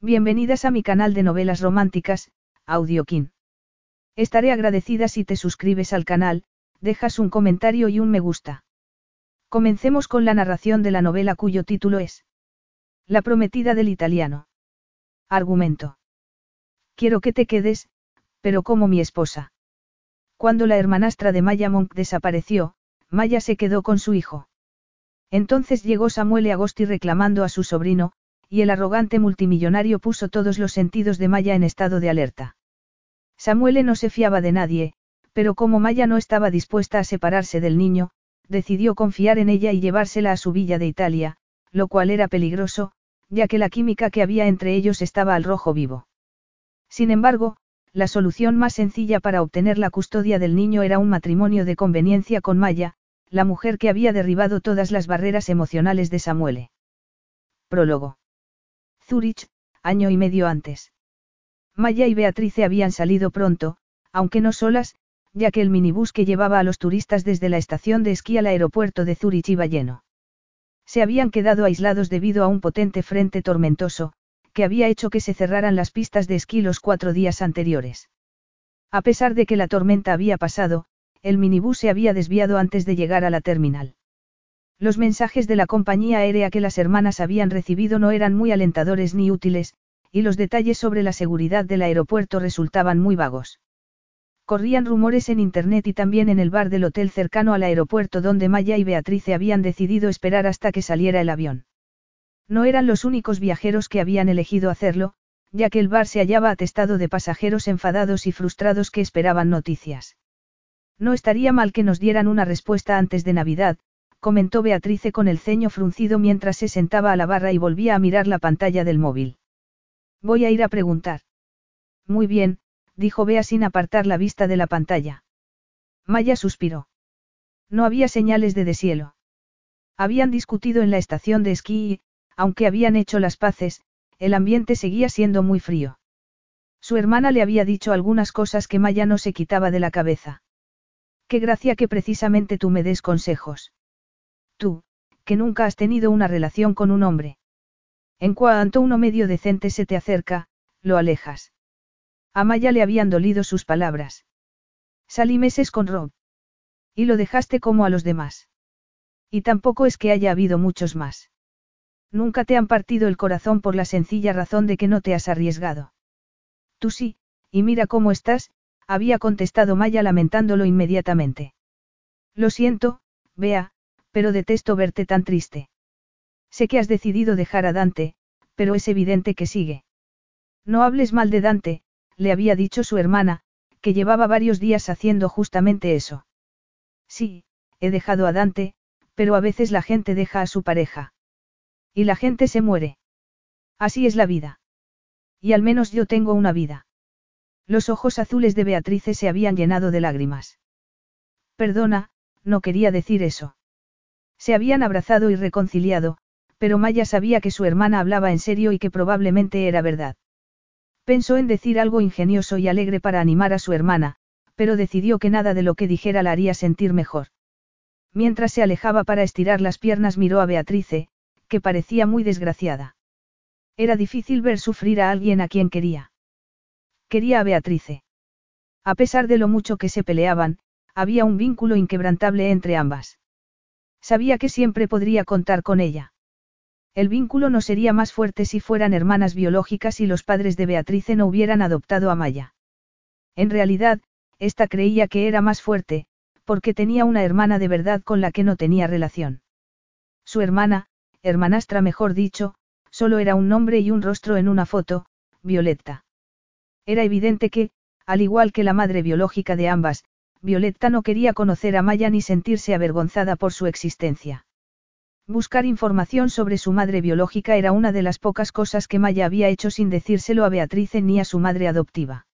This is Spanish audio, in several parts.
Bienvenidas a mi canal de novelas románticas, Audiokin. Estaré agradecida si te suscribes al canal, dejas un comentario y un me gusta. Comencemos con la narración de la novela cuyo título es La prometida del italiano. Argumento. Quiero que te quedes, pero como mi esposa. Cuando la hermanastra de Maya Monk desapareció, Maya se quedó con su hijo. Entonces llegó Samuel Agosti reclamando a su sobrino, y el arrogante multimillonario puso todos los sentidos de Maya en estado de alerta. Samuele no se fiaba de nadie, pero como Maya no estaba dispuesta a separarse del niño, decidió confiar en ella y llevársela a su villa de Italia, lo cual era peligroso, ya que la química que había entre ellos estaba al rojo vivo. Sin embargo, la solución más sencilla para obtener la custodia del niño era un matrimonio de conveniencia con Maya, la mujer que había derribado todas las barreras emocionales de Samuele. Prólogo. Zurich, año y medio antes. Maya y Beatrice habían salido pronto, aunque no solas, ya que el minibús que llevaba a los turistas desde la estación de esquí al aeropuerto de Zurich iba lleno. Se habían quedado aislados debido a un potente frente tormentoso, que había hecho que se cerraran las pistas de esquí los cuatro días anteriores. A pesar de que la tormenta había pasado, el minibús se había desviado antes de llegar a la terminal. Los mensajes de la compañía aérea que las hermanas habían recibido no eran muy alentadores ni útiles, y los detalles sobre la seguridad del aeropuerto resultaban muy vagos. Corrían rumores en Internet y también en el bar del hotel cercano al aeropuerto donde Maya y Beatrice habían decidido esperar hasta que saliera el avión. No eran los únicos viajeros que habían elegido hacerlo, ya que el bar se hallaba atestado de pasajeros enfadados y frustrados que esperaban noticias. No estaría mal que nos dieran una respuesta antes de Navidad, comentó Beatrice con el ceño fruncido mientras se sentaba a la barra y volvía a mirar la pantalla del móvil. Voy a ir a preguntar. Muy bien, dijo Bea sin apartar la vista de la pantalla. Maya suspiró. No había señales de deshielo. Habían discutido en la estación de esquí y, aunque habían hecho las paces, el ambiente seguía siendo muy frío. Su hermana le había dicho algunas cosas que Maya no se quitaba de la cabeza. Qué gracia que precisamente tú me des consejos. Tú, que nunca has tenido una relación con un hombre. En cuanto uno medio decente se te acerca, lo alejas. A Maya le habían dolido sus palabras. Salí meses con Rob. Y lo dejaste como a los demás. Y tampoco es que haya habido muchos más. Nunca te han partido el corazón por la sencilla razón de que no te has arriesgado. Tú sí, y mira cómo estás, había contestado Maya lamentándolo inmediatamente. Lo siento, vea, pero detesto verte tan triste. Sé que has decidido dejar a Dante, pero es evidente que sigue. No hables mal de Dante, le había dicho su hermana, que llevaba varios días haciendo justamente eso. Sí, he dejado a Dante, pero a veces la gente deja a su pareja. Y la gente se muere. Así es la vida. Y al menos yo tengo una vida. Los ojos azules de Beatrice se habían llenado de lágrimas. Perdona, no quería decir eso. Se habían abrazado y reconciliado, pero Maya sabía que su hermana hablaba en serio y que probablemente era verdad. Pensó en decir algo ingenioso y alegre para animar a su hermana, pero decidió que nada de lo que dijera la haría sentir mejor. Mientras se alejaba para estirar las piernas miró a Beatrice, que parecía muy desgraciada. Era difícil ver sufrir a alguien a quien quería. Quería a Beatrice. A pesar de lo mucho que se peleaban, había un vínculo inquebrantable entre ambas. Sabía que siempre podría contar con ella. El vínculo no sería más fuerte si fueran hermanas biológicas y los padres de Beatrice no hubieran adoptado a Maya. En realidad, ésta creía que era más fuerte, porque tenía una hermana de verdad con la que no tenía relación. Su hermana, hermanastra mejor dicho, solo era un nombre y un rostro en una foto, Violetta. Era evidente que, al igual que la madre biológica de ambas, Violetta no quería conocer a Maya ni sentirse avergonzada por su existencia. Buscar información sobre su madre biológica era una de las pocas cosas que Maya había hecho sin decírselo a Beatrice ni a su madre adoptiva.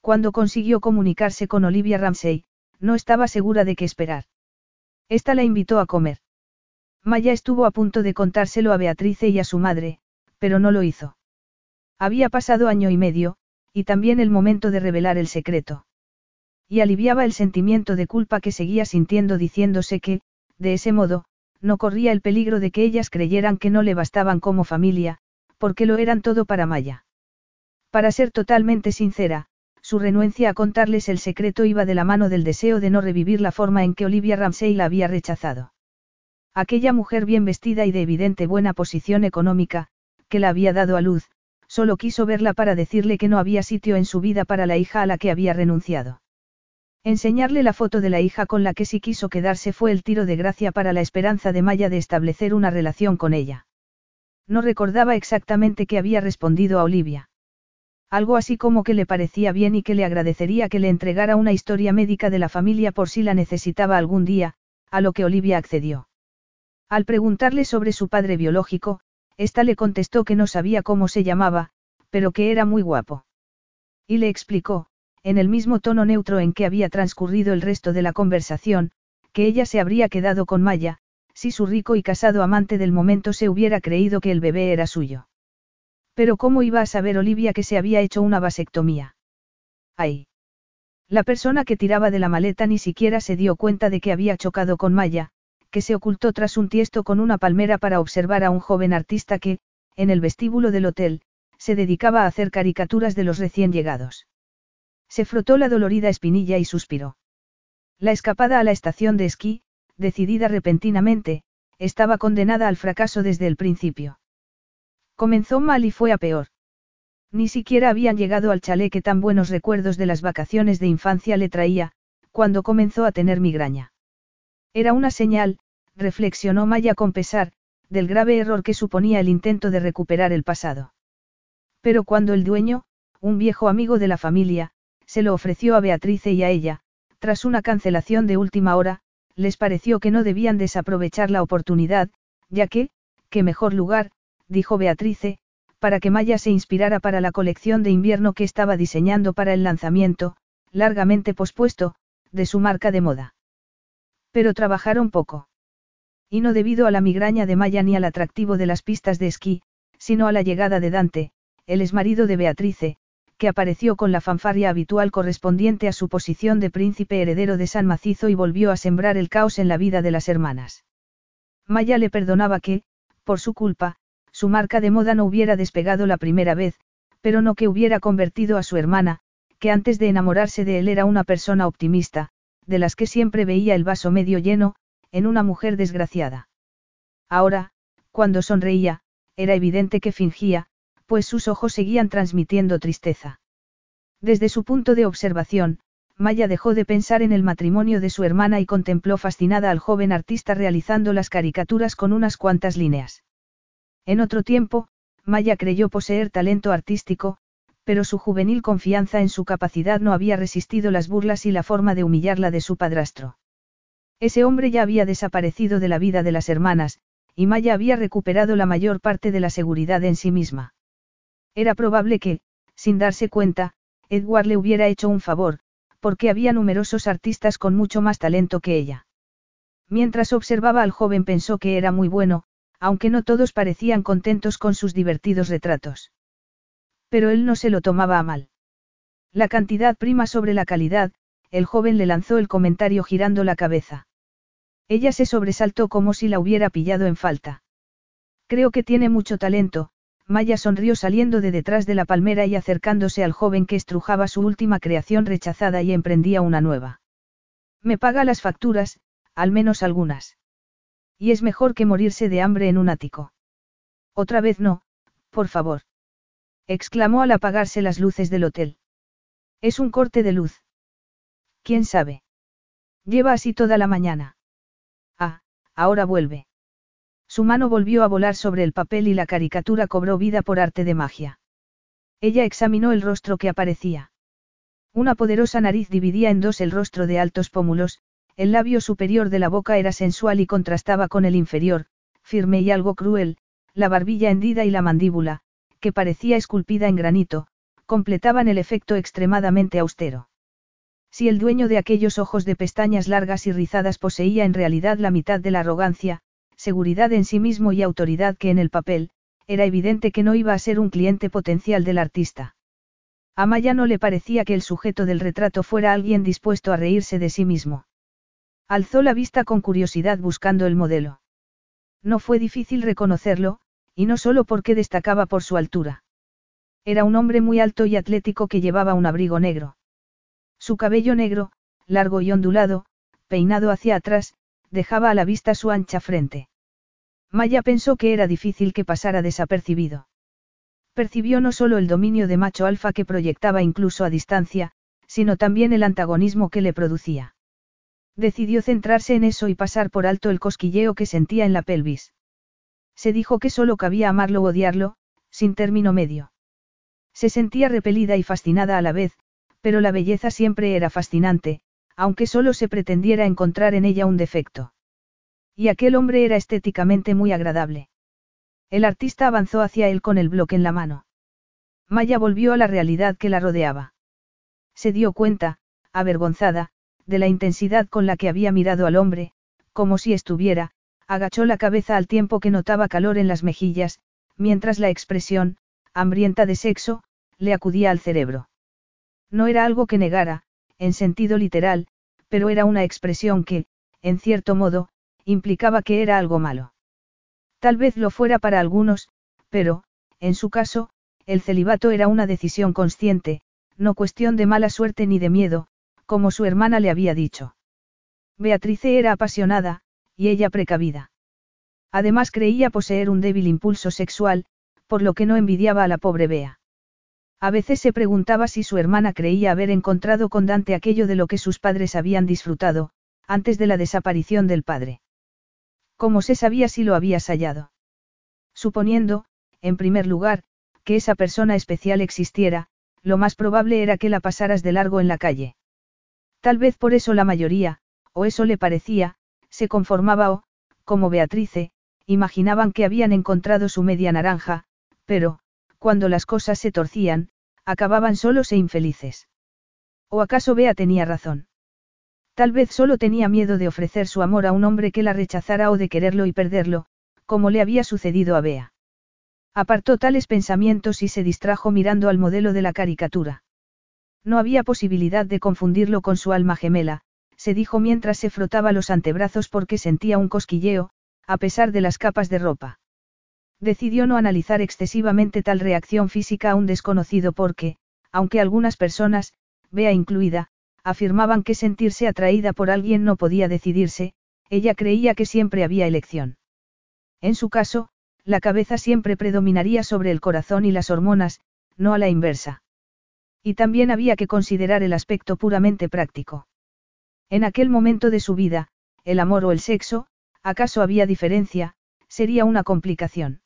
Cuando consiguió comunicarse con Olivia Ramsey, no estaba segura de qué esperar. Esta la invitó a comer. Maya estuvo a punto de contárselo a Beatrice y a su madre, pero no lo hizo. Había pasado año y medio, y también el momento de revelar el secreto. Y aliviaba el sentimiento de culpa que seguía sintiendo diciéndose que, de ese modo, no corría el peligro de que ellas creyeran que no le bastaban como familia, porque lo eran todo para Maya. Para ser totalmente sincera, su renuencia a contarles el secreto iba de la mano del deseo de no revivir la forma en que Olivia Ramsey la había rechazado. Aquella mujer bien vestida y de evidente buena posición económica, que la había dado a luz, solo quiso verla para decirle que no había sitio en su vida para la hija a la que había renunciado. Enseñarle la foto de la hija con la que sí quiso quedarse fue el tiro de gracia para la esperanza de Maya de establecer una relación con ella. No recordaba exactamente qué había respondido a Olivia. Algo así como que le parecía bien y que le agradecería que le entregara una historia médica de la familia por si la necesitaba algún día, a lo que Olivia accedió. Al preguntarle sobre su padre biológico, ésta le contestó que no sabía cómo se llamaba, pero que era muy guapo. Y le explicó, en el mismo tono neutro en que había transcurrido el resto de la conversación, que ella se habría quedado con Maya, si su rico y casado amante del momento se hubiera creído que el bebé era suyo. Pero ¿cómo iba a saber Olivia que se había hecho una vasectomía? ¡Ay! La persona que tiraba de la maleta ni siquiera se dio cuenta de que había chocado con Maya, que se ocultó tras un tiesto con una palmera para observar a un joven artista que, en el vestíbulo del hotel, se dedicaba a hacer caricaturas de los recién llegados. Se frotó la dolorida espinilla y suspiró. La escapada a la estación de esquí, decidida repentinamente, estaba condenada al fracaso desde el principio. Comenzó mal y fue a peor. Ni siquiera habían llegado al chalet que tan buenos recuerdos de las vacaciones de infancia le traía, cuando comenzó a tener migraña. Era una señal, reflexionó Maya con pesar, del grave error que suponía el intento de recuperar el pasado. Pero cuando el dueño, un viejo amigo de la familia, se lo ofreció a Beatrice y a ella, tras una cancelación de última hora, les pareció que no debían desaprovechar la oportunidad, ya que, qué mejor lugar, dijo Beatrice, para que Maya se inspirara para la colección de invierno que estaba diseñando para el lanzamiento, largamente pospuesto, de su marca de moda. Pero trabajaron poco. Y no debido a la migraña de Maya ni al atractivo de las pistas de esquí, sino a la llegada de Dante, el exmarido de Beatrice, que apareció con la fanfarria habitual correspondiente a su posición de príncipe heredero de San Macizo y volvió a sembrar el caos en la vida de las hermanas. Maya le perdonaba que, por su culpa, su marca de moda no hubiera despegado la primera vez, pero no que hubiera convertido a su hermana, que antes de enamorarse de él era una persona optimista, de las que siempre veía el vaso medio lleno, en una mujer desgraciada. Ahora, cuando sonreía, era evidente que fingía, pues sus ojos seguían transmitiendo tristeza. Desde su punto de observación, Maya dejó de pensar en el matrimonio de su hermana y contempló fascinada al joven artista realizando las caricaturas con unas cuantas líneas. En otro tiempo, Maya creyó poseer talento artístico, pero su juvenil confianza en su capacidad no había resistido las burlas y la forma de humillarla de su padrastro. Ese hombre ya había desaparecido de la vida de las hermanas, y Maya había recuperado la mayor parte de la seguridad en sí misma. Era probable que, sin darse cuenta, Edward le hubiera hecho un favor, porque había numerosos artistas con mucho más talento que ella. Mientras observaba al joven pensó que era muy bueno, aunque no todos parecían contentos con sus divertidos retratos. Pero él no se lo tomaba a mal. La cantidad prima sobre la calidad, el joven le lanzó el comentario girando la cabeza. Ella se sobresaltó como si la hubiera pillado en falta. Creo que tiene mucho talento, Maya sonrió saliendo de detrás de la palmera y acercándose al joven que estrujaba su última creación rechazada y emprendía una nueva. Me paga las facturas, al menos algunas. Y es mejor que morirse de hambre en un ático. Otra vez no, por favor. exclamó al apagarse las luces del hotel. Es un corte de luz. ¿Quién sabe? Lleva así toda la mañana. Ah, ahora vuelve. Su mano volvió a volar sobre el papel y la caricatura cobró vida por arte de magia. Ella examinó el rostro que aparecía. Una poderosa nariz dividía en dos el rostro de altos pómulos, el labio superior de la boca era sensual y contrastaba con el inferior, firme y algo cruel, la barbilla hendida y la mandíbula, que parecía esculpida en granito, completaban el efecto extremadamente austero. Si el dueño de aquellos ojos de pestañas largas y rizadas poseía en realidad la mitad de la arrogancia, seguridad en sí mismo y autoridad que en el papel, era evidente que no iba a ser un cliente potencial del artista. A Maya no le parecía que el sujeto del retrato fuera alguien dispuesto a reírse de sí mismo. Alzó la vista con curiosidad buscando el modelo. No fue difícil reconocerlo, Y no solo porque destacaba por su altura. Era un hombre muy alto y atlético que llevaba un abrigo negro. Su cabello negro, largo y ondulado, peinado hacia atrás, dejaba a la vista su ancha frente. Maya pensó que era difícil que pasara desapercibido. Percibió no solo el dominio de macho alfa que proyectaba incluso a distancia, sino también el antagonismo que le producía. Decidió centrarse en eso y pasar por alto el cosquilleo que sentía en la pelvis. Se dijo que solo cabía amarlo o odiarlo, sin término medio. Se sentía repelida y fascinada a la vez, pero la belleza siempre era fascinante, aunque solo se pretendiera encontrar en ella un defecto. Y aquel hombre era estéticamente muy agradable. El artista avanzó hacia él con el bloque en la mano. Maya volvió a la realidad que la rodeaba. Se dio cuenta, avergonzada, de la intensidad con la que había mirado al hombre, como si estuviera, agachó la cabeza al tiempo que notaba calor en las mejillas, mientras la expresión, hambrienta de sexo, le acudía al cerebro. No era algo que negara, en sentido literal, pero era una expresión que, en cierto modo, implicaba que era algo malo. Tal vez lo fuera para algunos, pero, en su caso, el celibato era una decisión consciente, no cuestión de mala suerte ni de miedo, como su hermana le había dicho. Beatrice era apasionada, y ella precavida. Además creía poseer un débil impulso sexual, por lo que no envidiaba a la pobre Bea. A veces se preguntaba si su hermana creía haber encontrado con Dante aquello de lo que sus padres habían disfrutado, antes de la desaparición del padre. ¿Cómo se sabía si lo habías hallado? Suponiendo, en primer lugar, que esa persona especial existiera, lo más probable era que la pasaras de largo en la calle. Tal vez por eso la mayoría, o eso le parecía, se conformaba o, como Beatrice, imaginaban que habían encontrado su media naranja, pero, cuando las cosas se torcían, acababan solos e infelices. ¿O acaso Bea tenía razón? Tal vez solo tenía miedo de ofrecer su amor a un hombre que la rechazara o de quererlo y perderlo, como le había sucedido a Bea. Apartó tales pensamientos y se distrajo mirando al modelo de la caricatura. No había posibilidad de confundirlo con su alma gemela, se dijo mientras se frotaba los antebrazos porque sentía un cosquilleo, a pesar de las capas de ropa. Decidió no analizar excesivamente tal reacción física a un desconocido porque, aunque algunas personas, Bea incluida, afirmaban que sentirse atraída por alguien no podía decidirse, ella creía que siempre había elección. En su caso, la cabeza siempre predominaría sobre el corazón y las hormonas, no a la inversa. Y también había que considerar el aspecto puramente práctico. En aquel momento de su vida, el amor o el sexo, acaso había diferencia, sería una complicación.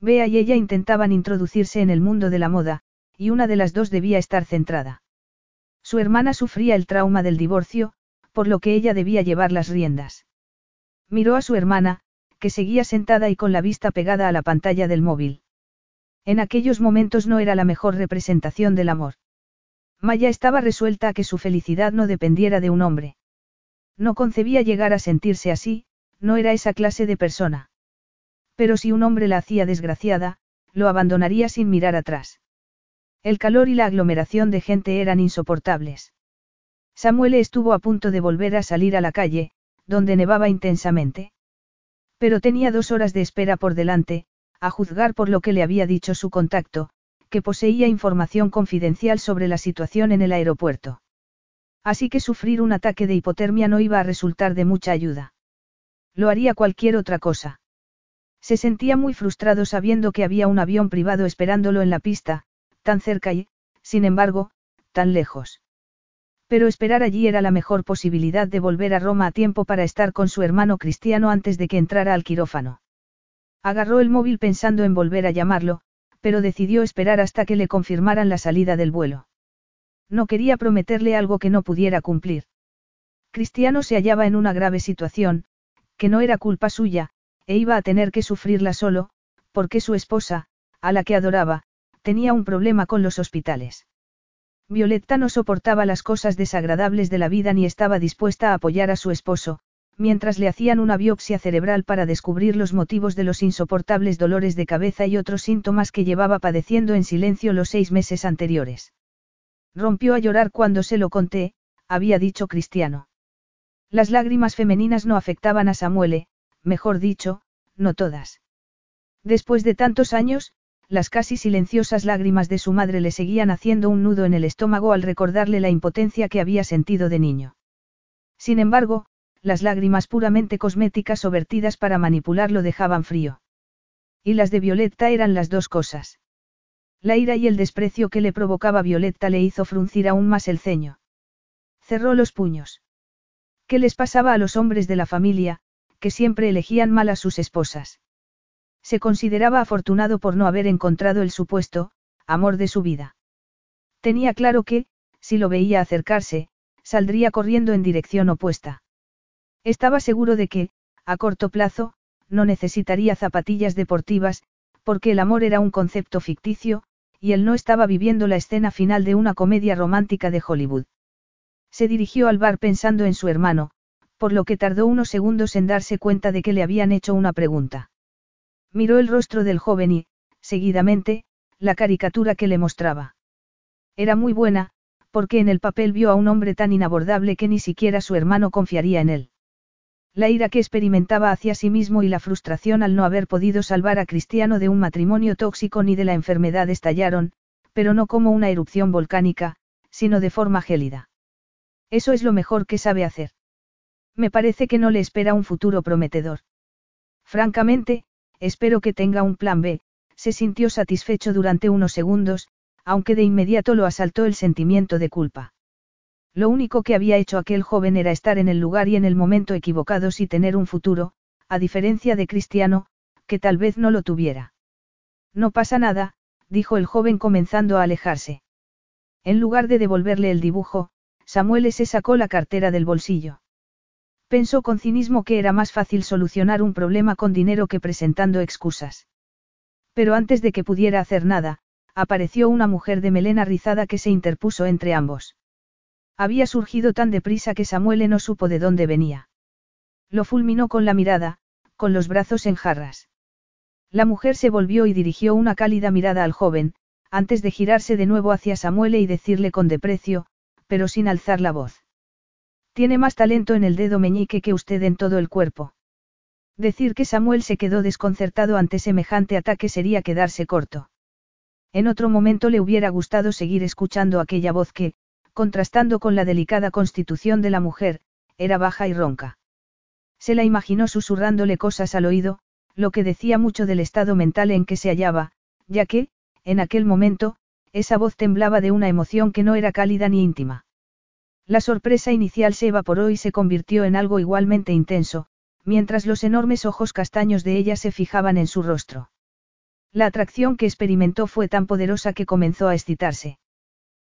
Bea y ella intentaban introducirse en el mundo de la moda, y una de las dos debía estar centrada. Su hermana sufría el trauma del divorcio, por lo que ella debía llevar las riendas. Miró a su hermana, que seguía sentada y con la vista pegada a la pantalla del móvil. En aquellos momentos no era la mejor representación del amor. Maya estaba resuelta a que su felicidad no dependiera de un hombre. No concebía llegar a sentirse así, no era esa clase de persona. Pero si un hombre la hacía desgraciada, lo abandonaría sin mirar atrás. El calor y la aglomeración de gente eran insoportables. Samuel estuvo a punto de volver a salir a la calle, donde nevaba intensamente. Pero tenía dos horas de espera por delante, a juzgar por lo que le había dicho su contacto, que poseía información confidencial sobre la situación en el aeropuerto. Así que sufrir un ataque de hipotermia no iba a resultar de mucha ayuda. Lo haría cualquier otra cosa. Se sentía muy frustrado sabiendo que había un avión privado esperándolo en la pista, tan cerca y, sin embargo, tan lejos. Pero esperar allí era la mejor posibilidad de volver a Roma a tiempo para estar con su hermano cristiano antes de que entrara al quirófano. Agarró el móvil pensando en volver a llamarlo, pero decidió esperar hasta que le confirmaran la salida del vuelo. No quería prometerle algo que no pudiera cumplir. Cristiano se hallaba en una grave situación, que no era culpa suya, e iba a tener que sufrirla solo, porque su esposa, a la que adoraba, tenía un problema con los hospitales. Violetta no soportaba las cosas desagradables de la vida ni estaba dispuesta a apoyar a su esposo, mientras le hacían una biopsia cerebral para descubrir los motivos de los insoportables dolores de cabeza y otros síntomas que llevaba padeciendo en silencio los seis meses anteriores. Rompió a llorar cuando se lo conté, había dicho Cristiano. Las lágrimas femeninas no afectaban a Samuele, mejor dicho, no todas. Después de tantos años, las casi silenciosas lágrimas de su madre le seguían haciendo un nudo en el estómago al recordarle la impotencia que había sentido de niño. Sin embargo, las lágrimas puramente cosméticas o vertidas para manipularlo dejaban frío. Y las de Violetta eran las dos cosas. La ira y el desprecio que le provocaba Violetta le hizo fruncir aún más el ceño. Cerró los puños. ¿Qué les pasaba a los hombres de la familia, que siempre elegían mal a sus esposas? Se consideraba afortunado por no haber encontrado el supuesto, amor de su vida. Tenía claro que, si lo veía acercarse, saldría corriendo en dirección opuesta. Estaba seguro de que, a corto plazo, no necesitaría zapatillas deportivas, porque el amor era un concepto ficticio, y él no estaba viviendo la escena final de una comedia romántica de Hollywood. Se dirigió al bar pensando en su hermano, por lo que tardó unos segundos en darse cuenta de que le habían hecho una pregunta. Miró el rostro del joven y, seguidamente, la caricatura que le mostraba. Era muy buena, porque en el papel vio a un hombre tan inabordable que ni siquiera su hermano confiaría en él. La ira que experimentaba hacia sí mismo y la frustración al no haber podido salvar a Cristiano de un matrimonio tóxico ni de la enfermedad estallaron, pero no como una erupción volcánica, sino de forma gélida. Eso es lo mejor que sabe hacer. Me parece que no le espera un futuro prometedor. Francamente, espero que tenga un plan B, se sintió satisfecho durante unos segundos, aunque de inmediato lo asaltó el sentimiento de culpa. Lo único que había hecho aquel joven era estar en el lugar y en el momento equivocados y tener un futuro, a diferencia de Cristiano, que tal vez no lo tuviera. No pasa nada, dijo el joven comenzando a alejarse. En lugar de devolverle el dibujo, Samuel se sacó la cartera del bolsillo. Pensó con cinismo que era más fácil solucionar un problema con dinero que presentando excusas. Pero antes de que pudiera hacer nada, apareció una mujer de melena rizada que se interpuso entre ambos. Había surgido tan deprisa que Samuel no supo de dónde venía. Lo fulminó con la mirada, con los brazos en jarras. La mujer se volvió y dirigió una cálida mirada al joven, antes de girarse de nuevo hacia Samuel y decirle con deprecio, pero sin alzar la voz. Tiene más talento en el dedo meñique que usted en todo el cuerpo. Decir que Samuel se quedó desconcertado ante semejante ataque sería quedarse corto. En otro momento le hubiera gustado seguir escuchando aquella voz que, contrastando con la delicada constitución de la mujer, era baja y ronca. Se la imaginó susurrándole cosas al oído, lo que decía mucho del estado mental en que se hallaba, ya que, en aquel momento, esa voz temblaba de una emoción que no era cálida ni íntima. La sorpresa inicial se evaporó y se convirtió en algo igualmente intenso, mientras los enormes ojos castaños de ella se fijaban en su rostro. La atracción que experimentó fue tan poderosa que comenzó a excitarse.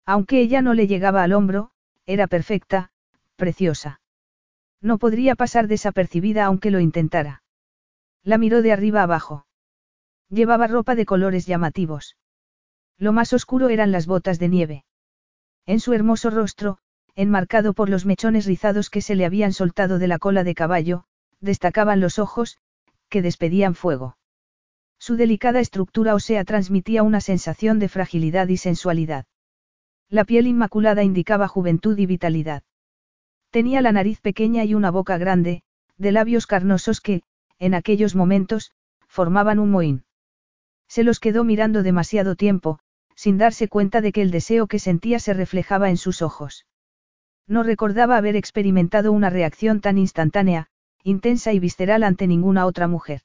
Aunque ella no le llegaba al hombro, era perfecta, preciosa. No podría pasar desapercibida aunque lo intentara. La miró de arriba abajo. Llevaba ropa de colores llamativos. Lo más oscuro eran las botas de nieve. En su hermoso rostro, enmarcado por los mechones rizados que se le habían soltado de la cola de caballo, destacaban los ojos, que despedían fuego. Su delicada estructura ósea transmitía una sensación de fragilidad y sensualidad. La piel inmaculada indicaba juventud y vitalidad. Tenía la nariz pequeña y una boca grande, de labios carnosos que, en aquellos momentos, formaban un mohín. Se los quedó mirando demasiado tiempo, sin darse cuenta de que el deseo que sentía se reflejaba en sus ojos. No recordaba haber experimentado una reacción tan instantánea, intensa y visceral ante ninguna otra mujer.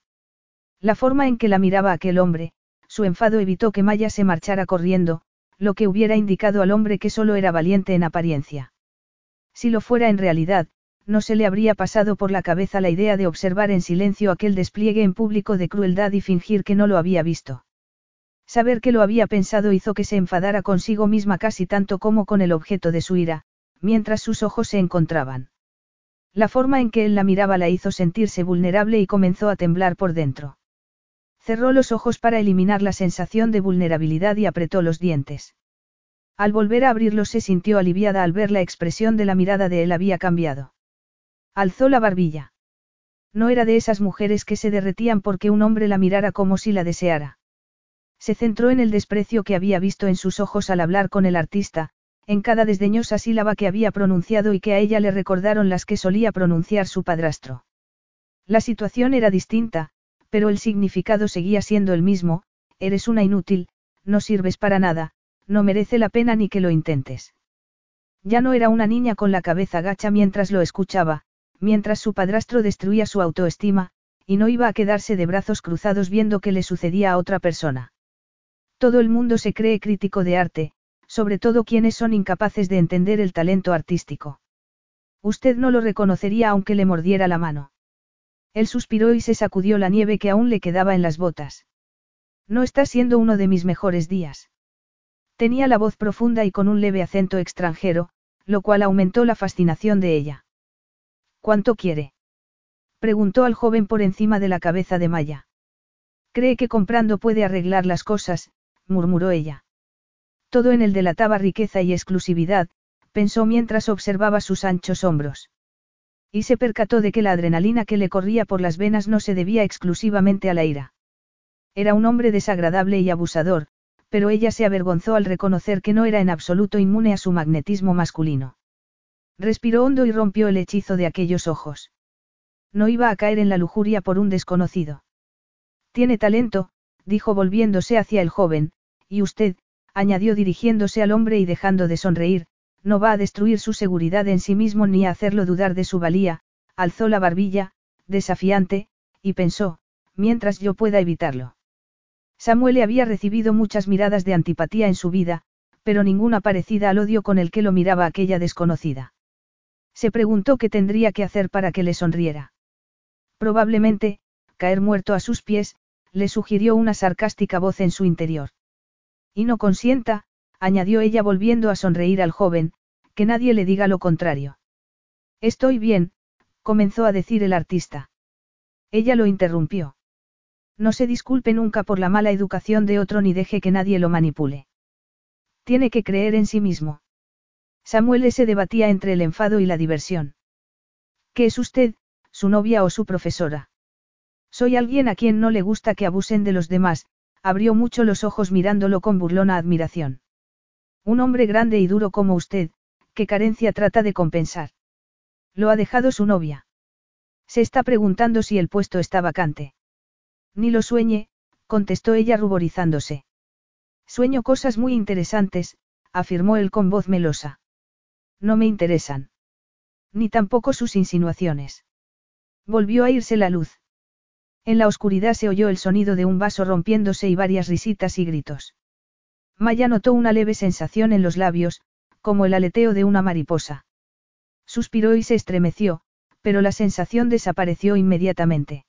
La forma en que la miraba aquel hombre, su enfado evitó que Maya se marchara corriendo, lo que hubiera indicado al hombre que solo era valiente en apariencia. Si lo fuera en realidad, no se le habría pasado por la cabeza la idea de observar en silencio aquel despliegue en público de crueldad y fingir que no lo había visto. Saber que lo había pensado hizo que se enfadara consigo misma casi tanto como con el objeto de su ira, mientras sus ojos se encontraban. La forma en que él la miraba la hizo sentirse vulnerable y comenzó a temblar por dentro. Cerró los ojos para eliminar la sensación de vulnerabilidad y apretó los dientes. Al volver a abrirlos se sintió aliviada al ver la expresión de la mirada de él había cambiado. Alzó la barbilla. No era de esas mujeres que se derretían porque un hombre la mirara como si la deseara. Se centró en el desprecio que había visto en sus ojos al hablar con el artista, en cada desdeñosa sílaba que había pronunciado y que a ella le recordaron las que solía pronunciar su padrastro. La situación era distinta, Pero el significado seguía siendo el mismo, eres una inútil, no sirves para nada, no merece la pena ni que lo intentes. Ya no era una niña con la cabeza gacha mientras lo escuchaba, mientras su padrastro destruía su autoestima, y no iba a quedarse de brazos cruzados viendo que le sucedía a otra persona. Todo el mundo se cree crítico de arte, sobre todo quienes son incapaces de entender el talento artístico. Usted no lo reconocería aunque le mordiera la mano. Él suspiró y se sacudió la nieve que aún le quedaba en las botas. No está siendo uno de mis mejores días. Tenía la voz profunda y con un leve acento extranjero, lo cual aumentó la fascinación de ella. ¿Cuánto quiere? Preguntó al joven por encima de la cabeza de Maya. Cree que comprando puede arreglar las cosas, murmuró ella. Todo en él delataba riqueza y exclusividad, pensó mientras observaba sus anchos hombros. Y se percató de que la adrenalina que le corría por las venas no se debía exclusivamente a la ira. Era un hombre desagradable y abusador, pero ella se avergonzó al reconocer que no era en absoluto inmune a su magnetismo masculino. Respiró hondo y rompió el hechizo de aquellos ojos. No iba a caer en la lujuria por un desconocido. Tiene talento, dijo volviéndose hacia el joven, y usted, añadió dirigiéndose al hombre y dejando de sonreír, no va a destruir su seguridad en sí mismo ni a hacerlo dudar de su valía, alzó la barbilla, desafiante, y pensó, mientras yo pueda evitarlo. Samuel había recibido muchas miradas de antipatía en su vida, pero ninguna parecida al odio con el que lo miraba aquella desconocida. Se preguntó qué tendría que hacer para que le sonriera. Probablemente, caer muerto a sus pies, le sugirió una sarcástica voz en su interior. Y no consienta, añadió ella volviendo a sonreír al joven, que nadie le diga lo contrario. Estoy bien, comenzó a decir el artista. Ella lo interrumpió. No se disculpe nunca por la mala educación de otro ni deje que nadie lo manipule. Tiene que creer en sí mismo. Samuel se debatía entre el enfado y la diversión. ¿Qué es usted, su novia o su profesora? Soy alguien a quien no le gusta que abusen de los demás, abrió mucho los ojos mirándolo con burlona admiración. Un hombre grande y duro como usted, ¿qué carencia trata de compensar? Lo ha dejado su novia. Se está preguntando si el puesto está vacante. Ni lo sueñe, contestó ella ruborizándose. Sueño cosas muy interesantes, afirmó él con voz melosa. No me interesan. Ni tampoco sus insinuaciones. Volvió a irse la luz. En la oscuridad se oyó el sonido de un vaso rompiéndose y varias risitas y gritos. Maya notó una leve sensación en los labios, como el aleteo de una mariposa. Suspiró y se estremeció, pero la sensación desapareció inmediatamente.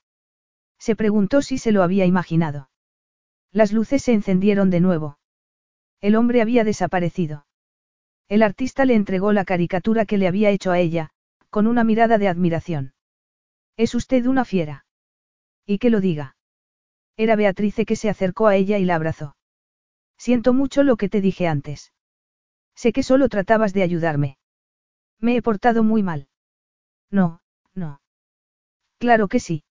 Se preguntó si se lo había imaginado. Las luces se encendieron de nuevo. El hombre había desaparecido. El artista le entregó la caricatura que le había hecho a ella, con una mirada de admiración. Es usted una fiera. Y que lo diga. Era Beatrice que se acercó a ella y la abrazó. Siento mucho lo que te dije antes. Sé que solo tratabas de ayudarme. Me he portado muy mal. No, no. Claro que sí.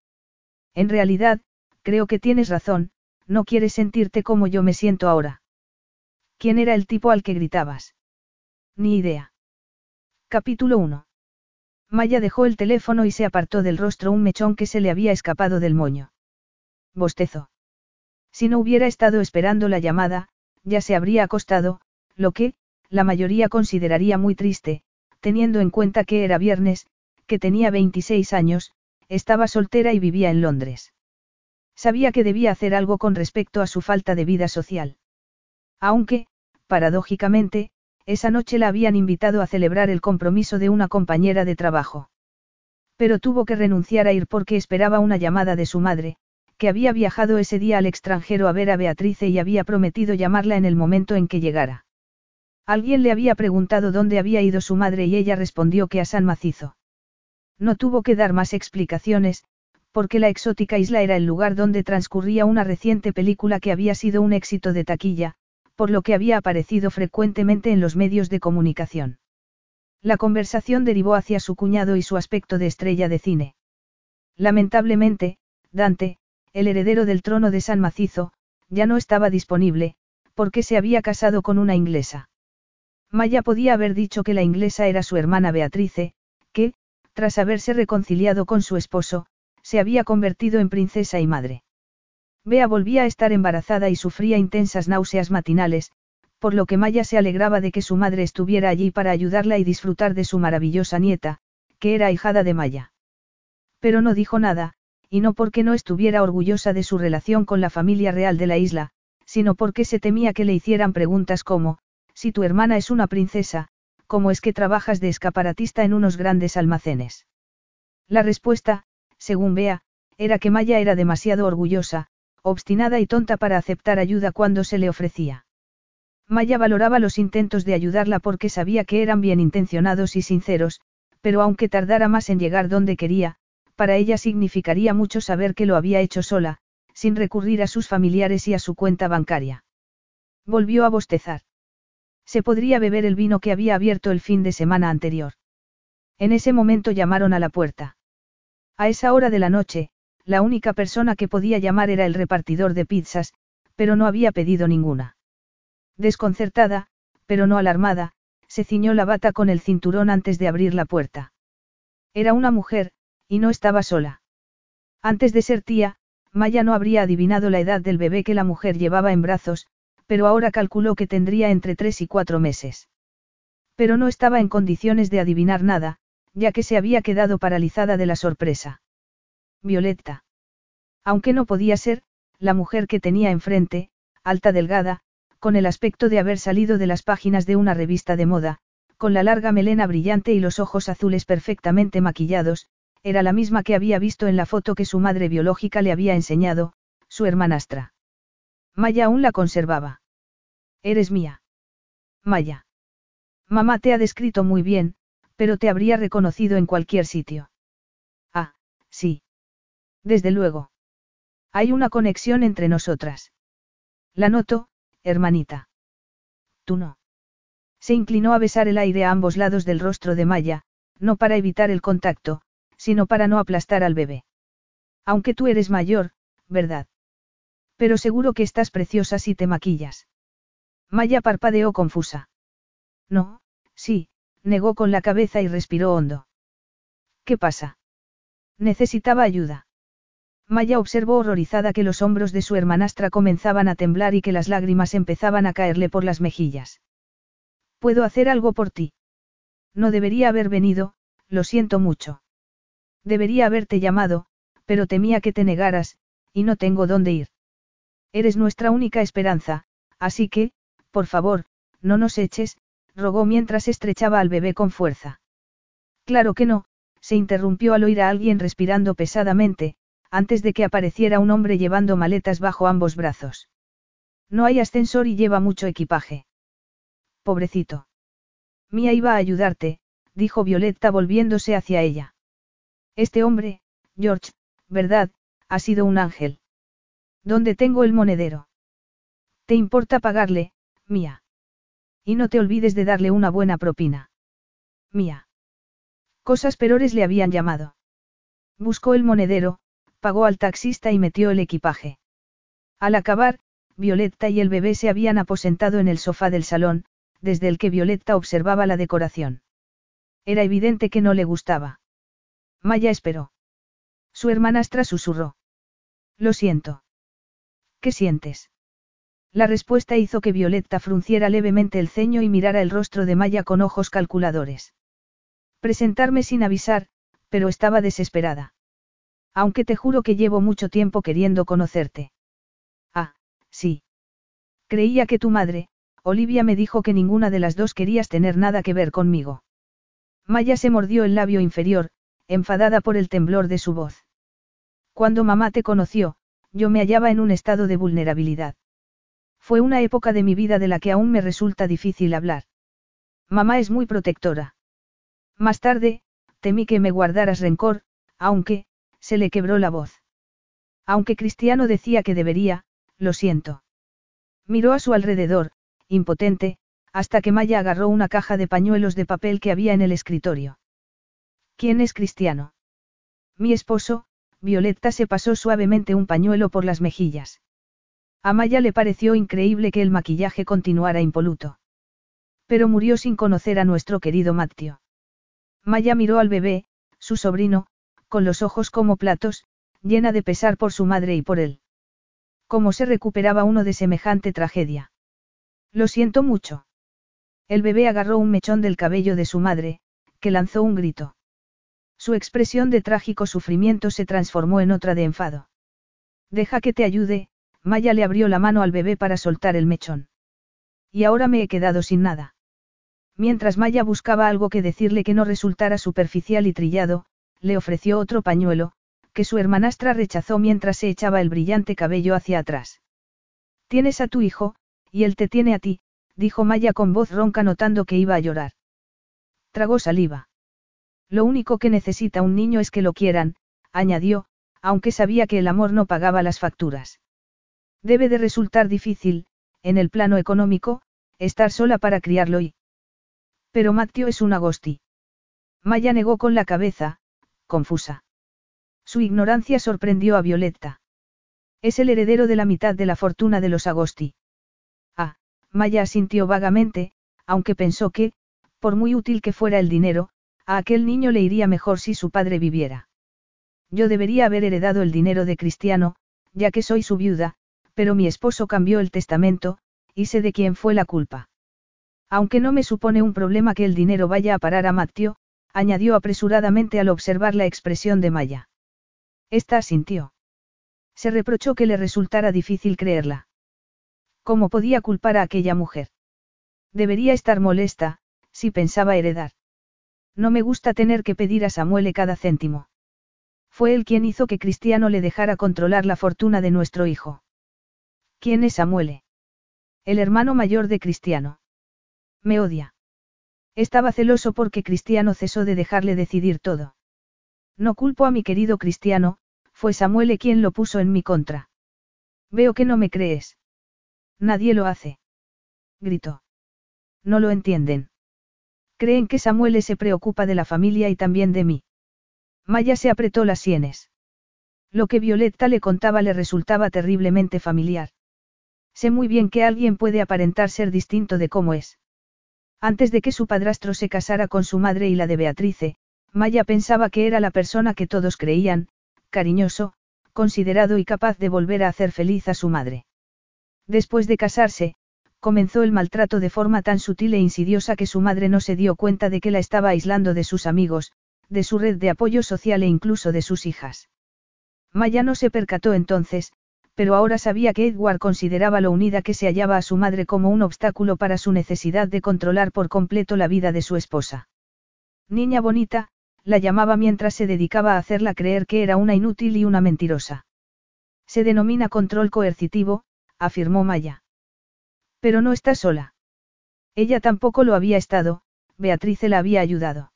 En realidad, creo que tienes razón, no quieres sentirte como yo me siento ahora. ¿Quién era el tipo al que gritabas? Ni idea. Capítulo 1. Maya dejó el teléfono y se apartó del rostro un mechón que se le había escapado del moño. Bostezó. Si no hubiera estado esperando la llamada, ya se habría acostado, lo que, la mayoría consideraría muy triste, teniendo en cuenta que era viernes, que tenía 26 años, estaba soltera y vivía en Londres. Sabía que debía hacer algo con respecto a su falta de vida social. Aunque, paradójicamente, esa noche la habían invitado a celebrar el compromiso de una compañera de trabajo. Pero tuvo que renunciar a ir porque esperaba una llamada de su madre, que había viajado ese día al extranjero a ver a Beatrice y había prometido llamarla en el momento en que llegara. Alguien le había preguntado dónde había ido su madre y ella respondió que a San Macizo. No tuvo que dar más explicaciones, porque la exótica isla era el lugar donde transcurría una reciente película que había sido un éxito de taquilla, por lo que había aparecido frecuentemente en los medios de comunicación. La conversación derivó hacia su cuñado y su aspecto de estrella de cine. Lamentablemente, Dante, el heredero del trono de San Macizo, ya no estaba disponible, porque se había casado con una inglesa. Maya podía haber dicho que la inglesa era su hermana Beatrice, que, tras haberse reconciliado con su esposo, se había convertido en princesa y madre. Bea volvía a estar embarazada y sufría intensas náuseas matinales, por lo que Maya se alegraba de que su madre estuviera allí para ayudarla y disfrutar de su maravillosa nieta, que era hijada de Maya. Pero no dijo nada, y no porque no estuviera orgullosa de su relación con la familia real de la isla, sino porque se temía que le hicieran preguntas como, si tu hermana es una princesa, ¿cómo es que trabajas de escaparatista en unos grandes almacenes? La respuesta, según Bea, era que Maya era demasiado orgullosa, obstinada y tonta para aceptar ayuda cuando se le ofrecía. Maya valoraba los intentos de ayudarla porque sabía que eran bien intencionados y sinceros, pero aunque tardara más en llegar donde quería, para ella significaría mucho saber que lo había hecho sola, sin recurrir a sus familiares y a su cuenta bancaria. Volvió a bostezar. Se podría beber el vino que había abierto el fin de semana anterior. En ese momento llamaron a la puerta. A esa hora de la noche, la única persona que podía llamar era el repartidor de pizzas, pero no había pedido ninguna. Desconcertada, pero no alarmada, se ciñó la bata con el cinturón antes de abrir la puerta. Era una mujer, y no estaba sola. Antes de ser tía, Maya no habría adivinado la edad del bebé que la mujer llevaba en brazos, pero ahora calculó que tendría entre tres y cuatro meses. Pero no estaba en condiciones de adivinar nada, ya que se había quedado paralizada de la sorpresa. Violetta. Aunque no podía ser, la mujer que tenía enfrente, alta delgada, con el aspecto de haber salido de las páginas de una revista de moda, con la larga melena brillante y los ojos azules perfectamente maquillados, era la misma que había visto en la foto que su madre biológica le había enseñado, su hermanastra. Maya aún la conservaba. Eres mía. Maya. Mamá te ha descrito muy bien, pero te habría reconocido en cualquier sitio. Ah, sí. Desde luego. Hay una conexión entre nosotras. La noto, hermanita. Tú no. Se inclinó a besar el aire a ambos lados del rostro de Maya, no para evitar el contacto, sino para no aplastar al bebé. Aunque tú eres mayor, ¿verdad? Pero seguro que estás preciosa si te maquillas. Maya parpadeó confusa. No, sí, negó con la cabeza y respiró hondo. ¿Qué pasa? Necesitaba ayuda. Maya observó horrorizada que los hombros de su hermanastra comenzaban a temblar y que las lágrimas empezaban a caerle por las mejillas. ¿Puedo hacer algo por ti? No debería haber venido, lo siento mucho. Debería haberte llamado, pero temía que te negaras, y no tengo dónde ir. Eres nuestra única esperanza, así que, por favor, no nos eches, rogó mientras estrechaba al bebé con fuerza. Claro que no, se interrumpió al oír a alguien respirando pesadamente, antes de que apareciera un hombre llevando maletas bajo ambos brazos. No hay ascensor y lleva mucho equipaje. Pobrecito. Mía iba a ayudarte, dijo Violetta volviéndose hacia ella. Este hombre, George, verdad, ha sido un ángel. ¿Dónde tengo el monedero? ¿Te importa pagarle, Mía? Y no te olvides de darle una buena propina. Mía. Cosas peores le habían llamado. Buscó el monedero, pagó al taxista y metió el equipaje. Al acabar, Violetta y el bebé se habían aposentado en el sofá del salón, desde el que Violetta observaba la decoración. Era evidente que no le gustaba. Maya esperó. Su hermanastra susurró. Lo siento. ¿Qué sientes? La respuesta hizo que Violetta frunciera levemente el ceño y mirara el rostro de Maya con ojos calculadores. Presentarme sin avisar, pero estaba desesperada. Aunque te juro que llevo mucho tiempo queriendo conocerte. Ah, sí. Creía que tu madre, Olivia me dijo que ninguna de las dos querías tener nada que ver conmigo. Maya se mordió el labio inferior, enfadada por el temblor de su voz. Cuando mamá te conoció, yo me hallaba en un estado de vulnerabilidad. Fue una época de mi vida de la que aún me resulta difícil hablar. Mamá es muy protectora. Más tarde, temí que me guardaras rencor, aunque, se le quebró la voz. Aunque Cristiano decía que debería, lo siento. Miró a su alrededor, impotente, hasta que Maya agarró una caja de pañuelos de papel que había en el escritorio. ¿Quién es Cristiano? Mi esposo, Violetta se pasó suavemente un pañuelo por las mejillas. A Maya le pareció increíble que el maquillaje continuara impoluto. Pero murió sin conocer a nuestro querido Matteo. Maya miró al bebé, su sobrino, con los ojos como platos, llena de pesar por su madre y por él. ¿Cómo se recuperaba uno de semejante tragedia? Lo siento mucho. El bebé agarró un mechón del cabello de su madre, que lanzó un grito. Su expresión de trágico sufrimiento se transformó en otra de enfado. Deja que te ayude, Maya le abrió la mano al bebé para soltar el mechón. Y ahora me he quedado sin nada. Mientras Maya buscaba algo que decirle que no resultara superficial y trillado, le ofreció otro pañuelo, que su hermanastra rechazó mientras se echaba el brillante cabello hacia atrás. Tienes a tu hijo, y él te tiene a ti, dijo Maya con voz ronca notando que iba a llorar. Tragó saliva. Lo único que necesita un niño es que lo quieran, añadió, aunque sabía que el amor no pagaba las facturas. Debe de resultar difícil, en el plano económico, estar sola para criarlo y... Pero Matteo es un agosti. Maya negó con la cabeza, confusa. Su ignorancia sorprendió a Violetta. Es el heredero de la mitad de la fortuna de los Agosti. Ah, Maya asintió vagamente, aunque pensó que, por muy útil que fuera el dinero, a aquel niño le iría mejor si su padre viviera. Yo debería haber heredado el dinero de Cristiano, ya que soy su viuda, pero mi esposo cambió el testamento, y sé de quién fue la culpa. Aunque no me supone un problema que el dinero vaya a parar a Matteo, añadió apresuradamente al observar la expresión de Maya. Esta asintió. Se reprochó que le resultara difícil creerla. ¿Cómo podía culpar a aquella mujer? Debería estar molesta, si pensaba heredar. No me gusta tener que pedir a Samuel cada céntimo. Fue él quien hizo que Cristiano le dejara controlar la fortuna de nuestro hijo. ¿Quién es Samuel? El hermano mayor de Cristiano. Me odia. Estaba celoso porque Cristiano cesó de dejarle decidir todo. No culpo a mi querido cristiano, fue Samuel quien lo puso en mi contra. Veo que no me crees. Nadie lo hace. Gritó. No lo entienden. Creen que Samuel se preocupa de la familia y también de mí. Maya se apretó las sienes. Lo que Violetta le contaba le resultaba terriblemente familiar. Sé muy bien que alguien puede aparentar ser distinto de cómo es. Antes de que su padrastro se casara con su madre y la de Beatrice, Maya pensaba que era la persona que todos creían, cariñoso, considerado y capaz de volver a hacer feliz a su madre. Después de casarse, comenzó el maltrato de forma tan sutil e insidiosa que su madre no se dio cuenta de que la estaba aislando de sus amigos, de su red de apoyo social e incluso de sus hijas. Maya no se percató entonces, pero ahora sabía que Edward consideraba lo unida que se hallaba a su madre como un obstáculo para su necesidad de controlar por completo la vida de su esposa. Niña bonita, la llamaba mientras se dedicaba a hacerla creer que era una inútil y una mentirosa. Se denomina control coercitivo, afirmó Maya. Pero no está sola. Ella tampoco lo había estado, Beatrice la había ayudado.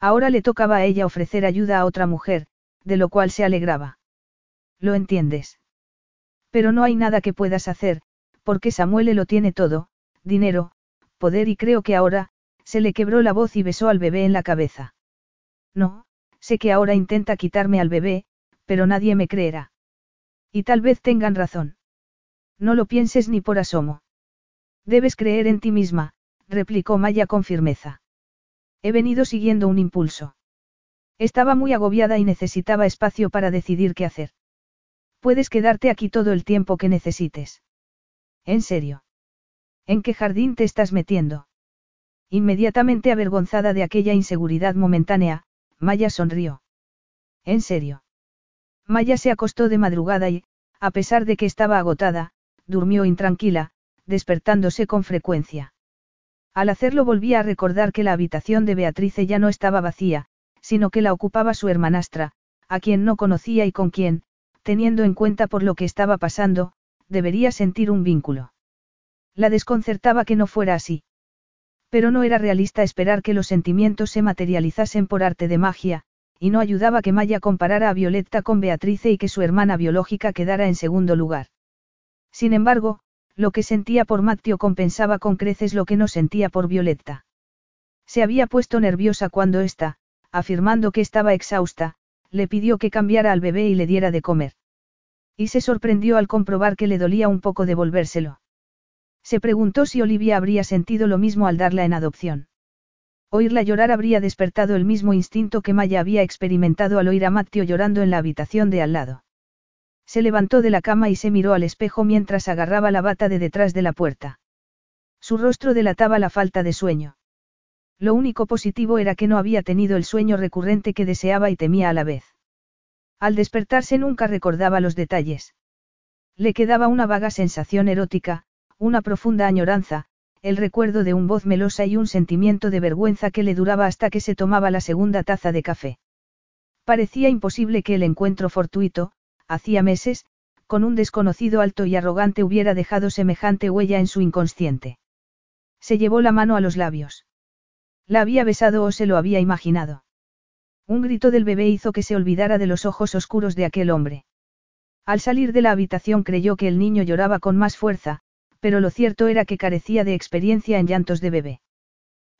Ahora le tocaba a ella ofrecer ayuda a otra mujer, de lo cual se alegraba. ¿Lo entiendes? Pero no hay nada que puedas hacer, porque Samuel lo tiene todo, dinero, poder y creo que ahora, se le quebró la voz y besó al bebé en la cabeza. No, sé que ahora intenta quitarme al bebé, pero nadie me creerá. Y tal vez tengan razón. No lo pienses ni por asomo. Debes creer en ti misma, replicó Maya con firmeza. He venido siguiendo un impulso. Estaba muy agobiada y necesitaba espacio para decidir qué hacer. Puedes quedarte aquí todo el tiempo que necesites. ¿En serio? ¿En qué jardín te estás metiendo? Inmediatamente avergonzada de aquella inseguridad momentánea, Maya sonrió. ¿En serio? Maya se acostó de madrugada y, a pesar de que estaba agotada, durmió intranquila, despertándose con frecuencia. Al hacerlo volvía a recordar que la habitación de Beatrice ya no estaba vacía, sino que la ocupaba su hermanastra, a quien no conocía y con quien, teniendo en cuenta por lo que estaba pasando, debería sentir un vínculo. La desconcertaba que no fuera así. Pero no era realista esperar que los sentimientos se materializasen por arte de magia, y no ayudaba que Maya comparara a Violetta con Beatrice y que su hermana biológica quedara en segundo lugar. Sin embargo, lo que sentía por Matteo compensaba con creces lo que no sentía por Violetta. Se había puesto nerviosa cuando ésta, afirmando que estaba exhausta, le pidió que cambiara al bebé y le diera de comer. Y se sorprendió al comprobar que le dolía un poco devolvérselo. Se preguntó si Olivia habría sentido lo mismo al darla en adopción. Oírla llorar habría despertado el mismo instinto que Maya había experimentado al oír a Matteo llorando en la habitación de al lado. Se levantó de la cama y se miró al espejo mientras agarraba la bata de detrás de la puerta. Su rostro delataba la falta de sueño. Lo único positivo era que no había tenido el sueño recurrente que deseaba y temía a la vez. Al despertarse nunca recordaba los detalles. Le quedaba una vaga sensación erótica, una profunda añoranza, el recuerdo de un voz melosa y un sentimiento de vergüenza que le duraba hasta que se tomaba la segunda taza de café. Parecía imposible que el encuentro fortuito, hacía meses, con un desconocido alto y arrogante hubiera dejado semejante huella en su inconsciente. Se llevó la mano a los labios. La había besado o se lo había imaginado. Un grito del bebé hizo que se olvidara de los ojos oscuros de aquel hombre. Al salir de la habitación creyó que el niño lloraba con más fuerza, pero lo cierto era que carecía de experiencia en llantos de bebé.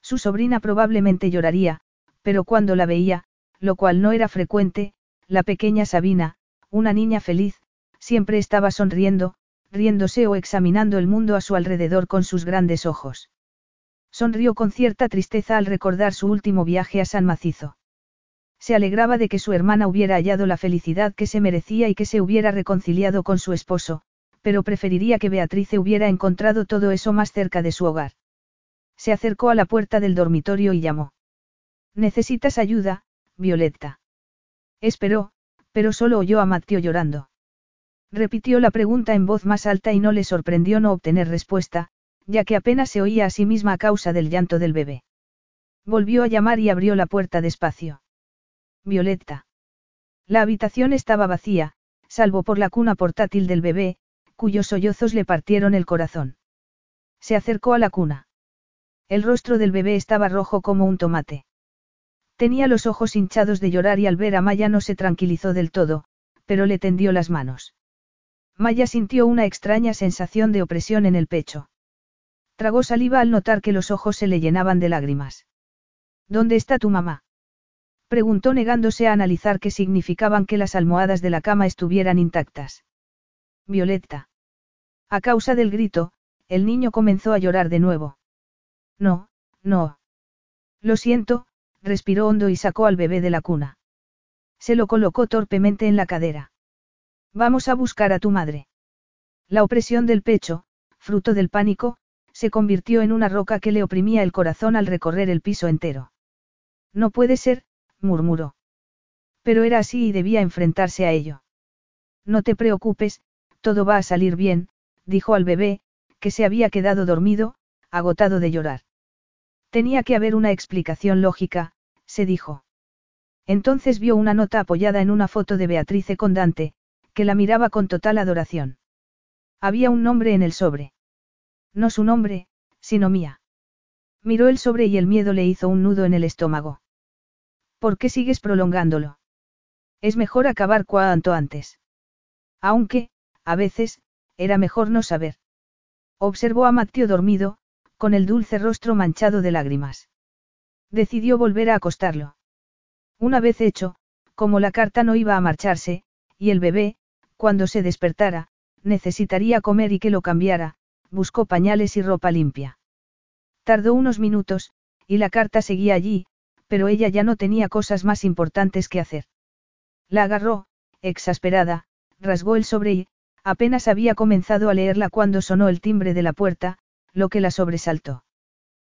Su sobrina probablemente lloraría, pero cuando la veía, lo cual no era frecuente, la pequeña Sabina, una niña feliz, siempre estaba sonriendo, riéndose o examinando el mundo a su alrededor con sus grandes ojos. Sonrió con cierta tristeza al recordar su último viaje a San Macizo. Se alegraba de que su hermana hubiera hallado la felicidad que se merecía y que se hubiera reconciliado con su esposo, pero preferiría que Beatrice hubiera encontrado todo eso más cerca de su hogar. Se acercó a la puerta del dormitorio y llamó. ¿Necesitas ayuda, Violetta? Esperó, pero solo oyó a Mateo llorando. Repitió la pregunta en voz más alta y no le sorprendió no obtener respuesta, ya que apenas se oía a sí misma a causa del llanto del bebé. Volvió a llamar y abrió la puerta despacio. Violetta. La habitación estaba vacía, salvo por la cuna portátil del bebé, cuyos sollozos le partieron el corazón. Se acercó a la cuna. El rostro del bebé estaba rojo como un tomate. Tenía los ojos hinchados de llorar y al ver a Maya no se tranquilizó del todo, pero le tendió las manos. Maya sintió una extraña sensación de opresión en el pecho. Tragó saliva al notar que los ojos se le llenaban de lágrimas. ¿Dónde está tu mamá? Preguntó negándose a analizar qué significaban que las almohadas de la cama estuvieran intactas. Violetta. A causa del grito, el niño comenzó a llorar de nuevo. No, no. Lo siento, respiró hondo y sacó al bebé de la cuna. Se lo colocó torpemente en la cadera. Vamos a buscar a tu madre. La opresión del pecho, fruto del pánico, se convirtió en una roca que le oprimía el corazón al recorrer el piso entero. No puede ser, murmuró. Pero era así y debía enfrentarse a ello. No te preocupes, todo va a salir bien, dijo al bebé, que se había quedado dormido, agotado de llorar. Tenía que haber una explicación lógica, se dijo. Entonces vio una nota apoyada en una foto de Beatrice con Dante, que la miraba con total adoración. Había un nombre en el sobre. No su nombre, sino mía. Miró el sobre y el miedo le hizo un nudo en el estómago. ¿Por qué sigues prolongándolo? Es mejor acabar cuanto antes. Aunque, a veces, era mejor no saber. Observó a Mateo dormido, con el dulce rostro manchado de lágrimas. Decidió volver a acostarlo. Una vez hecho, como la carta no iba a marcharse, y el bebé, cuando se despertara, necesitaría comer y que lo cambiara, buscó pañales y ropa limpia. Tardó unos minutos, y la carta seguía allí, pero ella ya no tenía cosas más importantes que hacer. La agarró, exasperada, rasgó el sobre y, apenas había comenzado a leerla cuando sonó el timbre de la puerta, lo que la sobresaltó.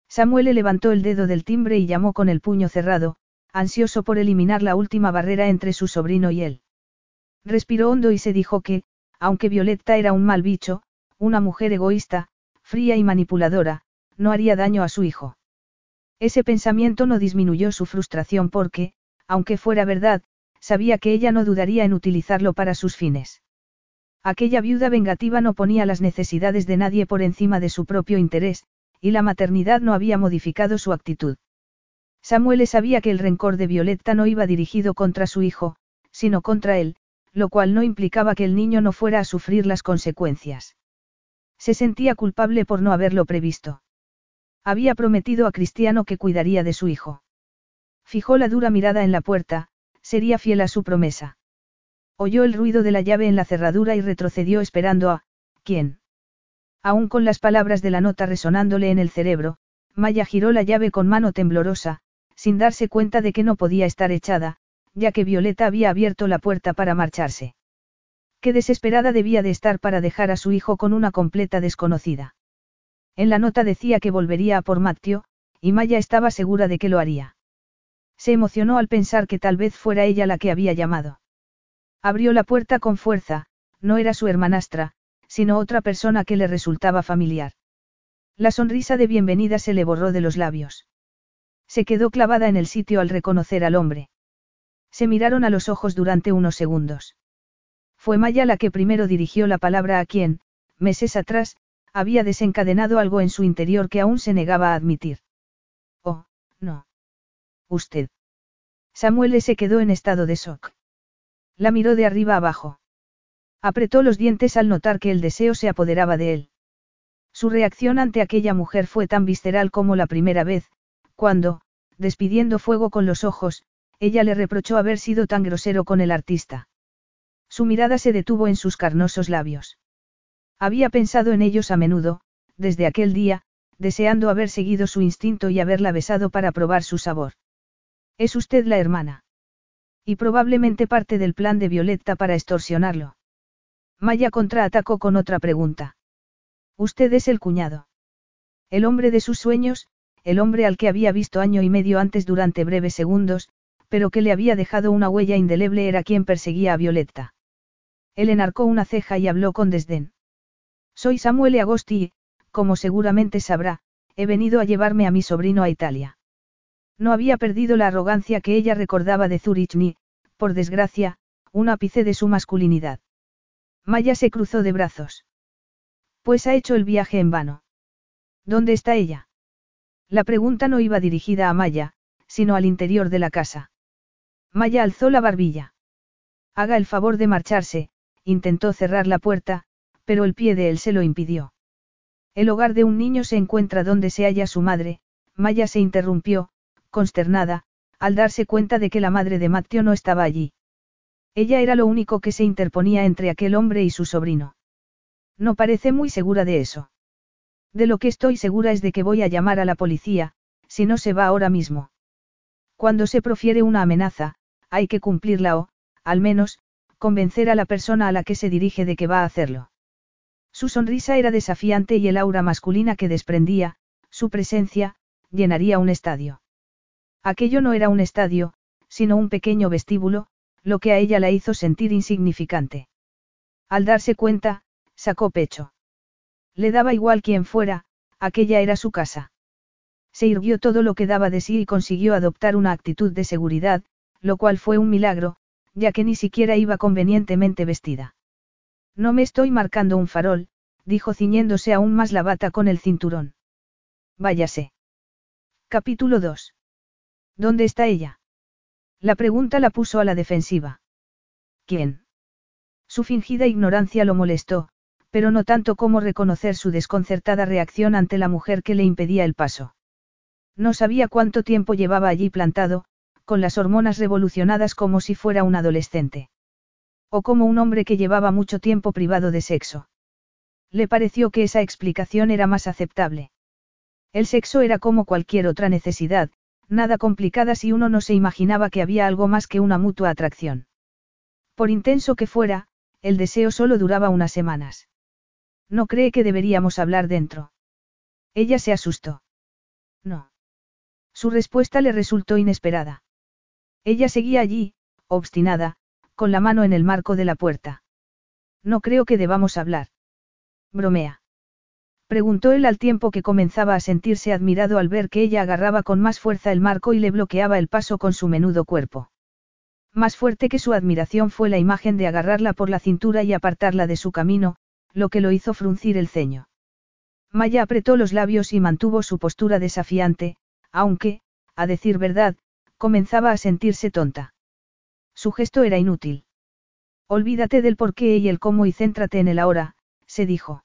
Samuel levantó el dedo del timbre y llamó con el puño cerrado, ansioso por eliminar la última barrera entre su sobrino y él. Respiró hondo y se dijo que, aunque Violetta era un mal bicho, una mujer egoísta, fría y manipuladora, no haría daño a su hijo. Ese pensamiento no disminuyó su frustración porque, aunque fuera verdad, sabía que ella no dudaría en utilizarlo para sus fines. Aquella viuda vengativa no ponía las necesidades de nadie por encima de su propio interés, y la maternidad no había modificado su actitud. Samuel sabía que el rencor de Violetta no iba dirigido contra su hijo, sino contra él, lo cual no implicaba que el niño no fuera a sufrir las consecuencias. Se sentía culpable por no haberlo previsto. Había prometido a Cristiano que cuidaría de su hijo. Fijó la dura mirada en la puerta, sería fiel a su promesa. Oyó el ruido de la llave en la cerradura y retrocedió esperando a, ¿quién? Aún con las palabras de la nota resonándole en el cerebro, Maya giró la llave con mano temblorosa, sin darse cuenta de que no podía estar echada, ya que Violeta había abierto la puerta para marcharse. Qué desesperada debía de estar para dejar a su hijo con una completa desconocida. En la nota decía que volvería a por Matteo, y Maya estaba segura de que lo haría. Se emocionó al pensar que tal vez fuera ella la que había llamado. Abrió la puerta con fuerza, no era su hermanastra, sino otra persona que le resultaba familiar. La sonrisa de bienvenida se le borró de los labios. Se quedó clavada en el sitio al reconocer al hombre. Se miraron a los ojos durante unos segundos. Fue Maya la que primero dirigió la palabra a quien, meses atrás, había desencadenado algo en su interior que aún se negaba a admitir. Oh, no. Usted. Samuel se quedó en estado de shock. La miró de arriba abajo. Apretó los dientes al notar que el deseo se apoderaba de él. Su reacción ante aquella mujer fue tan visceral como la primera vez, cuando, despidiendo fuego con los ojos, ella le reprochó haber sido tan grosero con el artista. Su mirada se detuvo en sus carnosos labios. Había pensado en ellos a menudo, desde aquel día, deseando haber seguido su instinto y haberla besado para probar su sabor. ¿Es usted la hermana? Y probablemente parte del plan de Violetta para extorsionarlo. Maya contraatacó con otra pregunta. Usted es el cuñado. El hombre de sus sueños, el hombre al que había visto año y medio antes durante breves segundos, pero que le había dejado una huella indeleble era quien perseguía a Violetta. Él enarcó una ceja y habló con desdén. Soy Samuel Agosti y, como seguramente sabrá, he venido a llevarme a mi sobrino a Italia. No había perdido la arrogancia que ella recordaba de Zurich ni, por desgracia, un ápice de su masculinidad. Maya se cruzó de brazos. Pues ha hecho el viaje en vano. ¿Dónde está ella? La pregunta no iba dirigida a Maya, sino al interior de la casa. Maya alzó la barbilla. Haga el favor de marcharse, intentó cerrar la puerta, pero el pie de él se lo impidió. El hogar de un niño se encuentra donde se halla su madre, Maya se interrumpió, consternada, al darse cuenta de que la madre de Matteo no estaba allí. Ella era lo único que se interponía entre aquel hombre y su sobrino. No parece muy segura de eso. De lo que estoy segura es de que voy a llamar a la policía, si no se va ahora mismo. Cuando se profiere una amenaza, hay que cumplirla o, al menos, convencer a la persona a la que se dirige de que va a hacerlo. Su sonrisa era desafiante y el aura masculina que desprendía, su presencia, llenaría un estadio. Aquello no era un estadio, sino un pequeño vestíbulo, lo que a ella la hizo sentir insignificante. Al darse cuenta, sacó pecho. Le daba igual quién fuera, aquella era su casa. Se irguió todo lo que daba de sí y consiguió adoptar una actitud de seguridad, lo cual fue un milagro, ya que ni siquiera iba convenientemente vestida. No me estoy marcando un farol, dijo ciñéndose aún más la bata con el cinturón. Váyase. Capítulo 2. ¿Dónde está ella? La pregunta la puso a la defensiva. ¿Quién? Su fingida ignorancia lo molestó, pero no tanto como reconocer su desconcertada reacción ante la mujer que le impedía el paso. No sabía cuánto tiempo llevaba allí plantado, con las hormonas revolucionadas como si fuera un adolescente. O como un hombre que llevaba mucho tiempo privado de sexo. Le pareció que esa explicación era más aceptable. El sexo era como cualquier otra necesidad, nada complicada si uno no se imaginaba que había algo más que una mutua atracción. Por intenso que fuera, el deseo solo duraba unas semanas. ¿No cree que deberíamos hablar dentro? Ella se asustó. No. Su respuesta le resultó inesperada. Ella seguía allí, obstinada, con la mano en el marco de la puerta. No creo que debamos hablar. Bromea. Preguntó él al tiempo que comenzaba a sentirse admirado al ver que ella agarraba con más fuerza el marco y le bloqueaba el paso con su menudo cuerpo. Más fuerte que su admiración fue la imagen de agarrarla por la cintura y apartarla de su camino, lo que lo hizo fruncir el ceño. Maya apretó los labios y mantuvo su postura desafiante, aunque, a decir verdad, comenzaba a sentirse tonta. Su gesto era inútil. Olvídate del por qué y el cómo y céntrate en el ahora, se dijo.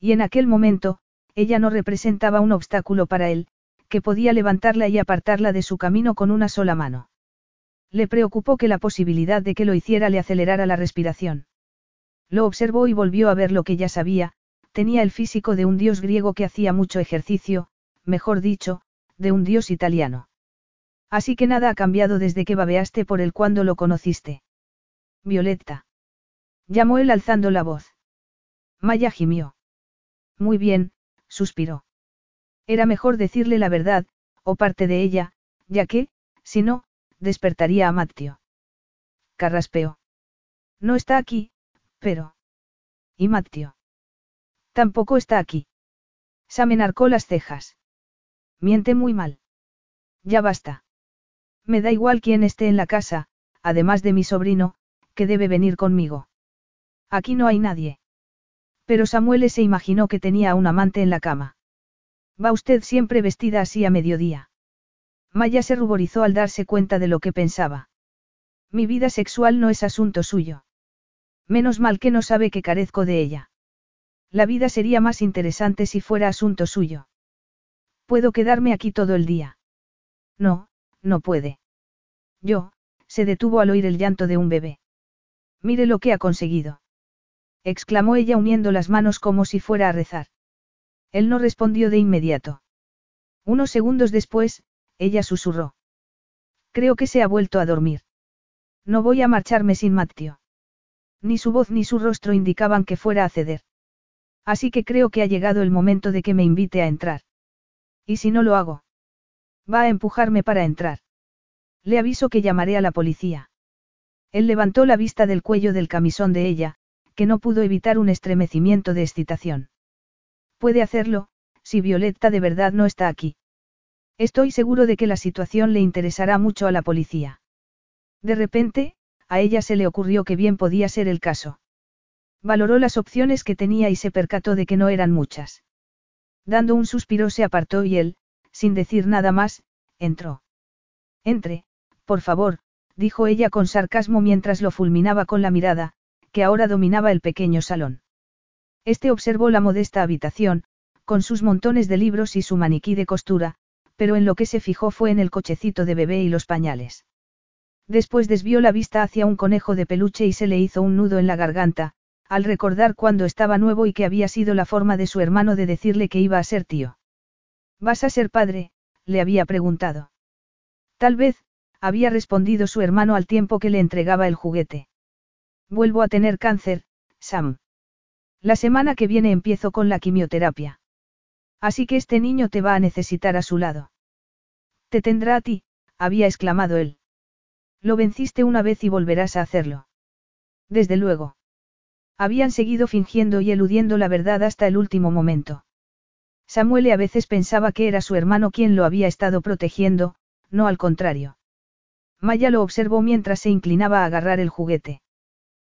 Y en aquel momento, ella no representaba un obstáculo para él, que podía levantarla y apartarla de su camino con una sola mano. Le preocupó que la posibilidad de que lo hiciera le acelerara la respiración. Lo observó y volvió a ver lo que ya sabía, tenía el físico de un dios griego que hacía mucho ejercicio, mejor dicho, de un dios italiano. Así que nada ha cambiado desde que babeaste por él cuando lo conociste. Violetta. Llamó él alzando la voz. Maya gimió. Muy bien, suspiró. Era mejor decirle la verdad, o parte de ella, ya que, si no, despertaría a Mattio. Carraspeó. No está aquí, pero. ¿Y Mattio? Tampoco está aquí. Sam enarcó las cejas. Miente muy mal. Ya basta. Me da igual quién esté en la casa, además de mi sobrino, que debe venir conmigo. Aquí no hay nadie. Pero Samuel se imaginó que tenía a un amante en la cama. Va usted siempre vestida así a mediodía. Maya se ruborizó al darse cuenta de lo que pensaba. Mi vida sexual no es asunto suyo. Menos mal que no sabe que carezco de ella. La vida sería más interesante si fuera asunto suyo. Puedo quedarme aquí todo el día. No, no puede. Yo, se detuvo al oír el llanto de un bebé. Mire lo que ha conseguido. exclamó ella uniendo las manos como si fuera a rezar. Él no respondió de inmediato. Unos segundos después, ella susurró. Creo que se ha vuelto a dormir. No voy a marcharme sin Mattio. Ni su voz ni su rostro indicaban que fuera a ceder. Así que creo que ha llegado el momento de que me invite a entrar. ¿Y si no lo hago? Va a empujarme para entrar. Le aviso que llamaré a la policía. Él levantó la vista del cuello del camisón de ella, que no pudo evitar un estremecimiento de excitación. Puede hacerlo, si Violetta de verdad no está aquí. Estoy seguro de que la situación le interesará mucho a la policía. De repente, a ella se le ocurrió que bien podía ser el caso. Valoró las opciones que tenía y se percató de que no eran muchas. Dando un suspiro se apartó y él, sin decir nada más, entró. Entre, por favor, dijo ella con sarcasmo mientras lo fulminaba con la mirada, que ahora dominaba el pequeño salón. Este observó la modesta habitación, con sus montones de libros y su maniquí de costura, pero en lo que se fijó fue en el cochecito de bebé y los pañales. Después desvió la vista hacia un conejo de peluche y se le hizo un nudo en la garganta, al recordar cuando estaba nuevo y que había sido la forma de su hermano de decirle que iba a ser tío. ¿Vas a ser padre? le había preguntado. Tal vez, había respondido su hermano al tiempo que le entregaba el juguete. Vuelvo a tener cáncer, Sam. La semana que viene empiezo con la quimioterapia. Así que este niño te va a necesitar a su lado. Te tendrá a ti, había exclamado él. Lo venciste una vez y volverás a hacerlo. Desde luego. Habían seguido fingiendo y eludiendo la verdad hasta el último momento. Samuel a veces pensaba que era su hermano quien lo había estado protegiendo, no al contrario. Maya lo observó mientras se inclinaba a agarrar el juguete.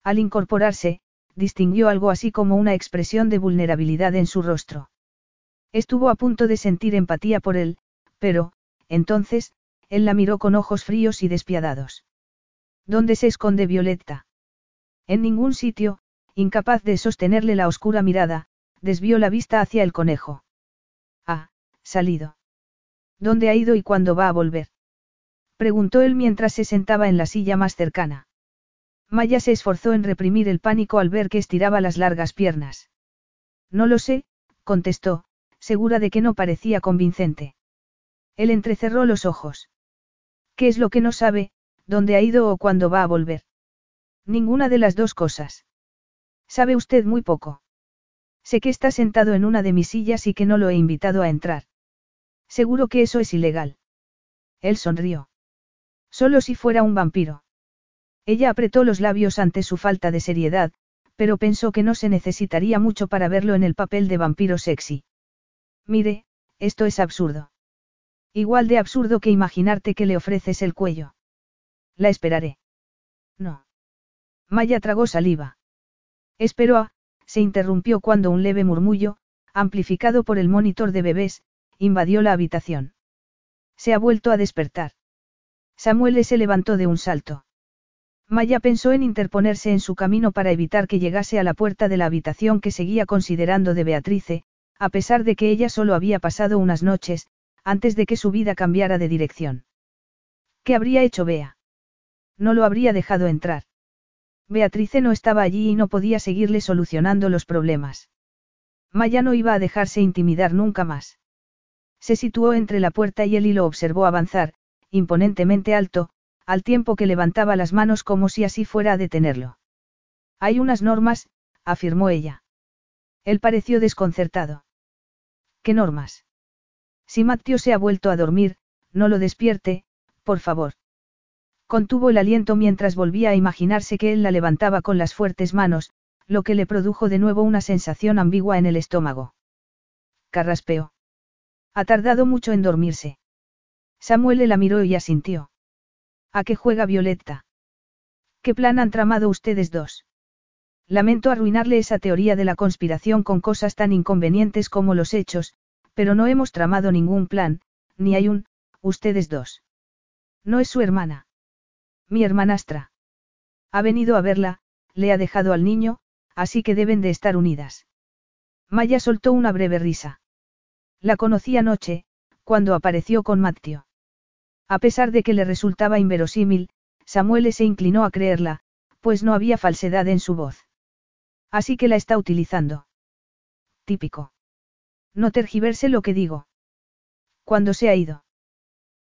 Al incorporarse, distinguió algo así como una expresión de vulnerabilidad en su rostro. Estuvo a punto de sentir empatía por él, pero, entonces, él la miró con ojos fríos y despiadados. ¿Dónde se esconde Violetta? En ningún sitio, incapaz de sostenerle la oscura mirada, desvió la vista hacia el conejo. Salido. ¿Dónde ha ido y cuándo va a volver? Preguntó él mientras se sentaba en la silla más cercana. Maya se esforzó en reprimir el pánico al ver que estiraba las largas piernas. No lo sé, contestó, segura de que no parecía convincente. Él entrecerró los ojos. ¿Qué es lo que no sabe, dónde ha ido o cuándo va a volver? Ninguna de las dos cosas. Sabe usted muy poco. Sé que está sentado en una de mis sillas y que no lo he invitado a entrar. Seguro que eso es ilegal. Él sonrió. Solo si fuera un vampiro. Ella apretó los labios ante su falta de seriedad, pero pensó que no se necesitaría mucho para verlo en el papel de vampiro sexy. Mire, esto es absurdo. Igual de absurdo que imaginarte que le ofreces el cuello. La esperaré. No. Maya tragó saliva. Espero a, se interrumpió cuando un leve murmullo, amplificado por el monitor de bebés, invadió la habitación. Se ha vuelto a despertar. Samuel se levantó de un salto. Maya pensó en interponerse en su camino para evitar que llegase a la puerta de la habitación que seguía considerando de Beatrice, a pesar de que ella solo había pasado unas noches, antes de que su vida cambiara de dirección. ¿Qué habría hecho Bea? No lo habría dejado entrar. Beatrice no estaba allí y no podía seguirle solucionando los problemas. Maya no iba a dejarse intimidar nunca más. Se situó entre la puerta y él y lo observó avanzar, imponentemente alto, al tiempo que levantaba las manos como si así fuera a detenerlo. Hay unas normas, afirmó ella. Él pareció desconcertado. ¿Qué normas? Si Mateo se ha vuelto a dormir, no lo despierte, por favor. Contuvo el aliento mientras volvía a imaginarse que él la levantaba con las fuertes manos, lo que le produjo de nuevo una sensación ambigua en el estómago. Carraspeó. Ha tardado mucho en dormirse. Samuel la miró y asintió. ¿A qué juega Violetta? ¿Qué plan han tramado ustedes dos? Lamento arruinarle esa teoría de la conspiración con cosas tan inconvenientes como los hechos, pero no hemos tramado ningún plan, ni hay un, ustedes dos. No es su hermana. Mi hermanastra. Ha venido a verla, le ha dejado al niño, así que deben de estar unidas. Maya soltó una breve risa. La conocí anoche, cuando apareció con Matteo. A pesar de que le resultaba inverosímil, Samuel se inclinó a creerla, pues no había falsedad en su voz. Así que la está utilizando. Típico. No tergiverse lo que digo. ¿Cuándo se ha ido?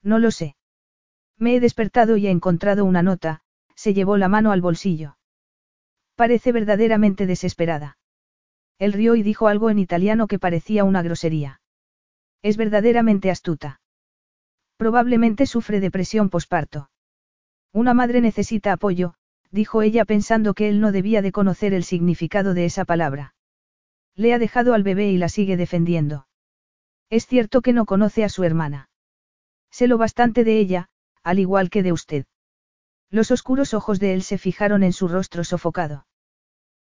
No lo sé. Me he despertado y he encontrado una nota, se llevó la mano al bolsillo. Parece verdaderamente desesperada. Él rió y dijo algo en italiano que parecía una grosería. Es verdaderamente astuta. Probablemente sufre depresión posparto. Una madre necesita apoyo, dijo ella pensando que él no debía de conocer el significado de esa palabra. Le ha dejado al bebé y la sigue defendiendo. Es cierto que no conoce a su hermana. Sé lo bastante de ella, al igual que de usted. Los oscuros ojos de él se fijaron en su rostro sofocado.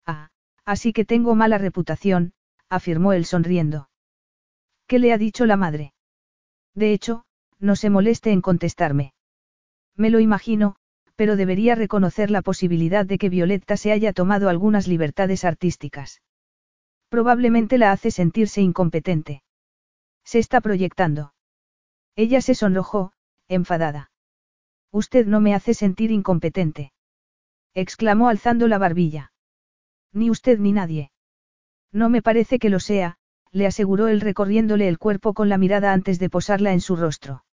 Ah, así que tengo mala reputación, afirmó él sonriendo. ¿Qué le ha dicho la madre? De hecho, no se moleste en contestarme. Me lo imagino, pero debería reconocer la posibilidad de que Violetta se haya tomado algunas libertades artísticas. Probablemente la hace sentirse incompetente. Se está proyectando. Ella se sonrojó, enfadada. Usted no me hace sentir incompetente. exclamó alzando la barbilla. Ni usted ni nadie. No me parece que lo sea, le aseguró él recorriéndole el cuerpo con la mirada antes de posarla en su rostro.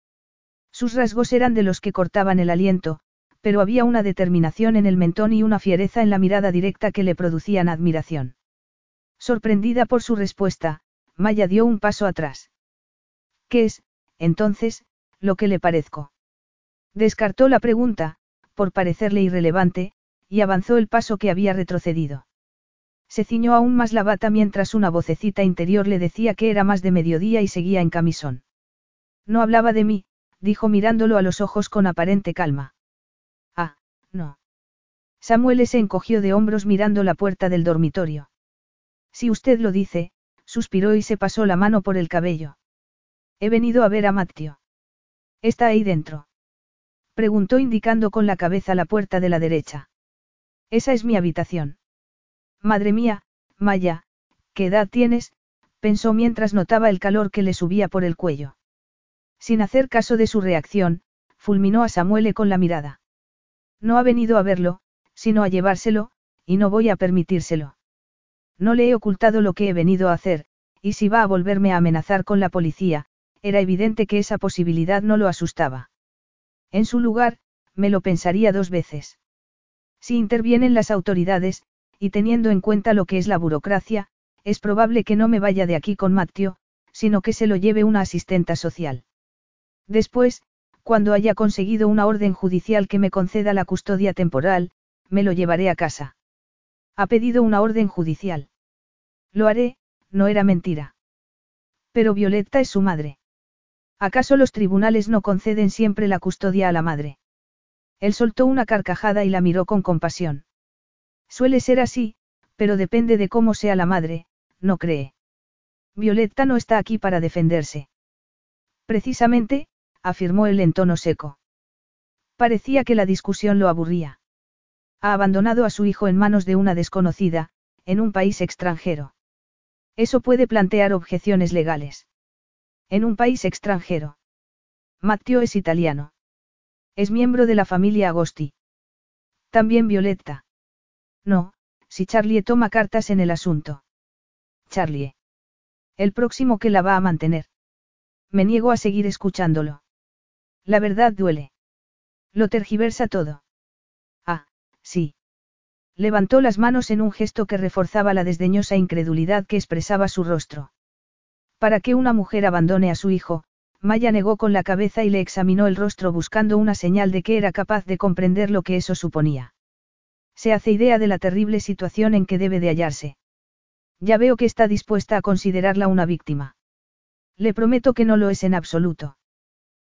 Sus rasgos eran de los que cortaban el aliento, pero había una determinación en el mentón y una fiereza en la mirada directa que le producían admiración. Sorprendida por su respuesta, Maya dio un paso atrás. ¿Qué es, entonces, lo que le parezco? Descartó la pregunta, por parecerle irrelevante, y avanzó el paso que había retrocedido. Se ciñó aún más la bata mientras una vocecita interior le decía que era más de mediodía y seguía en camisón. No hablaba de mí, dijo mirándolo a los ojos con aparente calma. No. Samuel se encogió de hombros mirando la puerta del dormitorio. Si usted lo dice, suspiró y se pasó la mano por el cabello. He venido a ver a Matteo. ¿Está ahí dentro? Preguntó indicando con la cabeza la puerta de la derecha. Esa es mi habitación. Madre mía, Maya, ¿qué edad tienes? pensó mientras notaba el calor que le subía por el cuello. Sin hacer caso de su reacción, fulminó a Samuele con la mirada. No ha venido a verlo, sino a llevárselo, y no voy a permitírselo. No le he ocultado lo que he venido a hacer, y si va a volverme a amenazar con la policía, era evidente que esa posibilidad no lo asustaba. En su lugar, me lo pensaría dos veces. Si intervienen las autoridades, y teniendo en cuenta lo que es la burocracia, es probable que no me vaya de aquí con Matteo, sino que se lo lleve una asistenta social. Después, cuando haya conseguido una orden judicial que me conceda la custodia temporal, me lo llevaré a casa. Ha pedido una orden judicial. Lo haré, no era mentira. Pero Violetta es su madre. ¿Acaso los tribunales no conceden siempre la custodia a la madre? Él soltó una carcajada y la miró con compasión. Suele ser así, pero depende de cómo sea la madre, no cree. Violetta no está aquí para defenderse. Precisamente, afirmó él en tono seco. Parecía que la discusión lo aburría. Ha abandonado a su hijo en manos de una desconocida, en un país extranjero. Eso puede plantear objeciones legales. En un país extranjero. Matteo es italiano. Es miembro de la familia Agosti. También Violetta. No, si Charlie toma cartas en el asunto. Charlie. El próximo que la va a mantener. Me niego a seguir escuchándolo. La verdad duele. Lo tergiversa todo. Ah, sí. Levantó las manos en un gesto que reforzaba la desdeñosa incredulidad que expresaba su rostro. Para que una mujer abandone a su hijo, Maya negó con la cabeza y le examinó el rostro buscando una señal de que era capaz de comprender lo que eso suponía. Se hace idea de la terrible situación en que debe de hallarse. Ya veo que está dispuesta a considerarla una víctima. Le prometo que no lo es en absoluto.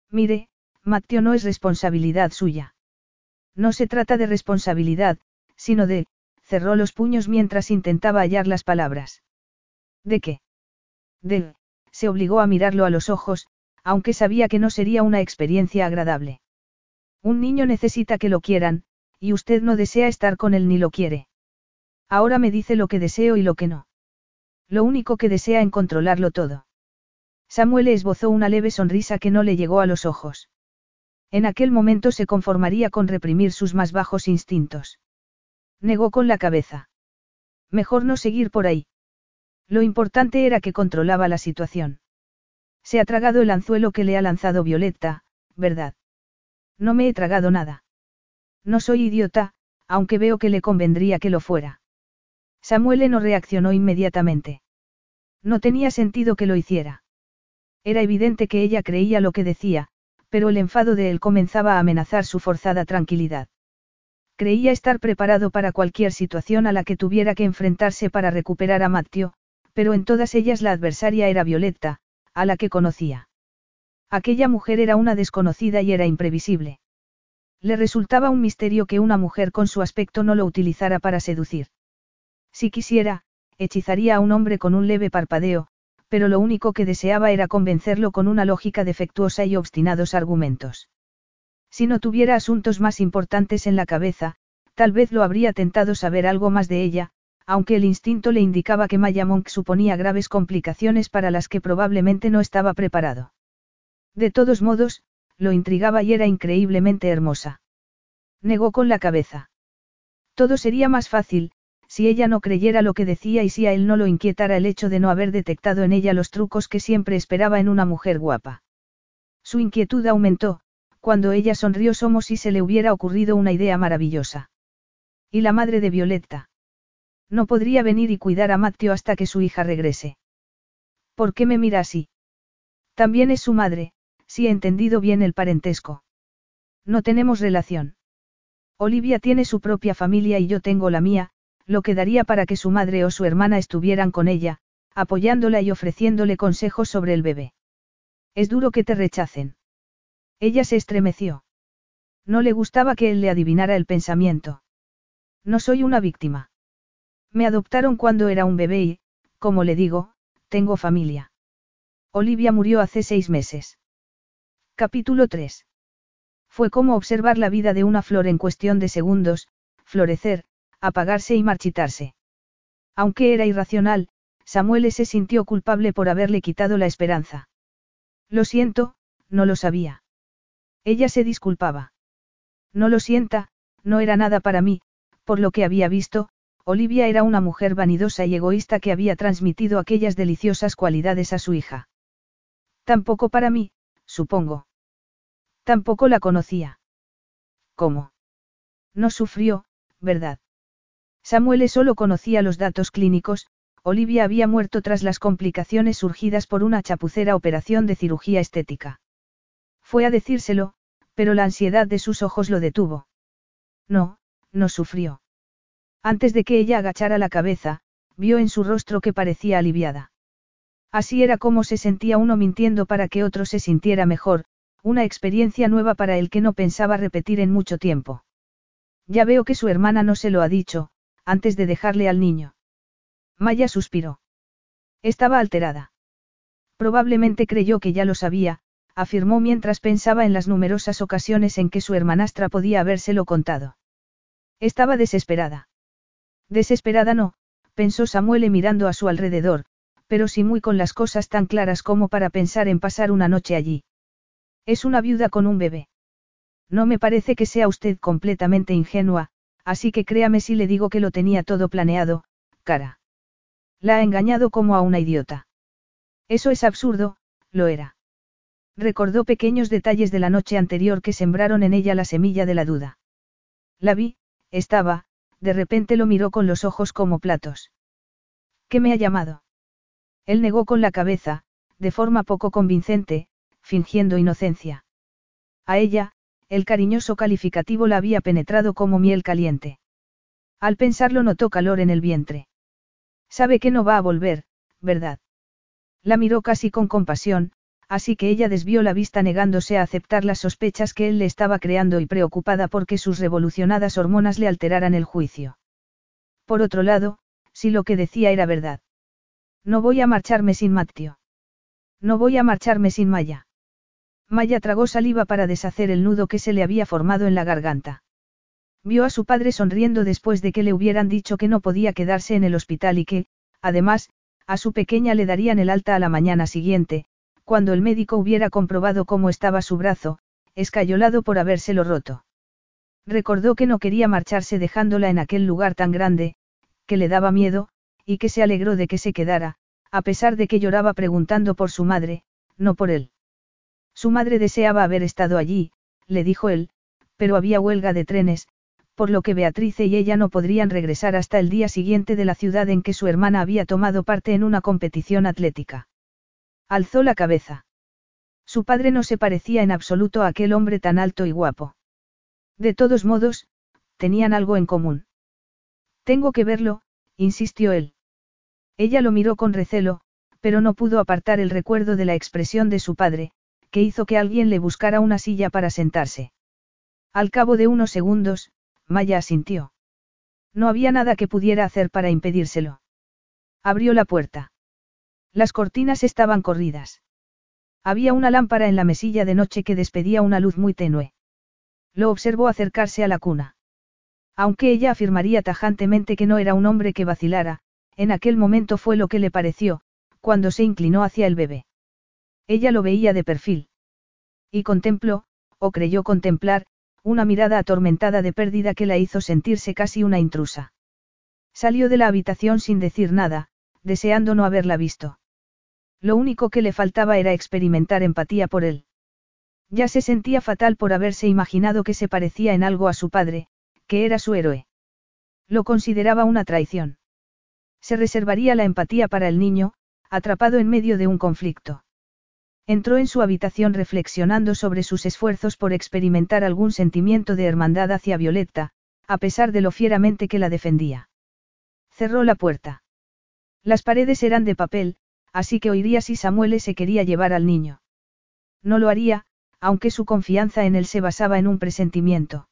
Mire, Matteo no es responsabilidad suya. No se trata de responsabilidad, sino de, cerró los puños mientras intentaba hallar las palabras. ¿De qué? De, se obligó a mirarlo a los ojos, aunque sabía que no sería una experiencia agradable. Un niño necesita que lo quieran, y usted no desea estar con él ni lo quiere. Ahora me dice lo que deseo y lo que no. Lo único que desea en controlarlo todo. Samuel esbozó una leve sonrisa que no le llegó a los ojos. En aquel momento se conformaría con reprimir sus más bajos instintos. Negó con la cabeza. Mejor no seguir por ahí. Lo importante era que controlaba la situación. Se ha tragado el anzuelo que le ha lanzado Violetta, ¿verdad? No me he tragado nada. No soy idiota, aunque veo que le convendría que lo fuera. Samuel no reaccionó inmediatamente. No tenía sentido que lo hiciera. Era evidente que ella creía lo que decía, pero el enfado de él comenzaba a amenazar su forzada tranquilidad. Creía estar preparado para cualquier situación a la que tuviera que enfrentarse para recuperar a Matteo, pero en todas ellas la adversaria era Violetta, a la que conocía. Aquella mujer era una desconocida y era imprevisible. Le resultaba un misterio que una mujer con su aspecto no lo utilizara para seducir. Si quisiera, hechizaría a un hombre con un leve parpadeo, pero lo único que deseaba era convencerlo con una lógica defectuosa y obstinados argumentos. Si no tuviera asuntos más importantes en la cabeza, tal vez lo habría tentado saber algo más de ella, aunque el instinto le indicaba que Maya Monk suponía graves complicaciones para las que probablemente no estaba preparado. De todos modos, lo intrigaba y era increíblemente hermosa. Negó con la cabeza. Todo sería más fácil, si ella no creyera lo que decía y si a él no lo inquietara el hecho de no haber detectado en ella los trucos que siempre esperaba en una mujer guapa. Su inquietud aumentó, cuando ella sonrió como si se le hubiera ocurrido una idea maravillosa. ¿Y la madre de Violetta? No podría venir y cuidar a Matteo hasta que su hija regrese. ¿Por qué me mira así? También es su madre, si he entendido bien el parentesco. No tenemos relación. Olivia tiene su propia familia y yo tengo la mía, lo que daría para que su madre o su hermana estuvieran con ella, apoyándola y ofreciéndole consejos sobre el bebé. Es duro que te rechacen. Ella se estremeció. No le gustaba que él le adivinara el pensamiento. No soy una víctima. Me adoptaron cuando era un bebé y, como le digo, tengo familia. Olivia murió hace seis meses. Capítulo 3. Fue como observar la vida de una flor en cuestión de segundos, florecer, apagarse y marchitarse. Aunque era irracional, Samuel se sintió culpable por haberle quitado la esperanza. Lo siento, no lo sabía. Ella se disculpaba. No lo sienta, no era nada para mí, por lo que había visto, Olivia era una mujer vanidosa y egoísta que había transmitido aquellas deliciosas cualidades a su hija. Tampoco para mí, supongo. Tampoco la conocía. ¿Cómo? No sufrió, ¿verdad? Samuel solo conocía los datos clínicos, Olivia había muerto tras las complicaciones surgidas por una chapucera operación de cirugía estética. Fue a decírselo, pero la ansiedad de sus ojos lo detuvo. No, no sufrió. Antes de que ella agachara la cabeza, vio en su rostro que parecía aliviada. Así era como se sentía uno mintiendo para que otro se sintiera mejor, una experiencia nueva para el que no pensaba repetir en mucho tiempo. Ya veo que su hermana no se lo ha dicho, antes de dejarle al niño. Maya suspiró. Estaba alterada. Probablemente creyó que ya lo sabía, afirmó mientras pensaba en las numerosas ocasiones en que su hermanastra podía habérselo contado. Estaba desesperada. Desesperada no, pensó Samuel mirando a su alrededor, pero sí muy con las cosas tan claras como para pensar en pasar una noche allí. Es una viuda con un bebé. No me parece que sea usted completamente ingenua, así que créame si le digo que lo tenía todo planeado, cara. La ha engañado como a una idiota. Eso es absurdo, lo era. Recordó pequeños detalles de la noche anterior que sembraron en ella la semilla de la duda. La vi, estaba, de repente lo miró con los ojos como platos. ¿Qué me ha llamado? Él negó con la cabeza, de forma poco convincente, fingiendo inocencia. A ella, el cariñoso calificativo la había penetrado como miel caliente. Al pensarlo notó calor en el vientre. Sabe que no va a volver, ¿verdad? La miró casi con compasión, así que ella desvió la vista negándose a aceptar las sospechas que él le estaba creando y preocupada porque sus revolucionadas hormonas le alteraran el juicio. Por otro lado, si lo que decía era verdad. No voy a marcharme sin Mattio. No voy a marcharme sin Maya. Maya tragó saliva para deshacer el nudo que se le había formado en la garganta. Vio a su padre sonriendo después de que le hubieran dicho que no podía quedarse en el hospital y que, además, a su pequeña le darían el alta a la mañana siguiente, cuando el médico hubiera comprobado cómo estaba su brazo, escayolado por habérselo roto. Recordó que no quería marcharse dejándola en aquel lugar tan grande, que le daba miedo, y que se alegró de que se quedara, a pesar de que lloraba preguntando por su madre, no por él. Su madre deseaba haber estado allí, le dijo él, pero había huelga de trenes, por lo que Beatrice y ella no podrían regresar hasta el día siguiente de la ciudad en que su hermana había tomado parte en una competición atlética. Alzó la cabeza. Su padre no se parecía en absoluto a aquel hombre tan alto y guapo. De todos modos, tenían algo en común. Tengo que verlo, insistió él. Ella lo miró con recelo, pero no pudo apartar el recuerdo de la expresión de su padre, que hizo que alguien le buscara una silla para sentarse. Al cabo de unos segundos, Maya asintió. No había nada que pudiera hacer para impedírselo. Abrió la puerta. Las cortinas estaban corridas. Había una lámpara en la mesilla de noche que despedía una luz muy tenue. Lo observó acercarse a la cuna. Aunque ella afirmaría tajantemente que no era un hombre que vacilara, en aquel momento fue lo que le pareció, cuando se inclinó hacia el bebé. Ella lo veía de perfil. Y contempló, o creyó contemplar, una mirada atormentada de pérdida que la hizo sentirse casi una intrusa. Salió de la habitación sin decir nada, deseando no haberla visto. Lo único que le faltaba era experimentar empatía por él. Ya se sentía fatal por haberse imaginado que se parecía en algo a su padre, que era su héroe. Lo consideraba una traición. Se reservaría la empatía para el niño, atrapado en medio de un conflicto. Entró en su habitación reflexionando sobre sus esfuerzos por experimentar algún sentimiento de hermandad hacia Violetta, a pesar de lo fieramente que la defendía. Cerró la puerta. Las paredes eran de papel, así que oiría si Samuel se quería llevar al niño. No lo haría, aunque su confianza en él se basaba en un presentimiento.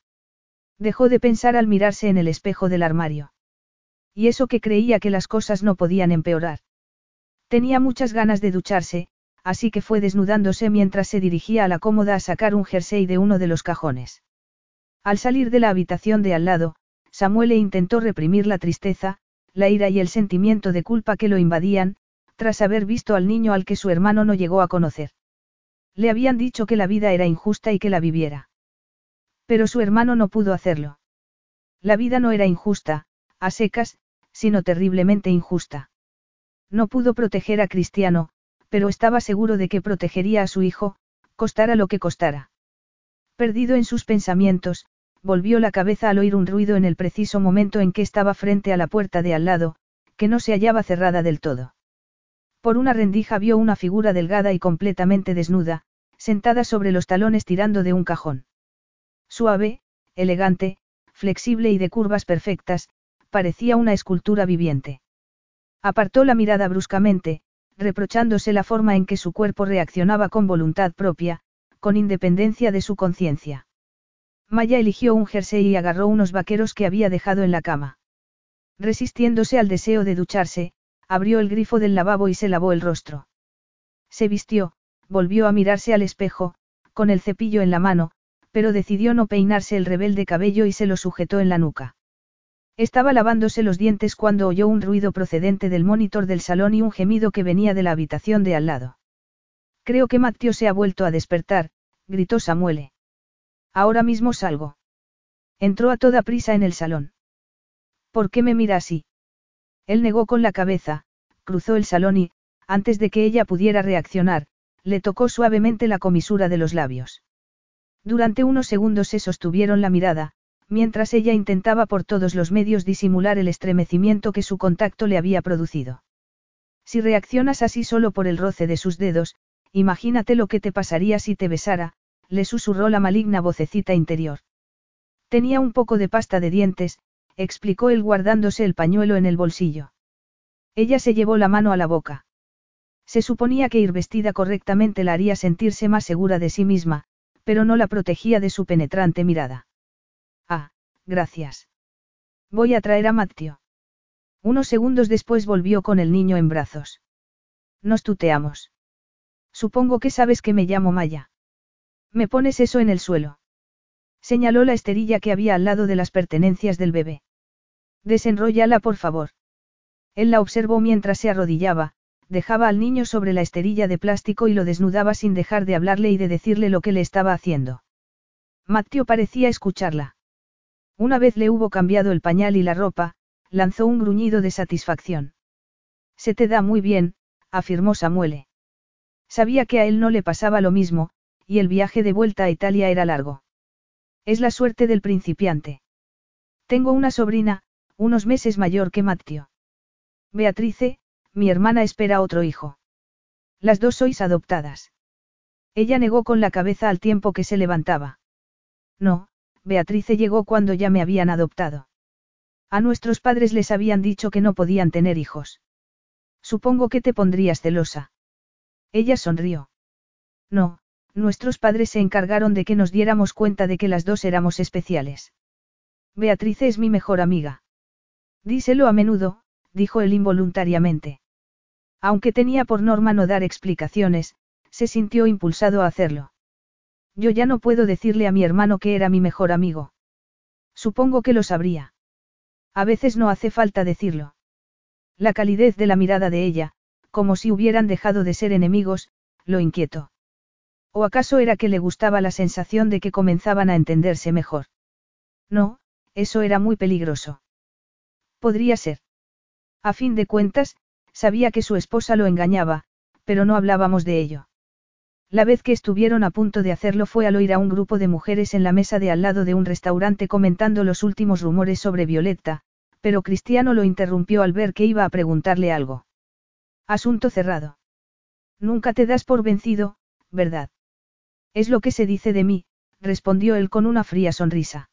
Dejó de pensar al mirarse en el espejo del armario. Y eso que creía que las cosas no podían empeorar. Tenía muchas ganas de ducharse, así que fue desnudándose mientras se dirigía a la cómoda a sacar un jersey de uno de los cajones. Al salir de la habitación de al lado, Samuel intentó reprimir la tristeza, la ira y el sentimiento de culpa que lo invadían, tras haber visto al niño al que su hermano no llegó a conocer. Le habían dicho que la vida era injusta y que la viviera. Pero su hermano no pudo hacerlo. La vida no era injusta, a secas, sino terriblemente injusta. No pudo proteger a Cristiano, pero estaba seguro de que protegería a su hijo, costara lo que costara. Perdido en sus pensamientos, volvió la cabeza al oír un ruido en el preciso momento en que estaba frente a la puerta de al lado, que no se hallaba cerrada del todo. Por una rendija vio una figura delgada y completamente desnuda, sentada sobre los talones tirando de un cajón. Suave, elegante, flexible y de curvas perfectas, parecía una escultura viviente. Apartó la mirada bruscamente, reprochándose la forma en que su cuerpo reaccionaba con voluntad propia, con independencia de su conciencia. Maya eligió un jersey y agarró unos vaqueros que había dejado en la cama. Resistiéndose al deseo de ducharse, abrió el grifo del lavabo y se lavó el rostro. Se vistió, volvió a mirarse al espejo, con el cepillo en la mano, pero decidió no peinarse el rebelde cabello y se lo sujetó en la nuca. Estaba lavándose los dientes cuando oyó un ruido procedente del monitor del salón y un gemido que venía de la habitación de al lado. Creo que Matteo se ha vuelto a despertar, gritó Samuele. Ahora mismo salgo. Entró a toda prisa en el salón. ¿Por qué me mira así? Él negó con la cabeza, cruzó el salón y, antes de que ella pudiera reaccionar, le tocó suavemente la comisura de los labios. Durante unos segundos se sostuvieron la mirada, mientras ella intentaba por todos los medios disimular el estremecimiento que su contacto le había producido. Si reaccionas así solo por el roce de sus dedos, imagínate lo que te pasaría si te besara, le susurró la maligna vocecita interior. Tenía un poco de pasta de dientes, explicó él guardándose el pañuelo en el bolsillo. Ella se llevó la mano a la boca. Se suponía que ir vestida correctamente la haría sentirse más segura de sí misma, pero no la protegía de su penetrante mirada. Gracias. Voy a traer a Matteo. Unos segundos después volvió con el niño en brazos. Nos tuteamos. Supongo que sabes que me llamo Maya. Me pones eso en el suelo. Señaló la esterilla que había al lado de las pertenencias del bebé. Desenróllala, por favor. Él la observó mientras se arrodillaba, dejaba al niño sobre la esterilla de plástico y lo desnudaba sin dejar de hablarle y de decirle lo que le estaba haciendo. Matteo parecía escucharla. Una vez le hubo cambiado el pañal y la ropa, lanzó un gruñido de satisfacción. Se te da muy bien, afirmó Samuele. Sabía que a él no le pasaba lo mismo, y el viaje de vuelta a Italia era largo. Es la suerte del principiante. Tengo una sobrina, unos meses mayor que Matteo. Beatrice, mi hermana espera otro hijo. Las dos sois adoptadas. Ella negó con la cabeza al tiempo que se levantaba. No, Beatrice llegó cuando ya me habían adoptado. A nuestros padres les habían dicho que no podían tener hijos. Supongo que te pondrías celosa. Ella sonrió. No, nuestros padres se encargaron de que nos diéramos cuenta de que las dos éramos especiales. Beatrice es mi mejor amiga. Díselo a menudo, dijo él involuntariamente. Aunque tenía por norma no dar explicaciones, se sintió impulsado a hacerlo. Yo ya no puedo decirle a mi hermano que era mi mejor amigo. Supongo que lo sabría. A veces no hace falta decirlo. La calidez de la mirada de ella, como si hubieran dejado de ser enemigos, lo inquietó. ¿O acaso era que le gustaba la sensación de que comenzaban a entenderse mejor? No, eso era muy peligroso. Podría ser. A fin de cuentas, sabía que su esposa lo engañaba, pero no hablábamos de ello. La vez que estuvieron a punto de hacerlo fue al oír a un grupo de mujeres en la mesa de al lado de un restaurante comentando los últimos rumores sobre Violetta, pero Cristiano lo interrumpió al ver que iba a preguntarle algo. Asunto cerrado. Nunca te das por vencido, ¿verdad? Es lo que se dice de mí, respondió él con una fría sonrisa.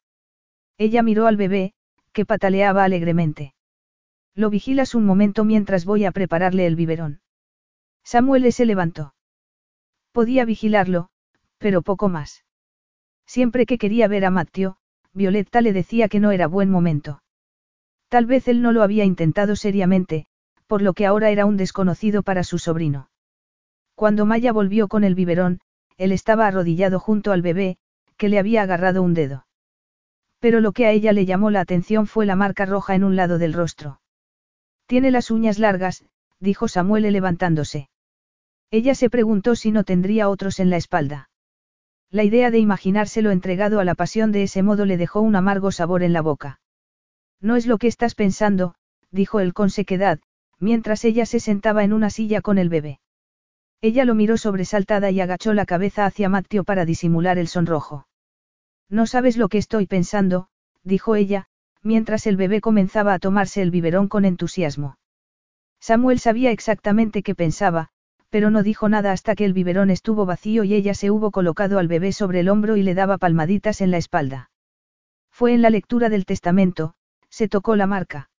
Ella miró al bebé, que pataleaba alegremente. Lo vigilas un momento mientras voy a prepararle el biberón. Samuel se levantó. Podía vigilarlo, pero poco más. Siempre que quería ver a Matteo, Violetta le decía que no era buen momento. Tal vez él no lo había intentado seriamente, por lo que ahora era un desconocido para su sobrino. Cuando Maya volvió con el biberón, él estaba arrodillado junto al bebé, que le había agarrado un dedo. Pero lo que a ella le llamó la atención fue la marca roja en un lado del rostro. Tiene las uñas largas, dijo Samuel levantándose. Ella se preguntó si no tendría otros en la espalda. La idea de imaginárselo entregado a la pasión de ese modo le dejó un amargo sabor en la boca. No es lo que estás pensando, dijo él con sequedad, mientras ella se sentaba en una silla con el bebé. Ella lo miró sobresaltada y agachó la cabeza hacia Matteo para disimular el sonrojo. No sabes lo que estoy pensando, dijo ella, mientras el bebé comenzaba a tomarse el biberón con entusiasmo. Samuel sabía exactamente qué pensaba, pero no dijo nada hasta que el biberón estuvo vacío y ella se hubo colocado al bebé sobre el hombro y le daba palmaditas en la espalda. Fue en la lectura del testamento, se tocó la marca.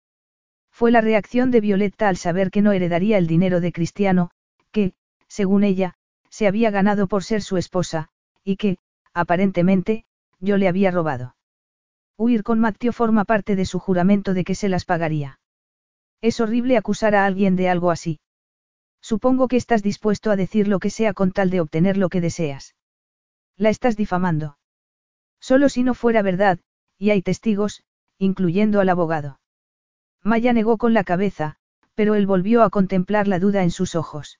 Fue la reacción de Violetta al saber que no heredaría el dinero de Cristiano, que, según ella, se había ganado por ser su esposa, y que, aparentemente, yo le había robado. Huir con Matteo forma parte de su juramento de que se las pagaría. Es horrible acusar a alguien de algo así. Supongo que estás dispuesto a decir lo que sea con tal de obtener lo que deseas. La estás difamando. Solo si no fuera verdad, y hay testigos, incluyendo al abogado. Maya negó con la cabeza, pero él volvió a contemplar la duda en sus ojos.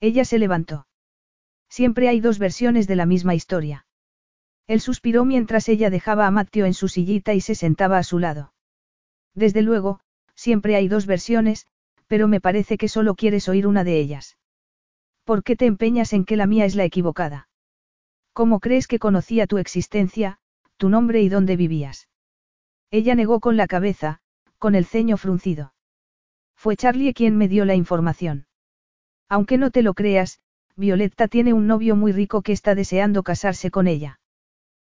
Ella se levantó. Siempre hay dos versiones de la misma historia. Él suspiró mientras ella dejaba a Matteo en su sillita y se sentaba a su lado. Desde luego, siempre hay dos versiones, pero me parece que solo quieres oír una de ellas. ¿Por qué te empeñas en que la mía es la equivocada? ¿Cómo crees que conocía tu existencia, tu nombre y dónde vivías. Ella negó con la cabeza, con el ceño fruncido. Fue Charlie quien me dio la información. Aunque no te lo creas, Violetta tiene un novio muy rico que está deseando casarse con ella.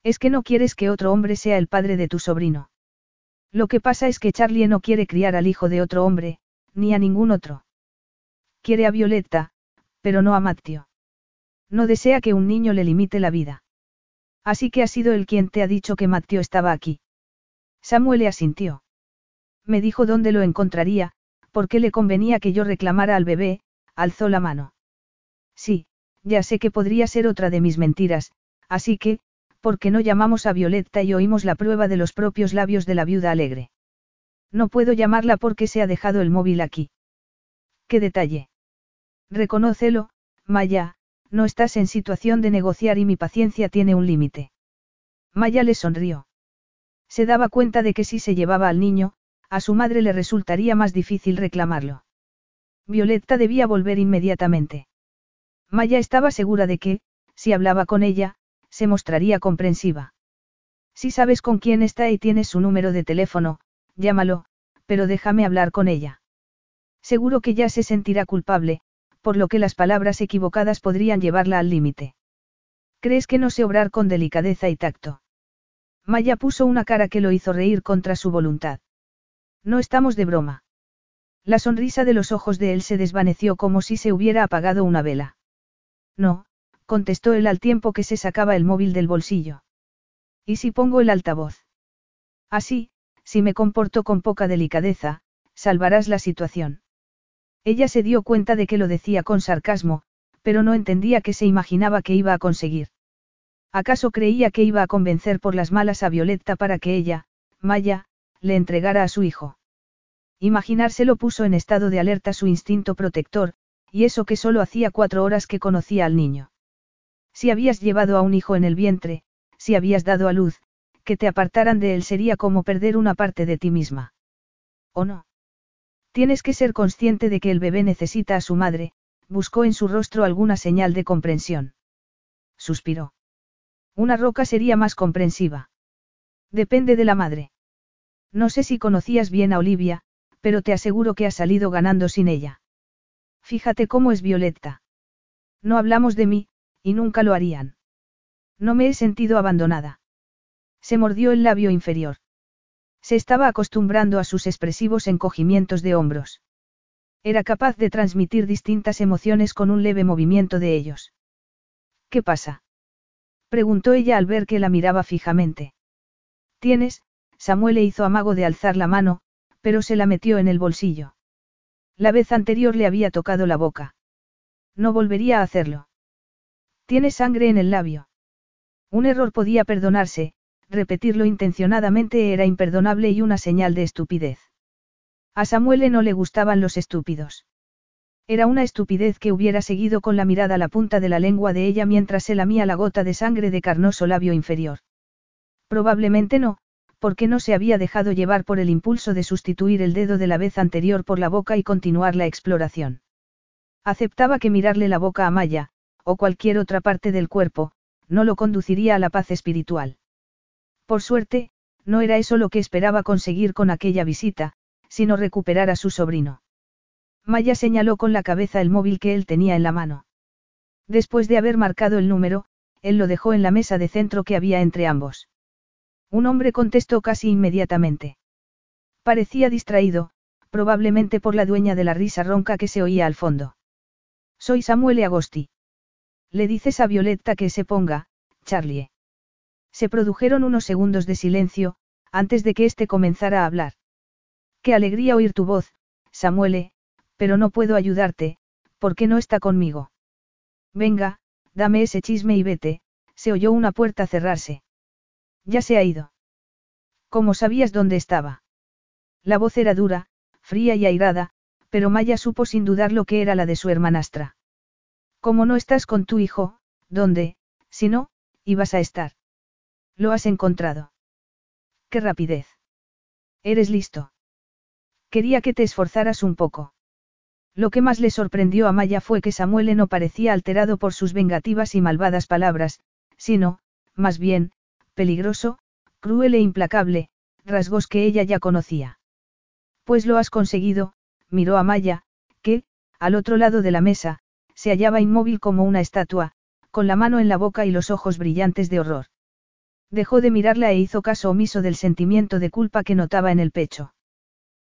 Es que no quieres que otro hombre sea el padre de tu sobrino. Lo que pasa es que Charlie no quiere criar al hijo de otro hombre, ni a ningún otro. Quiere a Violetta, pero no a Matteo. No desea que un niño le limite la vida. Así que ha sido él quien te ha dicho que Matteo estaba aquí. Samuel le asintió. Me dijo dónde lo encontraría, porque le convenía que yo reclamara al bebé, alzó la mano. Sí, ya sé que podría ser otra de mis mentiras, así que, ¿por qué no llamamos a Violetta y oímos la prueba de los propios labios de la viuda alegre? No puedo llamarla porque se ha dejado el móvil aquí. ¿Qué detalle? Reconócelo, Maya, no estás en situación de negociar y mi paciencia tiene un límite. Maya le sonrió. Se daba cuenta de que si se llevaba al niño, a su madre le resultaría más difícil reclamarlo. Violetta debía volver inmediatamente. Maya estaba segura de que, si hablaba con ella, se mostraría comprensiva. Si sabes con quién está y tienes su número de teléfono, llámalo, pero déjame hablar con ella. Seguro que ya se sentirá culpable, por lo que las palabras equivocadas podrían llevarla al límite. ¿Crees que no sé obrar con delicadeza y tacto? Maya puso una cara que lo hizo reír contra su voluntad. No estamos de broma. La sonrisa de los ojos de él se desvaneció como si se hubiera apagado una vela. No, contestó él al tiempo que se sacaba el móvil del bolsillo. ¿Y si pongo el altavoz? Así, si me comporto con poca delicadeza, salvarás la situación. Ella se dio cuenta de que lo decía con sarcasmo, pero no entendía qué se imaginaba que iba a conseguir. ¿Acaso creía que iba a convencer por las malas a Violetta para que ella, Maya, le entregara a su hijo? Imaginárselo puso en estado de alerta su instinto protector, y eso que solo hacía cuatro horas que conocía al niño. Si habías llevado a un hijo en el vientre, si habías dado a luz, que te apartaran de él sería como perder una parte de ti misma. ¿O no? Tienes que ser consciente de que el bebé necesita a su madre, buscó en su rostro alguna señal de comprensión. Suspiró. Una roca sería más comprensiva. Depende de la madre. No sé si conocías bien a Olivia, pero te aseguro que has salido ganando sin ella. Fíjate cómo es Violetta. No hablamos de mí, y nunca lo harían. No me he sentido abandonada. Se mordió el labio inferior. Se estaba acostumbrando a sus expresivos encogimientos de hombros. Era capaz de transmitir distintas emociones con un leve movimiento de ellos. ¿Qué pasa? preguntó ella al ver que la miraba fijamente. Tienes, Samuel le hizo amago de alzar la mano, pero se la metió en el bolsillo. La vez anterior le había tocado la boca. No volvería a hacerlo. Tiene sangre en el labio. Un error podía perdonarse, repetirlo intencionadamente era imperdonable y una señal de estupidez. A Samuele no le gustaban los estúpidos. Era una estupidez que hubiera seguido con la mirada la punta de la lengua de ella mientras se lamía la gota de sangre de carnoso labio inferior. Probablemente no, porque no se había dejado llevar por el impulso de sustituir el dedo de la vez anterior por la boca y continuar la exploración. Aceptaba que mirarle la boca a Maya, o cualquier otra parte del cuerpo, no lo conduciría a la paz espiritual. Por suerte, no era eso lo que esperaba conseguir con aquella visita, sino recuperar a su sobrino. Maya señaló con la cabeza el móvil que él tenía en la mano. Después de haber marcado el número, él lo dejó en la mesa de centro que había entre ambos. Un hombre contestó casi inmediatamente. Parecía distraído, probablemente por la dueña de la risa ronca que se oía al fondo. Soy Samuel Agosti. Le dices a Violetta que se ponga, Charlie. Se produjeron unos segundos de silencio, antes de que éste comenzara a hablar. Qué alegría oír tu voz, Samuele, pero no puedo ayudarte, porque no está conmigo. Venga, dame ese chisme y vete, se oyó una puerta cerrarse. Ya se ha ido. ¿Cómo sabías dónde estaba? La voz era dura, fría y airada, pero Maya supo sin dudar lo que era la de su hermanastra. ¿Cómo no estás con tu hijo, ¿dónde, si no, ibas a estar? Lo has encontrado. ¡Qué rapidez! Eres listo. Quería que te esforzaras un poco. Lo que más le sorprendió a Maya fue que Samuel no parecía alterado por sus vengativas y malvadas palabras, sino, más bien, peligroso, cruel e implacable, rasgos que ella ya conocía. Pues lo has conseguido, miró a Maya, que, al otro lado de la mesa, se hallaba inmóvil como una estatua, con la mano en la boca y los ojos brillantes de horror. Dejó de mirarla e hizo caso omiso del sentimiento de culpa que notaba en el pecho.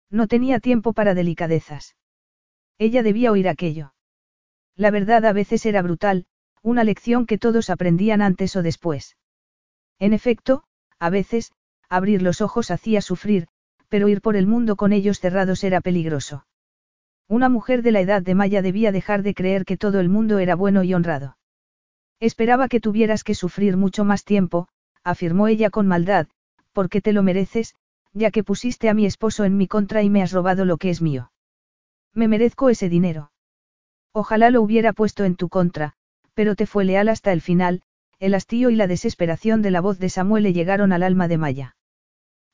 No tenía tiempo para delicadezas. Ella debía oír aquello. La verdad a veces era brutal, una lección que todos aprendían antes o después. En efecto, a veces, abrir los ojos hacía sufrir, pero ir por el mundo con ellos cerrados era peligroso. Una mujer de la edad de Maya debía dejar de creer que todo el mundo era bueno y honrado. Esperaba que tuvieras que sufrir mucho más tiempo, afirmó ella con maldad, porque te lo mereces, ya que pusiste a mi esposo en mi contra y me has robado lo que es mío. Me merezco ese dinero. Ojalá lo hubiera puesto en tu contra, pero te fue leal hasta el final, el hastío y la desesperación de la voz de Samuel le llegaron al alma de Maya.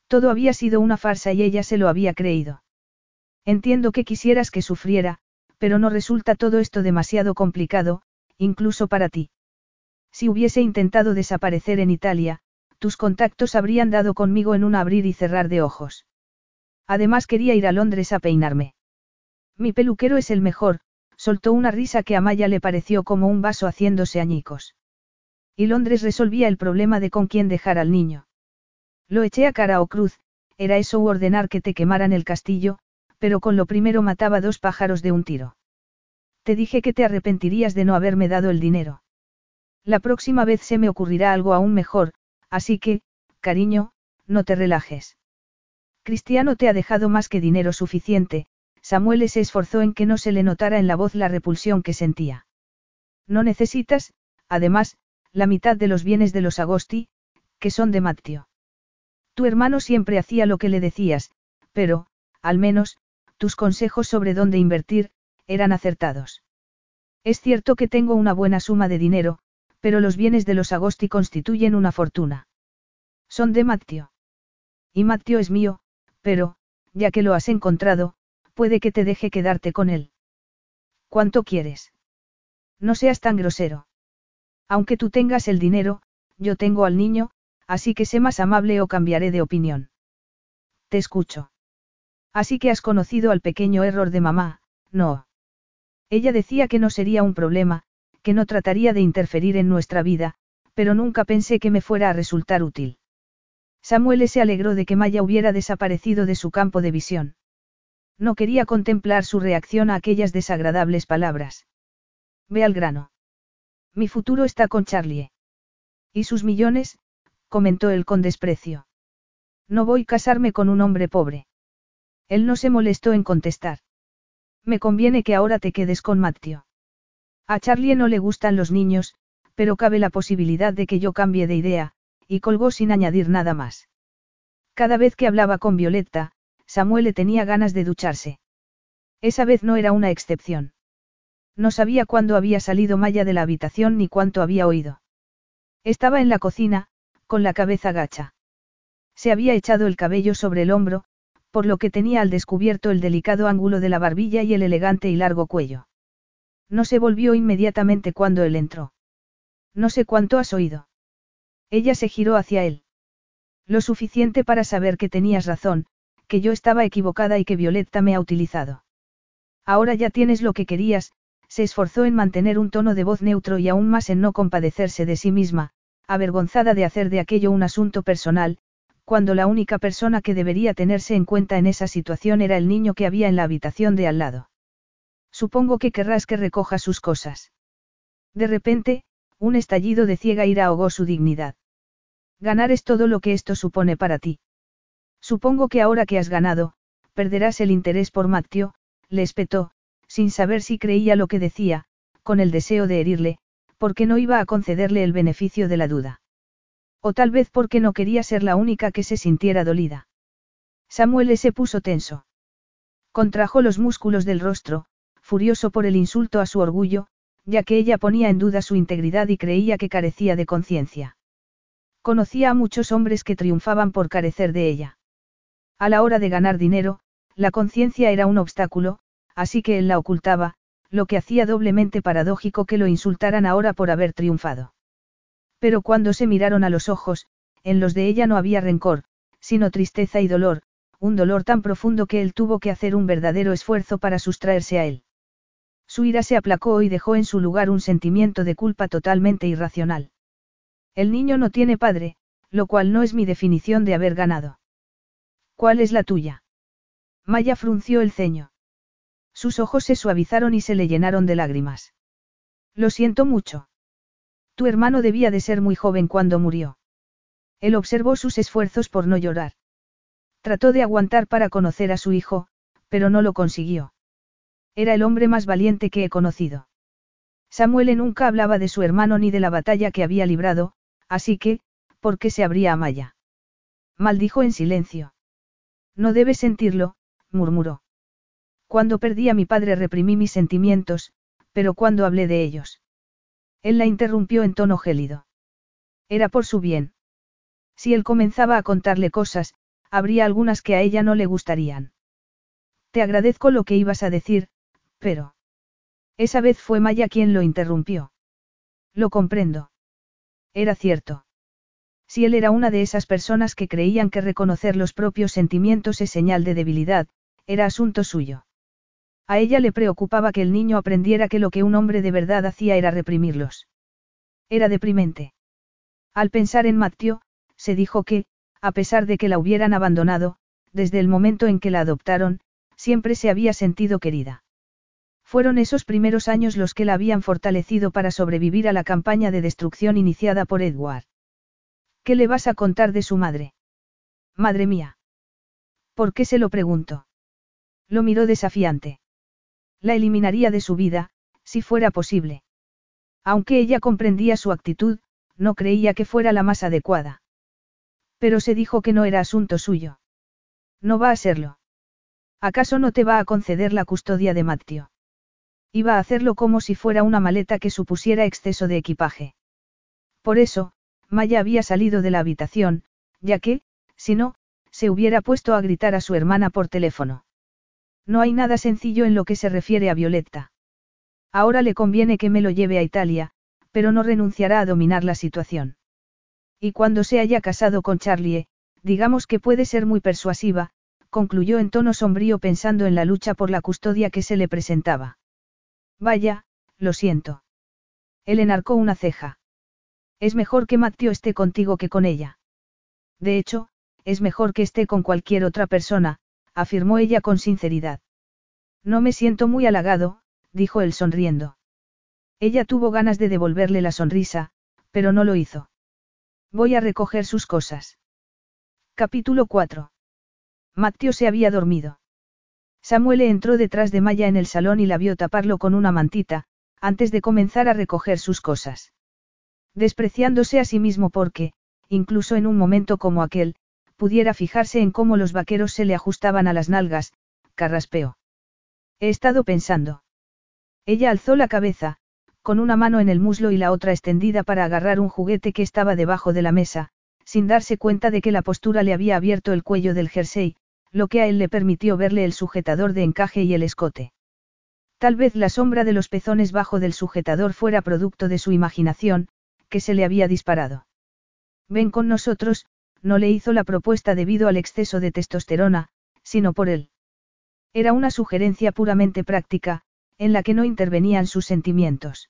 Todo había sido una farsa y ella se lo había creído. Entiendo que quisieras que sufriera, pero no resulta todo esto demasiado complicado, incluso para ti. Si hubiese intentado desaparecer en Italia, tus contactos habrían dado conmigo en un abrir y cerrar de ojos. Además quería ir a Londres a peinarme. Mi peluquero es el mejor, soltó una risa que a Maya le pareció como un vaso haciéndose añicos. Y Londres resolvía el problema de con quién dejar al niño. Lo eché a cara o cruz, era eso u ordenar que te quemaran el castillo, pero con lo primero mataba dos pájaros de un tiro. Te dije que te arrepentirías de no haberme dado el dinero. La próxima vez se me ocurrirá algo aún mejor, así que, cariño, no te relajes. Cristiano te ha dejado más que dinero suficiente, Samuel se esforzó en que no se le notara en la voz la repulsión que sentía. No necesitas, además, la mitad de los bienes de los Agosti, que son de Matteo. Tu hermano siempre hacía lo que le decías, pero, al menos, tus consejos sobre dónde invertir, eran acertados. Es cierto que tengo una buena suma de dinero, pero los bienes de los Agosti constituyen una fortuna. Son de Matteo. Y Matteo es mío, pero, ya que lo has encontrado, puede que te deje quedarte con él. ¿Cuánto quieres? No seas tan grosero. Aunque tú tengas el dinero, yo tengo al niño, así que sé más amable o cambiaré de opinión. Te escucho. Así que has conocido al pequeño error de mamá, no. Ella decía que no sería un problema, que no trataría de interferir en nuestra vida, pero nunca pensé que me fuera a resultar útil. Samuel se alegró de que Maya hubiera desaparecido de su campo de visión. No quería contemplar su reacción a aquellas desagradables palabras. Ve al grano. Mi futuro está con Charlie. ¿Y sus millones? comentó él con desprecio. No voy a casarme con un hombre pobre. Él no se molestó en contestar. Me conviene que ahora te quedes con Matteo. A Charlie no le gustan los niños, pero cabe la posibilidad de que yo cambie de idea, y colgó sin añadir nada más. Cada vez que hablaba con Violetta, Samuel le tenía ganas de ducharse. Esa vez no era una excepción. No sabía cuándo había salido Maya de la habitación ni cuánto había oído. Estaba en la cocina, con la cabeza gacha. Se había echado el cabello sobre el hombro, por lo que tenía al descubierto el delicado ángulo de la barbilla y el elegante y largo cuello. No se volvió inmediatamente cuando él entró. No sé cuánto has oído. Ella se giró hacia él. Lo suficiente para saber que tenías razón, que yo estaba equivocada y que Violetta me ha utilizado. Ahora ya tienes lo que querías, se esforzó en mantener un tono de voz neutro y aún más en no compadecerse de sí misma, avergonzada de hacer de aquello un asunto personal, cuando la única persona que debería tenerse en cuenta en esa situación era el niño que había en la habitación de al lado. Supongo que querrás que recoja sus cosas. De repente, un estallido de ciega ira ahogó su dignidad. Ganar es todo lo que esto supone para ti. Supongo que ahora que has ganado, perderás el interés por Matteo, le espetó, sin saber si creía lo que decía, con el deseo de herirle, porque no iba a concederle el beneficio de la duda. O tal vez porque no quería ser la única que se sintiera dolida. Samuel se puso tenso. Contrajo los músculos del rostro, furioso por el insulto a su orgullo, ya que ella ponía en duda su integridad y creía que carecía de conciencia. Conocía a muchos hombres que triunfaban por carecer de ella. A la hora de ganar dinero, la conciencia era un obstáculo, así que él la ocultaba, lo que hacía doblemente paradójico que lo insultaran ahora por haber triunfado. Pero cuando se miraron a los ojos, en los de ella no había rencor, sino tristeza y dolor, un dolor tan profundo que él tuvo que hacer un verdadero esfuerzo para sustraerse a él. Su ira se aplacó y dejó en su lugar un sentimiento de culpa totalmente irracional. El niño no tiene padre, lo cual no es mi definición de haber ganado. ¿Cuál es la tuya? Maya frunció el ceño. Sus ojos se suavizaron y se le llenaron de lágrimas. Lo siento mucho. Tu hermano debía de ser muy joven cuando murió. Él observó sus esfuerzos por no llorar. Trató de aguantar para conocer a su hijo, pero no lo consiguió. Era el hombre más valiente que he conocido. Samuel nunca hablaba de su hermano ni de la batalla que había librado, así que, ¿por qué se abría a Maya? Maldijo en silencio. No debes sentirlo, murmuró. Cuando perdí a mi padre reprimí mis sentimientos, pero cuando hablé de ellos. Él la interrumpió en tono gélido. Era por su bien. Si él comenzaba a contarle cosas, habría algunas que a ella no le gustarían. Te agradezco lo que ibas a decir, pero... Esa vez fue Maya quien lo interrumpió. Lo comprendo. Era cierto. Si él era una de esas personas que creían que reconocer los propios sentimientos es señal de debilidad, era asunto suyo. A ella le preocupaba que el niño aprendiera que lo que un hombre de verdad hacía era reprimirlos. Era deprimente. Al pensar en Matthew, se dijo que, a pesar de que la hubieran abandonado, desde el momento en que la adoptaron, siempre se había sentido querida. Fueron esos primeros años los que la habían fortalecido para sobrevivir a la campaña de destrucción iniciada por Edward. ¿Qué le vas a contar de su madre? Madre mía. ¿Por qué se lo pregunto? Lo miró desafiante. La eliminaría de su vida, si fuera posible. Aunque ella comprendía su actitud, no creía que fuera la más adecuada. Pero se dijo que no era asunto suyo. No va a serlo. ¿Acaso no te va a conceder la custodia de Matteo? Iba a hacerlo como si fuera una maleta que supusiera exceso de equipaje. Por eso, Maya había salido de la habitación, ya que, si no, se hubiera puesto a gritar a su hermana por teléfono. No hay nada sencillo en lo que se refiere a Violetta. Ahora le conviene que me lo lleve a Italia, pero no renunciará a dominar la situación. Y cuando se haya casado con Charlie, digamos que puede ser muy persuasiva, concluyó en tono sombrío pensando en la lucha por la custodia que se le presentaba. Vaya, lo siento. Él enarcó una ceja. Es mejor que Mateo esté contigo que con ella. De hecho, es mejor que esté con cualquier otra persona, afirmó ella con sinceridad. No me siento muy halagado, dijo él sonriendo. Ella tuvo ganas de devolverle la sonrisa, pero no lo hizo. Voy a recoger sus cosas. Capítulo 4. Mateo se había dormido. Samuel entró detrás de Maya en el salón y la vio taparlo con una mantita, antes de comenzar a recoger sus cosas. Despreciándose a sí mismo porque, incluso en un momento como aquel, pudiera fijarse en cómo los vaqueros se le ajustaban a las nalgas, carraspeó. He estado pensando. Ella alzó la cabeza, con una mano en el muslo y la otra extendida para agarrar un juguete que estaba debajo de la mesa, sin darse cuenta de que la postura le había abierto el cuello del jersey, lo que a él le permitió verle el sujetador de encaje y el escote. Tal vez la sombra de los pezones bajo del sujetador fuera producto de su imaginación, que se le había disparado. Ven con nosotros, no le hizo la propuesta debido al exceso de testosterona, sino por él. Era una sugerencia puramente práctica, en la que no intervenían sus sentimientos.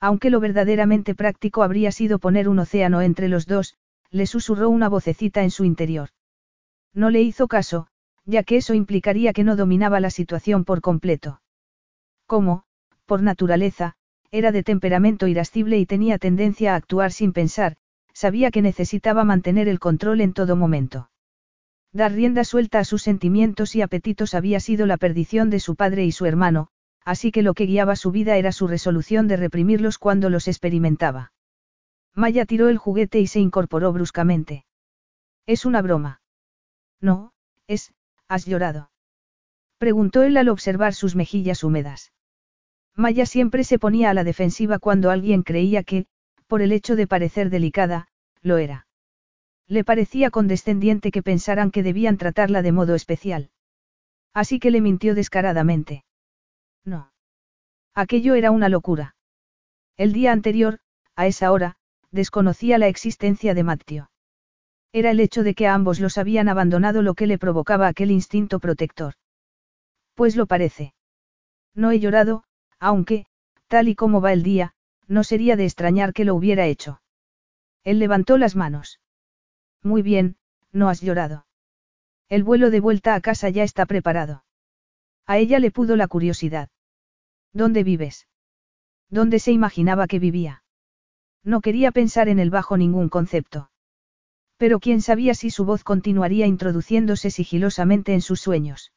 Aunque lo verdaderamente práctico habría sido poner un océano entre los dos, le susurró una vocecita en su interior. No le hizo caso, ya que eso implicaría que no dominaba la situación por completo. Como, por naturaleza, era de temperamento irascible y tenía tendencia a actuar sin pensar, sabía que necesitaba mantener el control en todo momento. Dar rienda suelta a sus sentimientos y apetitos había sido la perdición de su padre y su hermano, así que lo que guiaba su vida era su resolución de reprimirlos cuando los experimentaba. Maya tiró el juguete y se incorporó bruscamente. Es una broma. No, es, has llorado. Preguntó él al observar sus mejillas húmedas. Maya siempre se ponía a la defensiva cuando alguien creía que, por el hecho de parecer delicada, lo era. Le parecía condescendiente que pensaran que debían tratarla de modo especial. Así que le mintió descaradamente. No. Aquello era una locura. El día anterior, a esa hora, desconocía la existencia de Matteo. Era el hecho de que a ambos los habían abandonado lo que le provocaba aquel instinto protector. Pues lo parece. No he llorado, aunque, tal y como va el día, no sería de extrañar que lo hubiera hecho. Él levantó las manos. Muy bien, no has llorado. El vuelo de vuelta a casa ya está preparado. A ella le pudo la curiosidad. ¿Dónde vives? ¿Dónde se imaginaba que vivía? No quería pensar en él bajo ningún concepto. Pero quién sabía si su voz continuaría introduciéndose sigilosamente en sus sueños.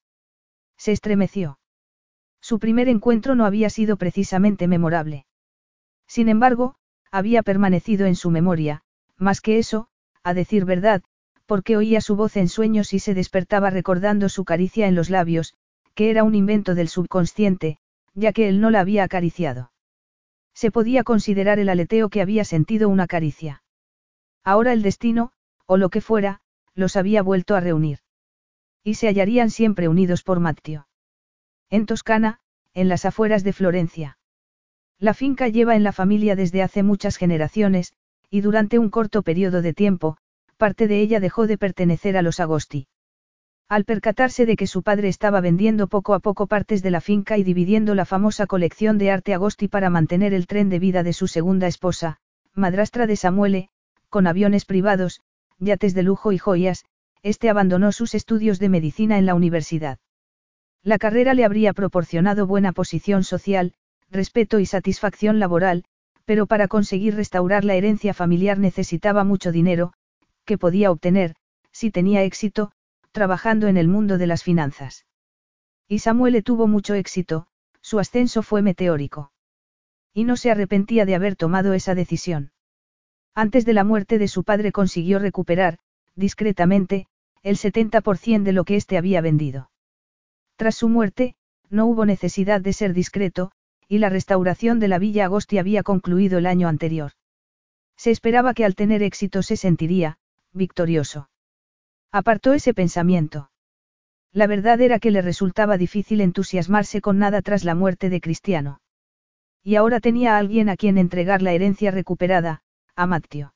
Se estremeció. Su primer encuentro no había sido precisamente memorable. Sin embargo, había permanecido en su memoria, más que eso, a decir verdad, porque oía su voz en sueños y se despertaba recordando su caricia en los labios, que era un invento del subconsciente, ya que él no la había acariciado. Se podía considerar el aleteo que había sentido una caricia. Ahora el destino, o lo que fuera, los había vuelto a reunir. Y se hallarían siempre unidos por Matteo. En Toscana, en las afueras de Florencia. La finca lleva en la familia desde hace muchas generaciones, y durante un corto periodo de tiempo, parte de ella dejó de pertenecer a los Agosti. Al percatarse de que su padre estaba vendiendo poco a poco partes de la finca y dividiendo la famosa colección de arte Agosti para mantener el tren de vida de su segunda esposa, madrastra de Samuele, con aviones privados, yates de lujo y joyas, este abandonó sus estudios de medicina en la universidad. La carrera le habría proporcionado buena posición social, respeto y satisfacción laboral, pero para conseguir restaurar la herencia familiar necesitaba mucho dinero, que podía obtener, si tenía éxito, trabajando en el mundo de las finanzas. Y Samuel tuvo mucho éxito, su ascenso fue meteórico. Y no se arrepentía de haber tomado esa decisión. Antes de la muerte de su padre consiguió recuperar, discretamente, el 70% de lo que éste había vendido. Tras su muerte, no hubo necesidad de ser discreto, y la restauración de la Villa Agosti había concluido el año anterior. Se esperaba que al tener éxito se sentiría, victorioso. Apartó ese pensamiento. La verdad era que le resultaba difícil entusiasmarse con nada tras la muerte de Cristiano. Y ahora tenía a alguien a quien entregar la herencia recuperada, a Matteo.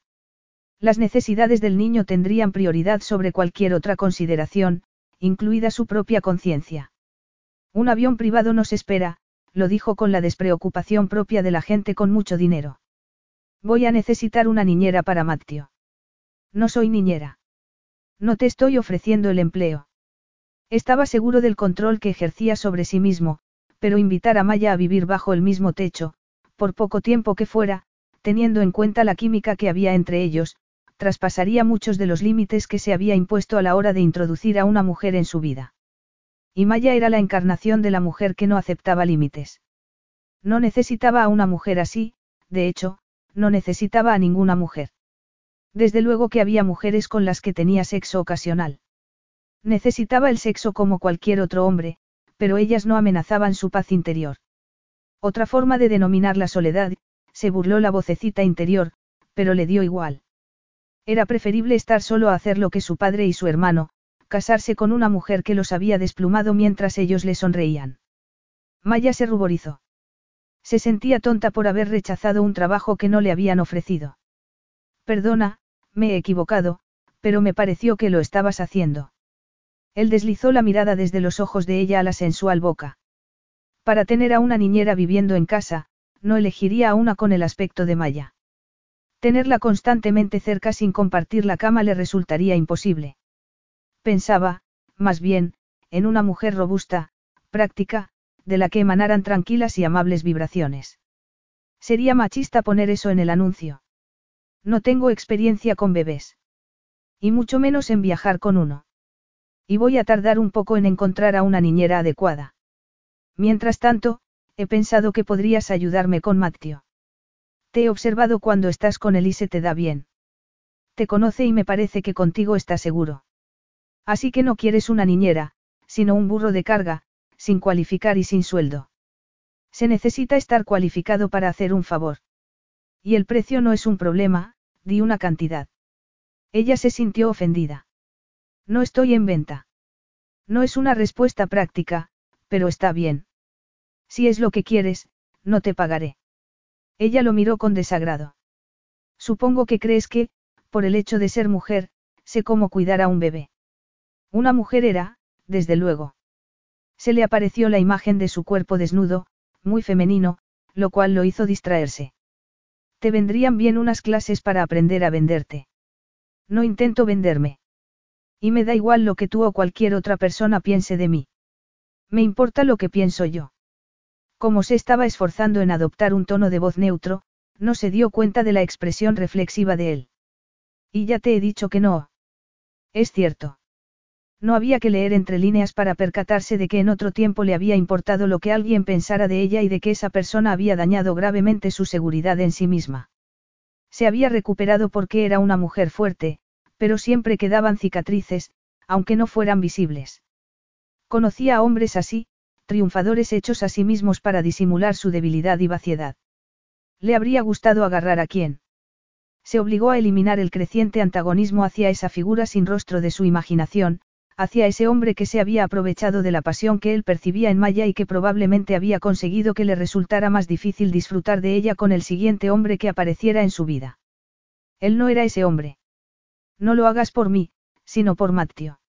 Las necesidades del niño tendrían prioridad sobre cualquier otra consideración, incluida su propia conciencia. Un avión privado nos espera, lo dijo con la despreocupación propia de la gente con mucho dinero. Voy a necesitar una niñera para Matteo. No soy niñera. No te estoy ofreciendo el empleo. Estaba seguro del control que ejercía sobre sí mismo, pero invitar a Maya a vivir bajo el mismo techo, por poco tiempo que fuera, teniendo en cuenta la química que había entre ellos, traspasaría muchos de los límites que se había impuesto a la hora de introducir a una mujer en su vida. Y Maya era la encarnación de la mujer que no aceptaba límites. No necesitaba a una mujer así, de hecho, no necesitaba a ninguna mujer. Desde luego que había mujeres con las que tenía sexo ocasional. Necesitaba el sexo como cualquier otro hombre, pero ellas no amenazaban su paz interior. Otra forma de denominar la soledad, se burló la vocecita interior, pero le dio igual. Era preferible estar solo a hacer lo que su padre y su hermano, casarse con una mujer que los había desplumado mientras ellos le sonreían. Maya se ruborizó. Se sentía tonta por haber rechazado un trabajo que no le habían ofrecido. Perdona, me he equivocado, pero me pareció que lo estabas haciendo. Él deslizó la mirada desde los ojos de ella a la sensual boca. Para tener a una niñera viviendo en casa, no elegiría a una con el aspecto de Maya. Tenerla constantemente cerca sin compartir la cama le resultaría imposible. Pensaba, más bien, en una mujer robusta, práctica, de la que emanaran tranquilas y amables vibraciones. Sería machista poner eso en el anuncio. No tengo experiencia con bebés. Y mucho menos en viajar con uno. Y voy a tardar un poco en encontrar a una niñera adecuada. Mientras tanto, he pensado que podrías ayudarme con Matteo. Te he observado cuando estás con él y se te da bien. Te conoce y me parece que contigo está seguro. Así que no quieres una niñera, sino un burro de carga, sin cualificar y sin sueldo. Se necesita estar cualificado para hacer un favor. Y el precio no es un problema, di una cantidad. Ella se sintió ofendida. No estoy en venta. No es una respuesta práctica, pero está bien. Si es lo que quieres, no te pagaré. Ella lo miró con desagrado. Supongo que crees que, por el hecho de ser mujer, sé cómo cuidar a un bebé. Una mujer era, desde luego. Se le apareció la imagen de su cuerpo desnudo, muy femenino, lo cual lo hizo distraerse. Te vendrían bien unas clases para aprender a venderte. No intento venderme. Y me da igual lo que tú o cualquier otra persona piense de mí. Me importa lo que pienso yo. Como se estaba esforzando en adoptar un tono de voz neutro, no se dio cuenta de la expresión reflexiva de él. Y ya te he dicho que no. Es cierto. No había que leer entre líneas para percatarse de que en otro tiempo le había importado lo que alguien pensara de ella y de que esa persona había dañado gravemente su seguridad en sí misma. Se había recuperado porque era una mujer fuerte, pero siempre quedaban cicatrices, aunque no fueran visibles. Conocía a hombres así, triunfadores hechos a sí mismos para disimular su debilidad y vaciedad. Le habría gustado agarrar a quién. Se obligó a eliminar el creciente antagonismo hacia esa figura sin rostro de su imaginación, hacia ese hombre que se había aprovechado de la pasión que él percibía en Maya y que probablemente había conseguido que le resultara más difícil disfrutar de ella con el siguiente hombre que apareciera en su vida. Él no era ese hombre. No lo hagas por mí, sino por Matteo.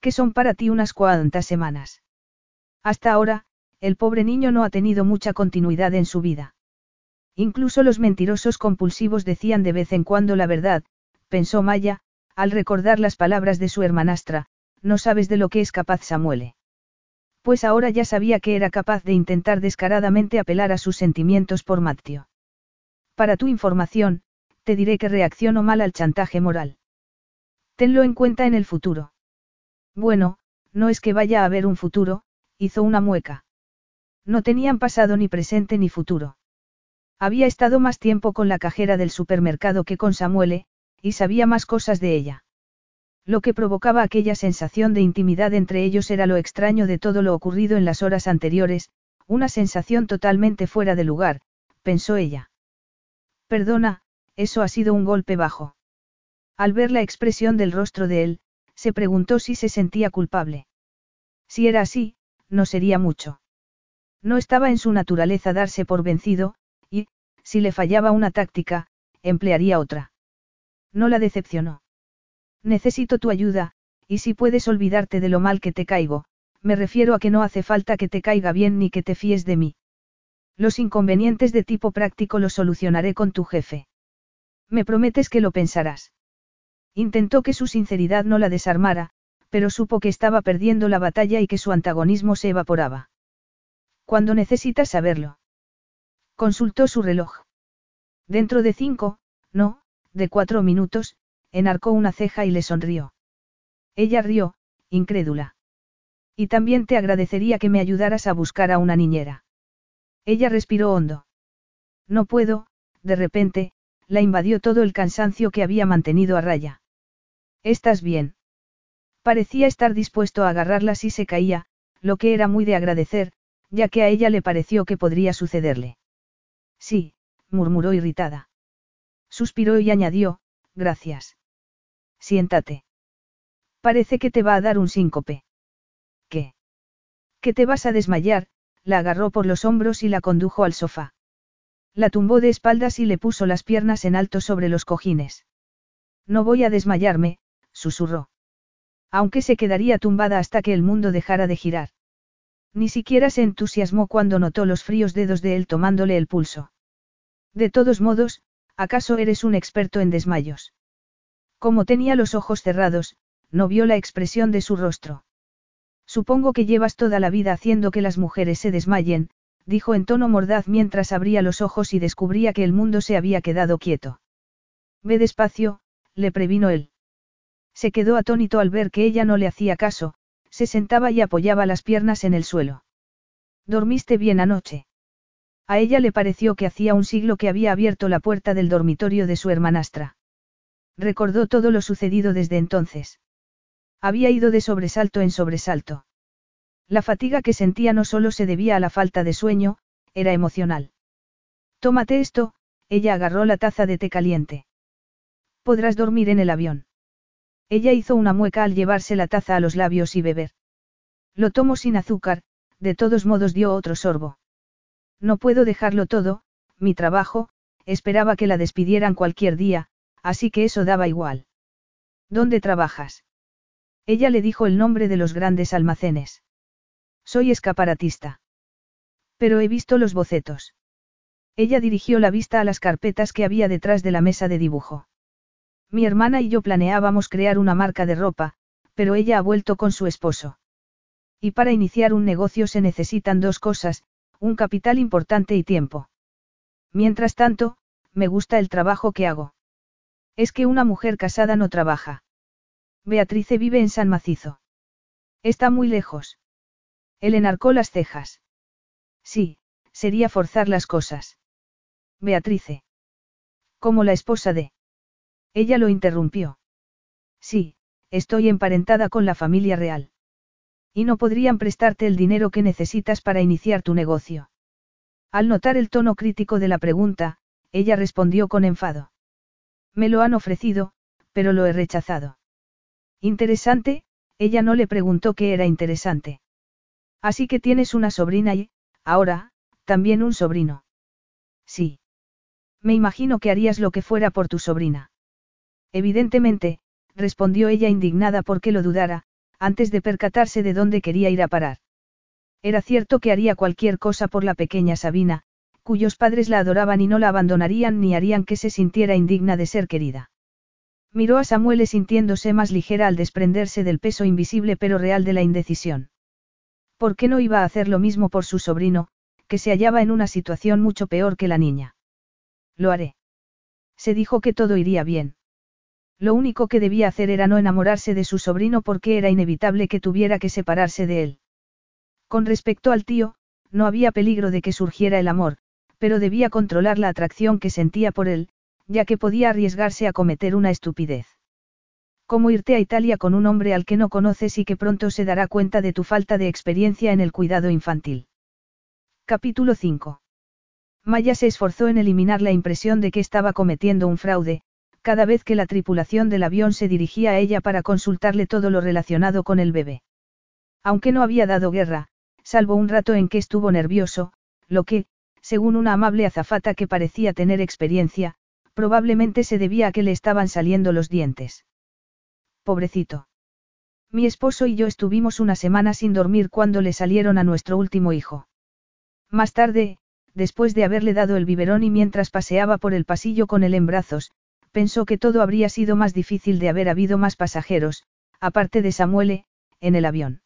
¿Qué son para ti unas cuantas semanas? Hasta ahora, el pobre niño no ha tenido mucha continuidad en su vida. Incluso los mentirosos compulsivos decían de vez en cuando la verdad, pensó Maya, al recordar las palabras de su hermanastra, no sabes de lo que es capaz Samuele. Pues ahora ya sabía que era capaz de intentar descaradamente apelar a sus sentimientos por Matteo. Para tu información, te diré que reacciono mal al chantaje moral. Tenlo en cuenta en el futuro. Bueno, no es que vaya a haber un futuro, hizo una mueca. No tenían pasado ni presente ni futuro. Había estado más tiempo con la cajera del supermercado que con Samuele, y sabía más cosas de ella. Lo que provocaba aquella sensación de intimidad entre ellos era lo extraño de todo lo ocurrido en las horas anteriores, una sensación totalmente fuera de lugar, pensó ella. Perdona, eso ha sido un golpe bajo. Al ver la expresión del rostro de él, se preguntó si se sentía culpable. Si era así, no sería mucho. No estaba en su naturaleza darse por vencido, y, si le fallaba una táctica, emplearía otra. No la decepcionó. Necesito tu ayuda, y si puedes olvidarte de lo mal que te caigo, me refiero a que no hace falta que te caiga bien ni que te fíes de mí. Los inconvenientes de tipo práctico los solucionaré con tu jefe. Me prometes que lo pensarás. Intentó que su sinceridad no la desarmara, pero supo que estaba perdiendo la batalla y que su antagonismo se evaporaba. Cuando necesitas saberlo? Consultó su reloj. Dentro de cinco, no, de cuatro minutos, enarcó una ceja y le sonrió. Ella rió, incrédula. Y también te agradecería que me ayudaras a buscar a una niñera. Ella respiró hondo. No puedo, de repente, la invadió todo el cansancio que había mantenido a raya. ¿Estás bien? Parecía estar dispuesto a agarrarla si se caía, lo que era muy de agradecer, ya que a ella le pareció que podría sucederle. Sí, murmuró irritada. Suspiró y añadió, gracias. Siéntate. Parece que te va a dar un síncope. ¿Qué? Que te vas a desmayar, la agarró por los hombros y la condujo al sofá. La tumbó de espaldas y le puso las piernas en alto sobre los cojines. No voy a desmayarme, susurró. Aunque se quedaría tumbada hasta que el mundo dejara de girar. Ni siquiera se entusiasmó cuando notó los fríos dedos de él tomándole el pulso. De todos modos, ¿Acaso eres un experto en desmayos? Como tenía los ojos cerrados, no vio la expresión de su rostro. Supongo que llevas toda la vida haciendo que las mujeres se desmayen, dijo en tono mordaz mientras abría los ojos y descubría que el mundo se había quedado quieto. Ve despacio, le previno él. Se quedó atónito al ver que ella no le hacía caso, se sentaba y apoyaba las piernas en el suelo. ¿Dormiste bien anoche? A ella le pareció que hacía un siglo que había abierto la puerta del dormitorio de su hermanastra. Recordó todo lo sucedido desde entonces. Había ido de sobresalto en sobresalto. La fatiga que sentía no solo se debía a la falta de sueño, era emocional. Tómate esto, ella agarró la taza de té caliente. Podrás dormir en el avión. Ella hizo una mueca al llevarse la taza a los labios y beber. Lo tomo sin azúcar, de todos modos dio otro sorbo. No puedo dejarlo todo, mi trabajo, esperaba que la despidieran cualquier día, así que eso daba igual. ¿Dónde trabajas? Ella le dijo el nombre de los grandes almacenes. Soy escaparatista. Pero he visto los bocetos. Ella dirigió la vista a las carpetas que había detrás de la mesa de dibujo. Mi hermana y yo planeábamos crear una marca de ropa, pero ella ha vuelto con su esposo. Y para iniciar un negocio se necesitan dos cosas, un capital importante y tiempo. Mientras tanto, me gusta el trabajo que hago. Es que una mujer casada no trabaja. Beatrice vive en San Macizo. Está muy lejos. Él enarcó las cejas. Sí, sería forzar las cosas. Beatrice. Como la esposa de. Ella lo interrumpió. Sí, estoy emparentada con la familia real. Y no podrían prestarte el dinero que necesitas para iniciar tu negocio. Al notar el tono crítico de la pregunta, ella respondió con enfado. Me lo han ofrecido, pero lo he rechazado. Interesante, ella no le preguntó qué era interesante. Así que tienes una sobrina y, ahora, también un sobrino. Sí. Me imagino que harías lo que fuera por tu sobrina. Evidentemente, respondió ella indignada porque lo dudara, antes de percatarse de dónde quería ir a parar. Era cierto que haría cualquier cosa por la pequeña Sabina, cuyos padres la adoraban y no la abandonarían ni harían que se sintiera indigna de ser querida. Miró a Samuel sintiéndose más ligera al desprenderse del peso invisible pero real de la indecisión. ¿Por qué no iba a hacer lo mismo por su sobrino, que se hallaba en una situación mucho peor que la niña? Lo haré. Se dijo que todo iría bien. Lo único que debía hacer era no enamorarse de su sobrino porque era inevitable que tuviera que separarse de él. Con respecto al tío, no había peligro de que surgiera el amor, pero debía controlar la atracción que sentía por él, ya que podía arriesgarse a cometer una estupidez. ¿Cómo irte a Italia con un hombre al que no conoces y que pronto se dará cuenta de tu falta de experiencia en el cuidado infantil? Capítulo 5. Maya se esforzó en eliminar la impresión de que estaba cometiendo un fraude, cada vez que la tripulación del avión se dirigía a ella para consultarle todo lo relacionado con el bebé. Aunque no había dado guerra, salvo un rato en que estuvo nervioso, lo que, según una amable azafata que parecía tener experiencia, probablemente se debía a que le estaban saliendo los dientes. Pobrecito. Mi esposo y yo estuvimos una semana sin dormir cuando le salieron a nuestro último hijo. Más tarde, después de haberle dado el biberón y mientras paseaba por el pasillo con él en brazos, pensó que todo habría sido más difícil de haber habido más pasajeros, aparte de Samuele, en el avión.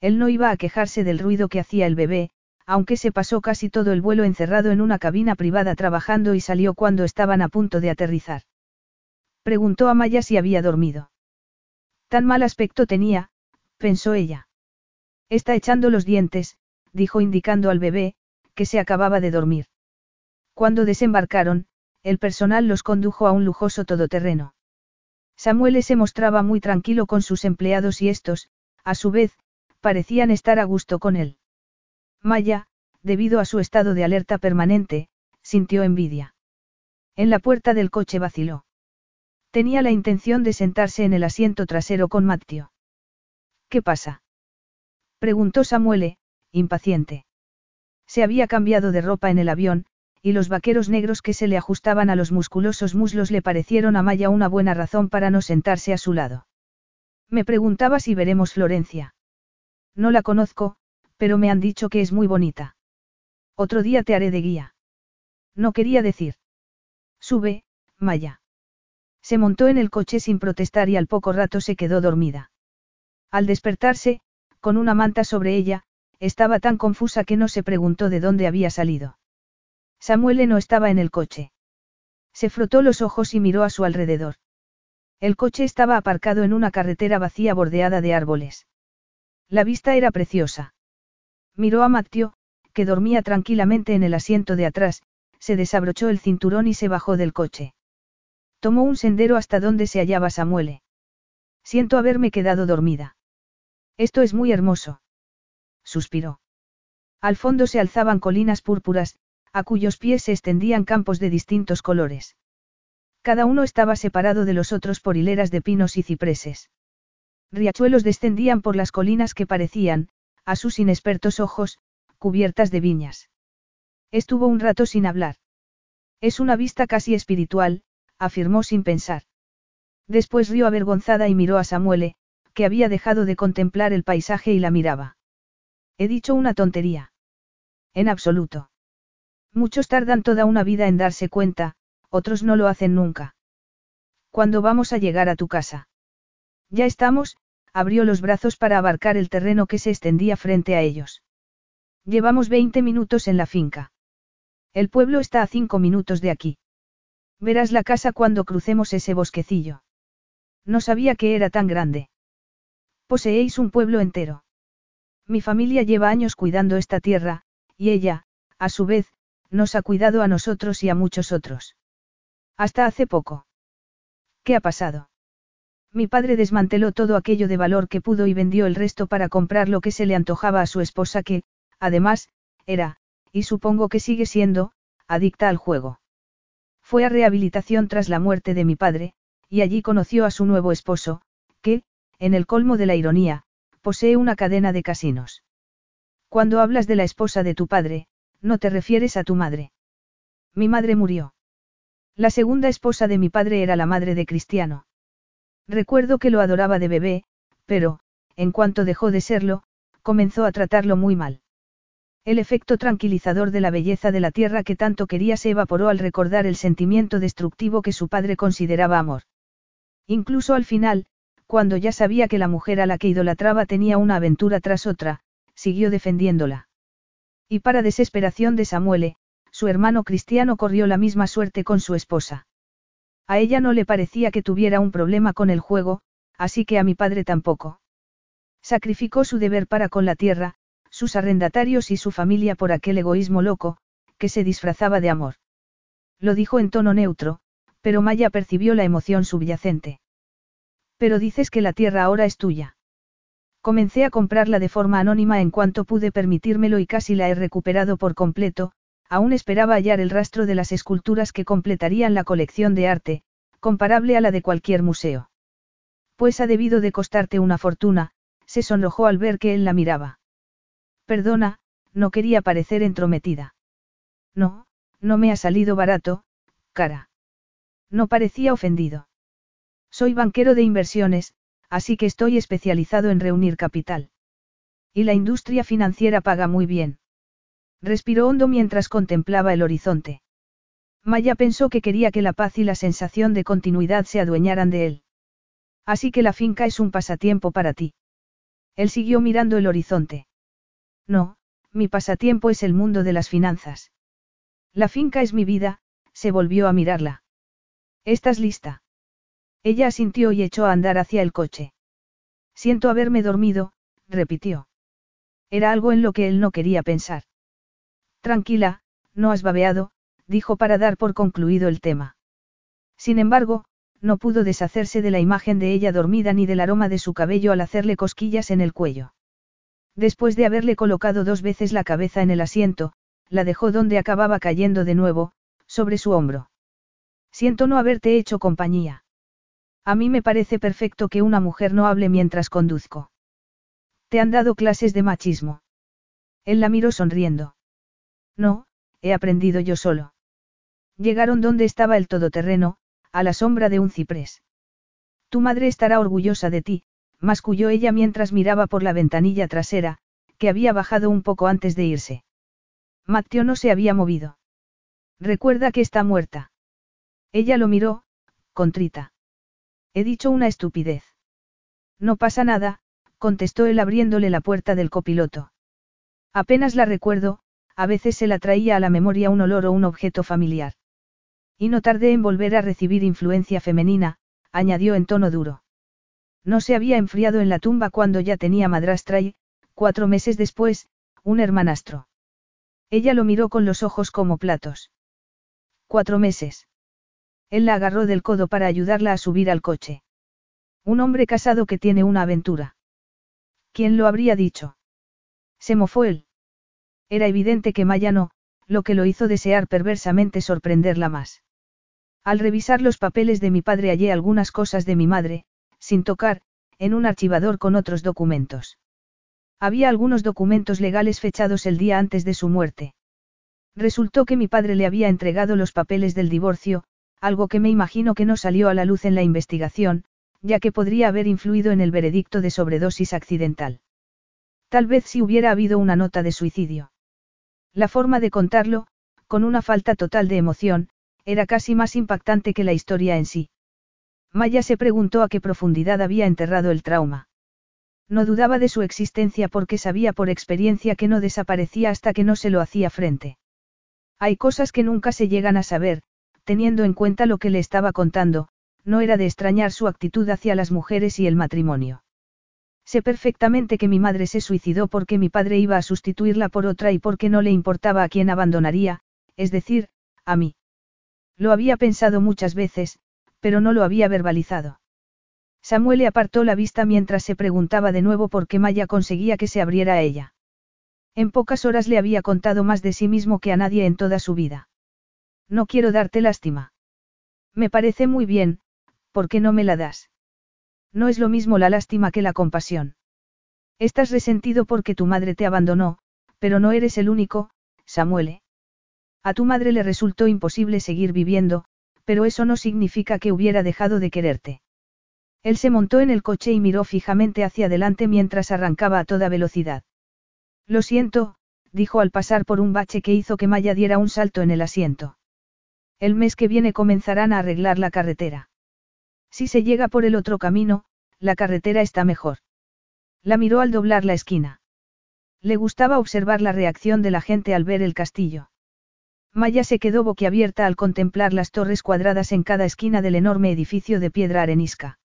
Él no iba a quejarse del ruido que hacía el bebé, aunque se pasó casi todo el vuelo encerrado en una cabina privada trabajando y salió cuando estaban a punto de aterrizar. Preguntó a Maya si había dormido. Tan mal aspecto tenía, pensó ella. Está echando los dientes, dijo indicando al bebé, que se acababa de dormir. Cuando desembarcaron, el personal los condujo a un lujoso todoterreno. Samuel se mostraba muy tranquilo con sus empleados y estos, a su vez, parecían estar a gusto con él. Maya, debido a su estado de alerta permanente, sintió envidia. En la puerta del coche vaciló. Tenía la intención de sentarse en el asiento trasero con Matteo. ¿Qué pasa? preguntó Samuele, impaciente. Se había cambiado de ropa en el avión, y los vaqueros negros que se le ajustaban a los musculosos muslos le parecieron a Maya una buena razón para no sentarse a su lado. Me preguntaba si veremos Florencia. No la conozco, pero me han dicho que es muy bonita. Otro día te haré de guía. No quería decir. Sube, Maya. Se montó en el coche sin protestar y al poco rato se quedó dormida. Al despertarse, con una manta sobre ella, estaba tan confusa que no se preguntó de dónde había salido. Samuel no estaba en el coche. Se frotó los ojos y miró a su alrededor. El coche estaba aparcado en una carretera vacía bordeada de árboles. La vista era preciosa. Miró a Matteo, que dormía tranquilamente en el asiento de atrás, se desabrochó el cinturón y se bajó del coche. Tomó un sendero hasta donde se hallaba Samuele. Siento haberme quedado dormida. Esto es muy hermoso. Suspiró. Al fondo se alzaban colinas púrpuras, a cuyos pies se extendían campos de distintos colores. Cada uno estaba separado de los otros por hileras de pinos y cipreses. Riachuelos descendían por las colinas que parecían, a sus inexpertos ojos, cubiertas de viñas. Estuvo un rato sin hablar. Es una vista casi espiritual, afirmó sin pensar. Después rió avergonzada y miró a Samuele, que había dejado de contemplar el paisaje y la miraba. He dicho una tontería. En absoluto. Muchos tardan toda una vida en darse cuenta, otros no lo hacen nunca. ¿Cuándo vamos a llegar a tu casa? Ya estamos, abrió los brazos para abarcar el terreno que se extendía frente a ellos. Llevamos 20 minutos en la finca. El pueblo está a cinco minutos de aquí. Verás la casa cuando crucemos ese bosquecillo. No sabía que era tan grande. Poseéis un pueblo entero. Mi familia lleva años cuidando esta tierra, y ella, a su vez, nos ha cuidado a nosotros y a muchos otros. Hasta hace poco. ¿Qué ha pasado? Mi padre desmanteló todo aquello de valor que pudo y vendió el resto para comprar lo que se le antojaba a su esposa que, además, era, y supongo que sigue siendo, adicta al juego. Fue a rehabilitación tras la muerte de mi padre, y allí conoció a su nuevo esposo, que, en el colmo de la ironía, posee una cadena de casinos. Cuando hablas de la esposa de tu padre, no te refieres a tu madre. Mi madre murió. La segunda esposa de mi padre era la madre de Cristiano. Recuerdo que lo adoraba de bebé, pero, en cuanto dejó de serlo, comenzó a tratarlo muy mal. El efecto tranquilizador de la belleza de la tierra que tanto quería se evaporó al recordar el sentimiento destructivo que su padre consideraba amor. Incluso al final, cuando ya sabía que la mujer a la que idolatraba tenía una aventura tras otra, siguió defendiéndola. Y para desesperación de Samuele, su hermano cristiano corrió la misma suerte con su esposa. A ella no le parecía que tuviera un problema con el juego, así que a mi padre tampoco. Sacrificó su deber para con la tierra, sus arrendatarios y su familia por aquel egoísmo loco, que se disfrazaba de amor. Lo dijo en tono neutro, pero Maya percibió la emoción subyacente. Pero dices que la tierra ahora es tuya. Comencé a comprarla de forma anónima en cuanto pude permitírmelo y casi la he recuperado por completo, aún esperaba hallar el rastro de las esculturas que completarían la colección de arte, comparable a la de cualquier museo. Pues ha debido de costarte una fortuna, se sonrojó al ver que él la miraba. Perdona, no quería parecer entrometida. No, no me ha salido barato, cara. No parecía ofendido. Soy banquero de inversiones, así que estoy especializado en reunir capital. Y la industria financiera paga muy bien. Respiró hondo mientras contemplaba el horizonte. Maya pensó que quería que la paz y la sensación de continuidad se adueñaran de él. Así que la finca es un pasatiempo para ti. Él siguió mirando el horizonte. No, mi pasatiempo es el mundo de las finanzas. La finca es mi vida, se volvió a mirarla. ¿Estás lista? Ella asintió y echó a andar hacia el coche. Siento haberme dormido, repitió. Era algo en lo que él no quería pensar. Tranquila, no has babeado, dijo para dar por concluido el tema. Sin embargo, no pudo deshacerse de la imagen de ella dormida ni del aroma de su cabello al hacerle cosquillas en el cuello. Después de haberle colocado dos veces la cabeza en el asiento, la dejó donde acababa cayendo de nuevo, sobre su hombro. Siento no haberte hecho compañía. A mí me parece perfecto que una mujer no hable mientras conduzco. ¿Te han dado clases de machismo? Él la miró sonriendo. No, he aprendido yo solo. Llegaron donde estaba el todoterreno, a la sombra de un ciprés. Tu madre estará orgullosa de ti, masculló ella mientras miraba por la ventanilla trasera, que había bajado un poco antes de irse. Matteo no se había movido. Recuerda que está muerta. Ella lo miró, contrita. He dicho una estupidez. No pasa nada, contestó él abriéndole la puerta del copiloto. Apenas la recuerdo, a veces se la traía a la memoria un olor o un objeto familiar. Y no tardé en volver a recibir influencia femenina, añadió en tono duro. No se había enfriado en la tumba cuando ya tenía madrastra y, cuatro meses después, un hermanastro. Ella lo miró con los ojos como platos. Cuatro meses. Él la agarró del codo para ayudarla a subir al coche. Un hombre casado que tiene una aventura. ¿Quién lo habría dicho? Se mofó él. Era evidente que Maya no, lo que lo hizo desear perversamente sorprenderla más. Al revisar los papeles de mi padre hallé algunas cosas de mi madre, sin tocar, en un archivador con otros documentos. Había algunos documentos legales fechados el día antes de su muerte. Resultó que mi padre le había entregado los papeles del divorcio, algo que me imagino que no salió a la luz en la investigación, ya que podría haber influido en el veredicto de sobredosis accidental. Tal vez si hubiera habido una nota de suicidio. La forma de contarlo, con una falta total de emoción, era casi más impactante que la historia en sí. Maya se preguntó a qué profundidad había enterrado el trauma. No dudaba de su existencia porque sabía por experiencia que no desaparecía hasta que no se lo hacía frente. Hay cosas que nunca se llegan a saber, teniendo en cuenta lo que le estaba contando, no era de extrañar su actitud hacia las mujeres y el matrimonio. Sé perfectamente que mi madre se suicidó porque mi padre iba a sustituirla por otra y porque no le importaba a quién abandonaría, es decir, a mí. Lo había pensado muchas veces, pero no lo había verbalizado. Samuel le apartó la vista mientras se preguntaba de nuevo por qué Maya conseguía que se abriera a ella. En pocas horas le había contado más de sí mismo que a nadie en toda su vida. No quiero darte lástima. Me parece muy bien, ¿por qué no me la das? No es lo mismo la lástima que la compasión. Estás resentido porque tu madre te abandonó, pero no eres el único, Samuele. A tu madre le resultó imposible seguir viviendo, pero eso no significa que hubiera dejado de quererte. Él se montó en el coche y miró fijamente hacia adelante mientras arrancaba a toda velocidad. Lo siento, dijo al pasar por un bache que hizo que Maya diera un salto en el asiento. El mes que viene comenzarán a arreglar la carretera. Si se llega por el otro camino, la carretera está mejor. La miró al doblar la esquina. Le gustaba observar la reacción de la gente al ver el castillo. Maya se quedó boquiabierta al contemplar las torres cuadradas en cada esquina del enorme edificio de piedra arenisca.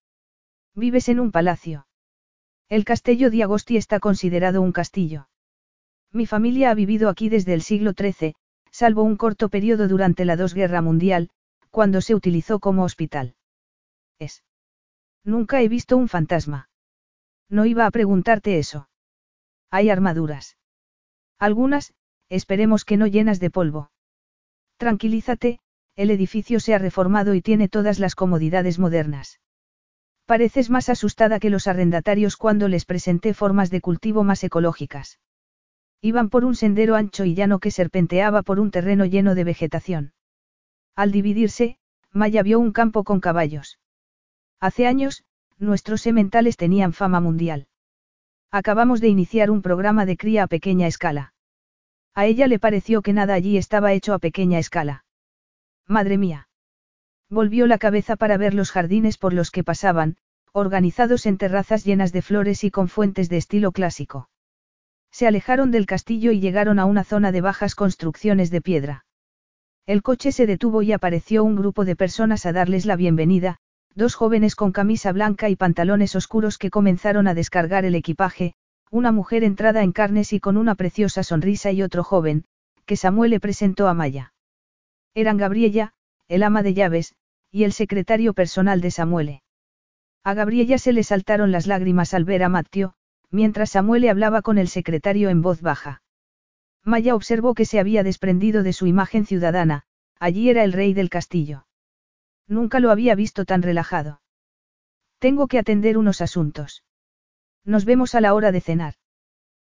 Vives en un palacio. El castillo de Agosti está considerado un castillo. Mi familia ha vivido aquí desde el siglo XIII, salvo un corto periodo durante la Dos Guerra Mundial, cuando se utilizó como hospital. Es. Nunca he visto un fantasma. No iba a preguntarte eso. Hay armaduras. Algunas, esperemos que no llenas de polvo. Tranquilízate, el edificio se ha reformado y tiene todas las comodidades modernas. Pareces más asustada que los arrendatarios cuando les presenté formas de cultivo más ecológicas. Iban por un sendero ancho y llano que serpenteaba por un terreno lleno de vegetación. Al dividirse, Maya vio un campo con caballos. Hace años, nuestros sementales tenían fama mundial. Acabamos de iniciar un programa de cría a pequeña escala. A ella le pareció que nada allí estaba hecho a pequeña escala. Madre mía. Volvió la cabeza para ver los jardines por los que pasaban, organizados en terrazas llenas de flores y con fuentes de estilo clásico. Se alejaron del castillo y llegaron a una zona de bajas construcciones de piedra. El coche se detuvo y apareció un grupo de personas a darles la bienvenida, dos jóvenes con camisa blanca y pantalones oscuros que comenzaron a descargar el equipaje, una mujer entrada en carnes y con una preciosa sonrisa y otro joven, que Samuel le presentó a Maya. Eran Gabriella, el ama de llaves, y el secretario personal de Samuele. A Gabriella se le saltaron las lágrimas al ver a Matteo, mientras Samuele hablaba con el secretario en voz baja. Maya observó que se había desprendido de su imagen ciudadana, allí era el rey del castillo. Nunca lo había visto tan relajado. Tengo que atender unos asuntos. Nos vemos a la hora de cenar.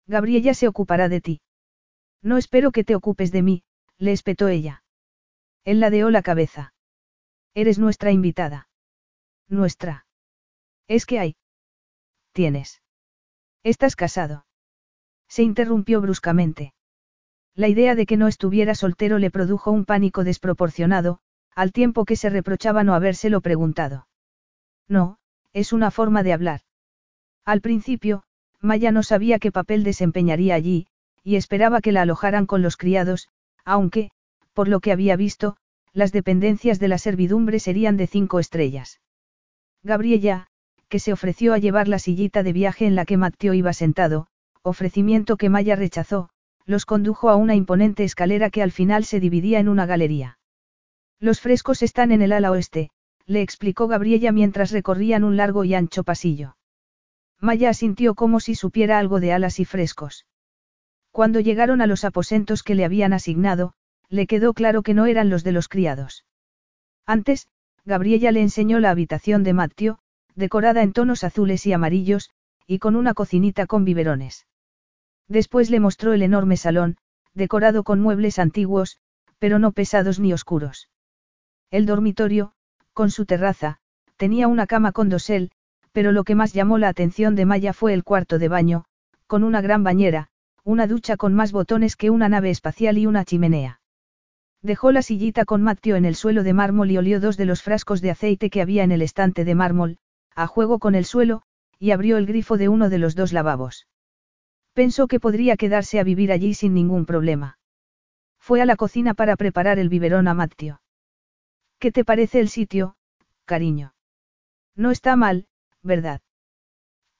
Gabriella se ocupará de ti. No espero que te ocupes de mí, le espetó ella. Él ladeó la cabeza. Eres nuestra invitada. Nuestra. Es que hay. Tienes. Estás casado. Se interrumpió bruscamente. La idea de que no estuviera soltero le produjo un pánico desproporcionado, al tiempo que se reprochaba no habérselo preguntado. No, es una forma de hablar. Al principio, Maya no sabía qué papel desempeñaría allí, y esperaba que la alojaran con los criados, aunque, por lo que había visto, las dependencias de la servidumbre serían de cinco estrellas. Gabriella, que se ofreció a llevar la sillita de viaje en la que Matteo iba sentado, ofrecimiento que Maya rechazó, los condujo a una imponente escalera que al final se dividía en una galería. Los frescos están en el ala oeste, le explicó Gabriella mientras recorrían un largo y ancho pasillo. Maya asintió como si supiera algo de alas y frescos. Cuando llegaron a los aposentos que le habían asignado, le quedó claro que no eran los de los criados. Antes, Gabriella le enseñó la habitación de Matteo, decorada en tonos azules y amarillos, y con una cocinita con biberones. Después le mostró el enorme salón, decorado con muebles antiguos, pero no pesados ni oscuros. El dormitorio, con su terraza, tenía una cama con dosel, pero lo que más llamó la atención de Maya fue el cuarto de baño, con una gran bañera, una ducha con más botones que una nave espacial y una chimenea. Dejó la sillita con Mateo en el suelo de mármol y olió dos de los frascos de aceite que había en el estante de mármol, a juego con el suelo, y abrió el grifo de uno de los dos lavabos. Pensó que podría quedarse a vivir allí sin ningún problema. Fue a la cocina para preparar el biberón a Mateo. ¿Qué te parece el sitio, cariño? No está mal, ¿verdad?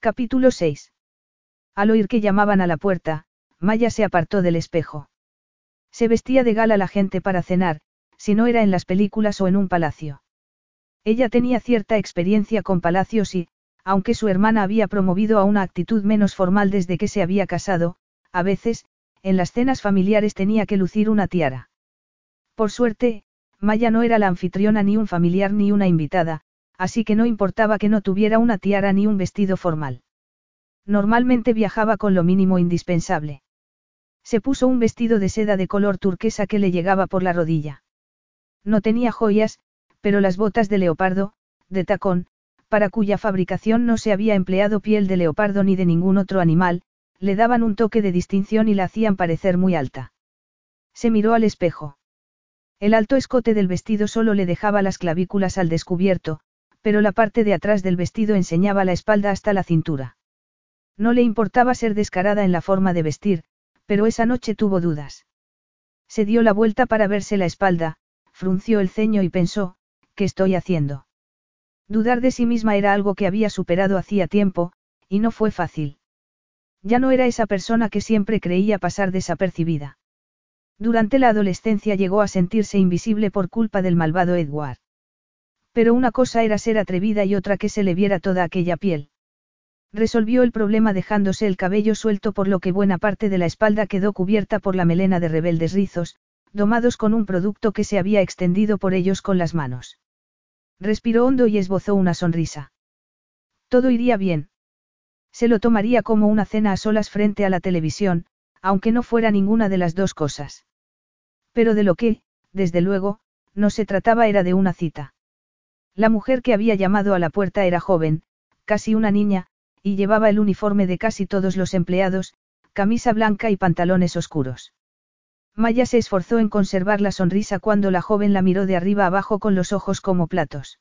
Capítulo 6. Al oír que llamaban a la puerta, Maya se apartó del espejo. Se vestía de gala la gente para cenar, si no era en las películas o en un palacio. Ella tenía cierta experiencia con palacios y, aunque su hermana había promovido a una actitud menos formal desde que se había casado, a veces, en las cenas familiares tenía que lucir una tiara. Por suerte, Maya no era la anfitriona ni un familiar ni una invitada, así que no importaba que no tuviera una tiara ni un vestido formal. Normalmente viajaba con lo mínimo indispensable. Se puso un vestido de seda de color turquesa que le llegaba por la rodilla. No tenía joyas, pero las botas de leopardo, de tacón, para cuya fabricación no se había empleado piel de leopardo ni de ningún otro animal, le daban un toque de distinción y la hacían parecer muy alta. Se miró al espejo. El alto escote del vestido solo le dejaba las clavículas al descubierto, pero la parte de atrás del vestido enseñaba la espalda hasta la cintura. No le importaba ser descarada en la forma de vestir, pero esa noche tuvo dudas. Se dio la vuelta para verse la espalda, frunció el ceño y pensó, ¿qué estoy haciendo? Dudar de sí misma era algo que había superado hacía tiempo, y no fue fácil. Ya no era esa persona que siempre creía pasar desapercibida. Durante la adolescencia llegó a sentirse invisible por culpa del malvado Edward. Pero una cosa era ser atrevida y otra que se le viera toda aquella piel. Resolvió el problema dejándose el cabello suelto por lo que buena parte de la espalda quedó cubierta por la melena de rebeldes rizos, domados con un producto que se había extendido por ellos con las manos. Respiró hondo y esbozó una sonrisa. Todo iría bien. Se lo tomaría como una cena a solas frente a la televisión, aunque no fuera ninguna de las dos cosas. Pero de lo que, desde luego, no se trataba era de una cita. La mujer que había llamado a la puerta era joven, casi una niña, y llevaba el uniforme de casi todos los empleados, camisa blanca y pantalones oscuros. Maya se esforzó en conservar la sonrisa cuando la joven la miró de arriba abajo con los ojos como platos.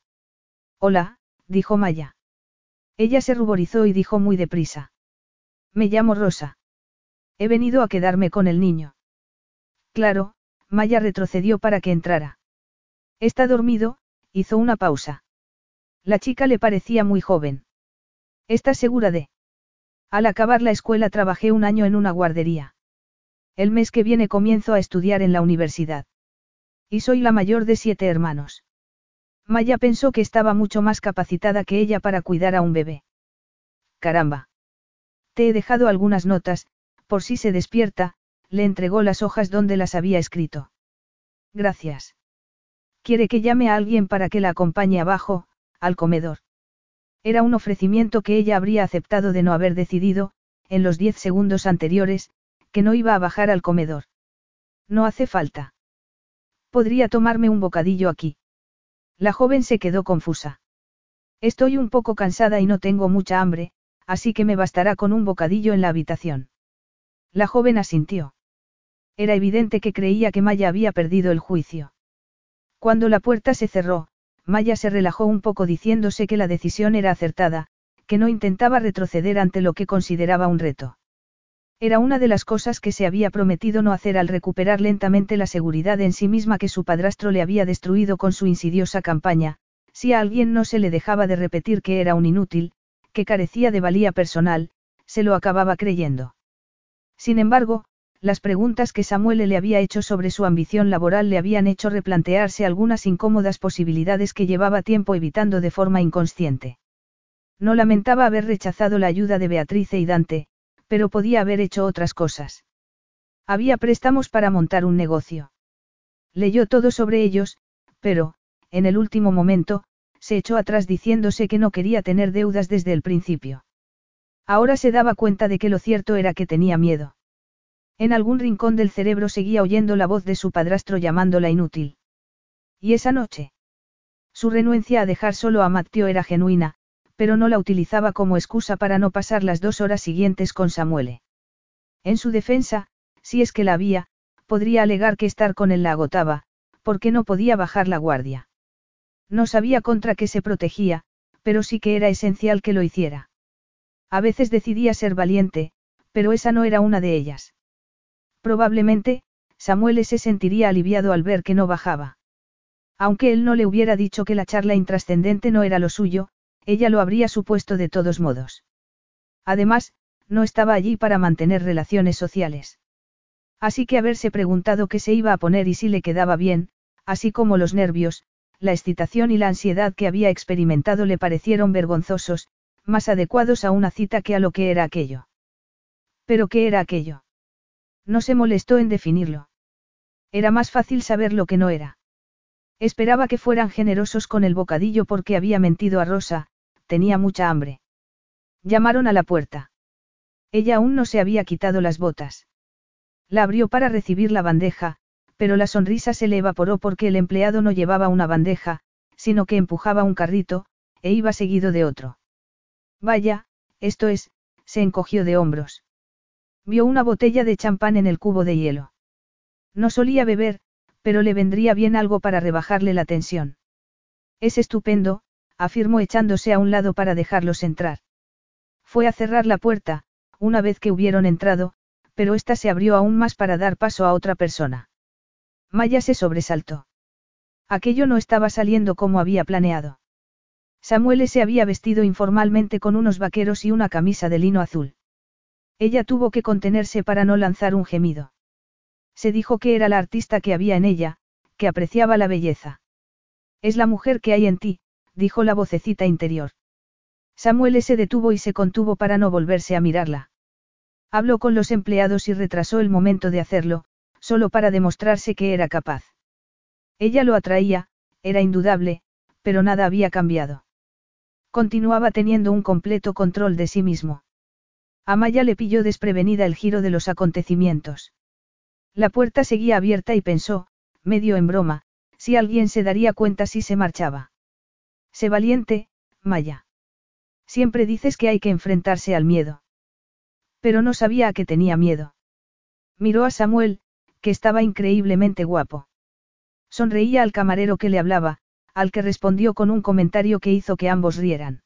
Hola, dijo Maya. Ella se ruborizó y dijo muy deprisa. Me llamo Rosa. He venido a quedarme con el niño. Claro, Maya retrocedió para que entrara. Está dormido, hizo una pausa. La chica le parecía muy joven. ¿Estás segura de? Al acabar la escuela trabajé un año en una guardería. El mes que viene comienzo a estudiar en la universidad. Y soy la mayor de siete hermanos. Maya pensó que estaba mucho más capacitada que ella para cuidar a un bebé. Caramba. Te he dejado algunas notas, por si se despierta, le entregó las hojas donde las había escrito. Gracias. Quiere que llame a alguien para que la acompañe abajo, al comedor. Era un ofrecimiento que ella habría aceptado de no haber decidido, en los diez segundos anteriores, que no iba a bajar al comedor. No hace falta. Podría tomarme un bocadillo aquí. La joven se quedó confusa. Estoy un poco cansada y no tengo mucha hambre, así que me bastará con un bocadillo en la habitación. La joven asintió. Era evidente que creía que Maya había perdido el juicio. Cuando la puerta se cerró, Maya se relajó un poco diciéndose que la decisión era acertada, que no intentaba retroceder ante lo que consideraba un reto. Era una de las cosas que se había prometido no hacer al recuperar lentamente la seguridad en sí misma que su padrastro le había destruido con su insidiosa campaña, si a alguien no se le dejaba de repetir que era un inútil, que carecía de valía personal, se lo acababa creyendo. Sin embargo, las preguntas que Samuel le había hecho sobre su ambición laboral le habían hecho replantearse algunas incómodas posibilidades que llevaba tiempo evitando de forma inconsciente. No lamentaba haber rechazado la ayuda de Beatrice y Dante, pero podía haber hecho otras cosas. Había préstamos para montar un negocio. Leyó todo sobre ellos, pero, en el último momento, se echó atrás diciéndose que no quería tener deudas desde el principio. Ahora se daba cuenta de que lo cierto era que tenía miedo. En algún rincón del cerebro seguía oyendo la voz de su padrastro llamándola inútil. Y esa noche. Su renuencia a dejar solo a Matteo era genuina, pero no la utilizaba como excusa para no pasar las dos horas siguientes con Samuele. En su defensa, si es que la había, podría alegar que estar con él la agotaba, porque no podía bajar la guardia. No sabía contra qué se protegía, pero sí que era esencial que lo hiciera. A veces decidía ser valiente, pero esa no era una de ellas. Probablemente, Samuel se sentiría aliviado al ver que no bajaba. Aunque él no le hubiera dicho que la charla intrascendente no era lo suyo, ella lo habría supuesto de todos modos. Además, no estaba allí para mantener relaciones sociales. Así que haberse preguntado qué se iba a poner y si le quedaba bien, así como los nervios, la excitación y la ansiedad que había experimentado le parecieron vergonzosos, más adecuados a una cita que a lo que era aquello. ¿Pero qué era aquello? No se molestó en definirlo. Era más fácil saber lo que no era. Esperaba que fueran generosos con el bocadillo porque había mentido a Rosa, tenía mucha hambre. Llamaron a la puerta. Ella aún no se había quitado las botas. La abrió para recibir la bandeja, pero la sonrisa se le evaporó porque el empleado no llevaba una bandeja, sino que empujaba un carrito, e iba seguido de otro. Vaya, esto es, se encogió de hombros. Vio una botella de champán en el cubo de hielo. No solía beber, pero le vendría bien algo para rebajarle la tensión. Es estupendo, afirmó echándose a un lado para dejarlos entrar. Fue a cerrar la puerta, una vez que hubieron entrado, pero ésta se abrió aún más para dar paso a otra persona. Maya se sobresaltó. Aquello no estaba saliendo como había planeado. Samuel se había vestido informalmente con unos vaqueros y una camisa de lino azul. Ella tuvo que contenerse para no lanzar un gemido. Se dijo que era la artista que había en ella, que apreciaba la belleza. Es la mujer que hay en ti, dijo la vocecita interior. Samuel se detuvo y se contuvo para no volverse a mirarla. Habló con los empleados y retrasó el momento de hacerlo, solo para demostrarse que era capaz. Ella lo atraía, era indudable, pero nada había cambiado. Continuaba teniendo un completo control de sí mismo. A Maya le pilló desprevenida el giro de los acontecimientos. La puerta seguía abierta y pensó, medio en broma, si alguien se daría cuenta si se marchaba. Sé valiente, Maya. Siempre dices que hay que enfrentarse al miedo. Pero no sabía a qué tenía miedo. Miró a Samuel, que estaba increíblemente guapo. Sonreía al camarero que le hablaba, al que respondió con un comentario que hizo que ambos rieran.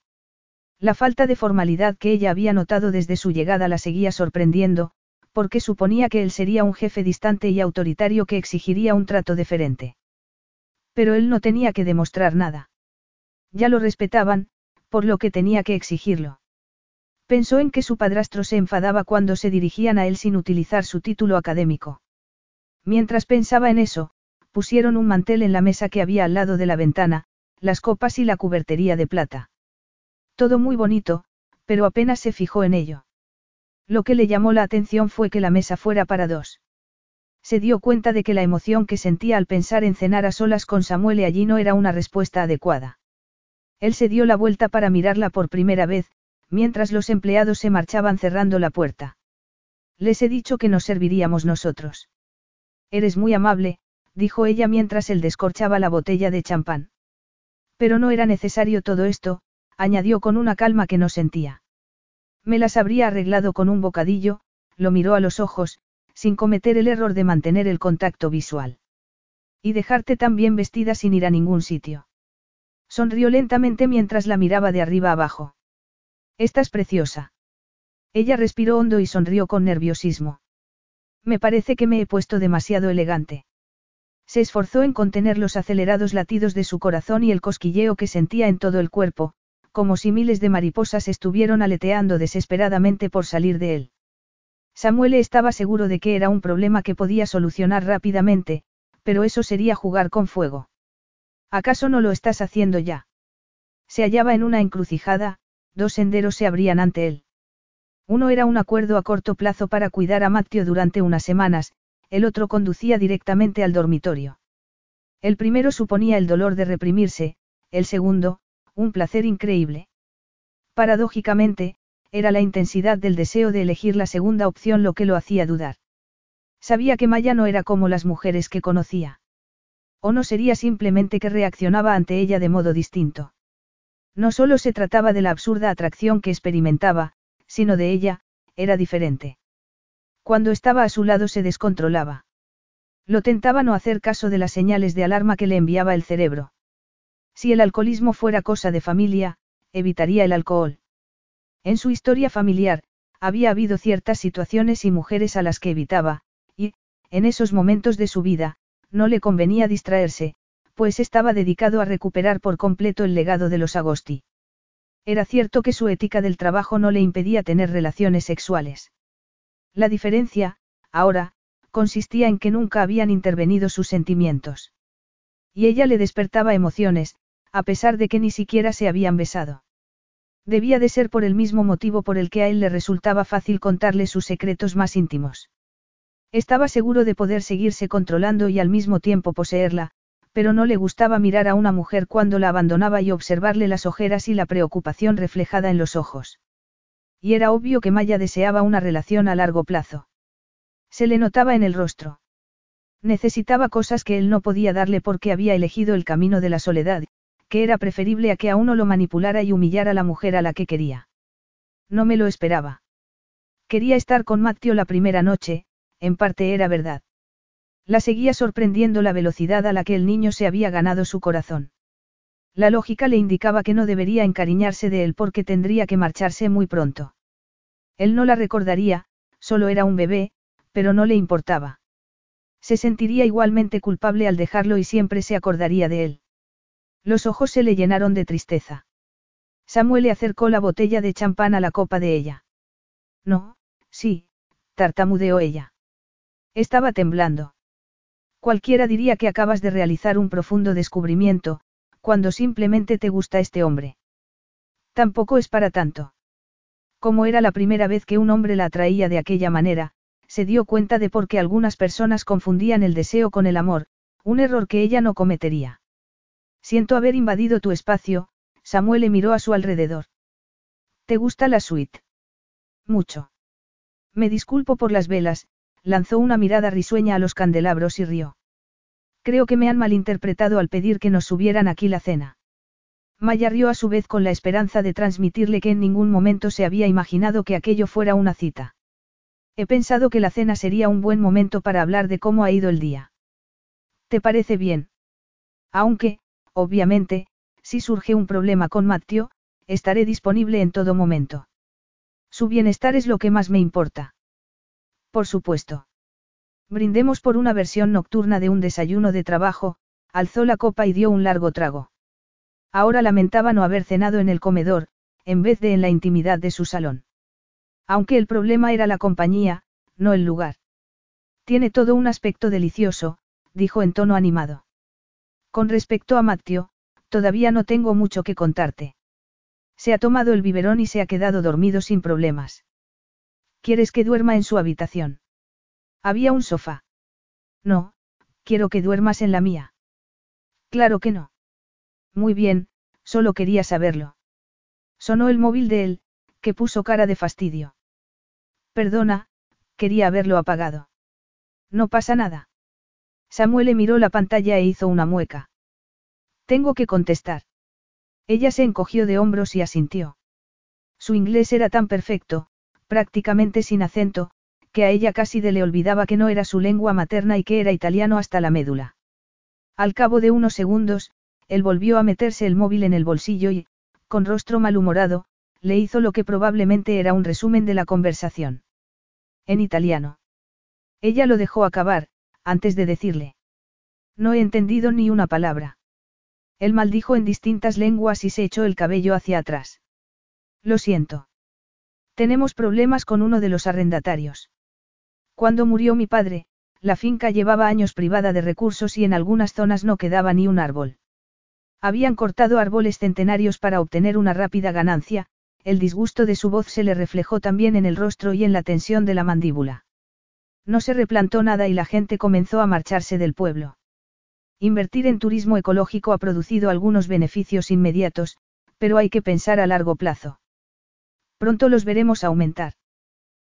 La falta de formalidad que ella había notado desde su llegada la seguía sorprendiendo, porque suponía que él sería un jefe distante y autoritario que exigiría un trato deferente. Pero él no tenía que demostrar nada. Ya lo respetaban, por lo que tenía que exigirlo. Pensó en que su padrastro se enfadaba cuando se dirigían a él sin utilizar su título académico. Mientras pensaba en eso, pusieron un mantel en la mesa que había al lado de la ventana, las copas y la cubertería de plata. Todo muy bonito, pero apenas se fijó en ello. Lo que le llamó la atención fue que la mesa fuera para dos. Se dio cuenta de que la emoción que sentía al pensar en cenar a solas con Samuel y allí no era una respuesta adecuada. Él se dio la vuelta para mirarla por primera vez, mientras los empleados se marchaban cerrando la puerta. Les he dicho que nos serviríamos nosotros. Eres muy amable, dijo ella mientras él descorchaba la botella de champán. Pero no era necesario todo esto, añadió con una calma que no sentía. Me las habría arreglado con un bocadillo, lo miró a los ojos, sin cometer el error de mantener el contacto visual. Y dejarte tan bien vestida sin ir a ningún sitio. Sonrió lentamente mientras la miraba de arriba abajo. Estás preciosa. Ella respiró hondo y sonrió con nerviosismo. Me parece que me he puesto demasiado elegante. Se esforzó en contener los acelerados latidos de su corazón y el cosquilleo que sentía en todo el cuerpo, como si miles de mariposas estuvieron aleteando desesperadamente por salir de él. Samuel estaba seguro de que era un problema que podía solucionar rápidamente, pero eso sería jugar con fuego. ¿Acaso no lo estás haciendo ya? Se hallaba en una encrucijada, dos senderos se abrían ante él. Uno era un acuerdo a corto plazo para cuidar a Matteo durante unas semanas, el otro conducía directamente al dormitorio. El primero suponía el dolor de reprimirse, el segundo, un placer increíble. Paradójicamente, era la intensidad del deseo de elegir la segunda opción lo que lo hacía dudar. Sabía que Maya no era como las mujeres que conocía. O no sería simplemente que reaccionaba ante ella de modo distinto. No solo se trataba de la absurda atracción que experimentaba, sino de ella, era diferente. Cuando estaba a su lado se descontrolaba. Lo tentaba no hacer caso de las señales de alarma que le enviaba el cerebro. Si el alcoholismo fuera cosa de familia, evitaría el alcohol. En su historia familiar, había habido ciertas situaciones y mujeres a las que evitaba, y, en esos momentos de su vida, no le convenía distraerse, pues estaba dedicado a recuperar por completo el legado de los Agosti. Era cierto que su ética del trabajo no le impedía tener relaciones sexuales. La diferencia, ahora, consistía en que nunca habían intervenido sus sentimientos. Y ella le despertaba emociones, a pesar de que ni siquiera se habían besado. Debía de ser por el mismo motivo por el que a él le resultaba fácil contarle sus secretos más íntimos. Estaba seguro de poder seguirse controlando y al mismo tiempo poseerla, pero no le gustaba mirar a una mujer cuando la abandonaba y observarle las ojeras y la preocupación reflejada en los ojos. Y era obvio que Maya deseaba una relación a largo plazo. Se le notaba en el rostro. Necesitaba cosas que él no podía darle porque había elegido el camino de la soledad, que era preferible a que a uno lo manipulara y humillara a la mujer a la que quería. No me lo esperaba. Quería estar con Matteo la primera noche, en parte era verdad. La seguía sorprendiendo la velocidad a la que el niño se había ganado su corazón. La lógica le indicaba que no debería encariñarse de él porque tendría que marcharse muy pronto. Él no la recordaría, solo era un bebé, pero no le importaba. Se sentiría igualmente culpable al dejarlo y siempre se acordaría de él. Los ojos se le llenaron de tristeza. Samuel le acercó la botella de champán a la copa de ella. No, sí, tartamudeó ella. Estaba temblando. Cualquiera diría que acabas de realizar un profundo descubrimiento, cuando simplemente te gusta este hombre. Tampoco es para tanto. Como era la primera vez que un hombre la atraía de aquella manera, se dio cuenta de por qué algunas personas confundían el deseo con el amor, un error que ella no cometería. Siento haber invadido tu espacio, Samuel le miró a su alrededor. ¿Te gusta la suite? Mucho. Me disculpo por las velas, lanzó una mirada risueña a los candelabros y rió. Creo que me han malinterpretado al pedir que nos subieran aquí la cena. Maya rió a su vez con la esperanza de transmitirle que en ningún momento se había imaginado que aquello fuera una cita. He pensado que la cena sería un buen momento para hablar de cómo ha ido el día. ¿Te parece bien? Aunque, obviamente, si surge un problema con Matteo, estaré disponible en todo momento. Su bienestar es lo que más me importa. Por supuesto. Brindemos por una versión nocturna de un desayuno de trabajo, alzó la copa y dio un largo trago. Ahora lamentaba no haber cenado en el comedor, en vez de en la intimidad de su salón. Aunque el problema era la compañía, no el lugar. Tiene todo un aspecto delicioso, dijo en tono animado. Con respecto a Matteo, todavía no tengo mucho que contarte. Se ha tomado el biberón y se ha quedado dormido sin problemas. ¿Quieres que duerma en su habitación? Había un sofá. No, quiero que duermas en la mía. Claro que no. Muy bien, solo quería saberlo. Sonó el móvil de él, que puso cara de fastidio. Perdona, quería haberlo apagado. No pasa nada. Samuel miró la pantalla e hizo una mueca. Tengo que contestar. Ella se encogió de hombros y asintió. Su inglés era tan perfecto, prácticamente sin acento, que a ella casi de le olvidaba que no era su lengua materna y que era italiano hasta la médula. Al cabo de unos segundos, él volvió a meterse el móvil en el bolsillo y, con rostro malhumorado, le hizo lo que probablemente era un resumen de la conversación. En italiano. Ella lo dejó acabar, antes de decirle. No he entendido ni una palabra. Él maldijo en distintas lenguas y se echó el cabello hacia atrás. Lo siento. Tenemos problemas con uno de los arrendatarios. Cuando murió mi padre, la finca llevaba años privada de recursos y en algunas zonas no quedaba ni un árbol. Habían cortado árboles centenarios para obtener una rápida ganancia, el disgusto de su voz se le reflejó también en el rostro y en la tensión de la mandíbula. No se replantó nada y la gente comenzó a marcharse del pueblo. Invertir en turismo ecológico ha producido algunos beneficios inmediatos, pero hay que pensar a largo plazo. Pronto los veremos aumentar.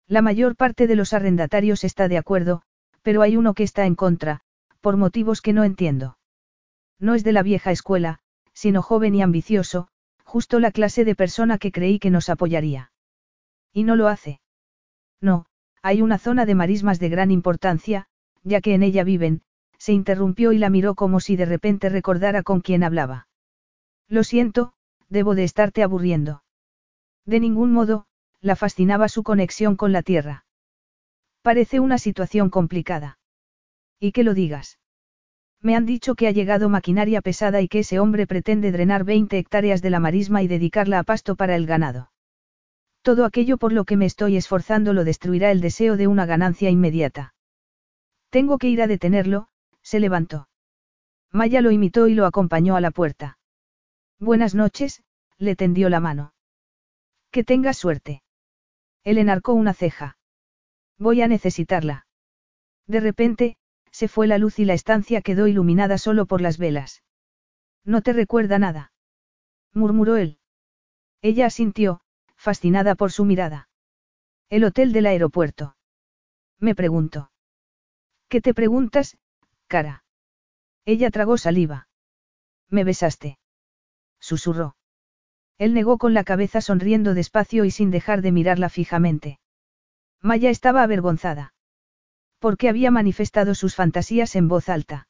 La mayor parte de los arrendatarios está de acuerdo, pero hay uno que está en contra, por motivos que no entiendo. No es de la vieja escuela, sino joven y ambicioso, justo la clase de persona que creí que nos apoyaría. Y no lo hace. No, hay una zona de marismas de gran importancia, ya que en ella viven, se interrumpió y la miró como si de repente recordara con quién hablaba. Lo siento, debo de estarte aburriendo. De ningún modo, la fascinaba su conexión con la tierra. Parece una situación complicada. Y que lo digas. Me han dicho que ha llegado maquinaria pesada y que ese hombre pretende drenar 20 hectáreas de la marisma y dedicarla a pasto para el ganado. Todo aquello por lo que me estoy esforzando lo destruirá el deseo de una ganancia inmediata. Tengo que ir a detenerlo, se levantó. Maya lo imitó y lo acompañó a la puerta. Buenas noches, le tendió la mano. Que tengas suerte. Él enarcó una ceja. Voy a necesitarla. De repente, se fue la luz y la estancia quedó iluminada solo por las velas. ¿No te recuerda nada? murmuró él. Ella asintió, fascinada por su mirada. El hotel del aeropuerto. Me preguntó. ¿Qué te preguntas, cara? Ella tragó saliva. Me besaste. Susurró. Él negó con la cabeza sonriendo despacio y sin dejar de mirarla fijamente. Maya estaba avergonzada. Porque había manifestado sus fantasías en voz alta.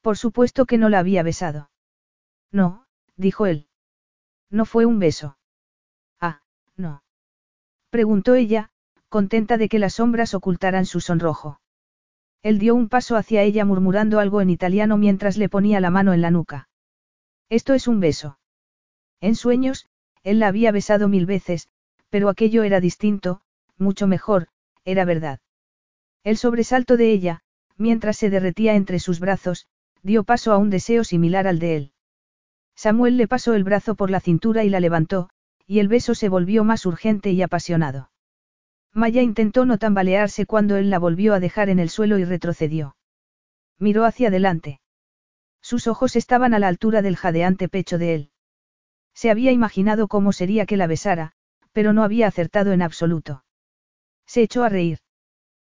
Por supuesto que no la había besado. No, dijo él. No fue un beso. Ah, no. Preguntó ella, contenta de que las sombras ocultaran su sonrojo. Él dio un paso hacia ella murmurando algo en italiano mientras le ponía la mano en la nuca. Esto es un beso. En sueños, él la había besado mil veces, pero aquello era distinto, mucho mejor, era verdad. El sobresalto de ella, mientras se derretía entre sus brazos, dio paso a un deseo similar al de él. Samuel le pasó el brazo por la cintura y la levantó, y el beso se volvió más urgente y apasionado. Maya intentó no tambalearse cuando él la volvió a dejar en el suelo y retrocedió. Miró hacia adelante. Sus ojos estaban a la altura del jadeante pecho de él. Se había imaginado cómo sería que la besara, pero no había acertado en absoluto. Se echó a reír.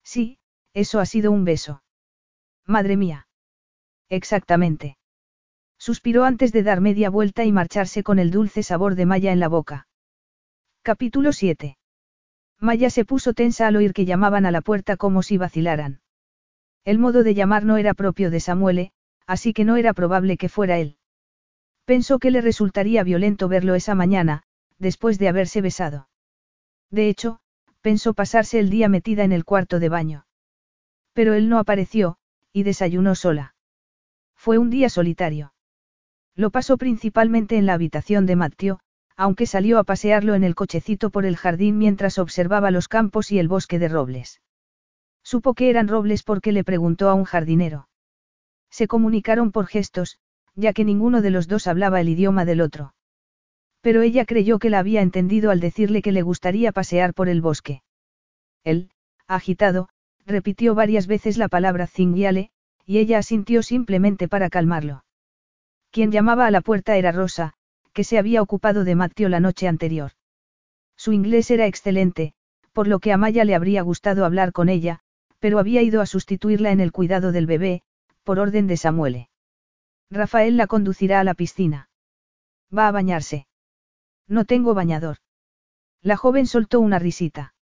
Sí, eso ha sido un beso. Madre mía. Exactamente. Suspiró antes de dar media vuelta y marcharse con el dulce sabor de Maya en la boca. Capítulo 7. Maya se puso tensa al oír que llamaban a la puerta como si vacilaran. El modo de llamar no era propio de Samuele, así que no era probable que fuera él. Pensó que le resultaría violento verlo esa mañana, después de haberse besado. De hecho, pensó pasarse el día metida en el cuarto de baño. Pero él no apareció, y desayunó sola. Fue un día solitario. Lo pasó principalmente en la habitación de Matteo, aunque salió a pasearlo en el cochecito por el jardín mientras observaba los campos y el bosque de robles. Supo que eran robles porque le preguntó a un jardinero. Se comunicaron por gestos, ya que ninguno de los dos hablaba el idioma del otro. Pero ella creyó que la había entendido al decirle que le gustaría pasear por el bosque. Él, agitado, repitió varias veces la palabra zingiale, y ella asintió simplemente para calmarlo. Quien llamaba a la puerta era Rosa, que se había ocupado de Matteo la noche anterior. Su inglés era excelente, por lo que a Maya le habría gustado hablar con ella, pero había ido a sustituirla en el cuidado del bebé, por orden de Samuele. Rafael la conducirá a la piscina. Va a bañarse. No tengo bañador. La joven soltó una risita.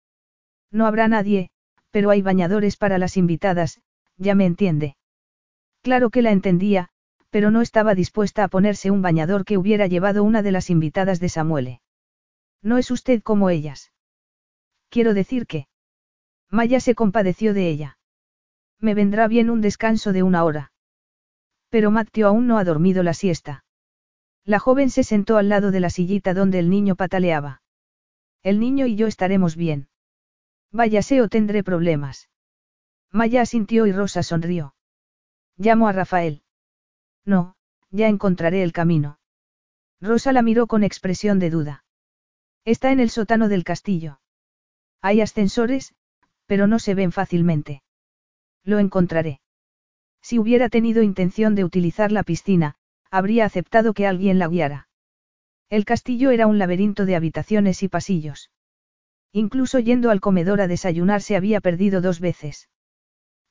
No habrá nadie, pero hay bañadores para las invitadas, ya me entiende. Claro que la entendía, pero no estaba dispuesta a ponerse un bañador que hubiera llevado una de las invitadas de Samuele. No es usted como ellas. Quiero decir que. Maya se compadeció de ella. Me vendrá bien un descanso de una hora. Pero Mateo aún no ha dormido la siesta. La joven se sentó al lado de la sillita donde el niño pataleaba. El niño y yo estaremos bien. Váyase o tendré problemas. Maya asintió y Rosa sonrió. Llamo a Rafael. No, ya encontraré el camino. Rosa la miró con expresión de duda. Está en el sótano del castillo. Hay ascensores, pero no se ven fácilmente. Lo encontraré. Si hubiera tenido intención de utilizar la piscina, habría aceptado que alguien la guiara. El castillo era un laberinto de habitaciones y pasillos. Incluso yendo al comedor a desayunar se había perdido dos veces.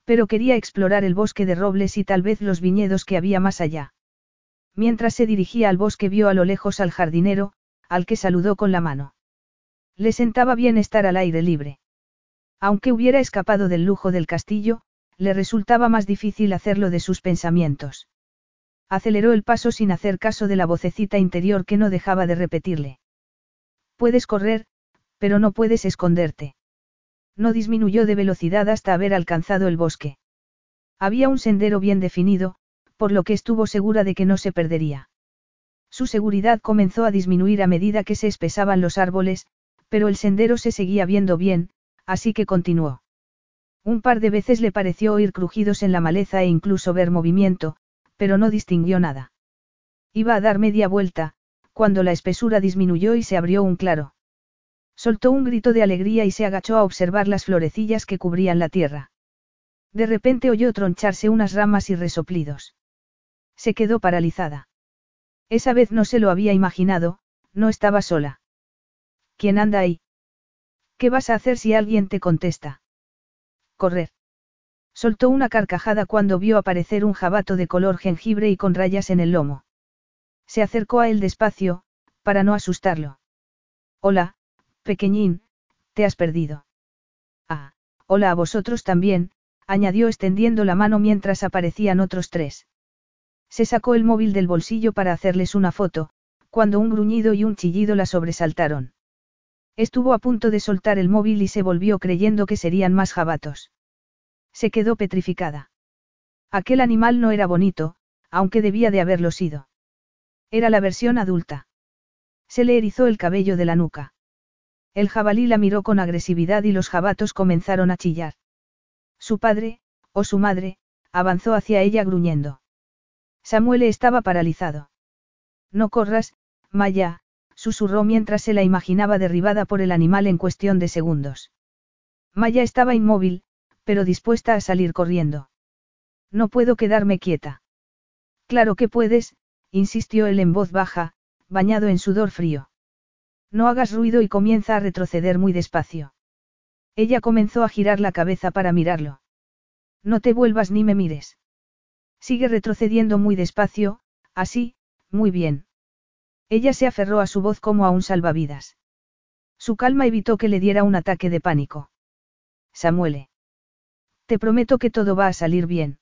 Pero quería explorar el bosque de robles y tal vez los viñedos que había más allá. Mientras se dirigía al bosque vio a lo lejos al jardinero, al que saludó con la mano. Le sentaba bien estar al aire libre. Aunque hubiera escapado del lujo del castillo, le resultaba más difícil hacerlo de sus pensamientos. Aceleró el paso sin hacer caso de la vocecita interior que no dejaba de repetirle. Puedes correr, pero no puedes esconderte. No disminuyó de velocidad hasta haber alcanzado el bosque. Había un sendero bien definido, por lo que estuvo segura de que no se perdería. Su seguridad comenzó a disminuir a medida que se espesaban los árboles, pero el sendero se seguía viendo bien, así que continuó. Un par de veces le pareció oír crujidos en la maleza e incluso ver movimiento, pero no distinguió nada. Iba a dar media vuelta, cuando la espesura disminuyó y se abrió un claro. Soltó un grito de alegría y se agachó a observar las florecillas que cubrían la tierra. De repente oyó troncharse unas ramas y resoplidos. Se quedó paralizada. Esa vez no se lo había imaginado, no estaba sola. ¿Quién anda ahí? ¿Qué vas a hacer si alguien te contesta? Correr. Soltó una carcajada cuando vio aparecer un jabato de color jengibre y con rayas en el lomo. Se acercó a él despacio, para no asustarlo. Hola, Pequeñín, te has perdido. Ah, hola a vosotros también, añadió extendiendo la mano mientras aparecían otros tres. Se sacó el móvil del bolsillo para hacerles una foto, cuando un gruñido y un chillido la sobresaltaron. Estuvo a punto de soltar el móvil y se volvió creyendo que serían más jabatos. Se quedó petrificada. Aquel animal no era bonito, aunque debía de haberlo sido. Era la versión adulta. Se le erizó el cabello de la nuca. El jabalí la miró con agresividad y los jabatos comenzaron a chillar. Su padre, o su madre, avanzó hacia ella gruñendo. Samuel estaba paralizado. No corras, Maya, susurró mientras se la imaginaba derribada por el animal en cuestión de segundos. Maya estaba inmóvil, pero dispuesta a salir corriendo. No puedo quedarme quieta. Claro que puedes, insistió él en voz baja, bañado en sudor frío. No hagas ruido y comienza a retroceder muy despacio. Ella comenzó a girar la cabeza para mirarlo. No te vuelvas ni me mires. Sigue retrocediendo muy despacio, así, muy bien. Ella se aferró a su voz como a un salvavidas. Su calma evitó que le diera un ataque de pánico. Samuele. Te prometo que todo va a salir bien.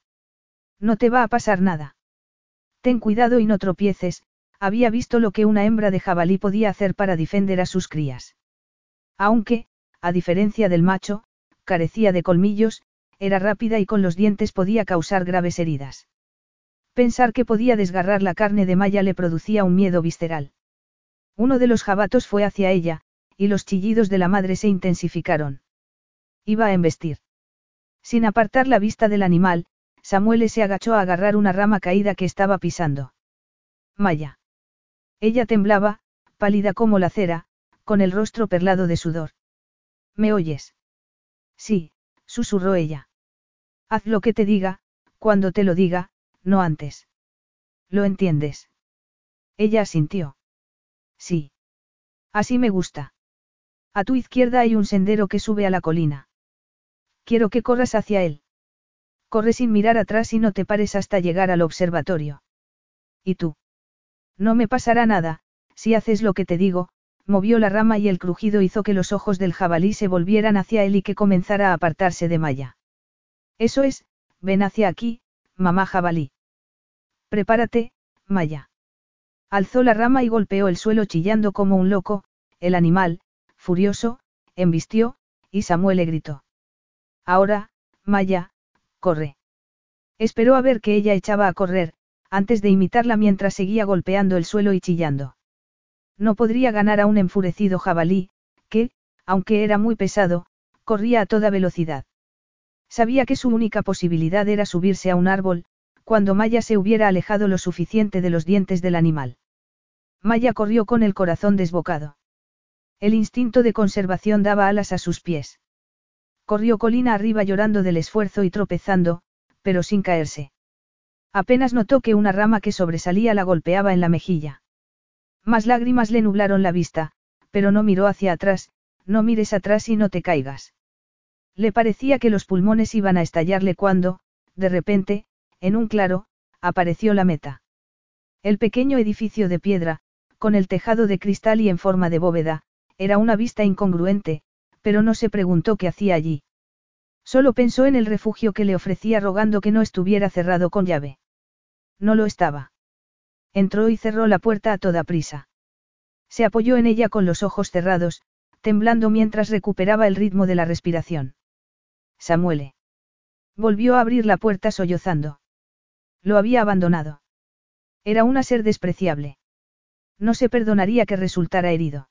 No te va a pasar nada. Ten cuidado y no tropieces, había visto lo que una hembra de jabalí podía hacer para defender a sus crías. Aunque, a diferencia del macho, carecía de colmillos, era rápida y con los dientes podía causar graves heridas. Pensar que podía desgarrar la carne de Maya le producía un miedo visceral. Uno de los jabatos fue hacia ella, y los chillidos de la madre se intensificaron. Iba a embestir. Sin apartar la vista del animal, Samuel se agachó a agarrar una rama caída que estaba pisando. Maya. Ella temblaba, pálida como la cera, con el rostro perlado de sudor. ¿Me oyes? Sí, susurró ella. Haz lo que te diga, cuando te lo diga, no antes. ¿Lo entiendes? Ella asintió. Sí. Así me gusta. A tu izquierda hay un sendero que sube a la colina. Quiero que corras hacia él. Corre sin mirar atrás y no te pares hasta llegar al observatorio. ¿Y tú? No me pasará nada, si haces lo que te digo, movió la rama y el crujido hizo que los ojos del jabalí se volvieran hacia él y que comenzara a apartarse de Maya. Eso es, ven hacia aquí, mamá jabalí. Prepárate, Maya. Alzó la rama y golpeó el suelo chillando como un loco, el animal, furioso, embistió, y Samuel le gritó. Ahora, Maya, corre. Esperó a ver que ella echaba a correr, antes de imitarla mientras seguía golpeando el suelo y chillando. No podría ganar a un enfurecido jabalí, que, aunque era muy pesado, corría a toda velocidad. Sabía que su única posibilidad era subirse a un árbol, cuando Maya se hubiera alejado lo suficiente de los dientes del animal. Maya corrió con el corazón desbocado. El instinto de conservación daba alas a sus pies. Corrió colina arriba llorando del esfuerzo y tropezando, pero sin caerse. Apenas notó que una rama que sobresalía la golpeaba en la mejilla. Más lágrimas le nublaron la vista, pero no miró hacia atrás, no mires atrás y no te caigas. Le parecía que los pulmones iban a estallarle cuando, de repente, en un claro, apareció la meta. El pequeño edificio de piedra, con el tejado de cristal y en forma de bóveda, era una vista incongruente, pero no se preguntó qué hacía allí. Solo pensó en el refugio que le ofrecía rogando que no estuviera cerrado con llave. No lo estaba. Entró y cerró la puerta a toda prisa. Se apoyó en ella con los ojos cerrados, temblando mientras recuperaba el ritmo de la respiración. Samuele. Volvió a abrir la puerta sollozando. Lo había abandonado. Era una ser despreciable. No se perdonaría que resultara herido.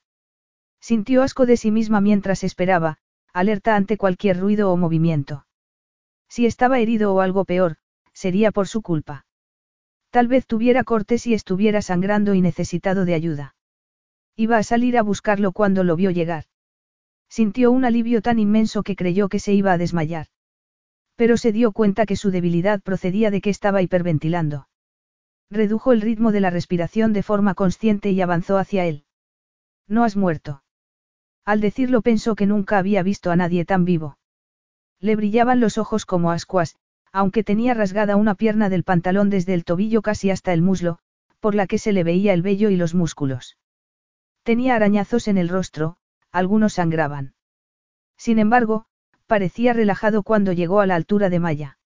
Sintió asco de sí misma mientras esperaba, alerta ante cualquier ruido o movimiento. Si estaba herido o algo peor, sería por su culpa. Tal vez tuviera cortes y estuviera sangrando y necesitado de ayuda. Iba a salir a buscarlo cuando lo vio llegar. Sintió un alivio tan inmenso que creyó que se iba a desmayar. Pero se dio cuenta que su debilidad procedía de que estaba hiperventilando. Redujo el ritmo de la respiración de forma consciente y avanzó hacia él. No has muerto. Al decirlo pensó que nunca había visto a nadie tan vivo. Le brillaban los ojos como ascuas, aunque tenía rasgada una pierna del pantalón desde el tobillo casi hasta el muslo, por la que se le veía el vello y los músculos. Tenía arañazos en el rostro, algunos sangraban. Sin embargo, parecía relajado cuando llegó a la altura de Maya.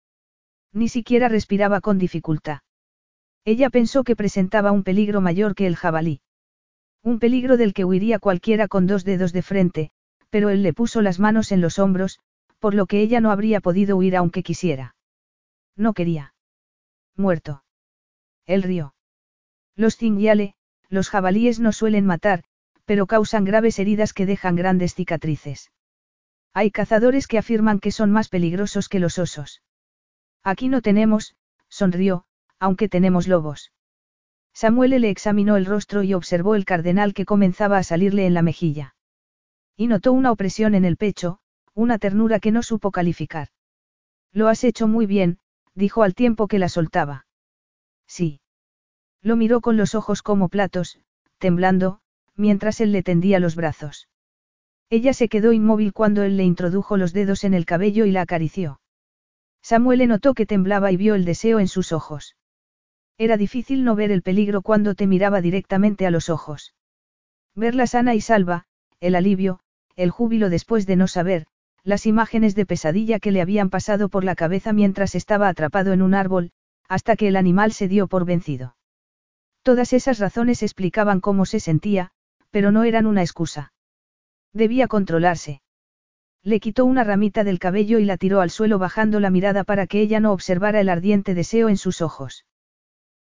Ni siquiera respiraba con dificultad. Ella pensó que presentaba un peligro mayor que el jabalí. Un peligro del que huiría cualquiera con dos dedos de frente, pero él le puso las manos en los hombros, por lo que ella no habría podido huir aunque quisiera. No quería. Muerto. El río. Los cingiale, los jabalíes no suelen matar, pero causan graves heridas que dejan grandes cicatrices. Hay cazadores que afirman que son más peligrosos que los osos. Aquí no tenemos, sonrió, aunque tenemos lobos. Samuel le examinó el rostro y observó el cardenal que comenzaba a salirle en la mejilla. Y notó una opresión en el pecho, una ternura que no supo calificar. Lo has hecho muy bien, dijo al tiempo que la soltaba. Sí. Lo miró con los ojos como platos, temblando, mientras él le tendía los brazos. Ella se quedó inmóvil cuando él le introdujo los dedos en el cabello y la acarició. Samuel notó que temblaba y vio el deseo en sus ojos. Era difícil no ver el peligro cuando te miraba directamente a los ojos. Verla sana y salva, el alivio, el júbilo después de no saber, las imágenes de pesadilla que le habían pasado por la cabeza mientras estaba atrapado en un árbol, hasta que el animal se dio por vencido. Todas esas razones explicaban cómo se sentía, pero no eran una excusa. Debía controlarse. Le quitó una ramita del cabello y la tiró al suelo bajando la mirada para que ella no observara el ardiente deseo en sus ojos.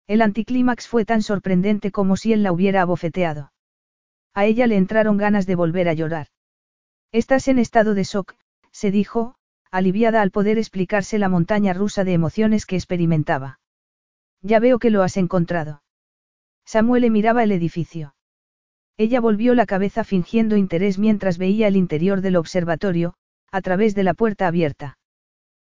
El anticlímax fue tan sorprendente como si él la hubiera abofeteado. A ella le entraron ganas de volver a llorar. Estás en estado de shock, se dijo, aliviada al poder explicarse la montaña rusa de emociones que experimentaba. Ya veo que lo has encontrado. Samuel miraba el edificio. Ella volvió la cabeza fingiendo interés mientras veía el interior del observatorio, a través de la puerta abierta.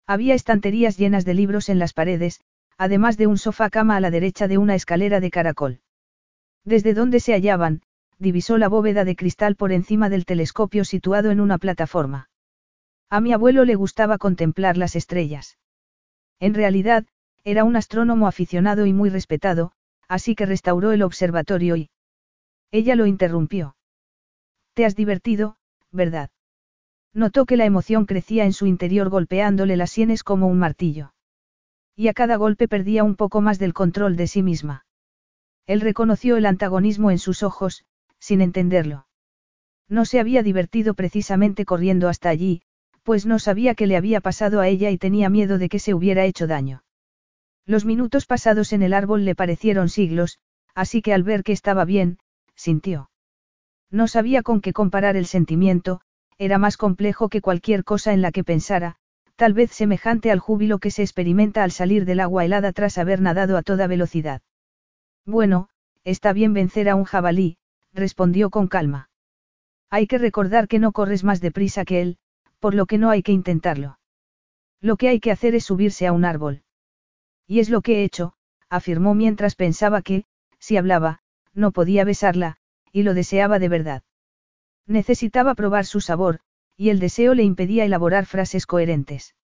Había estanterías llenas de libros en las paredes, además de un sofá cama a la derecha de una escalera de caracol. Desde donde se hallaban, divisó la bóveda de cristal por encima del telescopio situado en una plataforma. A mi abuelo le gustaba contemplar las estrellas. En realidad, era un astrónomo aficionado y muy respetado, así que restauró el observatorio y... Ella lo interrumpió. Te has divertido, ¿verdad? Notó que la emoción crecía en su interior golpeándole las sienes como un martillo. Y a cada golpe perdía un poco más del control de sí misma. Él reconoció el antagonismo en sus ojos, sin entenderlo. No se había divertido precisamente corriendo hasta allí, pues no sabía qué le había pasado a ella y tenía miedo de que se hubiera hecho daño. Los minutos pasados en el árbol le parecieron siglos, así que al ver que estaba bien, sintió. No sabía con qué comparar el sentimiento, era más complejo que cualquier cosa en la que pensara, tal vez semejante al júbilo que se experimenta al salir del agua helada tras haber nadado a toda velocidad. Bueno, está bien vencer a un jabalí, respondió con calma. Hay que recordar que no corres más deprisa que él, por lo que no hay que intentarlo. Lo que hay que hacer es subirse a un árbol. Y es lo que he hecho, afirmó mientras pensaba que, si hablaba, no podía besarla, y lo deseaba de verdad. Necesitaba probar su sabor, y el deseo le impedía elaborar frases coherentes.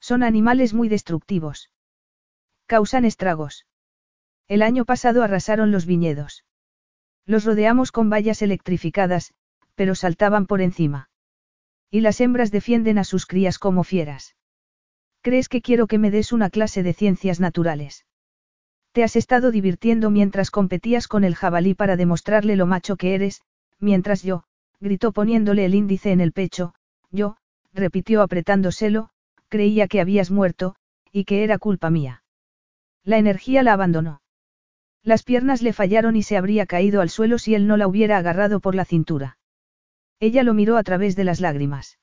Son animales muy destructivos. Causan estragos. El año pasado arrasaron los viñedos. Los rodeamos con vallas electrificadas, pero saltaban por encima. Y las hembras defienden a sus crías como fieras. ¿Crees que quiero que me des una clase de ciencias naturales? Te has estado divirtiendo mientras competías con el jabalí para demostrarle lo macho que eres, mientras yo, gritó poniéndole el índice en el pecho, yo, repitió apretándoselo, creía que habías muerto, y que era culpa mía. La energía la abandonó. Las piernas le fallaron y se habría caído al suelo si él no la hubiera agarrado por la cintura. Ella lo miró a través de las lágrimas.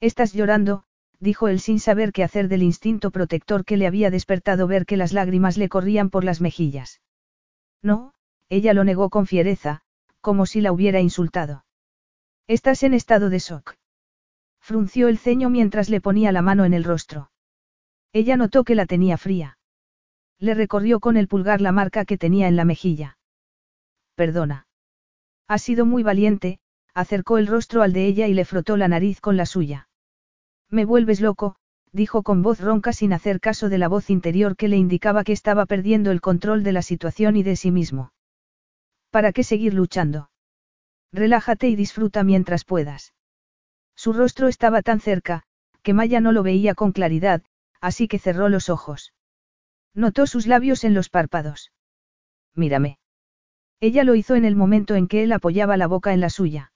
Estás llorando, dijo él sin saber qué hacer del instinto protector que le había despertado ver que las lágrimas le corrían por las mejillas. No, ella lo negó con fiereza, como si la hubiera insultado. Estás en estado de shock. Frunció el ceño mientras le ponía la mano en el rostro. Ella notó que la tenía fría. Le recorrió con el pulgar la marca que tenía en la mejilla. Perdona. Ha sido muy valiente, acercó el rostro al de ella y le frotó la nariz con la suya. Me vuelves loco, dijo con voz ronca sin hacer caso de la voz interior que le indicaba que estaba perdiendo el control de la situación y de sí mismo. ¿Para qué seguir luchando? Relájate y disfruta mientras puedas. Su rostro estaba tan cerca, que Maya no lo veía con claridad, así que cerró los ojos. Notó sus labios en los párpados. Mírame. Ella lo hizo en el momento en que él apoyaba la boca en la suya.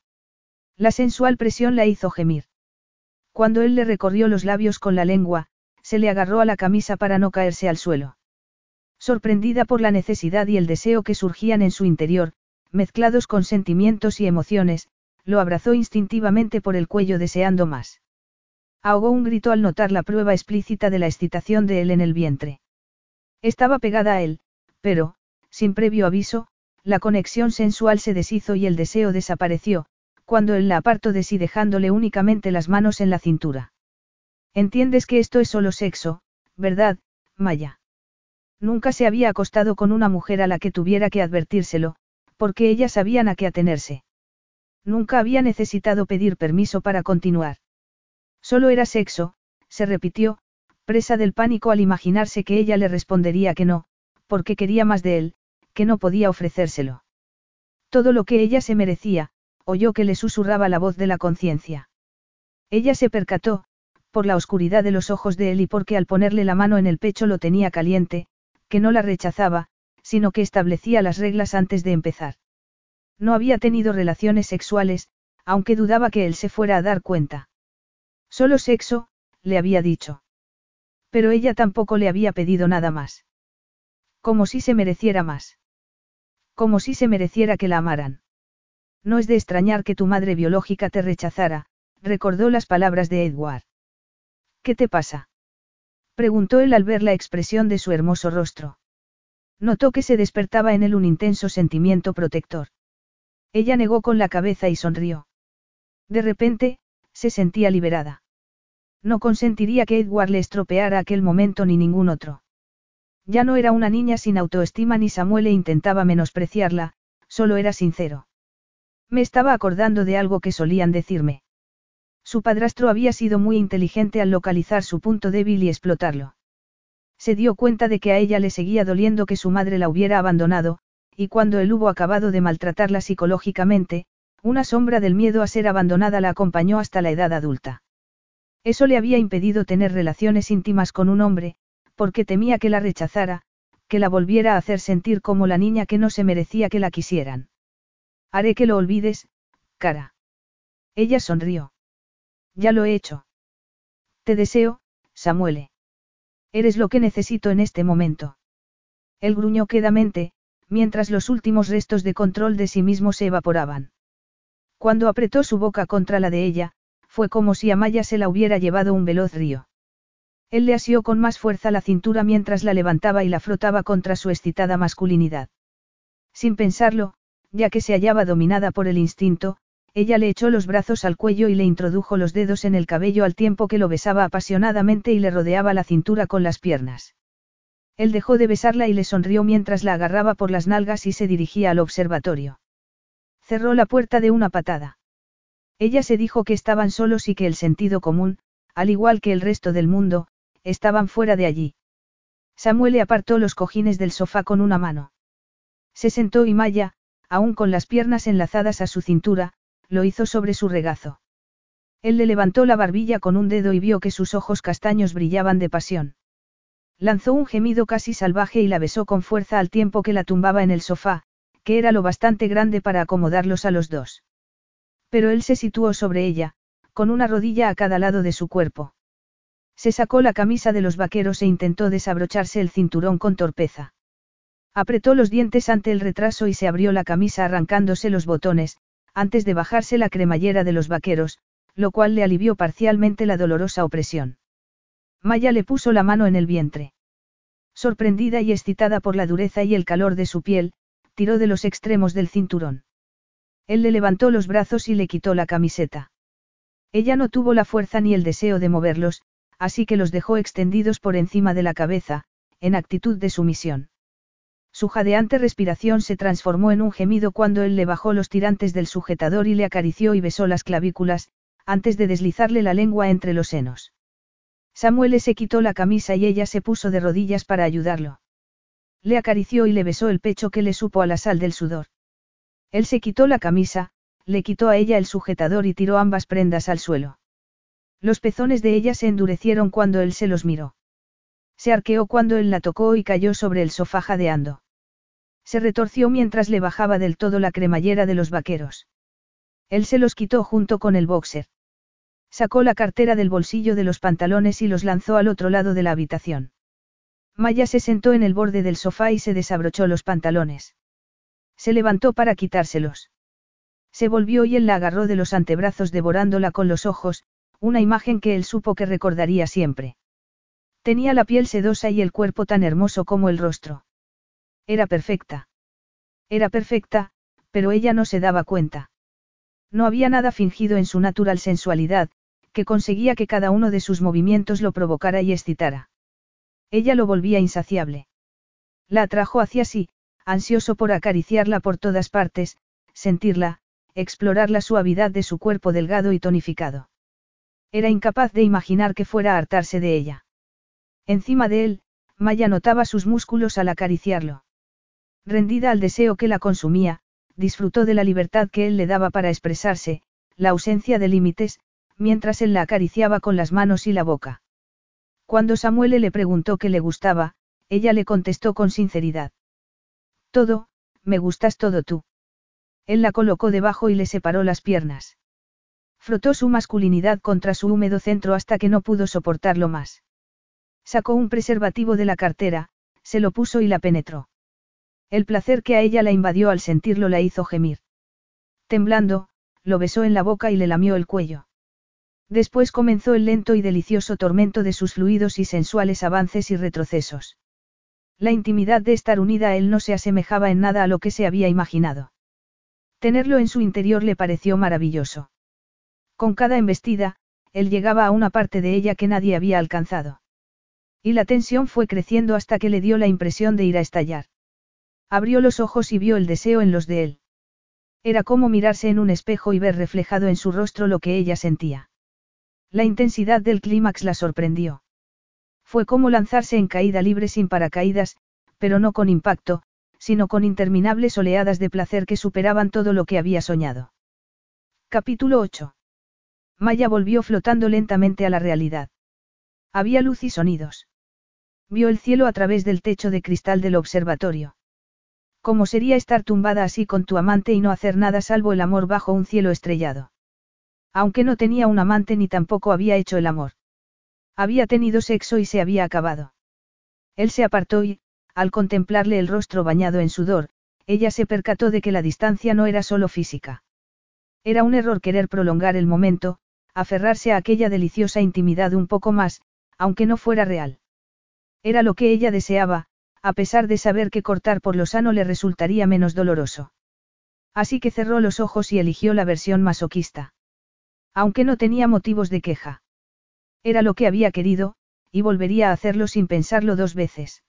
La sensual presión la hizo gemir. Cuando él le recorrió los labios con la lengua, se le agarró a la camisa para no caerse al suelo. Sorprendida por la necesidad y el deseo que surgían en su interior, mezclados con sentimientos y emociones, lo abrazó instintivamente por el cuello deseando más. Ahogó un grito al notar la prueba explícita de la excitación de él en el vientre. Estaba pegada a él, pero, sin previo aviso, la conexión sensual se deshizo y el deseo desapareció, cuando él la apartó de sí dejándole únicamente las manos en la cintura. Entiendes que esto es solo sexo, ¿verdad, Maya? Nunca se había acostado con una mujer a la que tuviera que advertírselo, porque ellas sabían a qué atenerse. Nunca había necesitado pedir permiso para continuar. Solo era sexo, se repitió, presa del pánico al imaginarse que ella le respondería que no, porque quería más de él, que no podía ofrecérselo. Todo lo que ella se merecía, oyó que le susurraba la voz de la conciencia. Ella se percató, por la oscuridad de los ojos de él y porque al ponerle la mano en el pecho lo tenía caliente, que no la rechazaba, sino que establecía las reglas antes de empezar. No había tenido relaciones sexuales, aunque dudaba que él se fuera a dar cuenta. Solo sexo, le había dicho. Pero ella tampoco le había pedido nada más. Como si se mereciera más. Como si se mereciera que la amaran. No es de extrañar que tu madre biológica te rechazara, recordó las palabras de Edward. ¿Qué te pasa? preguntó él al ver la expresión de su hermoso rostro. Notó que se despertaba en él un intenso sentimiento protector. Ella negó con la cabeza y sonrió. De repente, se sentía liberada. No consentiría que Edward le estropeara aquel momento ni ningún otro. Ya no era una niña sin autoestima ni Samuel le intentaba menospreciarla, solo era sincero. Me estaba acordando de algo que solían decirme. Su padrastro había sido muy inteligente al localizar su punto débil y explotarlo. Se dio cuenta de que a ella le seguía doliendo que su madre la hubiera abandonado, y cuando él hubo acabado de maltratarla psicológicamente, una sombra del miedo a ser abandonada la acompañó hasta la edad adulta. Eso le había impedido tener relaciones íntimas con un hombre, porque temía que la rechazara, que la volviera a hacer sentir como la niña que no se merecía que la quisieran. Haré que lo olvides, cara. Ella sonrió. Ya lo he hecho. Te deseo, Samuele. Eres lo que necesito en este momento. Él gruñó quedamente, mientras los últimos restos de control de sí mismo se evaporaban. Cuando apretó su boca contra la de ella, fue como si a Maya se la hubiera llevado un veloz río. Él le asió con más fuerza la cintura mientras la levantaba y la frotaba contra su excitada masculinidad. Sin pensarlo, ya que se hallaba dominada por el instinto, ella le echó los brazos al cuello y le introdujo los dedos en el cabello al tiempo que lo besaba apasionadamente y le rodeaba la cintura con las piernas. Él dejó de besarla y le sonrió mientras la agarraba por las nalgas y se dirigía al observatorio. Cerró la puerta de una patada. Ella se dijo que estaban solos y que el sentido común, al igual que el resto del mundo, estaban fuera de allí. Samuel le apartó los cojines del sofá con una mano. Se sentó y Maya, aún con las piernas enlazadas a su cintura, lo hizo sobre su regazo. Él le levantó la barbilla con un dedo y vio que sus ojos castaños brillaban de pasión. Lanzó un gemido casi salvaje y la besó con fuerza al tiempo que la tumbaba en el sofá, que era lo bastante grande para acomodarlos a los dos. Pero él se situó sobre ella, con una rodilla a cada lado de su cuerpo. Se sacó la camisa de los vaqueros e intentó desabrocharse el cinturón con torpeza. Apretó los dientes ante el retraso y se abrió la camisa arrancándose los botones, antes de bajarse la cremallera de los vaqueros, lo cual le alivió parcialmente la dolorosa opresión. Maya le puso la mano en el vientre. Sorprendida y excitada por la dureza y el calor de su piel, tiró de los extremos del cinturón. Él le levantó los brazos y le quitó la camiseta. Ella no tuvo la fuerza ni el deseo de moverlos, así que los dejó extendidos por encima de la cabeza, en actitud de sumisión. Su jadeante respiración se transformó en un gemido cuando él le bajó los tirantes del sujetador y le acarició y besó las clavículas, antes de deslizarle la lengua entre los senos. Samuel se quitó la camisa y ella se puso de rodillas para ayudarlo. Le acarició y le besó el pecho que le supo a la sal del sudor. Él se quitó la camisa, le quitó a ella el sujetador y tiró ambas prendas al suelo. Los pezones de ella se endurecieron cuando él se los miró. Se arqueó cuando él la tocó y cayó sobre el sofá jadeando. Se retorció mientras le bajaba del todo la cremallera de los vaqueros. Él se los quitó junto con el boxer. Sacó la cartera del bolsillo de los pantalones y los lanzó al otro lado de la habitación. Maya se sentó en el borde del sofá y se desabrochó los pantalones. Se levantó para quitárselos. Se volvió y él la agarró de los antebrazos devorándola con los ojos, una imagen que él supo que recordaría siempre. Tenía la piel sedosa y el cuerpo tan hermoso como el rostro. Era perfecta. Era perfecta, pero ella no se daba cuenta. No había nada fingido en su natural sensualidad, que conseguía que cada uno de sus movimientos lo provocara y excitara. Ella lo volvía insaciable. La atrajo hacia sí, ansioso por acariciarla por todas partes, sentirla, explorar la suavidad de su cuerpo delgado y tonificado. Era incapaz de imaginar que fuera a hartarse de ella. Encima de él, Maya notaba sus músculos al acariciarlo. Rendida al deseo que la consumía, disfrutó de la libertad que él le daba para expresarse, la ausencia de límites, mientras él la acariciaba con las manos y la boca. Cuando Samuel le preguntó qué le gustaba, ella le contestó con sinceridad. Todo, me gustas todo tú. Él la colocó debajo y le separó las piernas. Frotó su masculinidad contra su húmedo centro hasta que no pudo soportarlo más. Sacó un preservativo de la cartera, se lo puso y la penetró. El placer que a ella la invadió al sentirlo la hizo gemir. Temblando, lo besó en la boca y le lamió el cuello. Después comenzó el lento y delicioso tormento de sus fluidos y sensuales avances y retrocesos. La intimidad de estar unida a él no se asemejaba en nada a lo que se había imaginado. Tenerlo en su interior le pareció maravilloso. Con cada embestida, él llegaba a una parte de ella que nadie había alcanzado. Y la tensión fue creciendo hasta que le dio la impresión de ir a estallar. Abrió los ojos y vio el deseo en los de él. Era como mirarse en un espejo y ver reflejado en su rostro lo que ella sentía. La intensidad del clímax la sorprendió. Fue como lanzarse en caída libre sin paracaídas, pero no con impacto, sino con interminables oleadas de placer que superaban todo lo que había soñado. Capítulo 8. Maya volvió flotando lentamente a la realidad. Había luz y sonidos. Vio el cielo a través del techo de cristal del observatorio. ¿Cómo sería estar tumbada así con tu amante y no hacer nada salvo el amor bajo un cielo estrellado? Aunque no tenía un amante ni tampoco había hecho el amor. Había tenido sexo y se había acabado. Él se apartó y, al contemplarle el rostro bañado en sudor, ella se percató de que la distancia no era solo física. Era un error querer prolongar el momento, aferrarse a aquella deliciosa intimidad un poco más, aunque no fuera real. Era lo que ella deseaba, a pesar de saber que cortar por lo sano le resultaría menos doloroso. Así que cerró los ojos y eligió la versión masoquista. Aunque no tenía motivos de queja. Era lo que había querido, y volvería a hacerlo sin pensarlo dos veces.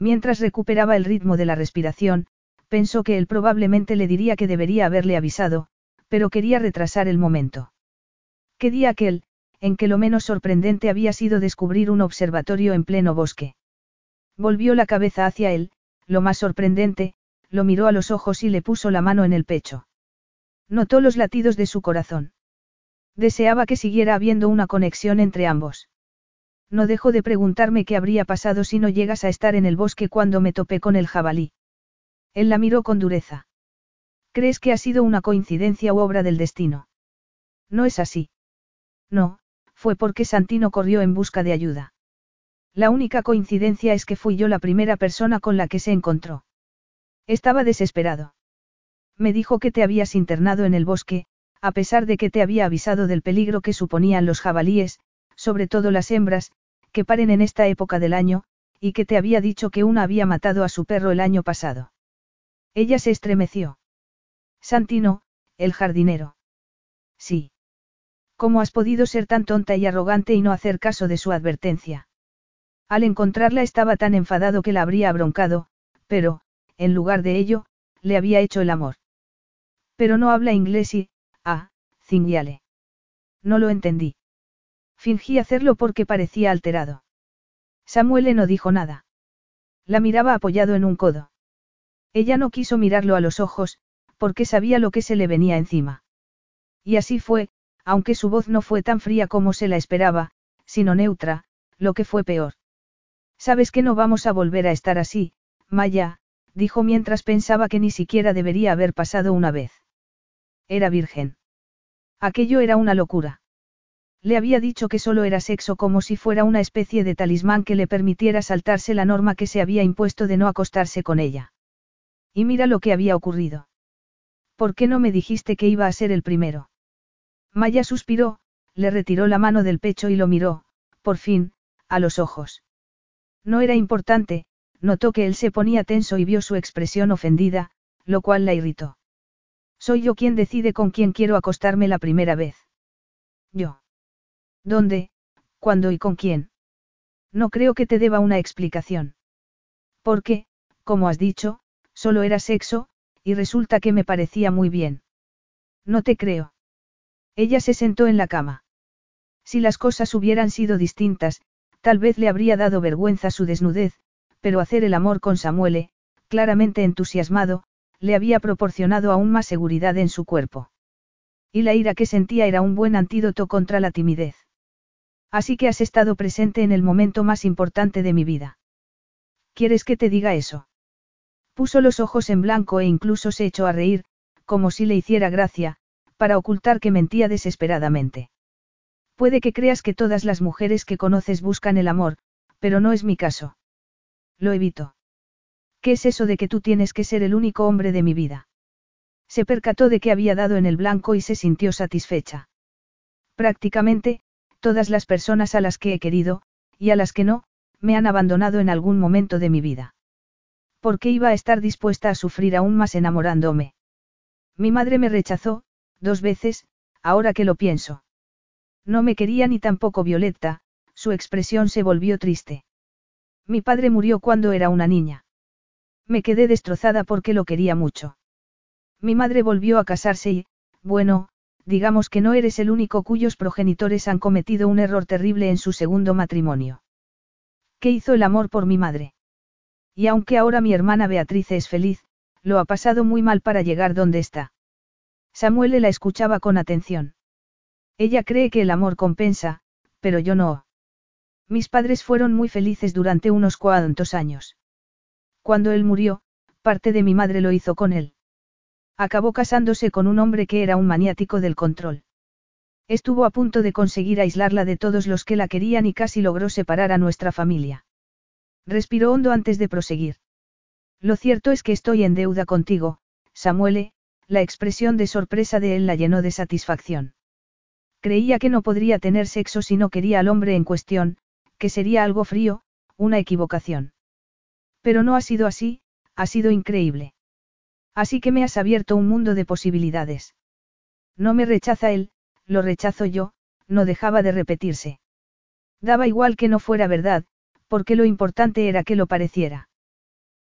Mientras recuperaba el ritmo de la respiración, pensó que él probablemente le diría que debería haberle avisado, pero quería retrasar el momento. ¿Qué día aquel, en que lo menos sorprendente había sido descubrir un observatorio en pleno bosque? Volvió la cabeza hacia él, lo más sorprendente, lo miró a los ojos y le puso la mano en el pecho. Notó los latidos de su corazón. Deseaba que siguiera habiendo una conexión entre ambos. No dejo de preguntarme qué habría pasado si no llegas a estar en el bosque cuando me topé con el jabalí. Él la miró con dureza. ¿Crees que ha sido una coincidencia u obra del destino? No es así. No, fue porque Santino corrió en busca de ayuda. La única coincidencia es que fui yo la primera persona con la que se encontró. Estaba desesperado. Me dijo que te habías internado en el bosque, a pesar de que te había avisado del peligro que suponían los jabalíes, sobre todo las hembras, que paren en esta época del año, y que te había dicho que una había matado a su perro el año pasado. Ella se estremeció. Santino, el jardinero. Sí. ¿Cómo has podido ser tan tonta y arrogante y no hacer caso de su advertencia? Al encontrarla estaba tan enfadado que la habría abroncado, pero, en lugar de ello, le había hecho el amor. Pero no habla inglés y, ah, cingiale. No lo entendí. Fingí hacerlo porque parecía alterado. Samuel no dijo nada. La miraba apoyado en un codo. Ella no quiso mirarlo a los ojos, porque sabía lo que se le venía encima. Y así fue, aunque su voz no fue tan fría como se la esperaba, sino neutra, lo que fue peor. Sabes que no vamos a volver a estar así, Maya, dijo mientras pensaba que ni siquiera debería haber pasado una vez. Era virgen. Aquello era una locura. Le había dicho que solo era sexo como si fuera una especie de talismán que le permitiera saltarse la norma que se había impuesto de no acostarse con ella. Y mira lo que había ocurrido. ¿Por qué no me dijiste que iba a ser el primero? Maya suspiró, le retiró la mano del pecho y lo miró, por fin, a los ojos. No era importante, notó que él se ponía tenso y vio su expresión ofendida, lo cual la irritó. Soy yo quien decide con quién quiero acostarme la primera vez. Yo. ¿Dónde, cuándo y con quién? No creo que te deba una explicación. Porque, como has dicho, solo era sexo, y resulta que me parecía muy bien. No te creo. Ella se sentó en la cama. Si las cosas hubieran sido distintas, tal vez le habría dado vergüenza su desnudez, pero hacer el amor con Samuele, claramente entusiasmado, le había proporcionado aún más seguridad en su cuerpo. Y la ira que sentía era un buen antídoto contra la timidez. Así que has estado presente en el momento más importante de mi vida. ¿Quieres que te diga eso? Puso los ojos en blanco e incluso se echó a reír, como si le hiciera gracia, para ocultar que mentía desesperadamente. Puede que creas que todas las mujeres que conoces buscan el amor, pero no es mi caso. Lo evito. ¿Qué es eso de que tú tienes que ser el único hombre de mi vida? Se percató de que había dado en el blanco y se sintió satisfecha. Prácticamente, todas las personas a las que he querido, y a las que no, me han abandonado en algún momento de mi vida. ¿Por qué iba a estar dispuesta a sufrir aún más enamorándome? Mi madre me rechazó, dos veces, ahora que lo pienso. No me quería ni tampoco Violetta, su expresión se volvió triste. Mi padre murió cuando era una niña. Me quedé destrozada porque lo quería mucho. Mi madre volvió a casarse y, bueno, digamos que no eres el único cuyos progenitores han cometido un error terrible en su segundo matrimonio. ¿Qué hizo el amor por mi madre? Y aunque ahora mi hermana Beatriz es feliz, lo ha pasado muy mal para llegar donde está. Samuel la escuchaba con atención. Ella cree que el amor compensa, pero yo no. Mis padres fueron muy felices durante unos cuantos años. Cuando él murió, parte de mi madre lo hizo con él. Acabó casándose con un hombre que era un maniático del control. Estuvo a punto de conseguir aislarla de todos los que la querían y casi logró separar a nuestra familia. Respiró hondo antes de proseguir. Lo cierto es que estoy en deuda contigo, Samuele, la expresión de sorpresa de él la llenó de satisfacción. Creía que no podría tener sexo si no quería al hombre en cuestión, que sería algo frío, una equivocación. Pero no ha sido así, ha sido increíble. Así que me has abierto un mundo de posibilidades. No me rechaza él, lo rechazo yo, no dejaba de repetirse. Daba igual que no fuera verdad, porque lo importante era que lo pareciera.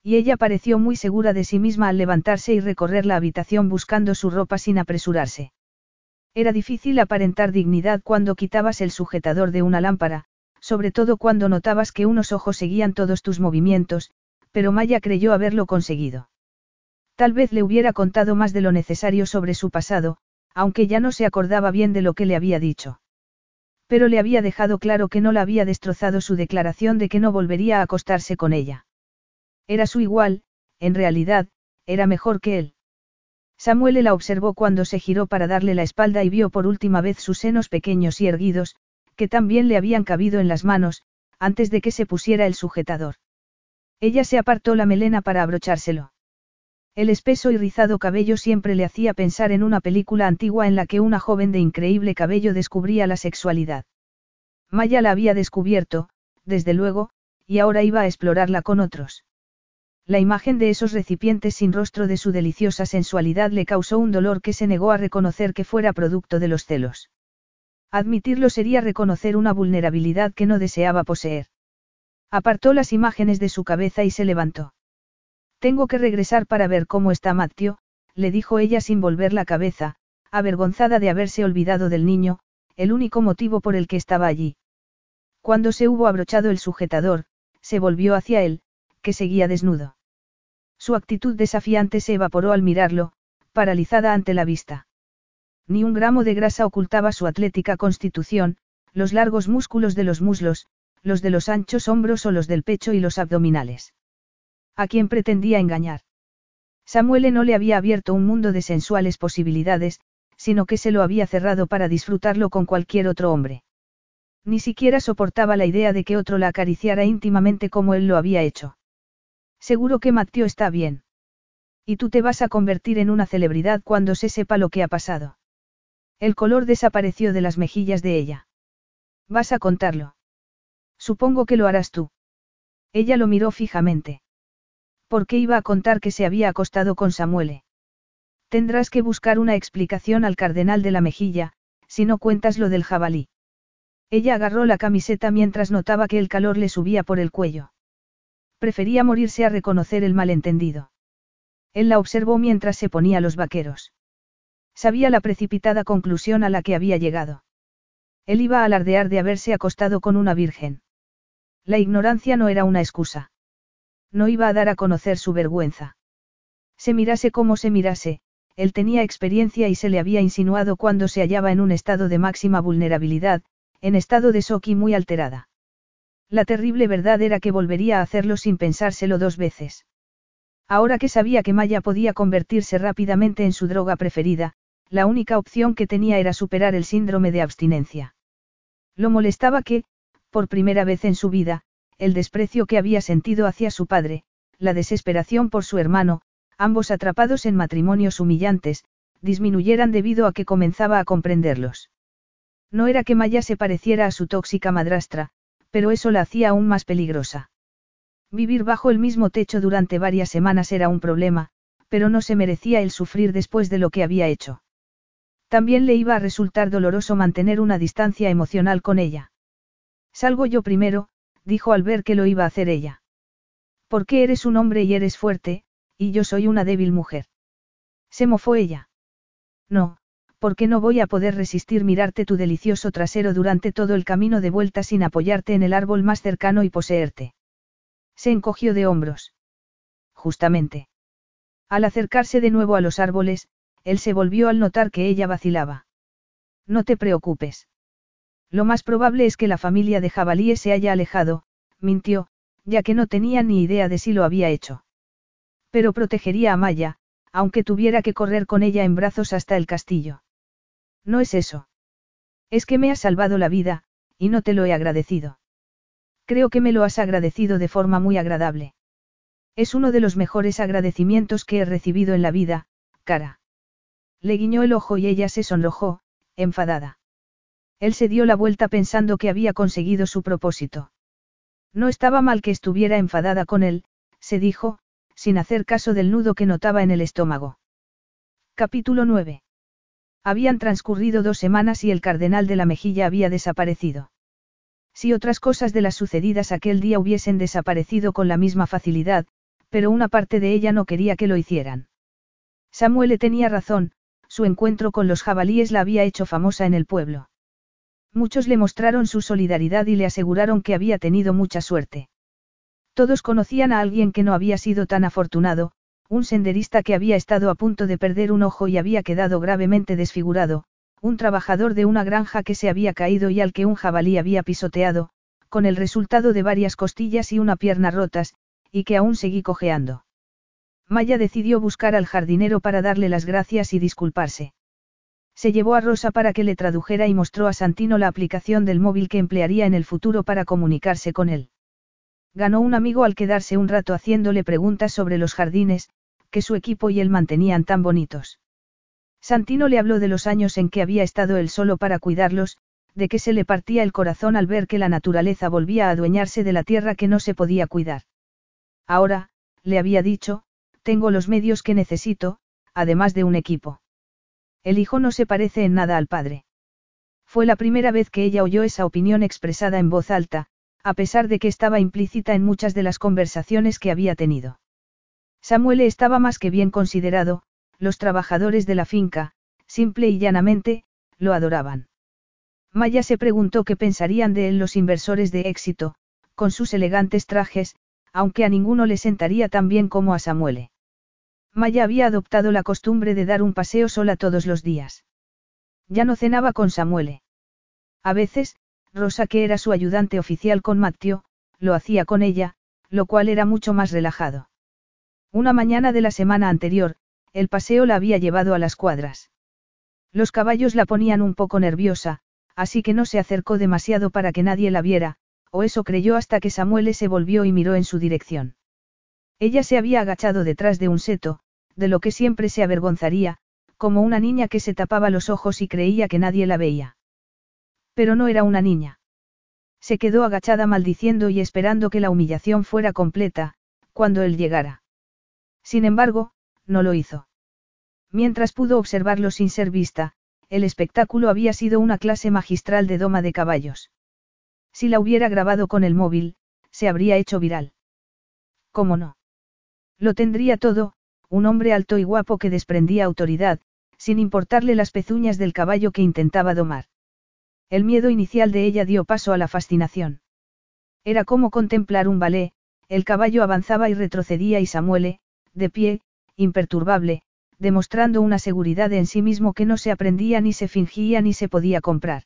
Y ella pareció muy segura de sí misma al levantarse y recorrer la habitación buscando su ropa sin apresurarse. Era difícil aparentar dignidad cuando quitabas el sujetador de una lámpara, sobre todo cuando notabas que unos ojos seguían todos tus movimientos, pero Maya creyó haberlo conseguido. Tal vez le hubiera contado más de lo necesario sobre su pasado, aunque ya no se acordaba bien de lo que le había dicho. Pero le había dejado claro que no la había destrozado su declaración de que no volvería a acostarse con ella. Era su igual, en realidad, era mejor que él. Samuel la observó cuando se giró para darle la espalda y vio por última vez sus senos pequeños y erguidos, que también le habían cabido en las manos, antes de que se pusiera el sujetador. Ella se apartó la melena para abrochárselo. El espeso y rizado cabello siempre le hacía pensar en una película antigua en la que una joven de increíble cabello descubría la sexualidad. Maya la había descubierto, desde luego, y ahora iba a explorarla con otros. La imagen de esos recipientes sin rostro de su deliciosa sensualidad le causó un dolor que se negó a reconocer que fuera producto de los celos. Admitirlo sería reconocer una vulnerabilidad que no deseaba poseer. Apartó las imágenes de su cabeza y se levantó. Tengo que regresar para ver cómo está Matthew, le dijo ella sin volver la cabeza, avergonzada de haberse olvidado del niño, el único motivo por el que estaba allí. Cuando se hubo abrochado el sujetador, se volvió hacia él, que seguía desnudo. Su actitud desafiante se evaporó al mirarlo, paralizada ante la vista. Ni un gramo de grasa ocultaba su atlética constitución, los largos músculos de los muslos, los de los anchos hombros o los del pecho y los abdominales. ¿A quién pretendía engañar? Samuel no le había abierto un mundo de sensuales posibilidades, sino que se lo había cerrado para disfrutarlo con cualquier otro hombre. Ni siquiera soportaba la idea de que otro la acariciara íntimamente como él lo había hecho. Seguro que Mateo está bien. Y tú te vas a convertir en una celebridad cuando se sepa lo que ha pasado. El color desapareció de las mejillas de ella. Vas a contarlo. Supongo que lo harás tú. Ella lo miró fijamente. ¿Por qué iba a contar que se había acostado con Samuele? Tendrás que buscar una explicación al cardenal de la mejilla, si no cuentas lo del jabalí. Ella agarró la camiseta mientras notaba que el calor le subía por el cuello. Prefería morirse a reconocer el malentendido. Él la observó mientras se ponía los vaqueros. Sabía la precipitada conclusión a la que había llegado. Él iba a alardear de haberse acostado con una virgen. La ignorancia no era una excusa. No iba a dar a conocer su vergüenza. Se mirase como se mirase, él tenía experiencia y se le había insinuado cuando se hallaba en un estado de máxima vulnerabilidad, en estado de Soki muy alterada. La terrible verdad era que volvería a hacerlo sin pensárselo dos veces. Ahora que sabía que Maya podía convertirse rápidamente en su droga preferida, la única opción que tenía era superar el síndrome de abstinencia. Lo molestaba que, por primera vez en su vida, el desprecio que había sentido hacia su padre, la desesperación por su hermano, ambos atrapados en matrimonios humillantes, disminuyeran debido a que comenzaba a comprenderlos. No era que Maya se pareciera a su tóxica madrastra, pero eso la hacía aún más peligrosa. Vivir bajo el mismo techo durante varias semanas era un problema, pero no se merecía el sufrir después de lo que había hecho. También le iba a resultar doloroso mantener una distancia emocional con ella. Salgo yo primero, dijo al ver que lo iba a hacer ella. ¿Por qué eres un hombre y eres fuerte, y yo soy una débil mujer? Se mofó ella. No, porque no voy a poder resistir mirarte tu delicioso trasero durante todo el camino de vuelta sin apoyarte en el árbol más cercano y poseerte. Se encogió de hombros. Justamente. Al acercarse de nuevo a los árboles, él se volvió al notar que ella vacilaba. No te preocupes. Lo más probable es que la familia de jabalíes se haya alejado, mintió, ya que no tenía ni idea de si lo había hecho. Pero protegería a Maya, aunque tuviera que correr con ella en brazos hasta el castillo. No es eso. Es que me has salvado la vida, y no te lo he agradecido. Creo que me lo has agradecido de forma muy agradable. Es uno de los mejores agradecimientos que he recibido en la vida, cara. Le guiñó el ojo y ella se sonrojó, enfadada. Él se dio la vuelta pensando que había conseguido su propósito. No estaba mal que estuviera enfadada con él, se dijo, sin hacer caso del nudo que notaba en el estómago. Capítulo 9. Habían transcurrido dos semanas y el cardenal de la mejilla había desaparecido. Si otras cosas de las sucedidas aquel día hubiesen desaparecido con la misma facilidad, Pero una parte de ella no quería que lo hicieran. Samuel tenía razón, su encuentro con los jabalíes la había hecho famosa en el pueblo. Muchos le mostraron su solidaridad y le aseguraron que había tenido mucha suerte. Todos conocían a alguien que no había sido tan afortunado, un senderista que había estado a punto de perder un ojo y había quedado gravemente desfigurado, un trabajador de una granja que se había caído y al que un jabalí había pisoteado, con el resultado de varias costillas y una pierna rotas, y que aún seguí cojeando. Maya decidió buscar al jardinero para darle las gracias y disculparse. Se llevó a Rosa para que le tradujera y mostró a Santino la aplicación del móvil que emplearía en el futuro para comunicarse con él. Ganó un amigo al quedarse un rato haciéndole preguntas sobre los jardines, que su equipo y él mantenían tan bonitos. Santino le habló de los años en que había estado él solo para cuidarlos, de que se le partía el corazón al ver que la naturaleza volvía a adueñarse de la tierra que no se podía cuidar. Ahora, le había dicho, tengo los medios que necesito, además de un equipo. El hijo no se parece en nada al padre. Fue la primera vez que ella oyó esa opinión expresada en voz alta, a pesar de que estaba implícita en muchas de las conversaciones que había tenido. Samuel estaba más que bien considerado, los trabajadores de la finca, simple y llanamente, lo adoraban. Maya se preguntó qué pensarían de él los inversores de éxito, con sus elegantes trajes, aunque a ninguno le sentaría tan bien como a Samuele. Maya había adoptado la costumbre de dar un paseo sola todos los días. Ya no cenaba con Samuele. A veces, Rosa, que era su ayudante oficial con Matteo, lo hacía con ella, lo cual era mucho más relajado. Una mañana de la semana anterior, el paseo la había llevado a las cuadras. Los caballos la ponían un poco nerviosa, así que no se acercó demasiado para que nadie la viera, o eso creyó hasta que Samuel se volvió y miró en su dirección. Ella se había agachado detrás de un seto, de lo que siempre se avergonzaría, como una niña que se tapaba los ojos y creía que nadie la veía. Pero no era una niña. Se quedó agachada maldiciendo y esperando que la humillación fuera completa, cuando él llegara. Sin embargo, no lo hizo. Mientras pudo observarlo sin ser vista, el espectáculo había sido una clase magistral de doma de caballos. Si la hubiera grabado con el móvil, se habría hecho viral. ¿Cómo no? Lo tendría todo, un hombre alto y guapo que desprendía autoridad, sin importarle las pezuñas del caballo que intentaba domar. El miedo inicial de ella dio paso a la fascinación. Era como contemplar un ballet, el caballo avanzaba y retrocedía y Samuele, de pie, imperturbable, demostrando una seguridad en sí mismo que no se aprendía ni se fingía ni se podía comprar.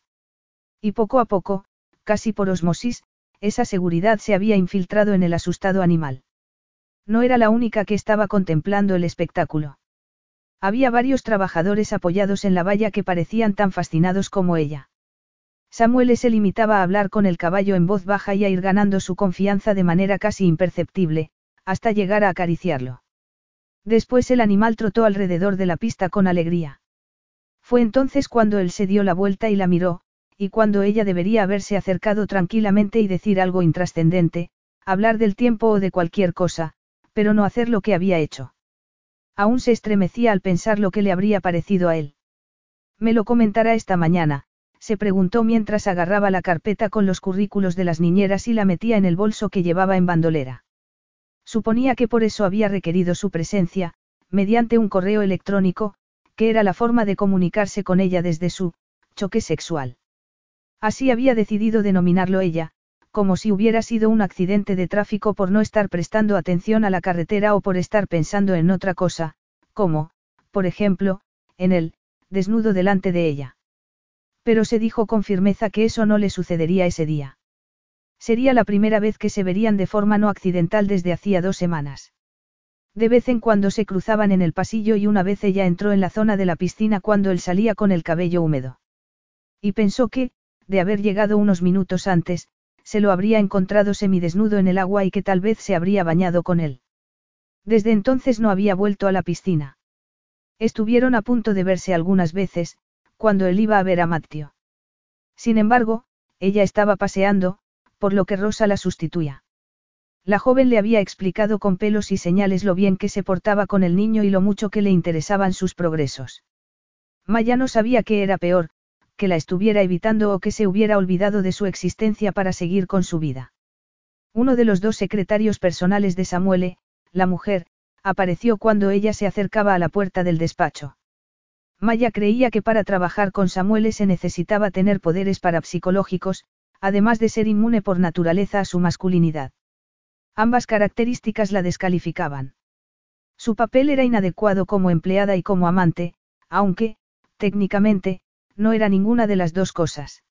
Y poco a poco, casi por osmosis, esa seguridad se había infiltrado en el asustado animal. No era la única que estaba contemplando el espectáculo. Había varios trabajadores apoyados en la valla que parecían tan fascinados como ella. Samuel se limitaba a hablar con el caballo en voz baja y a ir ganando su confianza de manera casi imperceptible, hasta llegar a acariciarlo. Después el animal trotó alrededor de la pista con alegría. Fue entonces cuando él se dio la vuelta y la miró, y cuando ella debería haberse acercado tranquilamente y decir algo intrascendente, hablar del tiempo o de cualquier cosa, pero no hacer lo que había hecho. Aún se estremecía al pensar lo que le habría parecido a él. Me lo comentará esta mañana, se preguntó mientras agarraba la carpeta con los currículos de las niñeras y la metía en el bolso que llevaba en bandolera. Suponía que por eso había requerido su presencia, mediante un correo electrónico, que era la forma de comunicarse con ella desde su choque sexual. Así había decidido denominarlo ella, como si hubiera sido un accidente de tráfico por no estar prestando atención a la carretera o por estar pensando en otra cosa, como, por ejemplo, en él, desnudo delante de ella. Pero se dijo con firmeza que eso no le sucedería ese día. Sería la primera vez que se verían de forma no accidental desde hacía dos semanas. De vez en cuando se cruzaban en el pasillo y una vez ella entró en la zona de la piscina cuando él salía con el cabello húmedo. Y pensó que, de haber llegado unos minutos antes, se lo habría encontrado semidesnudo en el agua y que tal vez se habría bañado con él. Desde entonces no había vuelto a la piscina. Estuvieron a punto de verse algunas veces, cuando él iba a ver a Matteo. Sin embargo, ella estaba paseando, por lo que Rosa la sustituía. La joven le había explicado con pelos y señales lo bien que se portaba con el niño y lo mucho que le interesaban sus progresos. Maya no sabía qué era peor, que la estuviera evitando o que se hubiera olvidado de su existencia para seguir con su vida. Uno de los dos secretarios personales de Samuele, la mujer, apareció cuando ella se acercaba a la puerta del despacho. Maya creía que para trabajar con Samuel se necesitaba tener poderes parapsicológicos, además de ser inmune por naturaleza a su masculinidad. Ambas características la descalificaban. Su papel era inadecuado como empleada y como amante, aunque, técnicamente, no era ninguna de las dos cosas.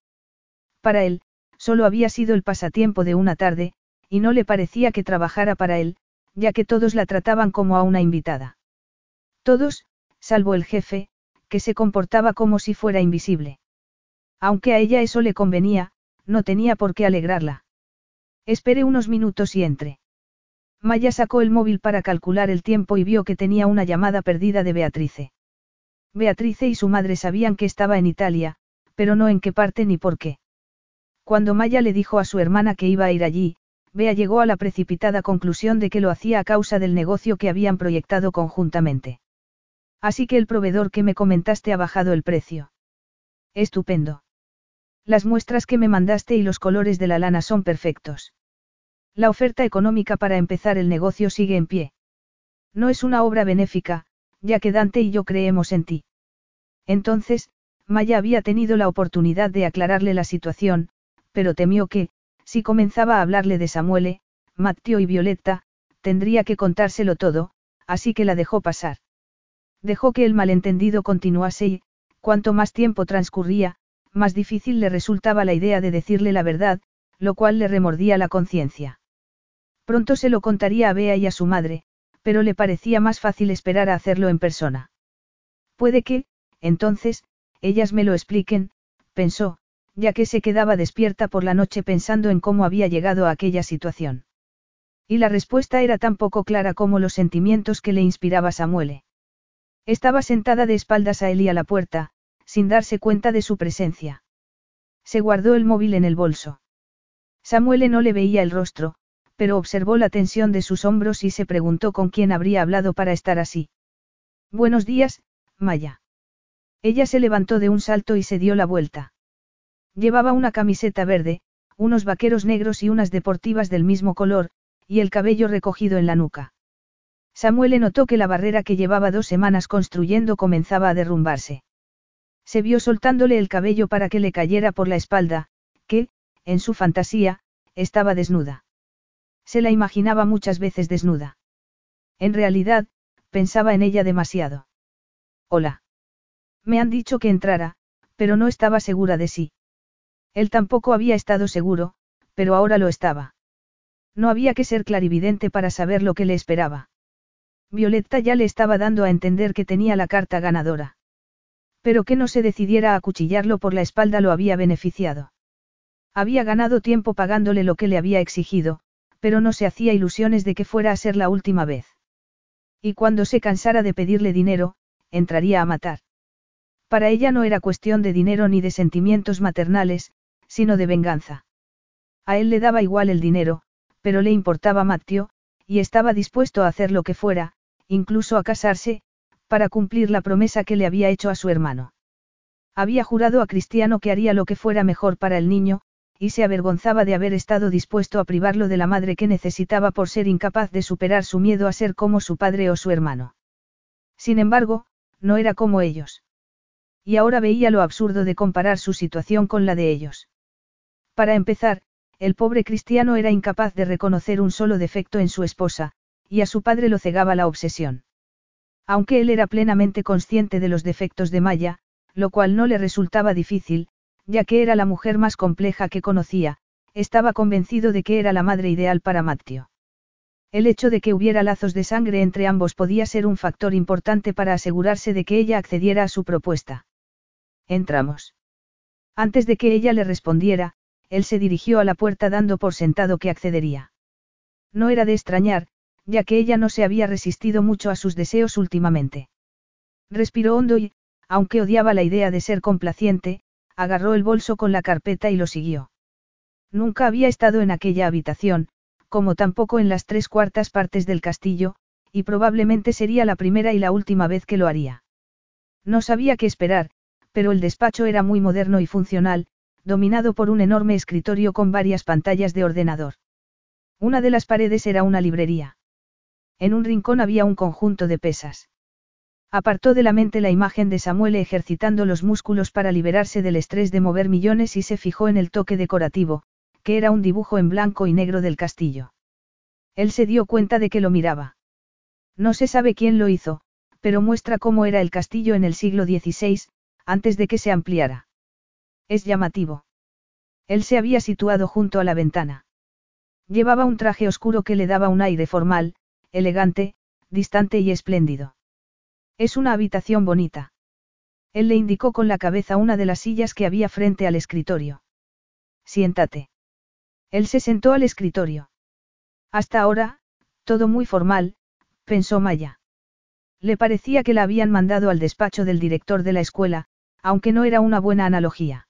Para él, solo había sido el pasatiempo de una tarde, y no le parecía que trabajara para él, ya que todos la trataban como a una invitada. Todos, salvo el jefe, que se comportaba como si fuera invisible. Aunque a ella eso le convenía, no tenía por qué alegrarla. Espere unos minutos y entre. Maya sacó el móvil para calcular el tiempo y vio que tenía una llamada perdida de Beatrice. Beatrice y su madre sabían que estaba en Italia, pero no en qué parte ni por qué. Cuando Maya le dijo a su hermana que iba a ir allí, Bea llegó a la precipitada conclusión de que lo hacía a causa del negocio que habían proyectado conjuntamente. Así que el proveedor que me comentaste ha bajado el precio. Estupendo. Las muestras que me mandaste y los colores de la lana son perfectos. La oferta económica para empezar el negocio sigue en pie. No es una obra benéfica, ya que Dante y yo creemos en ti. Entonces, Maya había tenido la oportunidad de aclararle la situación, pero temió que, si comenzaba a hablarle de Samuele, Matteo y Violetta, tendría que contárselo todo, así que la dejó pasar. Dejó que el malentendido continuase y, cuanto más tiempo transcurría, más difícil le resultaba la idea de decirle la verdad, lo cual le remordía la conciencia. Pronto se lo contaría a Bea y a su madre, pero le parecía más fácil esperar a hacerlo en persona. Puede que, entonces, ellas me lo expliquen, pensó, ya que se quedaba despierta por la noche pensando en cómo había llegado a aquella situación. Y la respuesta era tan poco clara como los sentimientos que le inspiraba Samuele. Estaba sentada de espaldas a él y a la puerta, sin darse cuenta de su presencia. Se guardó el móvil en el bolso. Samuele no le veía el rostro, pero observó la tensión de sus hombros y se preguntó con quién habría hablado para estar así. Buenos días, Maya. Ella se levantó de un salto y se dio la vuelta. Llevaba una camiseta verde, unos vaqueros negros y unas deportivas del mismo color, y el cabello recogido en la nuca. Samuel notó que la barrera que llevaba dos semanas construyendo comenzaba a derrumbarse. Se vio soltándole el cabello para que le cayera por la espalda, que, en su fantasía, estaba desnuda. Se la imaginaba muchas veces desnuda. En realidad, pensaba en ella demasiado. Hola. Me han dicho que entrara, pero no estaba segura de sí. Él tampoco había estado seguro, pero ahora lo estaba. No había que ser clarividente para saber lo que le esperaba. Violetta ya le estaba dando a entender que tenía la carta ganadora. Pero que no se decidiera a acuchillarlo por la espalda lo había beneficiado. Había ganado tiempo pagándole lo que le había exigido, pero no se hacía ilusiones de que fuera a ser la última vez. Y cuando se cansara de pedirle dinero, entraría a matar. Para ella no era cuestión de dinero ni de sentimientos maternales, sino de venganza. A él le daba igual el dinero, pero le importaba Matteo, y estaba dispuesto a hacer lo que fuera, incluso a casarse, para cumplir la promesa que le había hecho a su hermano. Había jurado a Cristiano que haría lo que fuera mejor para el niño, y se avergonzaba de haber estado dispuesto a privarlo de la madre que necesitaba por ser incapaz de superar su miedo a ser como su padre o su hermano. Sin embargo, no era como ellos. Y ahora veía lo absurdo de comparar su situación con la de ellos. Para empezar, el pobre cristiano era incapaz de reconocer un solo defecto en su esposa, y a su padre lo cegaba la obsesión. Aunque él era plenamente consciente de los defectos de Maya, lo cual no le resultaba difícil, ya que era la mujer más compleja que conocía, estaba convencido de que era la madre ideal para Matteo. El hecho de que hubiera lazos de sangre entre ambos podía ser un factor importante para asegurarse de que ella accediera a su propuesta. Entramos. Antes de que ella le respondiera, él se dirigió a la puerta dando por sentado que accedería. No era de extrañar, ya que ella no se había resistido mucho a sus deseos últimamente. Respiró hondo y, aunque odiaba la idea de ser complaciente, agarró el bolso con la carpeta y lo siguió. Nunca había estado en aquella habitación, como tampoco en las tres cuartas partes del castillo, y probablemente sería la primera y la última vez que lo haría. No sabía qué esperar, pero el despacho era muy moderno y funcional, dominado por un enorme escritorio con varias pantallas de ordenador. Una de las paredes era una librería. En un rincón había un conjunto de pesas. Apartó de la mente la imagen de Samuel ejercitando los músculos para liberarse del estrés de mover millones y se fijó en el toque decorativo, que era un dibujo en blanco y negro del castillo. Él se dio cuenta de que lo miraba. No se sabe quién lo hizo, pero muestra cómo era el castillo en el siglo XVI, antes de que se ampliara. Es llamativo. Él se había situado junto a la ventana. Llevaba un traje oscuro que le daba un aire formal, elegante, distante y espléndido. Es una habitación bonita. Él le indicó con la cabeza una de las sillas que había frente al escritorio. Siéntate. Él se sentó al escritorio. Hasta ahora, todo muy formal, pensó Maya. Le parecía que la habían mandado al despacho del director de la escuela, aunque no era una buena analogía.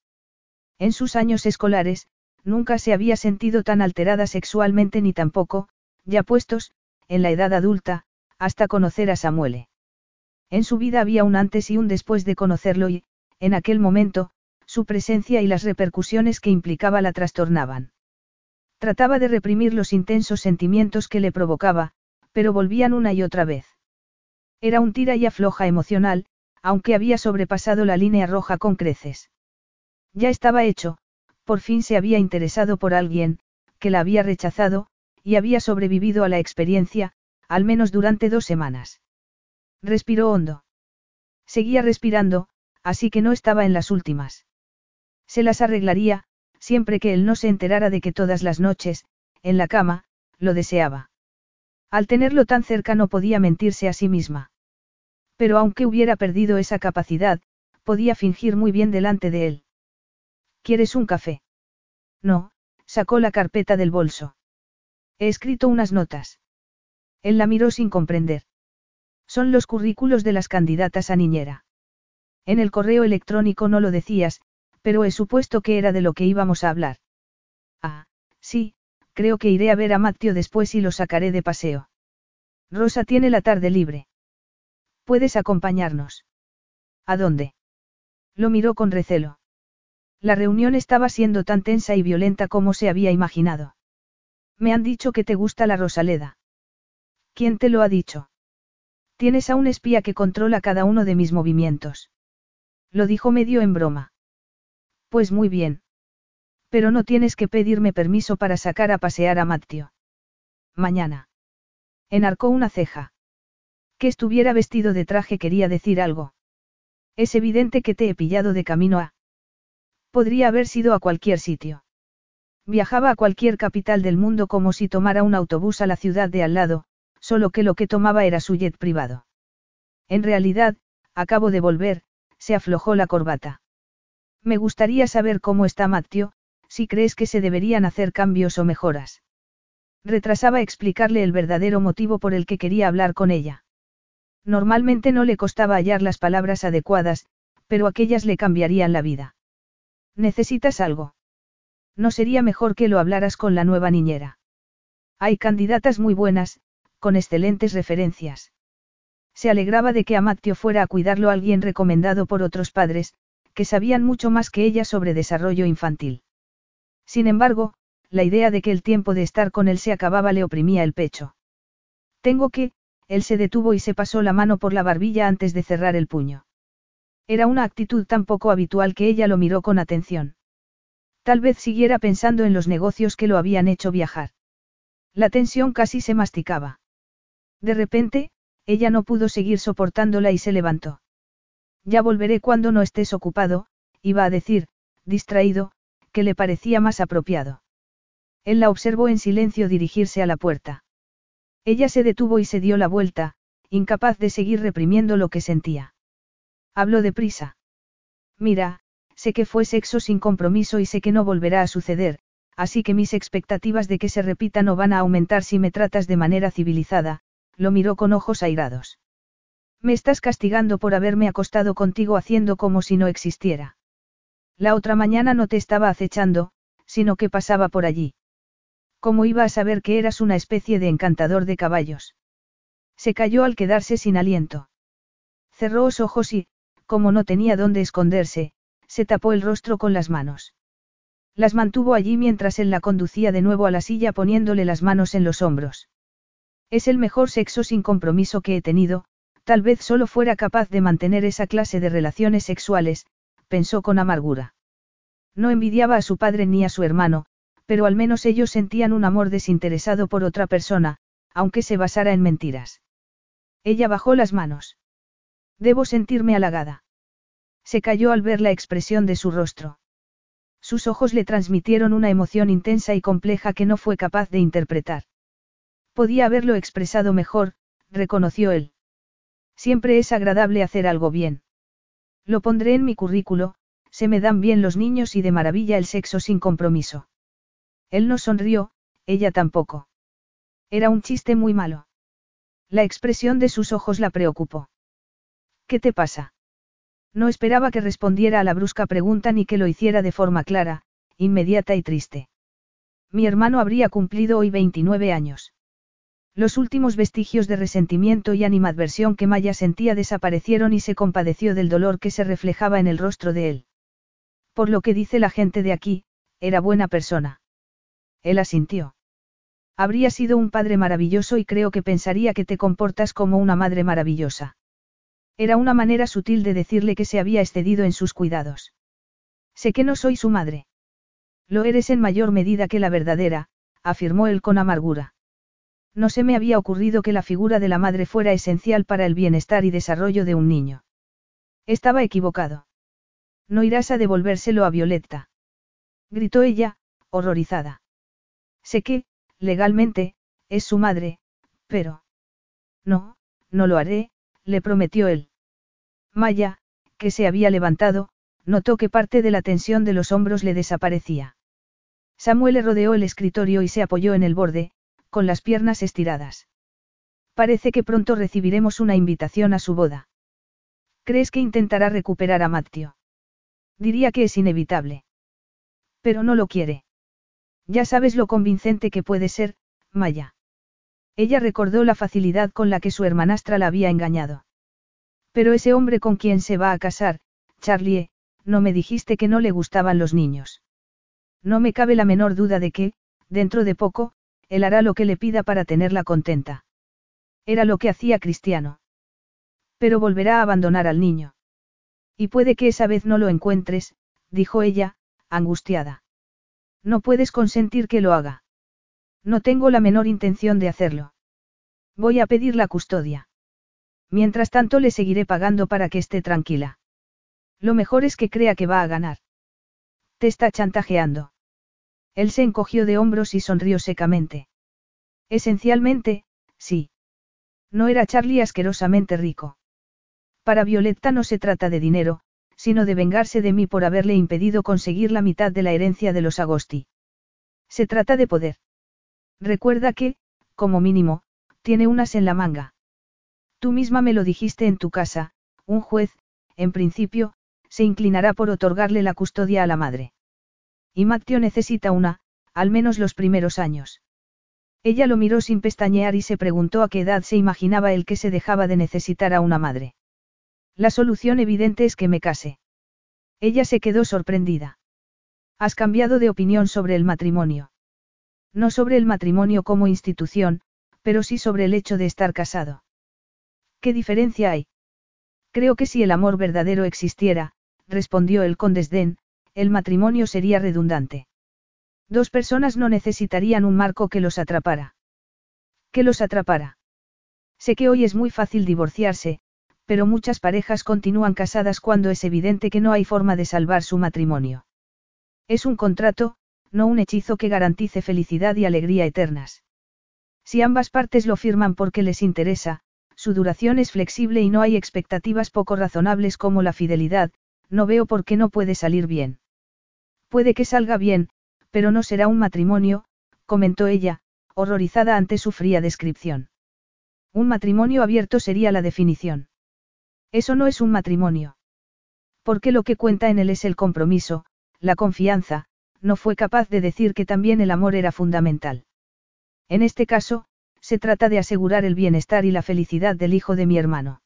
En sus años escolares, nunca se había sentido tan alterada sexualmente ni tampoco, ya puestos, en la edad adulta, hasta conocer a Samuele. En su vida había un antes y un después de conocerlo y, en aquel momento, su presencia y las repercusiones que implicaba la trastornaban. Trataba de reprimir los intensos sentimientos que le provocaba, pero volvían una y otra vez. Era un tira y afloja emocional, aunque había sobrepasado la línea roja con creces. Ya estaba hecho, por fin se había interesado por alguien, que la había rechazado, y había sobrevivido a la experiencia, al menos durante dos semanas. Respiró hondo. Seguía respirando, así que no estaba en las últimas. Se las arreglaría, siempre que él no se enterara de que todas las noches, en la cama, lo deseaba. Al tenerlo tan cerca no podía mentirse a sí misma. Pero aunque hubiera perdido esa capacidad, podía fingir muy bien delante de él. ¿Quieres un café? No, sacó la carpeta del bolso. He escrito unas notas. Él la miró sin comprender. Son los currículos de las candidatas a niñera. En el correo electrónico no lo decías, pero he supuesto que era de lo que íbamos a hablar. Ah, sí, creo que iré a ver a Mateo después y lo sacaré de paseo. Rosa tiene la tarde libre. ¿Puedes acompañarnos? ¿A dónde? Lo miró con recelo. La reunión estaba siendo tan tensa y violenta como se había imaginado. Me han dicho que te gusta la Rosaleda. ¿Quién te lo ha dicho? Tienes a un espía que controla cada uno de mis movimientos. Lo dijo medio en broma. Pues muy bien. Pero no tienes que pedirme permiso para sacar a pasear a Matteo. Mañana. Enarcó una ceja. Que estuviera vestido de traje quería decir algo. Es evidente que te he pillado de camino a... Podría haber sido a cualquier sitio. Viajaba a cualquier capital del mundo como si tomara un autobús a la ciudad de al lado, solo que lo que tomaba era su jet privado. En realidad, acabo de volver, se aflojó la corbata. Me gustaría saber cómo está Matteo, si crees que se deberían hacer cambios o mejoras. Retrasaba explicarle el verdadero motivo por el que quería hablar con ella. Normalmente no le costaba hallar las palabras adecuadas, pero aquellas le cambiarían la vida. ¿Necesitas algo? No sería mejor que lo hablaras con la nueva niñera. Hay candidatas muy buenas, con excelentes referencias. Se alegraba de que Amatio fuera a cuidarlo alguien recomendado por otros padres, que sabían mucho más que ella sobre desarrollo infantil. Sin embargo, la idea de que el tiempo de estar con él se acababa le oprimía el pecho. Tengo que, él se detuvo y se pasó la mano por la barbilla antes de cerrar el puño. Era una actitud tan poco habitual que ella lo miró con atención. Tal vez siguiera pensando en los negocios que lo habían hecho viajar. La tensión casi se masticaba. De repente, ella no pudo seguir soportándola y se levantó. Ya volveré cuando no estés ocupado, iba a decir, distraído, que le parecía más apropiado. Él la observó en silencio dirigirse a la puerta. Ella se detuvo y se dio la vuelta, incapaz de seguir reprimiendo lo que sentía. Habló deprisa. Mira, sé que fue sexo sin compromiso y sé que no volverá a suceder, así que mis expectativas de que se repita no van a aumentar si me tratas de manera civilizada, lo miró con ojos airados. Me estás castigando por haberme acostado contigo haciendo como si no existiera. La otra mañana no te estaba acechando, sino que pasaba por allí. ¿Cómo iba a saber que eras una especie de encantador de caballos? Se cayó al quedarse sin aliento. Cerró los ojos y, como no tenía dónde esconderse, se tapó el rostro con las manos. Las mantuvo allí mientras él la conducía de nuevo a la silla poniéndole las manos en los hombros. Es el mejor sexo sin compromiso que he tenido, tal vez solo fuera capaz de mantener esa clase de relaciones sexuales, pensó con amargura. No envidiaba a su padre ni a su hermano, pero al menos ellos sentían un amor desinteresado por otra persona, aunque se basara en mentiras. Ella bajó las manos. Debo sentirme halagada. Se cayó al ver la expresión de su rostro. Sus ojos le transmitieron una emoción intensa y compleja que no fue capaz de interpretar. Podía haberlo expresado mejor, reconoció él. Siempre es agradable hacer algo bien. Lo pondré en mi currículo, se me dan bien los niños y de maravilla el sexo sin compromiso. Él no sonrió, ella tampoco. Era un chiste muy malo. La expresión de sus ojos la preocupó. ¿Qué te pasa? No esperaba que respondiera a la brusca pregunta ni que lo hiciera de forma clara, inmediata y triste. Mi hermano habría cumplido hoy 29 años. Los últimos vestigios de resentimiento y animadversión que Maya sentía desaparecieron y se compadeció del dolor que se reflejaba en el rostro de él. Por lo que dice la gente de aquí, era buena persona. Él asintió. Habría sido un padre maravilloso y creo que pensaría que te comportas como una madre maravillosa. Era una manera sutil de decirle que se había excedido en sus cuidados. Sé que no soy su madre. Lo eres en mayor medida que la verdadera, afirmó él con amargura. No se me había ocurrido que la figura de la madre fuera esencial para el bienestar y desarrollo de un niño. Estaba equivocado. No irás a devolvérselo a Violetta. Gritó ella, horrorizada. Sé que, legalmente, es su madre, pero... No, no lo haré, le prometió él. Maya, que se había levantado, notó que parte de la tensión de los hombros le desaparecía. Samuel le rodeó el escritorio y se apoyó en el borde, con las piernas estiradas. Parece que pronto recibiremos una invitación a su boda. ¿Crees que intentará recuperar a Matteo? Diría que es inevitable. Pero no lo quiere. Ya sabes lo convincente que puede ser, Maya. Ella recordó la facilidad con la que su hermanastra la había engañado. Pero ese hombre con quien se va a casar, Charlie, no me dijiste que no le gustaban los niños. No me cabe la menor duda de que, dentro de poco, él hará lo que le pida para tenerla contenta. Era lo que hacía Cristiano. Pero volverá a abandonar al niño. Y puede que esa vez no lo encuentres, dijo ella, angustiada. No puedes consentir que lo haga. No tengo la menor intención de hacerlo. Voy a pedir la custodia. Mientras tanto le seguiré pagando para que esté tranquila. Lo mejor es que crea que va a ganar. Te está chantajeando. Él se encogió de hombros y sonrió secamente. Esencialmente, sí. No era Charlie asquerosamente rico. Para Violetta no se trata de dinero, sino de vengarse de mí por haberle impedido conseguir la mitad de la herencia de los Agosti. Se trata de poder. Recuerda que, como mínimo, tiene unas en la manga. Tú misma me lo dijiste en tu casa, un juez, en principio, se inclinará por otorgarle la custodia a la madre. Y Matteo necesita una, al menos los primeros años. Ella lo miró sin pestañear y se preguntó a qué edad se imaginaba él que se dejaba de necesitar a una madre. La solución evidente es que me case. Ella se quedó sorprendida. Has cambiado de opinión sobre el matrimonio. No sobre el matrimonio como institución, pero sí sobre el hecho de estar casado. ¿Qué diferencia hay? Creo que si el amor verdadero existiera, respondió él con desdén, el matrimonio sería redundante. Dos personas no necesitarían un marco que los atrapara. Que los atrapara. Sé que hoy es muy fácil divorciarse, pero muchas parejas continúan casadas cuando es evidente que no hay forma de salvar su matrimonio. Es un contrato, no un hechizo que garantice felicidad y alegría eternas. Si ambas partes lo firman porque les interesa, su duración es flexible y no hay expectativas poco razonables como la fidelidad, no veo por qué no puede salir bien. Puede que salga bien, pero no será un matrimonio, comentó ella, horrorizada ante su fría descripción. Un matrimonio abierto sería la definición. Eso no es un matrimonio. Porque lo que cuenta en él es el compromiso, la confianza, no fue capaz de decir que también el amor era fundamental. En este caso, se trata de asegurar el bienestar y la felicidad del hijo de mi hermano.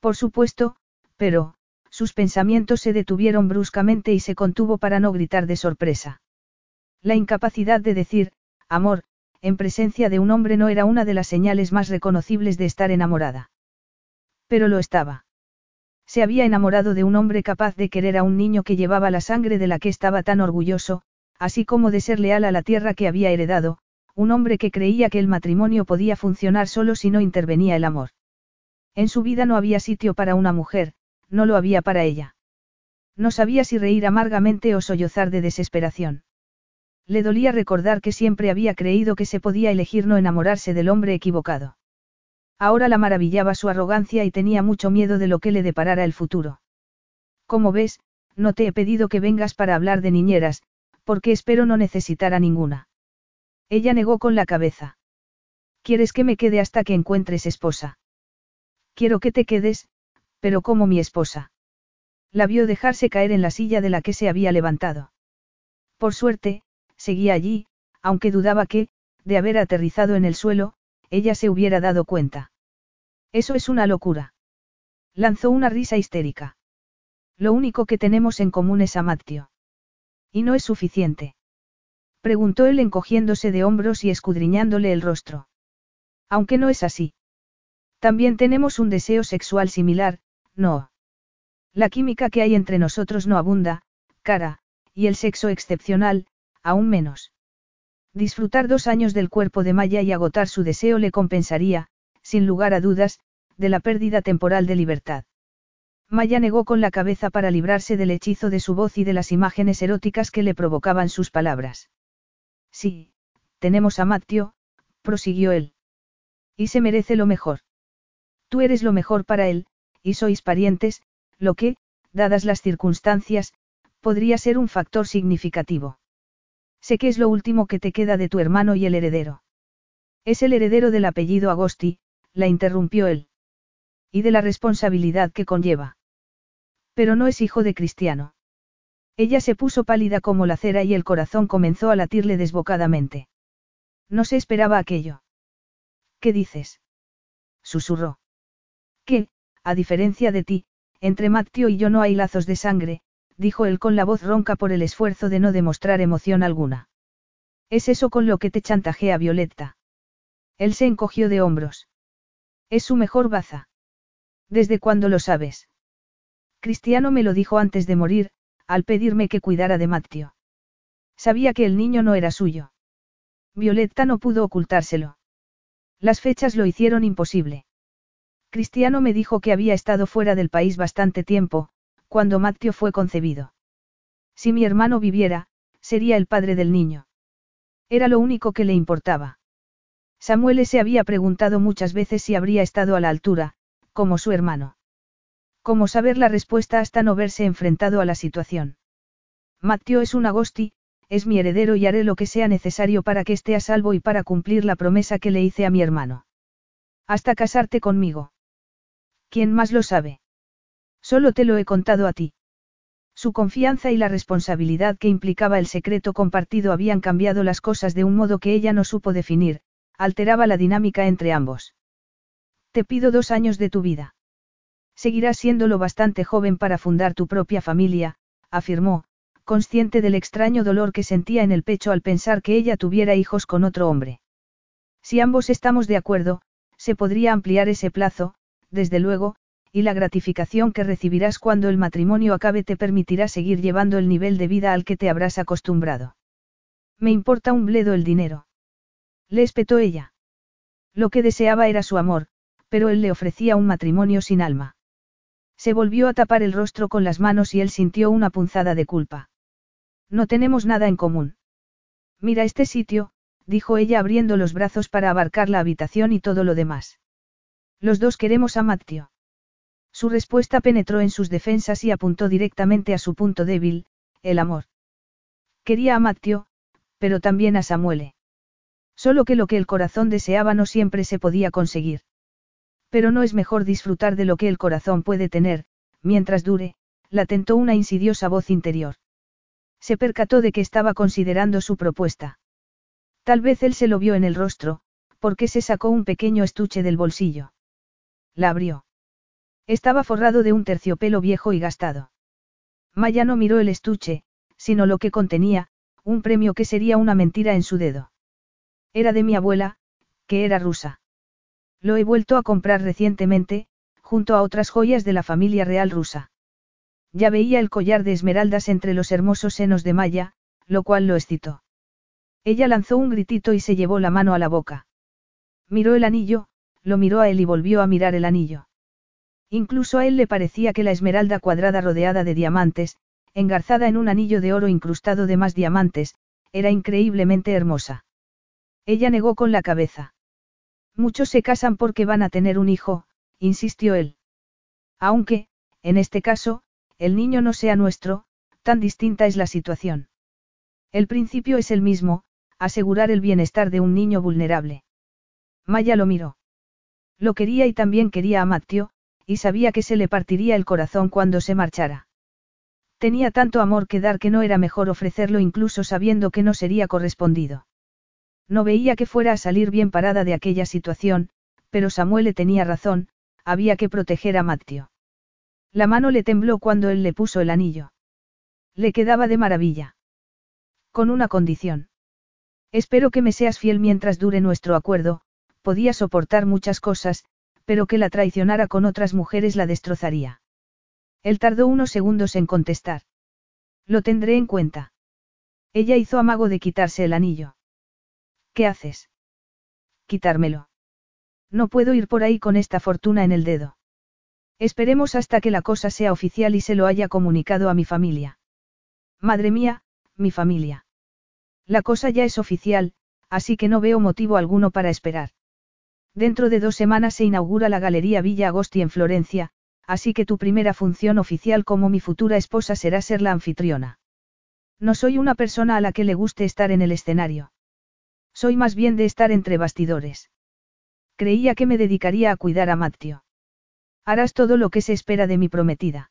Por supuesto, pero, sus pensamientos se detuvieron bruscamente y se contuvo para no gritar de sorpresa. La incapacidad de decir, amor, en presencia de un hombre no era una de las señales más reconocibles de estar enamorada. Pero lo estaba. Se había enamorado de un hombre capaz de querer a un niño que llevaba la sangre de la que estaba tan orgulloso, así como de ser leal a la tierra que había heredado, un hombre que creía que el matrimonio podía funcionar solo si no intervenía el amor. En su vida no había sitio para una mujer, no lo había para ella. No sabía si reír amargamente o sollozar de desesperación. Le dolía recordar que siempre había creído que se podía elegir no enamorarse del hombre equivocado. Ahora la maravillaba su arrogancia y tenía mucho miedo de lo que le deparara el futuro. Como ves, no te he pedido que vengas para hablar de niñeras, porque espero no necesitar a ninguna. Ella negó con la cabeza. ¿Quieres que me quede hasta que encuentres esposa? Quiero que te quedes, pero como mi esposa. La vio dejarse caer en la silla de la que se había levantado. Por suerte, seguía allí, aunque dudaba que, de haber aterrizado en el suelo, ella se hubiera dado cuenta. Eso es una locura. Lanzó una risa histérica. Lo único que tenemos en común es Amatio. ¿Y no es suficiente? Preguntó él encogiéndose de hombros y escudriñándole el rostro. Aunque no es así. También tenemos un deseo sexual similar, no. La química que hay entre nosotros no abunda, cara, y el sexo excepcional, aún menos. Disfrutar dos años del cuerpo de Maya y agotar su deseo le compensaría, sin lugar a dudas, de la pérdida temporal de libertad. Maya negó con la cabeza para librarse del hechizo de su voz y de las imágenes eróticas que le provocaban sus palabras. Sí, tenemos a Matteo, prosiguió él. Y se merece lo mejor. Tú eres lo mejor para él, y sois parientes, lo que, dadas las circunstancias, podría ser un factor significativo. Sé que es lo último que te queda de tu hermano y el heredero. Es el heredero del apellido Agosti, la interrumpió él. Y de la responsabilidad que conlleva. Pero no es hijo de Cristiano. Ella se puso pálida como la cera y el corazón comenzó a latirle desbocadamente. No se esperaba aquello. ¿Qué dices? Susurró. Que, a diferencia de ti, entre Matteo y yo no hay lazos de sangre, dijo él con la voz ronca por el esfuerzo de no demostrar emoción alguna. ¿Es eso con lo que te chantajea Violetta? Él se encogió de hombros. Es su mejor baza. ¿Desde cuándo lo sabes? Cristiano me lo dijo antes de morir, al pedirme que cuidara de Matteo. Sabía que el niño no era suyo. Violetta no pudo ocultárselo. Las fechas lo hicieron imposible. Cristiano me dijo que había estado fuera del país bastante tiempo, cuando Matteo fue concebido. Si mi hermano viviera, sería el padre del niño. Era lo único que le importaba. Samuel se había preguntado muchas veces si habría estado a la altura, como su hermano. ¿Cómo saber la respuesta hasta no verse enfrentado a la situación? Matteo es un agosti, es mi heredero y haré lo que sea necesario para que esté a salvo y para cumplir la promesa que le hice a mi hermano. Hasta casarte conmigo. ¿Quién más lo sabe? Solo te lo he contado a ti. Su confianza y la responsabilidad que implicaba el secreto compartido habían cambiado las cosas de un modo que ella no supo definir, alteraba la dinámica entre ambos. Te pido dos años de tu vida. Seguirás siendo lo bastante joven para fundar tu propia familia, afirmó, consciente del extraño dolor que sentía en el pecho al pensar que ella tuviera hijos con otro hombre. Si ambos estamos de acuerdo, se podría ampliar ese plazo, desde luego, y la gratificación que recibirás cuando el matrimonio acabe te permitirá seguir llevando el nivel de vida al que te habrás acostumbrado. Me importa un bledo el dinero. Le espetó ella. Lo que deseaba era su amor, pero él le ofrecía un matrimonio sin alma. Se volvió a tapar el rostro con las manos y él sintió una punzada de culpa. No tenemos nada en común. Mira este sitio, dijo ella abriendo los brazos para abarcar la habitación y todo lo demás. Los dos queremos a Matteo. Su respuesta penetró en sus defensas y apuntó directamente a su punto débil, el amor. Quería a Matteo, pero también a Samuele. Solo que lo que el corazón deseaba no siempre se podía conseguir. Pero no es mejor disfrutar de lo que el corazón puede tener, mientras dure, la tentó una insidiosa voz interior. Se percató de que estaba considerando su propuesta. Tal vez él se lo vio en el rostro, porque se sacó un pequeño estuche del bolsillo. La abrió. Estaba forrado de un terciopelo viejo y gastado. Maya no miró el estuche, sino lo que contenía, un premio que sería una mentira en su dedo. Era de mi abuela, que era rusa. Lo he vuelto a comprar recientemente, junto a otras joyas de la familia real rusa. Ya veía el collar de esmeraldas entre los hermosos senos de Maya, lo cual lo excitó. Ella lanzó un gritito y se llevó la mano a la boca. Miró el anillo, lo miró a él y volvió a mirar el anillo. Incluso a él le parecía que la esmeralda cuadrada rodeada de diamantes, engarzada en un anillo de oro incrustado de más diamantes, era increíblemente hermosa. Ella negó con la cabeza. Muchos se casan porque van a tener un hijo, insistió él. Aunque, en este caso, el niño no sea nuestro, tan distinta es la situación. El principio es el mismo, asegurar el bienestar de un niño vulnerable. Maya lo miró. Lo quería y también quería a Matteo, y sabía que se le partiría el corazón cuando se marchara. Tenía tanto amor que dar que no era mejor ofrecerlo incluso sabiendo que no sería correspondido. No veía que fuera a salir bien parada de aquella situación, pero Samuel tenía razón, había que proteger a Matteo. La mano le tembló cuando él le puso el anillo. Le quedaba de maravilla. Con una condición. Espero que me seas fiel mientras dure nuestro acuerdo, podía soportar muchas cosas, pero que la traicionara con otras mujeres la destrozaría. Él tardó unos segundos en contestar. Lo tendré en cuenta. Ella hizo amago de quitarse el anillo. ¿Qué haces? Quitármelo. No puedo ir por ahí con esta fortuna en el dedo. Esperemos hasta que la cosa sea oficial y se lo haya comunicado a mi familia. Madre mía, mi familia. La cosa ya es oficial, así que no veo motivo alguno para esperar. Dentro de dos semanas se inaugura la Galería Villa Agosti en Florencia, así que tu primera función oficial como mi futura esposa será ser la anfitriona. No soy una persona a la que le guste estar en el escenario. Soy más bien de estar entre bastidores. Creía que me dedicaría a cuidar a Matteo. Harás todo lo que se espera de mi prometida.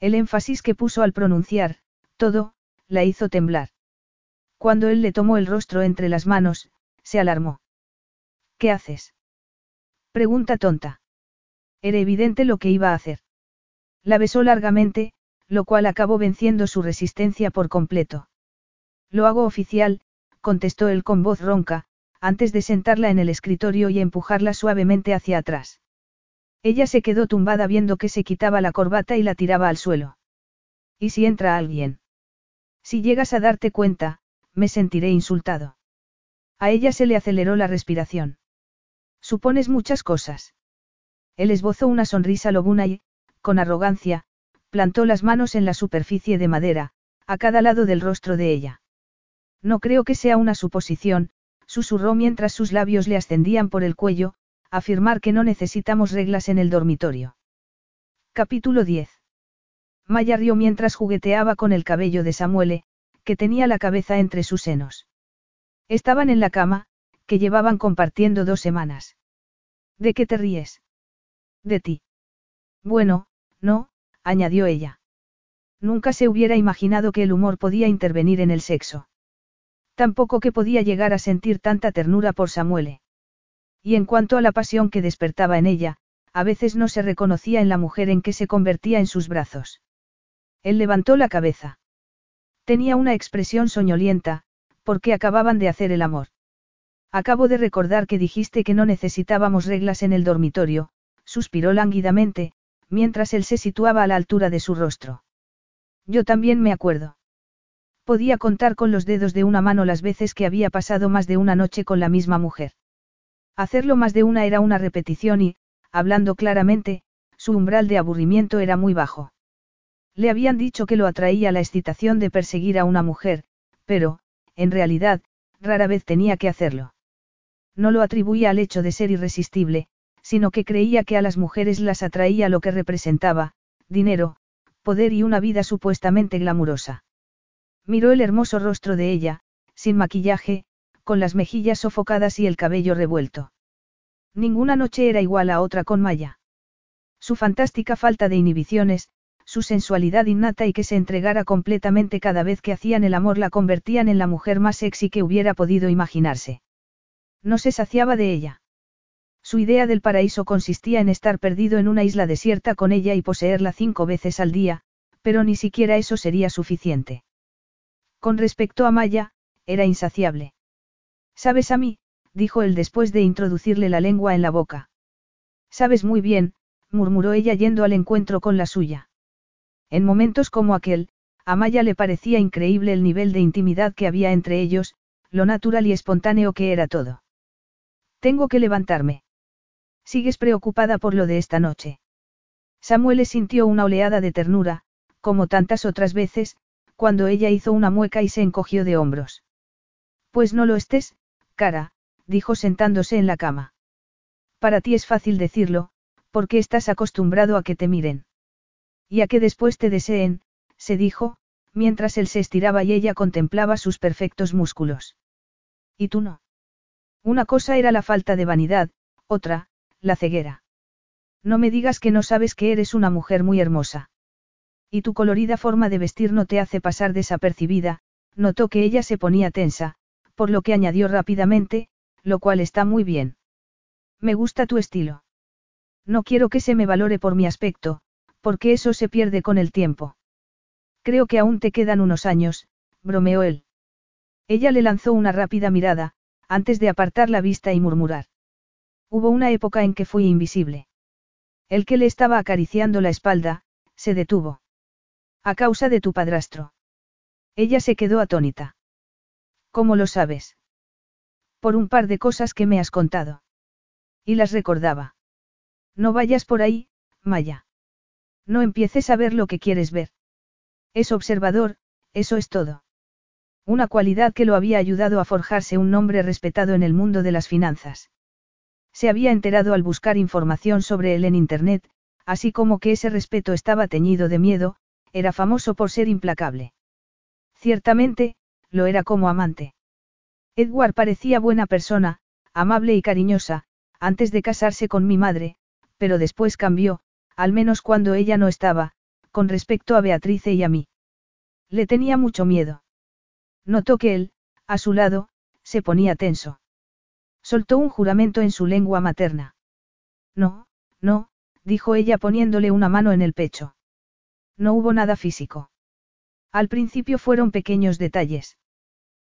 El énfasis que puso al pronunciar, todo, la hizo temblar. Cuando él le tomó el rostro entre las manos, se alarmó. ¿Qué haces? Pregunta tonta. Era evidente lo que iba a hacer. La besó largamente, lo cual acabó venciendo su resistencia por completo. Lo hago oficial, contestó él con voz ronca, antes de sentarla en el escritorio y empujarla suavemente hacia atrás. Ella se quedó tumbada viendo que se quitaba la corbata y la tiraba al suelo. ¿Y si entra alguien? Si llegas a darte cuenta, me sentiré insultado. A ella se le aceleró la respiración. Supones muchas cosas. Él esbozó una sonrisa lobuna y, con arrogancia, plantó las manos en la superficie de madera, a cada lado del rostro de ella. No creo que sea una suposición, susurró mientras sus labios le ascendían por el cuello, afirmar que no necesitamos reglas en el dormitorio. Capítulo 10. Maya rió mientras jugueteaba con el cabello de Samuele, que tenía la cabeza entre sus senos. Estaban en la cama, que llevaban compartiendo dos semanas. ¿De qué te ríes? De ti. Bueno, no, añadió ella. Nunca se hubiera imaginado que el humor podía intervenir en el sexo. Tampoco que podía llegar a sentir tanta ternura por Samuele. Y en cuanto a la pasión que despertaba en ella, a veces no se reconocía en la mujer en que se convertía en sus brazos. Él levantó la cabeza. Tenía una expresión soñolienta, porque acababan de hacer el amor. Acabo de recordar que dijiste que no necesitábamos reglas en el dormitorio, suspiró lánguidamente, mientras él se situaba a la altura de su rostro. Yo también me acuerdo. Podía contar con los dedos de una mano las veces que había pasado más de una noche con la misma mujer. Hacerlo más de una era una repetición y, hablando claramente, su umbral de aburrimiento era muy bajo. Le habían dicho que lo atraía la excitación de perseguir a una mujer, pero, en realidad, rara vez tenía que hacerlo. No lo atribuía al hecho de ser irresistible, sino que creía que a las mujeres las atraía lo que representaba, dinero, poder y una vida supuestamente glamurosa. Miró el hermoso rostro de ella, sin maquillaje, con las mejillas sofocadas y el cabello revuelto. Ninguna noche era igual a otra con Maya. Su fantástica falta de inhibiciones, su sensualidad innata y que se entregara completamente cada vez que hacían el amor la convertían en la mujer más sexy que hubiera podido imaginarse. No se saciaba de ella. Su idea del paraíso consistía en estar perdido en una isla desierta con ella y poseerla cinco veces al día, pero ni siquiera eso sería suficiente. Con respecto a Maya, era insaciable. Sabes a mí, dijo él después de introducirle la lengua en la boca. Sabes muy bien, murmuró ella yendo al encuentro con la suya. En momentos como aquel, a Maya le parecía increíble el nivel de intimidad que había entre ellos, lo natural y espontáneo que era todo. Tengo que levantarme. ¿Sigues preocupada por lo de esta noche? Samuel sintió una oleada de ternura, como tantas otras veces, cuando ella hizo una mueca y se encogió de hombros. Pues no lo estés, cara, dijo sentándose en la cama. Para ti es fácil decirlo, porque estás acostumbrado a que te miren. Y a que después te deseen, se dijo, mientras él se estiraba y ella contemplaba sus perfectos músculos. ¿Y tú no? Una cosa era la falta de vanidad, otra, la ceguera. No me digas que no sabes que eres una mujer muy hermosa. Y tu colorida forma de vestir no te hace pasar desapercibida, notó que ella se ponía tensa, por lo que añadió rápidamente, lo cual está muy bien. Me gusta tu estilo. No quiero que se me valore por mi aspecto, porque eso se pierde con el tiempo. Creo que aún te quedan unos años, bromeó él. Ella le lanzó una rápida mirada, antes de apartar la vista y murmurar. Hubo una época en que fui invisible. El que le estaba acariciando la espalda, se detuvo. A causa de tu padrastro. Ella se quedó atónita. ¿Cómo lo sabes? Por un par de cosas que me has contado. Y las recordaba. No vayas por ahí, Maya. No empieces a ver lo que quieres ver. Es observador, eso es todo. Una cualidad que lo había ayudado a forjarse un nombre respetado en el mundo de las finanzas. Se había enterado al buscar información sobre él en Internet, así como que ese respeto estaba teñido de miedo, era famoso por ser implacable. Ciertamente, lo era como amante. Edward parecía buena persona, amable y cariñosa, antes de casarse con mi madre, pero después cambió, al menos cuando ella no estaba, con respecto a Beatrice y a mí. Le tenía mucho miedo. Notó que él, a su lado, se ponía tenso. Soltó un juramento en su lengua materna. No, no, dijo ella poniéndole una mano en el pecho. No hubo nada físico. Al principio fueron pequeños detalles.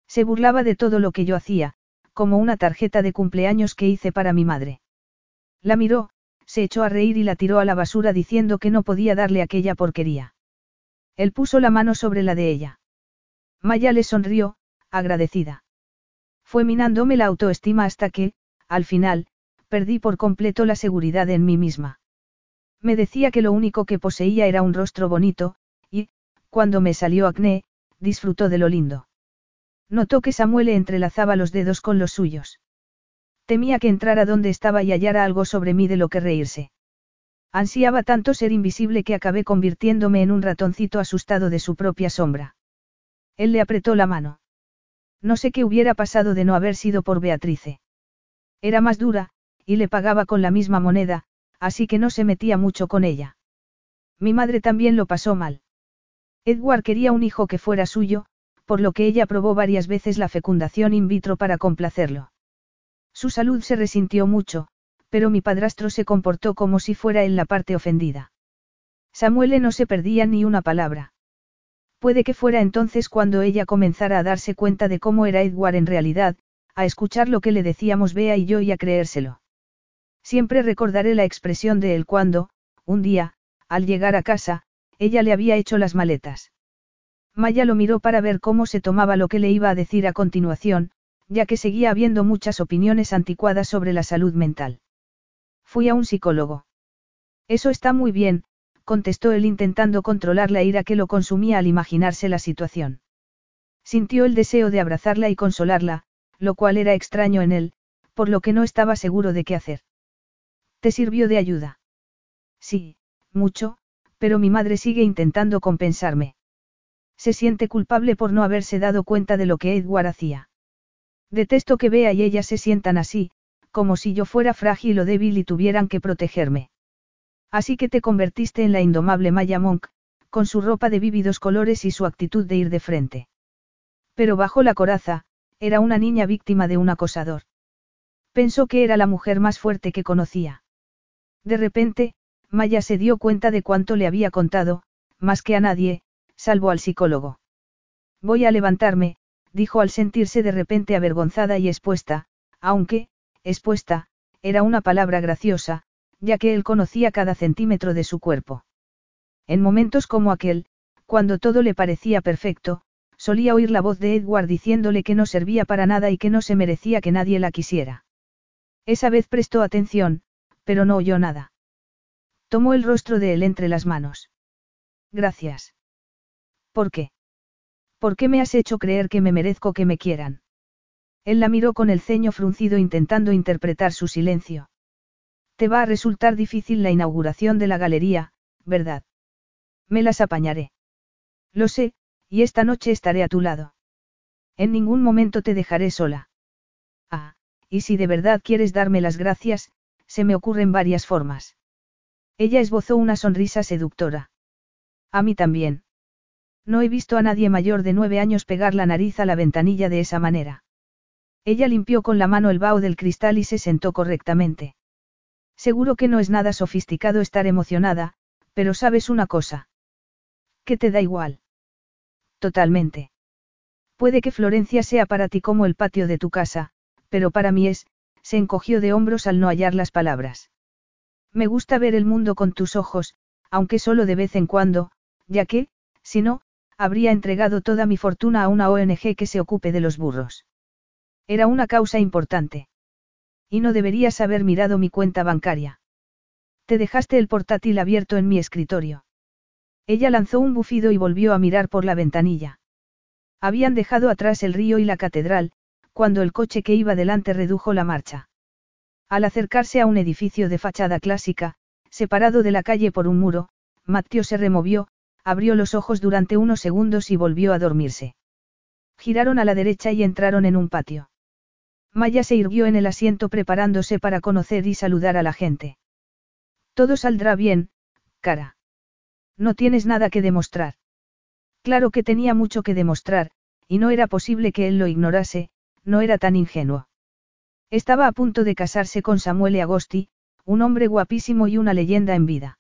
Se burlaba de todo lo que yo hacía, como una tarjeta de cumpleaños que hice para mi madre. La miró, se echó a reír y la tiró a la basura diciendo que no podía darle aquella porquería. Él puso la mano sobre la de ella. Maya le sonrió, agradecida. Fue minándome la autoestima hasta que, al final, perdí por completo la seguridad en mí misma. Me decía que lo único que poseía era un rostro bonito, y, cuando me salió acné, disfrutó de lo lindo. Notó que Samuel entrelazaba los dedos con los suyos. Temía que entrara donde estaba y hallara algo sobre mí de lo que reírse. Ansiaba tanto ser invisible que acabé convirtiéndome en un ratoncito asustado de su propia sombra. Él le apretó la mano. No sé qué hubiera pasado de no haber sido por Beatrice. Era más dura, y le pagaba con la misma moneda, así que no se metía mucho con ella. Mi madre también lo pasó mal. Edward quería un hijo que fuera suyo, por lo que ella probó varias veces la fecundación in vitro para complacerlo. Su salud se resintió mucho, pero mi padrastro se comportó como si fuera él la parte ofendida. Samuele no se perdía ni una palabra. Puede que fuera entonces cuando ella comenzara a darse cuenta de cómo era Edward en realidad, a escuchar lo que le decíamos Bea y yo y a creérselo. Siempre recordaré la expresión de él cuando, un día, al llegar a casa, ella le había hecho las maletas. Maya lo miró para ver cómo se tomaba lo que le iba a decir a continuación, ya que seguía habiendo muchas opiniones anticuadas sobre la salud mental. Fui a un psicólogo. Eso está muy bien, contestó él intentando controlar la ira que lo consumía al imaginarse la situación. Sintió el deseo de abrazarla y consolarla, lo cual era extraño en él, por lo que no estaba seguro de qué hacer. ¿Te sirvió de ayuda? Sí, mucho, pero mi madre sigue intentando compensarme. Se siente culpable por no haberse dado cuenta de lo que Edward hacía. Detesto que vea y ella se sientan así, como si yo fuera frágil o débil y tuvieran que protegerme. Así que te convertiste en la indomable Maya Monk, con su ropa de vívidos colores y su actitud de ir de frente. Pero bajo la coraza, era una niña víctima de un acosador. Pensó que era la mujer más fuerte que conocía. De repente, Maya se dio cuenta de cuánto le había contado, más que a nadie, salvo al psicólogo. Voy a levantarme, dijo al sentirse de repente avergonzada y expuesta, aunque, expuesta, era una palabra graciosa, ya que él conocía cada centímetro de su cuerpo. En momentos como aquel, cuando todo le parecía perfecto, solía oír la voz de Edward diciéndole que no servía para nada y que no se merecía que nadie la quisiera. Esa vez prestó atención, pero no oyó nada. Tomó el rostro de él entre las manos. Gracias. ¿Por qué? ¿Por qué me has hecho creer que me merezco que me quieran? Él la miró con el ceño fruncido intentando interpretar su silencio. Te va a resultar difícil la inauguración de la galería, ¿verdad? Me las apañaré. Lo sé, y esta noche estaré a tu lado. En ningún momento te dejaré sola. Ah, y si de verdad quieres darme las gracias, se me ocurren varias formas. Ella esbozó una sonrisa seductora. A mí también. No he visto a nadie mayor de nueve años pegar la nariz a la ventanilla de esa manera. Ella limpió con la mano el vaho del cristal y se sentó correctamente. Seguro que no es nada sofisticado estar emocionada, pero sabes una cosa. ¿Qué te da igual? Totalmente. Puede que Florencia sea para ti como el patio de tu casa, pero para mí es, se encogió de hombros al no hallar las palabras. Me gusta ver el mundo con tus ojos, aunque solo de vez en cuando, ya que, si no, habría entregado toda mi fortuna a una ONG que se ocupe de los burros. Era una causa importante. Y no deberías haber mirado mi cuenta bancaria. Te dejaste el portátil abierto en mi escritorio. Ella lanzó un bufido y volvió a mirar por la ventanilla. Habían dejado atrás el río y la catedral, cuando el coche que iba delante redujo la marcha. Al acercarse a un edificio de fachada clásica, separado de la calle por un muro, Matteo se removió, abrió los ojos durante unos segundos y volvió a dormirse. Giraron a la derecha y entraron en un patio. Maya se irguió en el asiento preparándose para conocer y saludar a la gente. Todo saldrá bien, cara. No tienes nada que demostrar. Claro que tenía mucho que demostrar, y no era posible que él lo ignorase, no era tan ingenuo. Estaba a punto de casarse con Samuel Agosti, un hombre guapísimo y una leyenda en vida.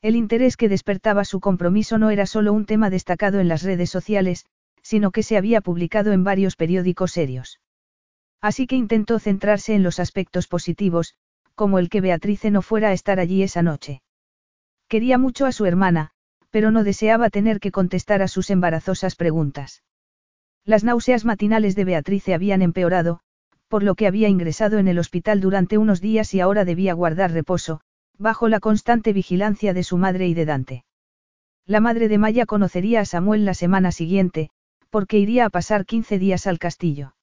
El interés que despertaba su compromiso no era solo un tema destacado en las redes sociales, sino que se había publicado en varios periódicos serios. Así que intentó centrarse en los aspectos positivos, como el que Beatrice no fuera a estar allí esa noche. Quería mucho a su hermana, pero no deseaba tener que contestar a sus embarazosas preguntas. Las náuseas matinales de Beatrice habían empeorado, por lo que había ingresado en el hospital durante unos días y ahora debía guardar reposo, bajo la constante vigilancia de su madre y de Dante. La madre de Maya conocería a Samuel la semana siguiente, porque iría a pasar 15 días al castillo.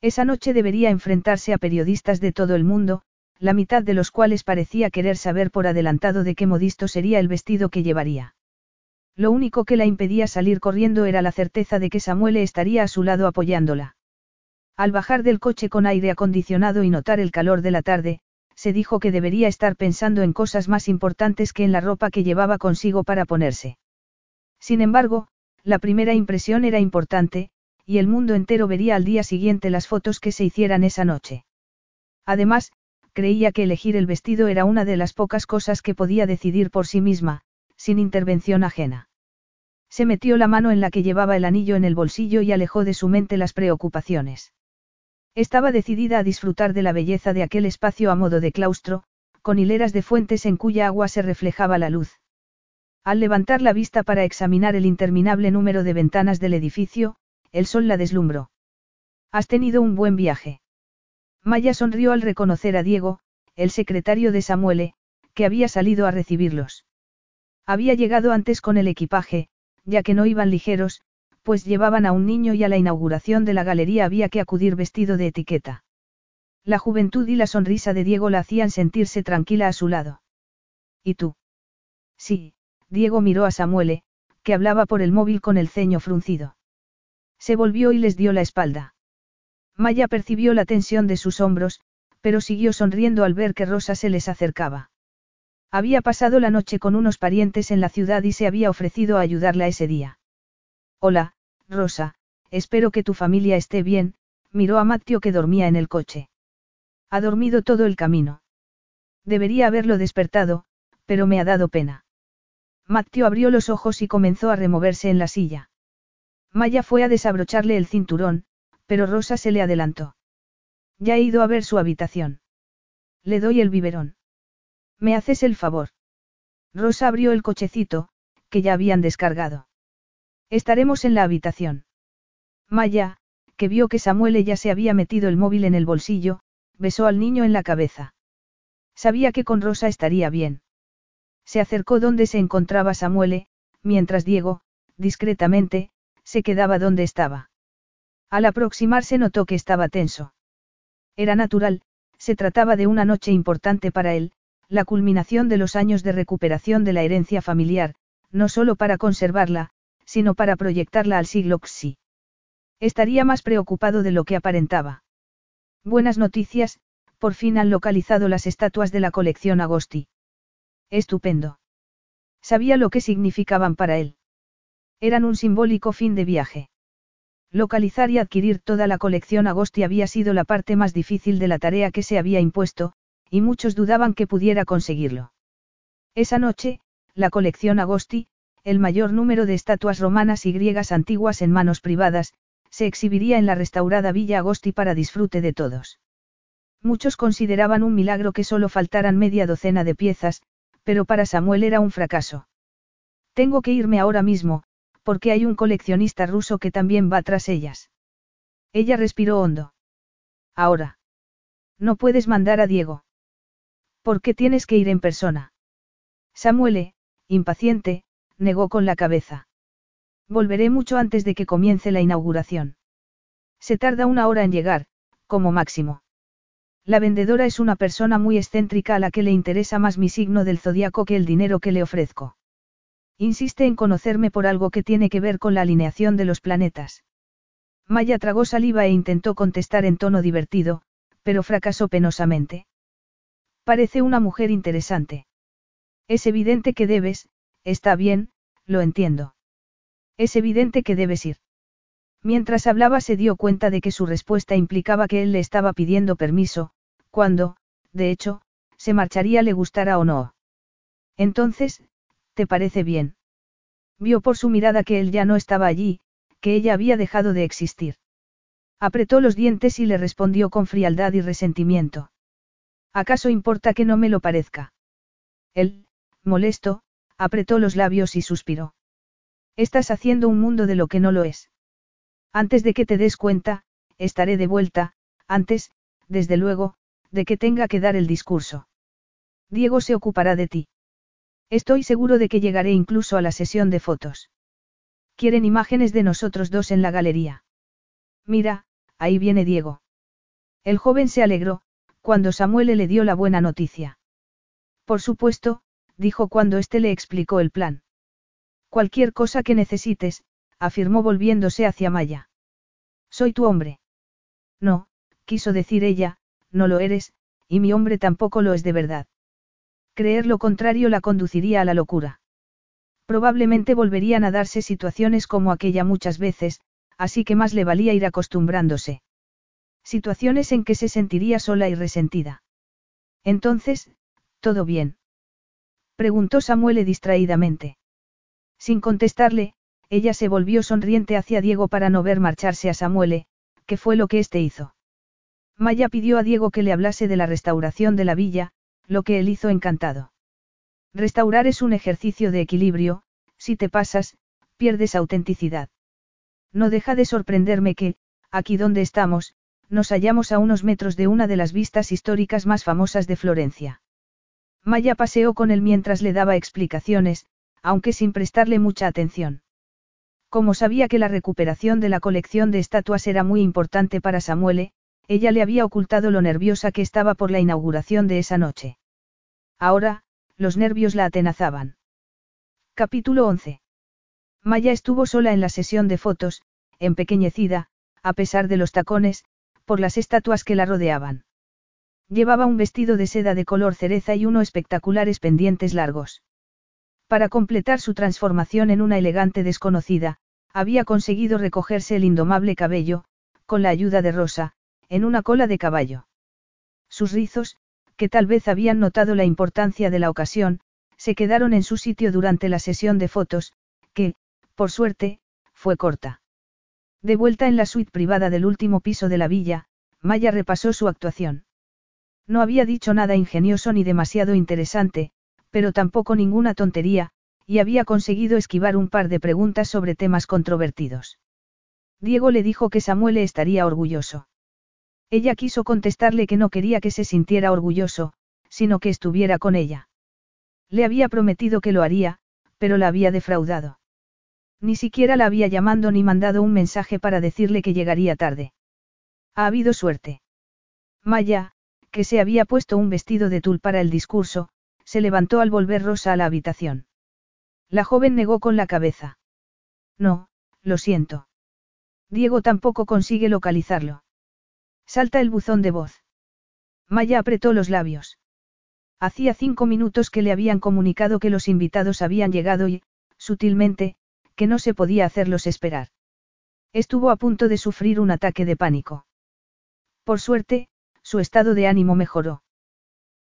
Esa noche debería enfrentarse a periodistas de todo el mundo, la mitad de los cuales parecía querer saber por adelantado de qué modisto sería el vestido que llevaría. Lo único que la impedía salir corriendo era la certeza de que Samuel estaría a su lado apoyándola. Al bajar del coche con aire acondicionado y notar el calor de la tarde, se dijo que debería estar pensando en cosas más importantes que en la ropa que llevaba consigo para ponerse. Sin embargo, la primera impresión era importante, y el mundo entero vería al día siguiente las fotos que se hicieran esa noche. Además, creía que elegir el vestido era una de las pocas cosas que podía decidir por sí misma, sin intervención ajena. Se metió la mano en la que llevaba el anillo en el bolsillo y alejó de su mente las preocupaciones. Estaba decidida a disfrutar de la belleza de aquel espacio a modo de claustro, con hileras de fuentes en cuya agua se reflejaba la luz. Al levantar la vista para examinar el interminable número de ventanas del edificio, el sol la deslumbró. Has tenido un buen viaje. Maya sonrió al reconocer a Diego, el secretario de Samuele, que había salido a recibirlos. Había llegado antes con el equipaje, ya que no iban ligeros, pues llevaban a un niño y a la inauguración de la galería había que acudir vestido de etiqueta. La juventud y la sonrisa de Diego la hacían sentirse tranquila a su lado. ¿Y tú? Sí, Diego miró a Samuele, que hablaba por el móvil con el ceño fruncido. Se volvió y les dio la espalda. Maya percibió la tensión de sus hombros, pero siguió sonriendo al ver que Rosa se les acercaba. Había pasado la noche con unos parientes en la ciudad y se había ofrecido a ayudarla ese día. Hola, Rosa, espero que tu familia esté bien, miró a Matteo que dormía en el coche. Ha dormido todo el camino. Debería haberlo despertado, pero me ha dado pena. Matteo abrió los ojos y comenzó a removerse en la silla. Maya fue a desabrocharle el cinturón, pero Rosa se le adelantó. Ya he ido a ver su habitación. Le doy el biberón. ¿Me haces el favor? Rosa abrió el cochecito, que ya habían descargado. Estaremos en la habitación. Maya, que vio que Samuel ya se había metido el móvil en el bolsillo, besó al niño en la cabeza. Sabía que con Rosa estaría bien. Se acercó donde se encontraba Samuele, mientras Diego, discretamente, se quedaba donde estaba. Al aproximarse notó que estaba tenso. Era natural, se trataba de una noche importante para él, la culminación de los años de recuperación de la herencia familiar, no solo para conservarla, sino para proyectarla al siglo XI. Estaría más preocupado de lo que aparentaba. Buenas noticias, por fin han localizado las estatuas de la colección Agosti. Estupendo. Sabía lo que significaban para él. Eran un simbólico fin de viaje. Localizar y adquirir toda la colección Agosti había sido la parte más difícil de la tarea que se había impuesto, y muchos dudaban que pudiera conseguirlo. Esa noche, la colección Agosti, el mayor número de estatuas romanas y griegas antiguas en manos privadas, se exhibiría en la restaurada Villa Agosti para disfrute de todos. Muchos consideraban un milagro que solo faltaran media docena de piezas, pero para Samuel era un fracaso. Tengo que irme ahora mismo, porque hay un coleccionista ruso que también va tras ellas. Ella respiró hondo. Ahora. No puedes mandar a Diego. ¿Por qué tienes que ir en persona? Samuele, impaciente, negó con la cabeza. Volveré mucho antes de que comience la inauguración. Se tarda una hora en llegar, como máximo. La vendedora es una persona muy excéntrica a la que le interesa más mi signo del zodiaco que el dinero que le ofrezco. Insiste en conocerme por algo que tiene que ver con la alineación de los planetas. Maya tragó saliva e intentó contestar en tono divertido, pero fracasó penosamente. Parece una mujer interesante. Es evidente que debes, está bien, lo entiendo. Es evidente que debes ir. Mientras hablaba se dio cuenta de que su respuesta implicaba que él le estaba pidiendo permiso, cuando, de hecho, se marcharía le gustara o no. Entonces, ¿te parece bien? Vio por su mirada que él ya no estaba allí, que ella había dejado de existir. Apretó los dientes y le respondió con frialdad y resentimiento. ¿Acaso importa que no me lo parezca? Él, molesto, apretó los labios y suspiró. Estás haciendo un mundo de lo que no lo es. Antes de que te des cuenta, estaré de vuelta, antes, desde luego, de que tenga que dar el discurso. Diego se ocupará de ti. Estoy seguro de que llegaré incluso a la sesión de fotos. Quieren imágenes de nosotros dos en la galería. Mira, ahí viene Diego. El joven se alegró, cuando Samuel le dio la buena noticia. Por supuesto, dijo cuando éste le explicó el plan. Cualquier cosa que necesites, afirmó volviéndose hacia Maya. Soy tu hombre. No, quiso decir ella, no lo eres, y mi hombre tampoco lo es de verdad. Creer lo contrario la conduciría a la locura. Probablemente volverían a darse situaciones como aquella muchas veces, así que más le valía ir acostumbrándose. Situaciones en que se sentiría sola y resentida. Entonces, ¿todo bien? Preguntó Samuel distraídamente. Sin contestarle, ella se volvió sonriente hacia Diego para no ver marcharse a Samuele, que fue lo que éste hizo. Maya pidió a Diego que le hablase de la restauración de la villa, lo que él hizo encantado. Restaurar es un ejercicio de equilibrio, si te pasas, pierdes autenticidad. No deja de sorprenderme que, aquí donde estamos, nos hallamos a unos metros de una de las vistas históricas más famosas de Florencia. Maya paseó con él mientras le daba explicaciones, aunque sin prestarle mucha atención. Como sabía que la recuperación de la colección de estatuas era muy importante para Samuele, ella le había ocultado lo nerviosa que estaba por la inauguración de esa noche. Ahora, los nervios la atenazaban. Capítulo 11. Maya estuvo sola en la sesión de fotos, empequeñecida, a pesar de los tacones, por las estatuas que la rodeaban. Llevaba un vestido de seda de color cereza y unos espectaculares pendientes largos. Para completar su transformación en una elegante desconocida, había conseguido recogerse el indomable cabello, con la ayuda de Rosa, en una cola de caballo. Sus rizos, que tal vez habían notado la importancia de la ocasión, se quedaron en su sitio durante la sesión de fotos, que, por suerte, fue corta. De vuelta en la suite privada del último piso de la villa, Maya repasó su actuación. No había dicho nada ingenioso ni demasiado interesante, pero tampoco ninguna tontería, y había conseguido esquivar un par de preguntas sobre temas controvertidos. Diego le dijo que Samuel estaría orgulloso. Ella quiso contestarle que no quería que se sintiera orgulloso, sino que estuviera con ella. Le había prometido que lo haría, pero la había defraudado. Ni siquiera la había llamado ni mandado un mensaje para decirle que llegaría tarde. Ha habido suerte. Maya, que se había puesto un vestido de tul para el discurso, se levantó al volver Rosa a la habitación. La joven negó con la cabeza. No, lo siento. Diego tampoco consigue localizarlo. Salta el buzón de voz. Maya apretó los labios. Hacía cinco minutos que le habían comunicado que los invitados habían llegado y, sutilmente, que no se podía hacerlos esperar. Estuvo a punto de sufrir un ataque de pánico. Por suerte, su estado de ánimo mejoró.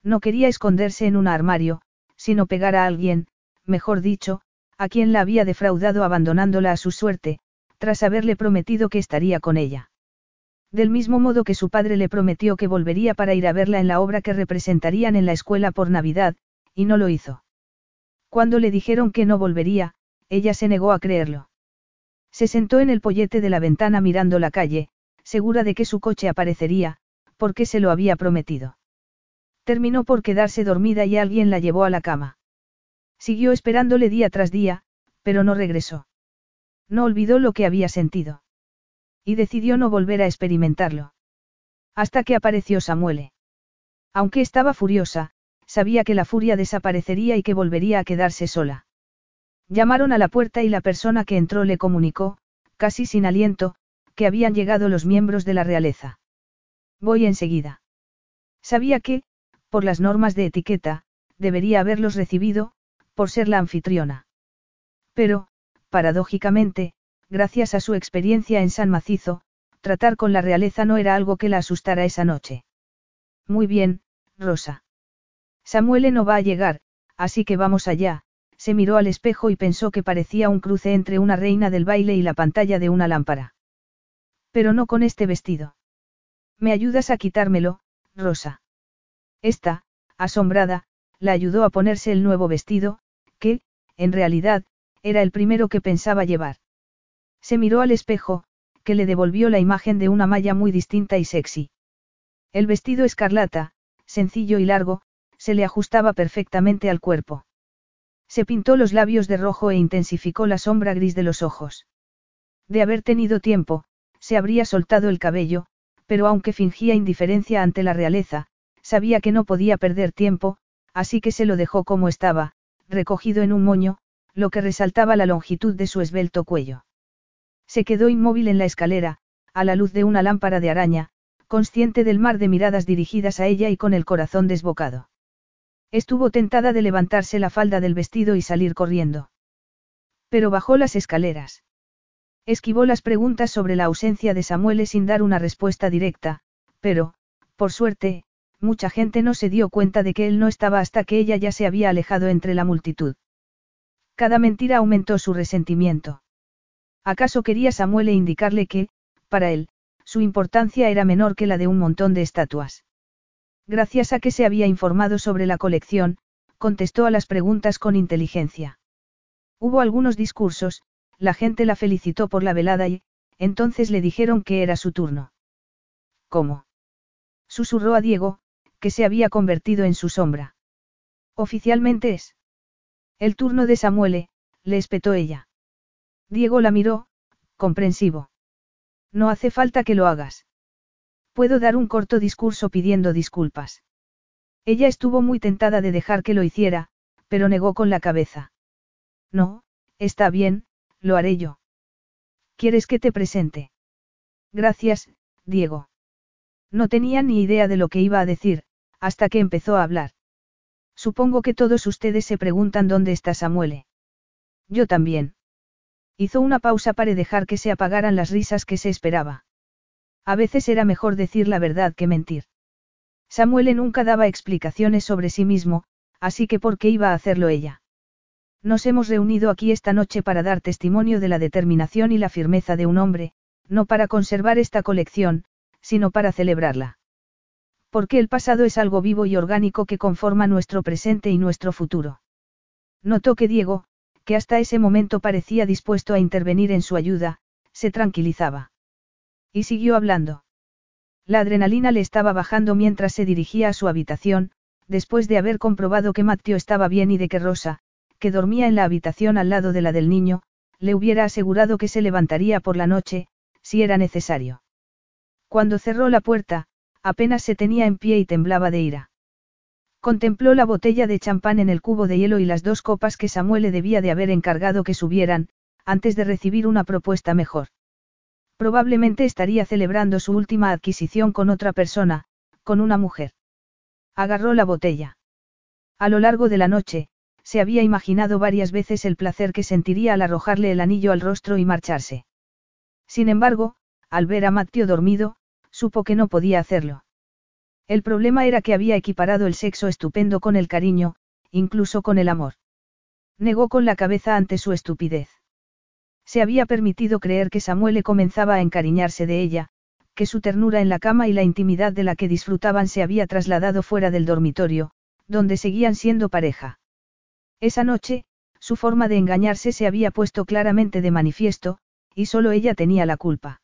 No quería esconderse en un armario, sino pegar a alguien, mejor dicho, a quien la había defraudado abandonándola a su suerte, tras haberle prometido que estaría con ella. Del mismo modo que su padre le prometió que volvería para ir a verla en la obra que representarían en la escuela por Navidad, y no lo hizo. Cuando le dijeron que no volvería, ella se negó a creerlo. Se sentó en el pollete de la ventana mirando la calle, segura de que su coche aparecería, porque se lo había prometido. Terminó por quedarse dormida y alguien la llevó a la cama. Siguió esperándole día tras día, pero no regresó. No olvidó lo que había sentido. Y decidió no volver a experimentarlo. Hasta que apareció Samuele. Aunque estaba furiosa, sabía que la furia desaparecería y que volvería a quedarse sola. Llamaron a la puerta y la persona que entró le comunicó, casi sin aliento, que habían llegado los miembros de la realeza. Voy enseguida. Sabía que, por las normas de etiqueta, debería haberlos recibido, por ser la anfitriona. Pero, paradójicamente, gracias a su experiencia en San Macizo, tratar con la realeza no era algo que la asustara esa noche. Muy bien, Rosa. Samuele no va a llegar, así que vamos allá, se miró al espejo y pensó que parecía un cruce entre una reina del baile y la pantalla de una lámpara. Pero no con este vestido. ¿Me ayudas a quitármelo, Rosa? Esta, asombrada, la ayudó a ponerse el nuevo vestido, que, en realidad, era el primero que pensaba llevar. Se miró al espejo, que le devolvió la imagen de una malla muy distinta y sexy. El vestido escarlata, sencillo y largo, se le ajustaba perfectamente al cuerpo. Se pintó los labios de rojo e intensificó la sombra gris de los ojos. De haber tenido tiempo, se habría soltado el cabello, pero aunque fingía indiferencia ante la realeza, sabía que no podía perder tiempo, así que se lo dejó como estaba, recogido en un moño, lo que resaltaba la longitud de su esbelto cuello. Se quedó inmóvil en la escalera, a la luz de una lámpara de araña, consciente del mar de miradas dirigidas a ella y con el corazón desbocado. Estuvo tentada de levantarse la falda del vestido y salir corriendo. Pero bajó las escaleras. Esquivó las preguntas sobre la ausencia de Samuel sin dar una respuesta directa, pero, por suerte, mucha gente no se dio cuenta de que él no estaba hasta que ella ya se había alejado entre la multitud. Cada mentira aumentó su resentimiento. ¿Acaso quería Samuel indicarle que, para él, su importancia era menor que la de un montón de estatuas? Gracias a que se había informado sobre la colección, contestó a las preguntas con inteligencia. Hubo algunos discursos, la gente la felicitó por la velada y, entonces le dijeron que era su turno. ¿Cómo? Susurró a Diego, que se había convertido en su sombra. Oficialmente es. El turno de Samuele, le espetó ella. Diego la miró, comprensivo. No hace falta que lo hagas. Puedo dar un corto discurso pidiendo disculpas. Ella estuvo muy tentada de dejar que lo hiciera, pero negó con la cabeza. No, está bien, lo haré yo. ¿Quieres que te presente? Gracias, Diego. No tenía ni idea de lo que iba a decir, hasta que empezó a hablar. Supongo que todos ustedes se preguntan dónde está Samuele. Yo también. Hizo una pausa para dejar que se apagaran las risas que se esperaba. A veces era mejor decir la verdad que mentir. Samuel nunca daba explicaciones sobre sí mismo, así que ¿por qué iba a hacerlo ella? Nos hemos reunido aquí esta noche para dar testimonio de la determinación y la firmeza de un hombre, no para conservar esta colección, sino para celebrarla. Porque el pasado es algo vivo y orgánico que conforma nuestro presente y nuestro futuro. Notó que Diego, que hasta ese momento parecía dispuesto a intervenir en su ayuda, se tranquilizaba. Y siguió hablando. La adrenalina le estaba bajando mientras se dirigía a su habitación, después de haber comprobado que Mateo estaba bien y de que Rosa, que dormía en la habitación al lado de la del niño, le hubiera asegurado que se levantaría por la noche, si era necesario. Cuando cerró la puerta, apenas se tenía en pie y temblaba de ira. Contempló la botella de champán en el cubo de hielo y las dos copas que Samuel le debía de haber encargado que subieran, antes de recibir una propuesta mejor. Probablemente estaría celebrando su última adquisición con otra persona, con una mujer. Agarró la botella. A lo largo de la noche, se había imaginado varias veces el placer que sentiría al arrojarle el anillo al rostro y marcharse. Sin embargo, al ver a Mateo dormido, supo que no podía hacerlo. El problema era que había equiparado el sexo estupendo con el cariño, incluso con el amor. Negó con la cabeza ante su estupidez. Se había permitido creer que Samuel comenzaba a encariñarse de ella, que su ternura en la cama y la intimidad de la que disfrutaban se había trasladado fuera del dormitorio, donde seguían siendo pareja. Esa noche, su forma de engañarse se había puesto claramente de manifiesto, y solo ella tenía la culpa.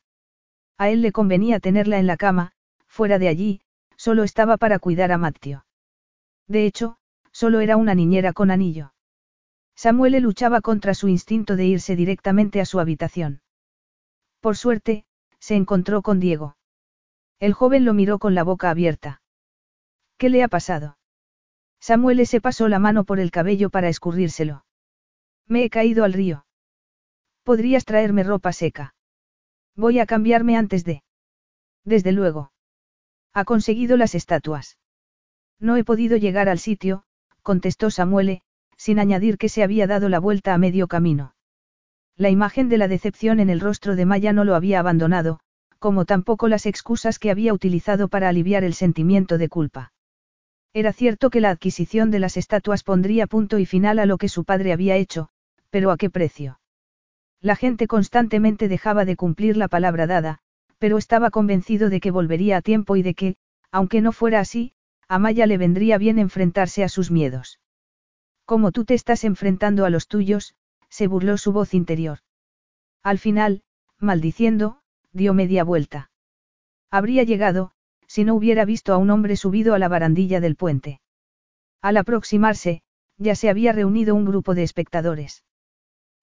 A él le convenía tenerla en la cama, fuera de allí, solo estaba para cuidar a Matteo. De hecho, solo era una niñera con anillo. Samuel luchaba contra su instinto de irse directamente a su habitación. Por suerte, se encontró con Diego. El joven lo miró con la boca abierta. ¿Qué le ha pasado? Samuel se pasó la mano por el cabello para escurrírselo. Me he caído al río. ¿Podrías traerme ropa seca? Voy a cambiarme antes de. Desde luego. Ha conseguido las estatuas. No he podido llegar al sitio, contestó Samuele, sin añadir que se había dado la vuelta a medio camino. La imagen de la decepción en el rostro de Maya no lo había abandonado, como tampoco las excusas que había utilizado para aliviar el sentimiento de culpa. Era cierto que la adquisición de las estatuas pondría punto y final a lo que su padre había hecho, pero ¿a qué precio? La gente constantemente dejaba de cumplir la palabra dada, pero estaba convencido de que volvería a tiempo y de que, aunque no fuera así, a Maya le vendría bien enfrentarse a sus miedos. Como tú te estás enfrentando a los tuyos, se burló su voz interior. Al final, maldiciendo, dio media vuelta. Habría llegado, si no hubiera visto a un hombre subido a la barandilla del puente. Al aproximarse, ya se había reunido un grupo de espectadores.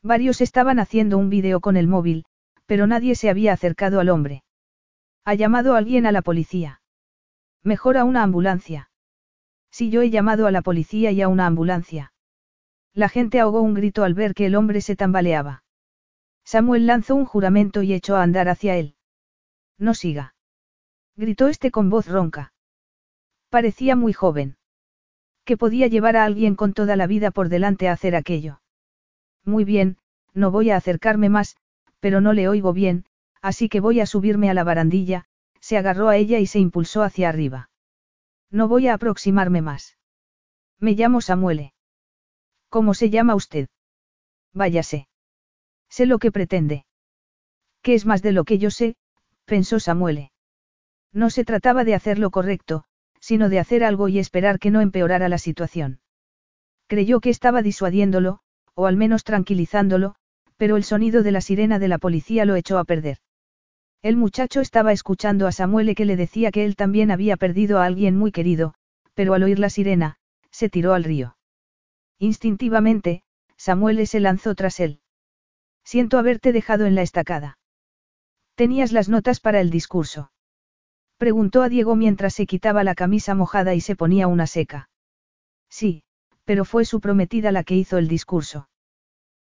Varios estaban haciendo un vídeo con el móvil, pero nadie se había acercado al hombre. ¿Ha llamado alguien a la policía? Mejor a una ambulancia. Si yo he llamado a la policía y a una ambulancia. La gente ahogó un grito al ver que el hombre se tambaleaba. Samuel lanzó un juramento y echó a andar hacia él. No siga. Gritó este con voz ronca. Parecía muy joven. Que podía llevar a alguien con toda la vida por delante a hacer aquello. Muy bien, no voy a acercarme más, pero no le oigo bien, así que voy a subirme a la barandilla, se agarró a ella y se impulsó hacia arriba. No voy a aproximarme más. Me llamo Samuele. ¿Cómo se llama usted? Váyase. Sé lo que pretende. ¿Qué es más de lo que yo sé? pensó Samuele. No se trataba de hacer lo correcto, sino de hacer algo y esperar que no empeorara la situación. Creyó que estaba disuadiéndolo, o al menos tranquilizándolo, pero el sonido de la sirena de la policía lo echó a perder. El muchacho estaba escuchando a Samuel que le decía que él también había perdido a alguien muy querido, pero al oír la sirena, se tiró al río. Instintivamente, Samuel se lanzó tras él. Siento haberte dejado en la estacada. ¿Tenías las notas para el discurso? Preguntó a Diego mientras se quitaba la camisa mojada y se ponía una seca. Sí, pero fue su prometida la que hizo el discurso.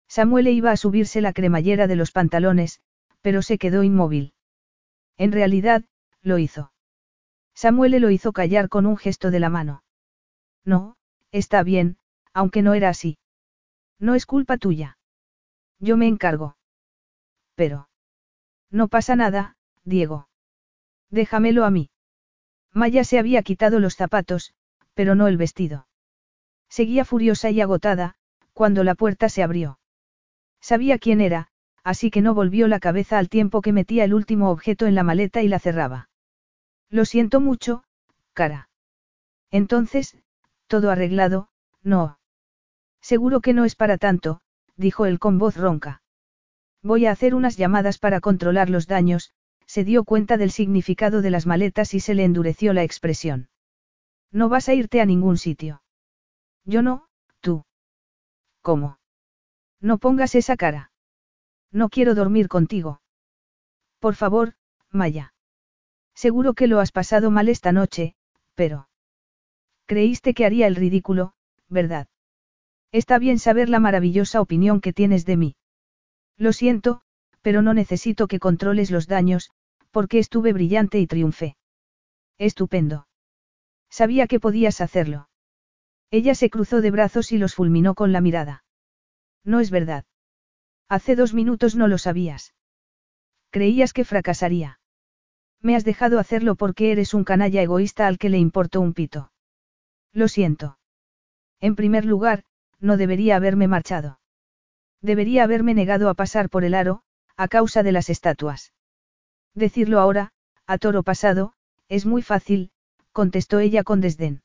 Samuel iba a subirse la cremallera de los pantalones, pero se quedó inmóvil. En realidad, lo hizo. Samuel lo hizo callar con un gesto de la mano. No, está bien, aunque no era así. No es culpa tuya. Yo me encargo. Pero. No pasa nada, Diego. Déjamelo a mí. Maya se había quitado los zapatos, pero no el vestido. Seguía furiosa y agotada, cuando la puerta se abrió. Sabía quién era, así que no volvió la cabeza al tiempo que metía el último objeto en la maleta y la cerraba. Lo siento mucho, cara. Entonces, todo arreglado, no. Seguro que no es para tanto, dijo él con voz ronca. Voy a hacer unas llamadas para controlar los daños, se dio cuenta del significado de las maletas y se le endureció la expresión. No vas a irte a ningún sitio. Yo no, tú. ¿Cómo? No pongas esa cara. No quiero dormir contigo. Por favor, Maya. Seguro que lo has pasado mal esta noche, pero... Creíste que haría el ridículo, ¿verdad? Está bien saber la maravillosa opinión que tienes de mí. Lo siento, pero no necesito que controles los daños, porque estuve brillante y triunfé. Estupendo. Sabía que podías hacerlo. Ella se cruzó de brazos y los fulminó con la mirada. No es verdad. Hace dos minutos no lo sabías. Creías que fracasaría. Me has dejado hacerlo porque eres un canalla egoísta al que le importó un pito. Lo siento. En primer lugar, no debería haberme marchado. Debería haberme negado a pasar por el aro, a causa de las estatuas. Decirlo ahora, a toro pasado, es muy fácil, contestó ella con desdén.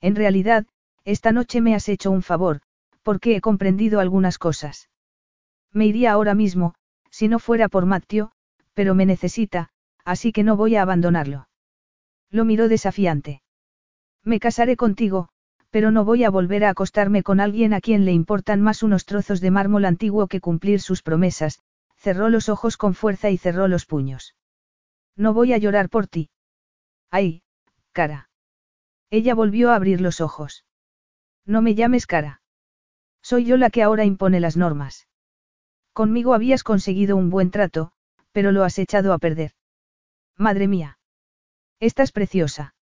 En realidad, esta noche me has hecho un favor, porque he comprendido algunas cosas. Me iría ahora mismo, si no fuera por Matteo, pero me necesita, así que no voy a abandonarlo. Lo miró desafiante. Me casaré contigo, pero no voy a volver a acostarme con alguien a quien le importan más unos trozos de mármol antiguo que cumplir sus promesas, cerró los ojos con fuerza y cerró los puños. No voy a llorar por ti. Ay, cara. Ella volvió a abrir los ojos. No me llames cara. Soy yo la que ahora impone las normas. Conmigo habías conseguido un buen trato, pero lo has echado a perder. Madre mía. Estás preciosa.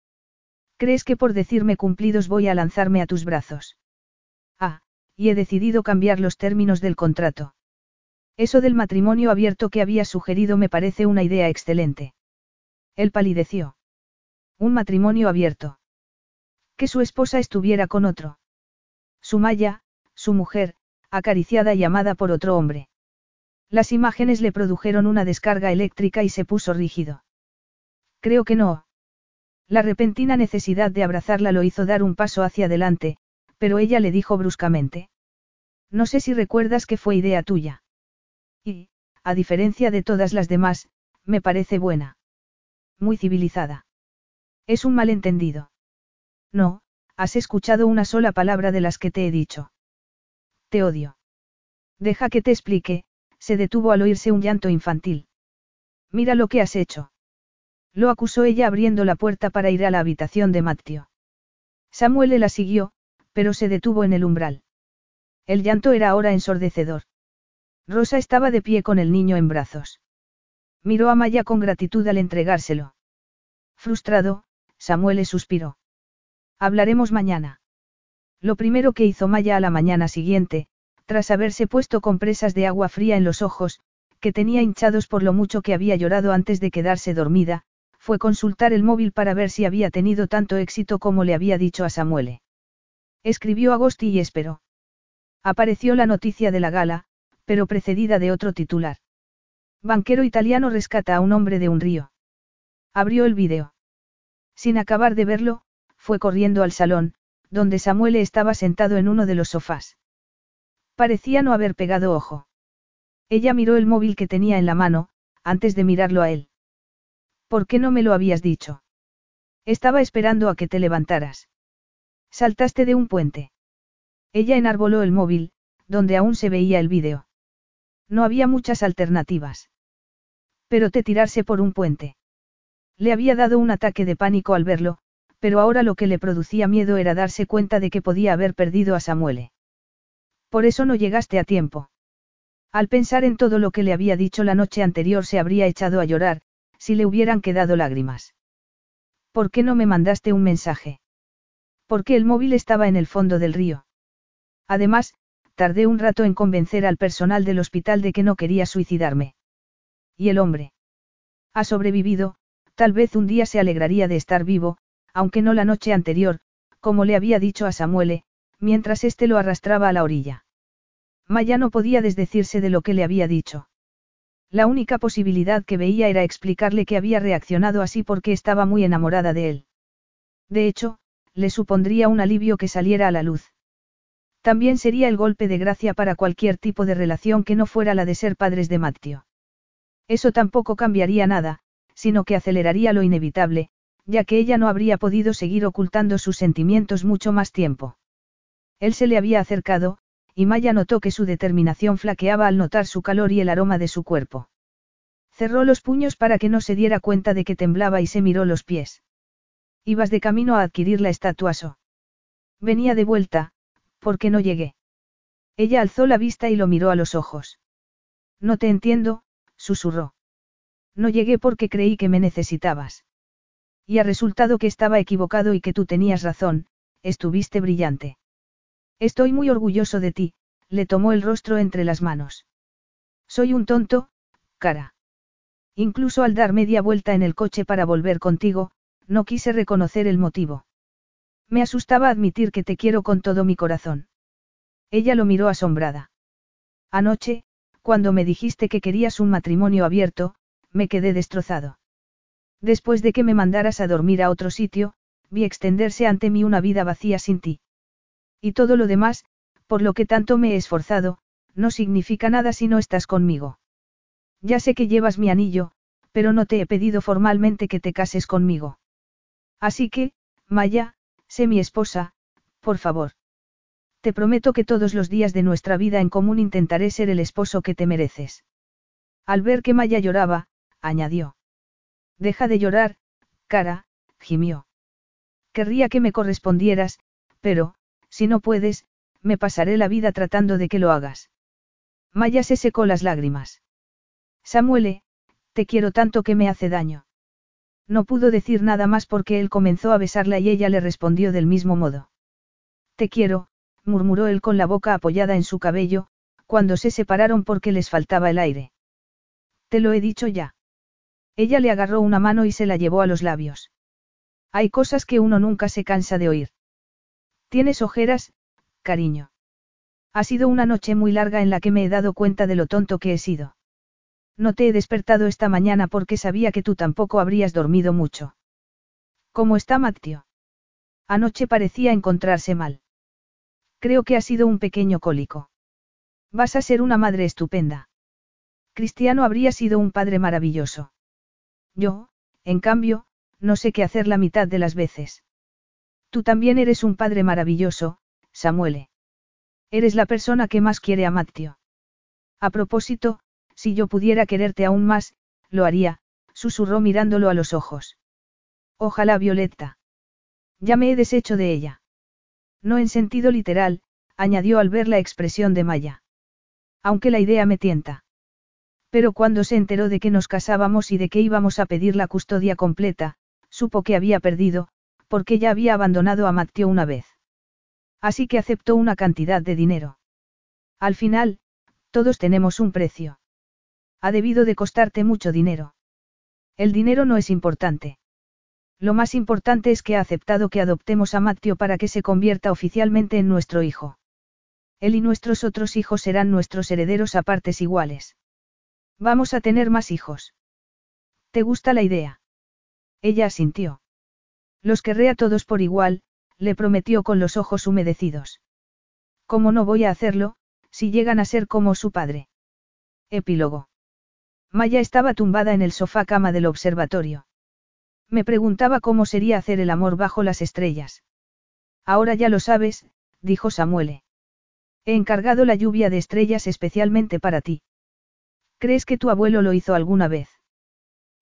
¿Crees que por decirme cumplidos voy a lanzarme a tus brazos? Ah, y he decidido cambiar los términos del contrato. Eso del matrimonio abierto que había sugerido me parece una idea excelente. Él palideció. Un matrimonio abierto. Que su esposa estuviera con otro. Sumaya, su mujer, acariciada y amada por otro hombre. Las imágenes le produjeron una descarga eléctrica y se puso rígido. Creo que no. La repentina necesidad de abrazarla lo hizo dar un paso hacia adelante, pero ella le dijo bruscamente. No sé si recuerdas que fue idea tuya. Y, a diferencia de todas las demás, me parece buena. Muy civilizada. Es un malentendido. No, has escuchado una sola palabra de las que te he dicho. Te odio. Deja que te explique, se detuvo al oírse un llanto infantil. Mira lo que has hecho. Lo acusó ella abriendo la puerta para ir a la habitación de Matteo. Samuel la siguió, pero se detuvo en el umbral. El llanto era ahora ensordecedor. Rosa estaba de pie con el niño en brazos. Miró a Maya con gratitud al entregárselo. Frustrado, Samuel suspiró. Hablaremos mañana. Lo primero que hizo Maya a la mañana siguiente, tras haberse puesto compresas de agua fría en los ojos, que tenía hinchados por lo mucho que había llorado antes de quedarse dormida, fue consultar el móvil para ver si había tenido tanto éxito como le había dicho a Samuele. Escribió Agosti y esperó. Apareció la noticia de la gala, pero precedida de otro titular. Banquero italiano rescata a un hombre de un río. Abrió el vídeo. Sin acabar de verlo, fue corriendo al salón, donde Samuele estaba sentado en uno de los sofás. Parecía no haber pegado ojo. Ella miró el móvil que tenía en la mano, antes de mirarlo a él. ¿Por qué no me lo habías dicho? Estaba esperando a que te levantaras. Saltaste de un puente. Ella enarboló el móvil, donde aún se veía el vídeo. No había muchas alternativas. Pero te tirarse por un puente. Le había dado un ataque de pánico al verlo, pero ahora lo que le producía miedo era darse cuenta de que podía haber perdido a Samuele. Por eso no llegaste a tiempo. Al pensar en todo lo que le había dicho la noche anterior se habría echado a llorar, si le hubieran quedado lágrimas. ¿Por qué no me mandaste un mensaje? Porque el móvil estaba en el fondo del río. Además, tardé un rato en convencer al personal del hospital de que no quería suicidarme. ¿Y el hombre? Ha sobrevivido, tal vez un día se alegraría de estar vivo, aunque no la noche anterior, como le había dicho a Samuele, mientras éste lo arrastraba a la orilla. Maya no podía desdecirse de lo que le había dicho. La única posibilidad que veía era explicarle que había reaccionado así porque estaba muy enamorada de él. De hecho, le supondría un alivio que saliera a la luz. También sería el golpe de gracia para cualquier tipo de relación que no fuera la de ser padres de Matteo. Eso tampoco cambiaría nada, sino que aceleraría lo inevitable, ya que ella no habría podido seguir ocultando sus sentimientos mucho más tiempo. Él se le había acercado, y Maya notó que su determinación flaqueaba al notar su calor y el aroma de su cuerpo. Cerró los puños para que no se diera cuenta de que temblaba y se miró los pies. Ibas de camino a adquirir la estatua So. Venía de vuelta, ¿por qué no llegué? Ella alzó la vista y lo miró a los ojos. No te entiendo, susurró. No llegué porque creí que me necesitabas. Y ha resultado que estaba equivocado y que tú tenías razón, estuviste brillante. Estoy muy orgulloso de ti, le tomó el rostro entre las manos. Soy un tonto, cara. Incluso al dar media vuelta en el coche para volver contigo, no quise reconocer el motivo. Me asustaba admitir que te quiero con todo mi corazón. Ella lo miró asombrada. Anoche, cuando me dijiste que querías un matrimonio abierto, me quedé destrozado. Después de que me mandaras a dormir a otro sitio, vi extenderse ante mí una vida vacía sin ti. Y todo lo demás, por lo que tanto me he esforzado, no significa nada si no estás conmigo. Ya sé que llevas mi anillo, pero no te he pedido formalmente que te cases conmigo. Así que, Maya, sé mi esposa, por favor. Te prometo que todos los días de nuestra vida en común intentaré ser el esposo que te mereces. Al ver que Maya lloraba, añadió. Deja de llorar, cara, gimió. Querría que me correspondieras, pero, si no puedes, me pasaré la vida tratando de que lo hagas. Maya se secó las lágrimas. Samuele, te quiero tanto que me hace daño. No pudo decir nada más porque él comenzó a besarla y ella le respondió del mismo modo. Te quiero, murmuró él con la boca apoyada en su cabello, cuando se separaron porque les faltaba el aire. Te lo he dicho ya. Ella le agarró una mano y se la llevó a los labios. Hay cosas que uno nunca se cansa de oír. Tienes ojeras, cariño. Ha sido una noche muy larga en la que me he dado cuenta de lo tonto que he sido. No te he despertado esta mañana porque sabía que tú tampoco habrías dormido mucho. ¿Cómo está Matteo? Anoche parecía encontrarse mal. Creo que ha sido un pequeño cólico. Vas a ser una madre estupenda. Cristiano habría sido un padre maravilloso. Yo, en cambio, no sé qué hacer la mitad de las veces. Tú también eres un padre maravilloso, Samuele. Eres la persona que más quiere a Matteo. A propósito, si yo pudiera quererte aún más, lo haría, susurró mirándolo a los ojos. Ojalá Violetta. Ya me he deshecho de ella. No en sentido literal, añadió al ver la expresión de Maya. Aunque la idea me tienta. Pero cuando se enteró de que nos casábamos y de que íbamos a pedir la custodia completa, supo que había perdido, porque ya había abandonado a Matteo una vez. Así que aceptó una cantidad de dinero. Al final, todos tenemos un precio. Ha debido de costarte mucho dinero. El dinero no es importante. Lo más importante es que ha aceptado que adoptemos a Matteo para que se convierta oficialmente en nuestro hijo. Él y nuestros otros hijos serán nuestros herederos a partes iguales. Vamos a tener más hijos. ¿Te gusta la idea? Ella asintió. Los querré a todos por igual, le prometió con los ojos humedecidos. ¿Cómo no voy a hacerlo, si llegan a ser como su padre? Epílogo. Maya estaba tumbada en el sofá cama del observatorio. Me preguntaba cómo sería hacer el amor bajo las estrellas. Ahora ya lo sabes, dijo Samuele. He encargado la lluvia de estrellas especialmente para ti. ¿Crees que tu abuelo lo hizo alguna vez?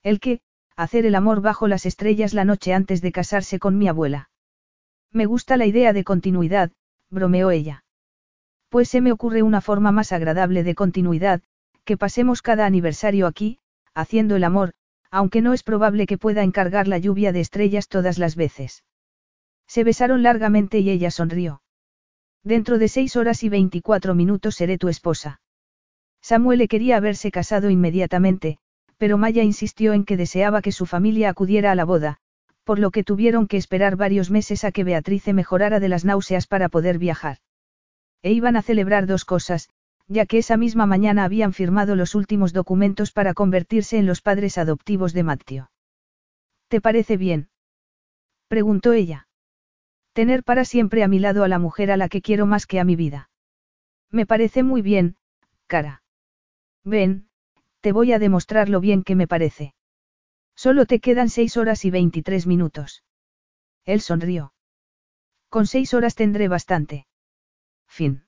El que, hacer el amor bajo las estrellas la noche antes de casarse con mi abuela. Me gusta la idea de continuidad, bromeó ella. Pues se me ocurre una forma más agradable de continuidad, que pasemos cada aniversario aquí, haciendo el amor, aunque no es probable que pueda encargar la lluvia de estrellas todas las veces. Se besaron largamente y ella sonrió. Dentro de seis horas y veinticuatro minutos seré tu esposa. Samuel le quería haberse casado inmediatamente, pero Maya insistió en que deseaba que su familia acudiera a la boda, por lo que tuvieron que esperar varios meses a que Beatrice mejorara de las náuseas para poder viajar. E iban a celebrar dos cosas, ya que esa misma mañana habían firmado los últimos documentos para convertirse en los padres adoptivos de Matteo. ¿Te parece bien? preguntó ella. Tener para siempre a mi lado a la mujer a la que quiero más que a mi vida. Me parece muy bien, cara. Ven, te voy a demostrar lo bien que me parece. Solo te quedan seis horas y veintitrés minutos. Él sonrió. Con seis horas tendré bastante. Fin.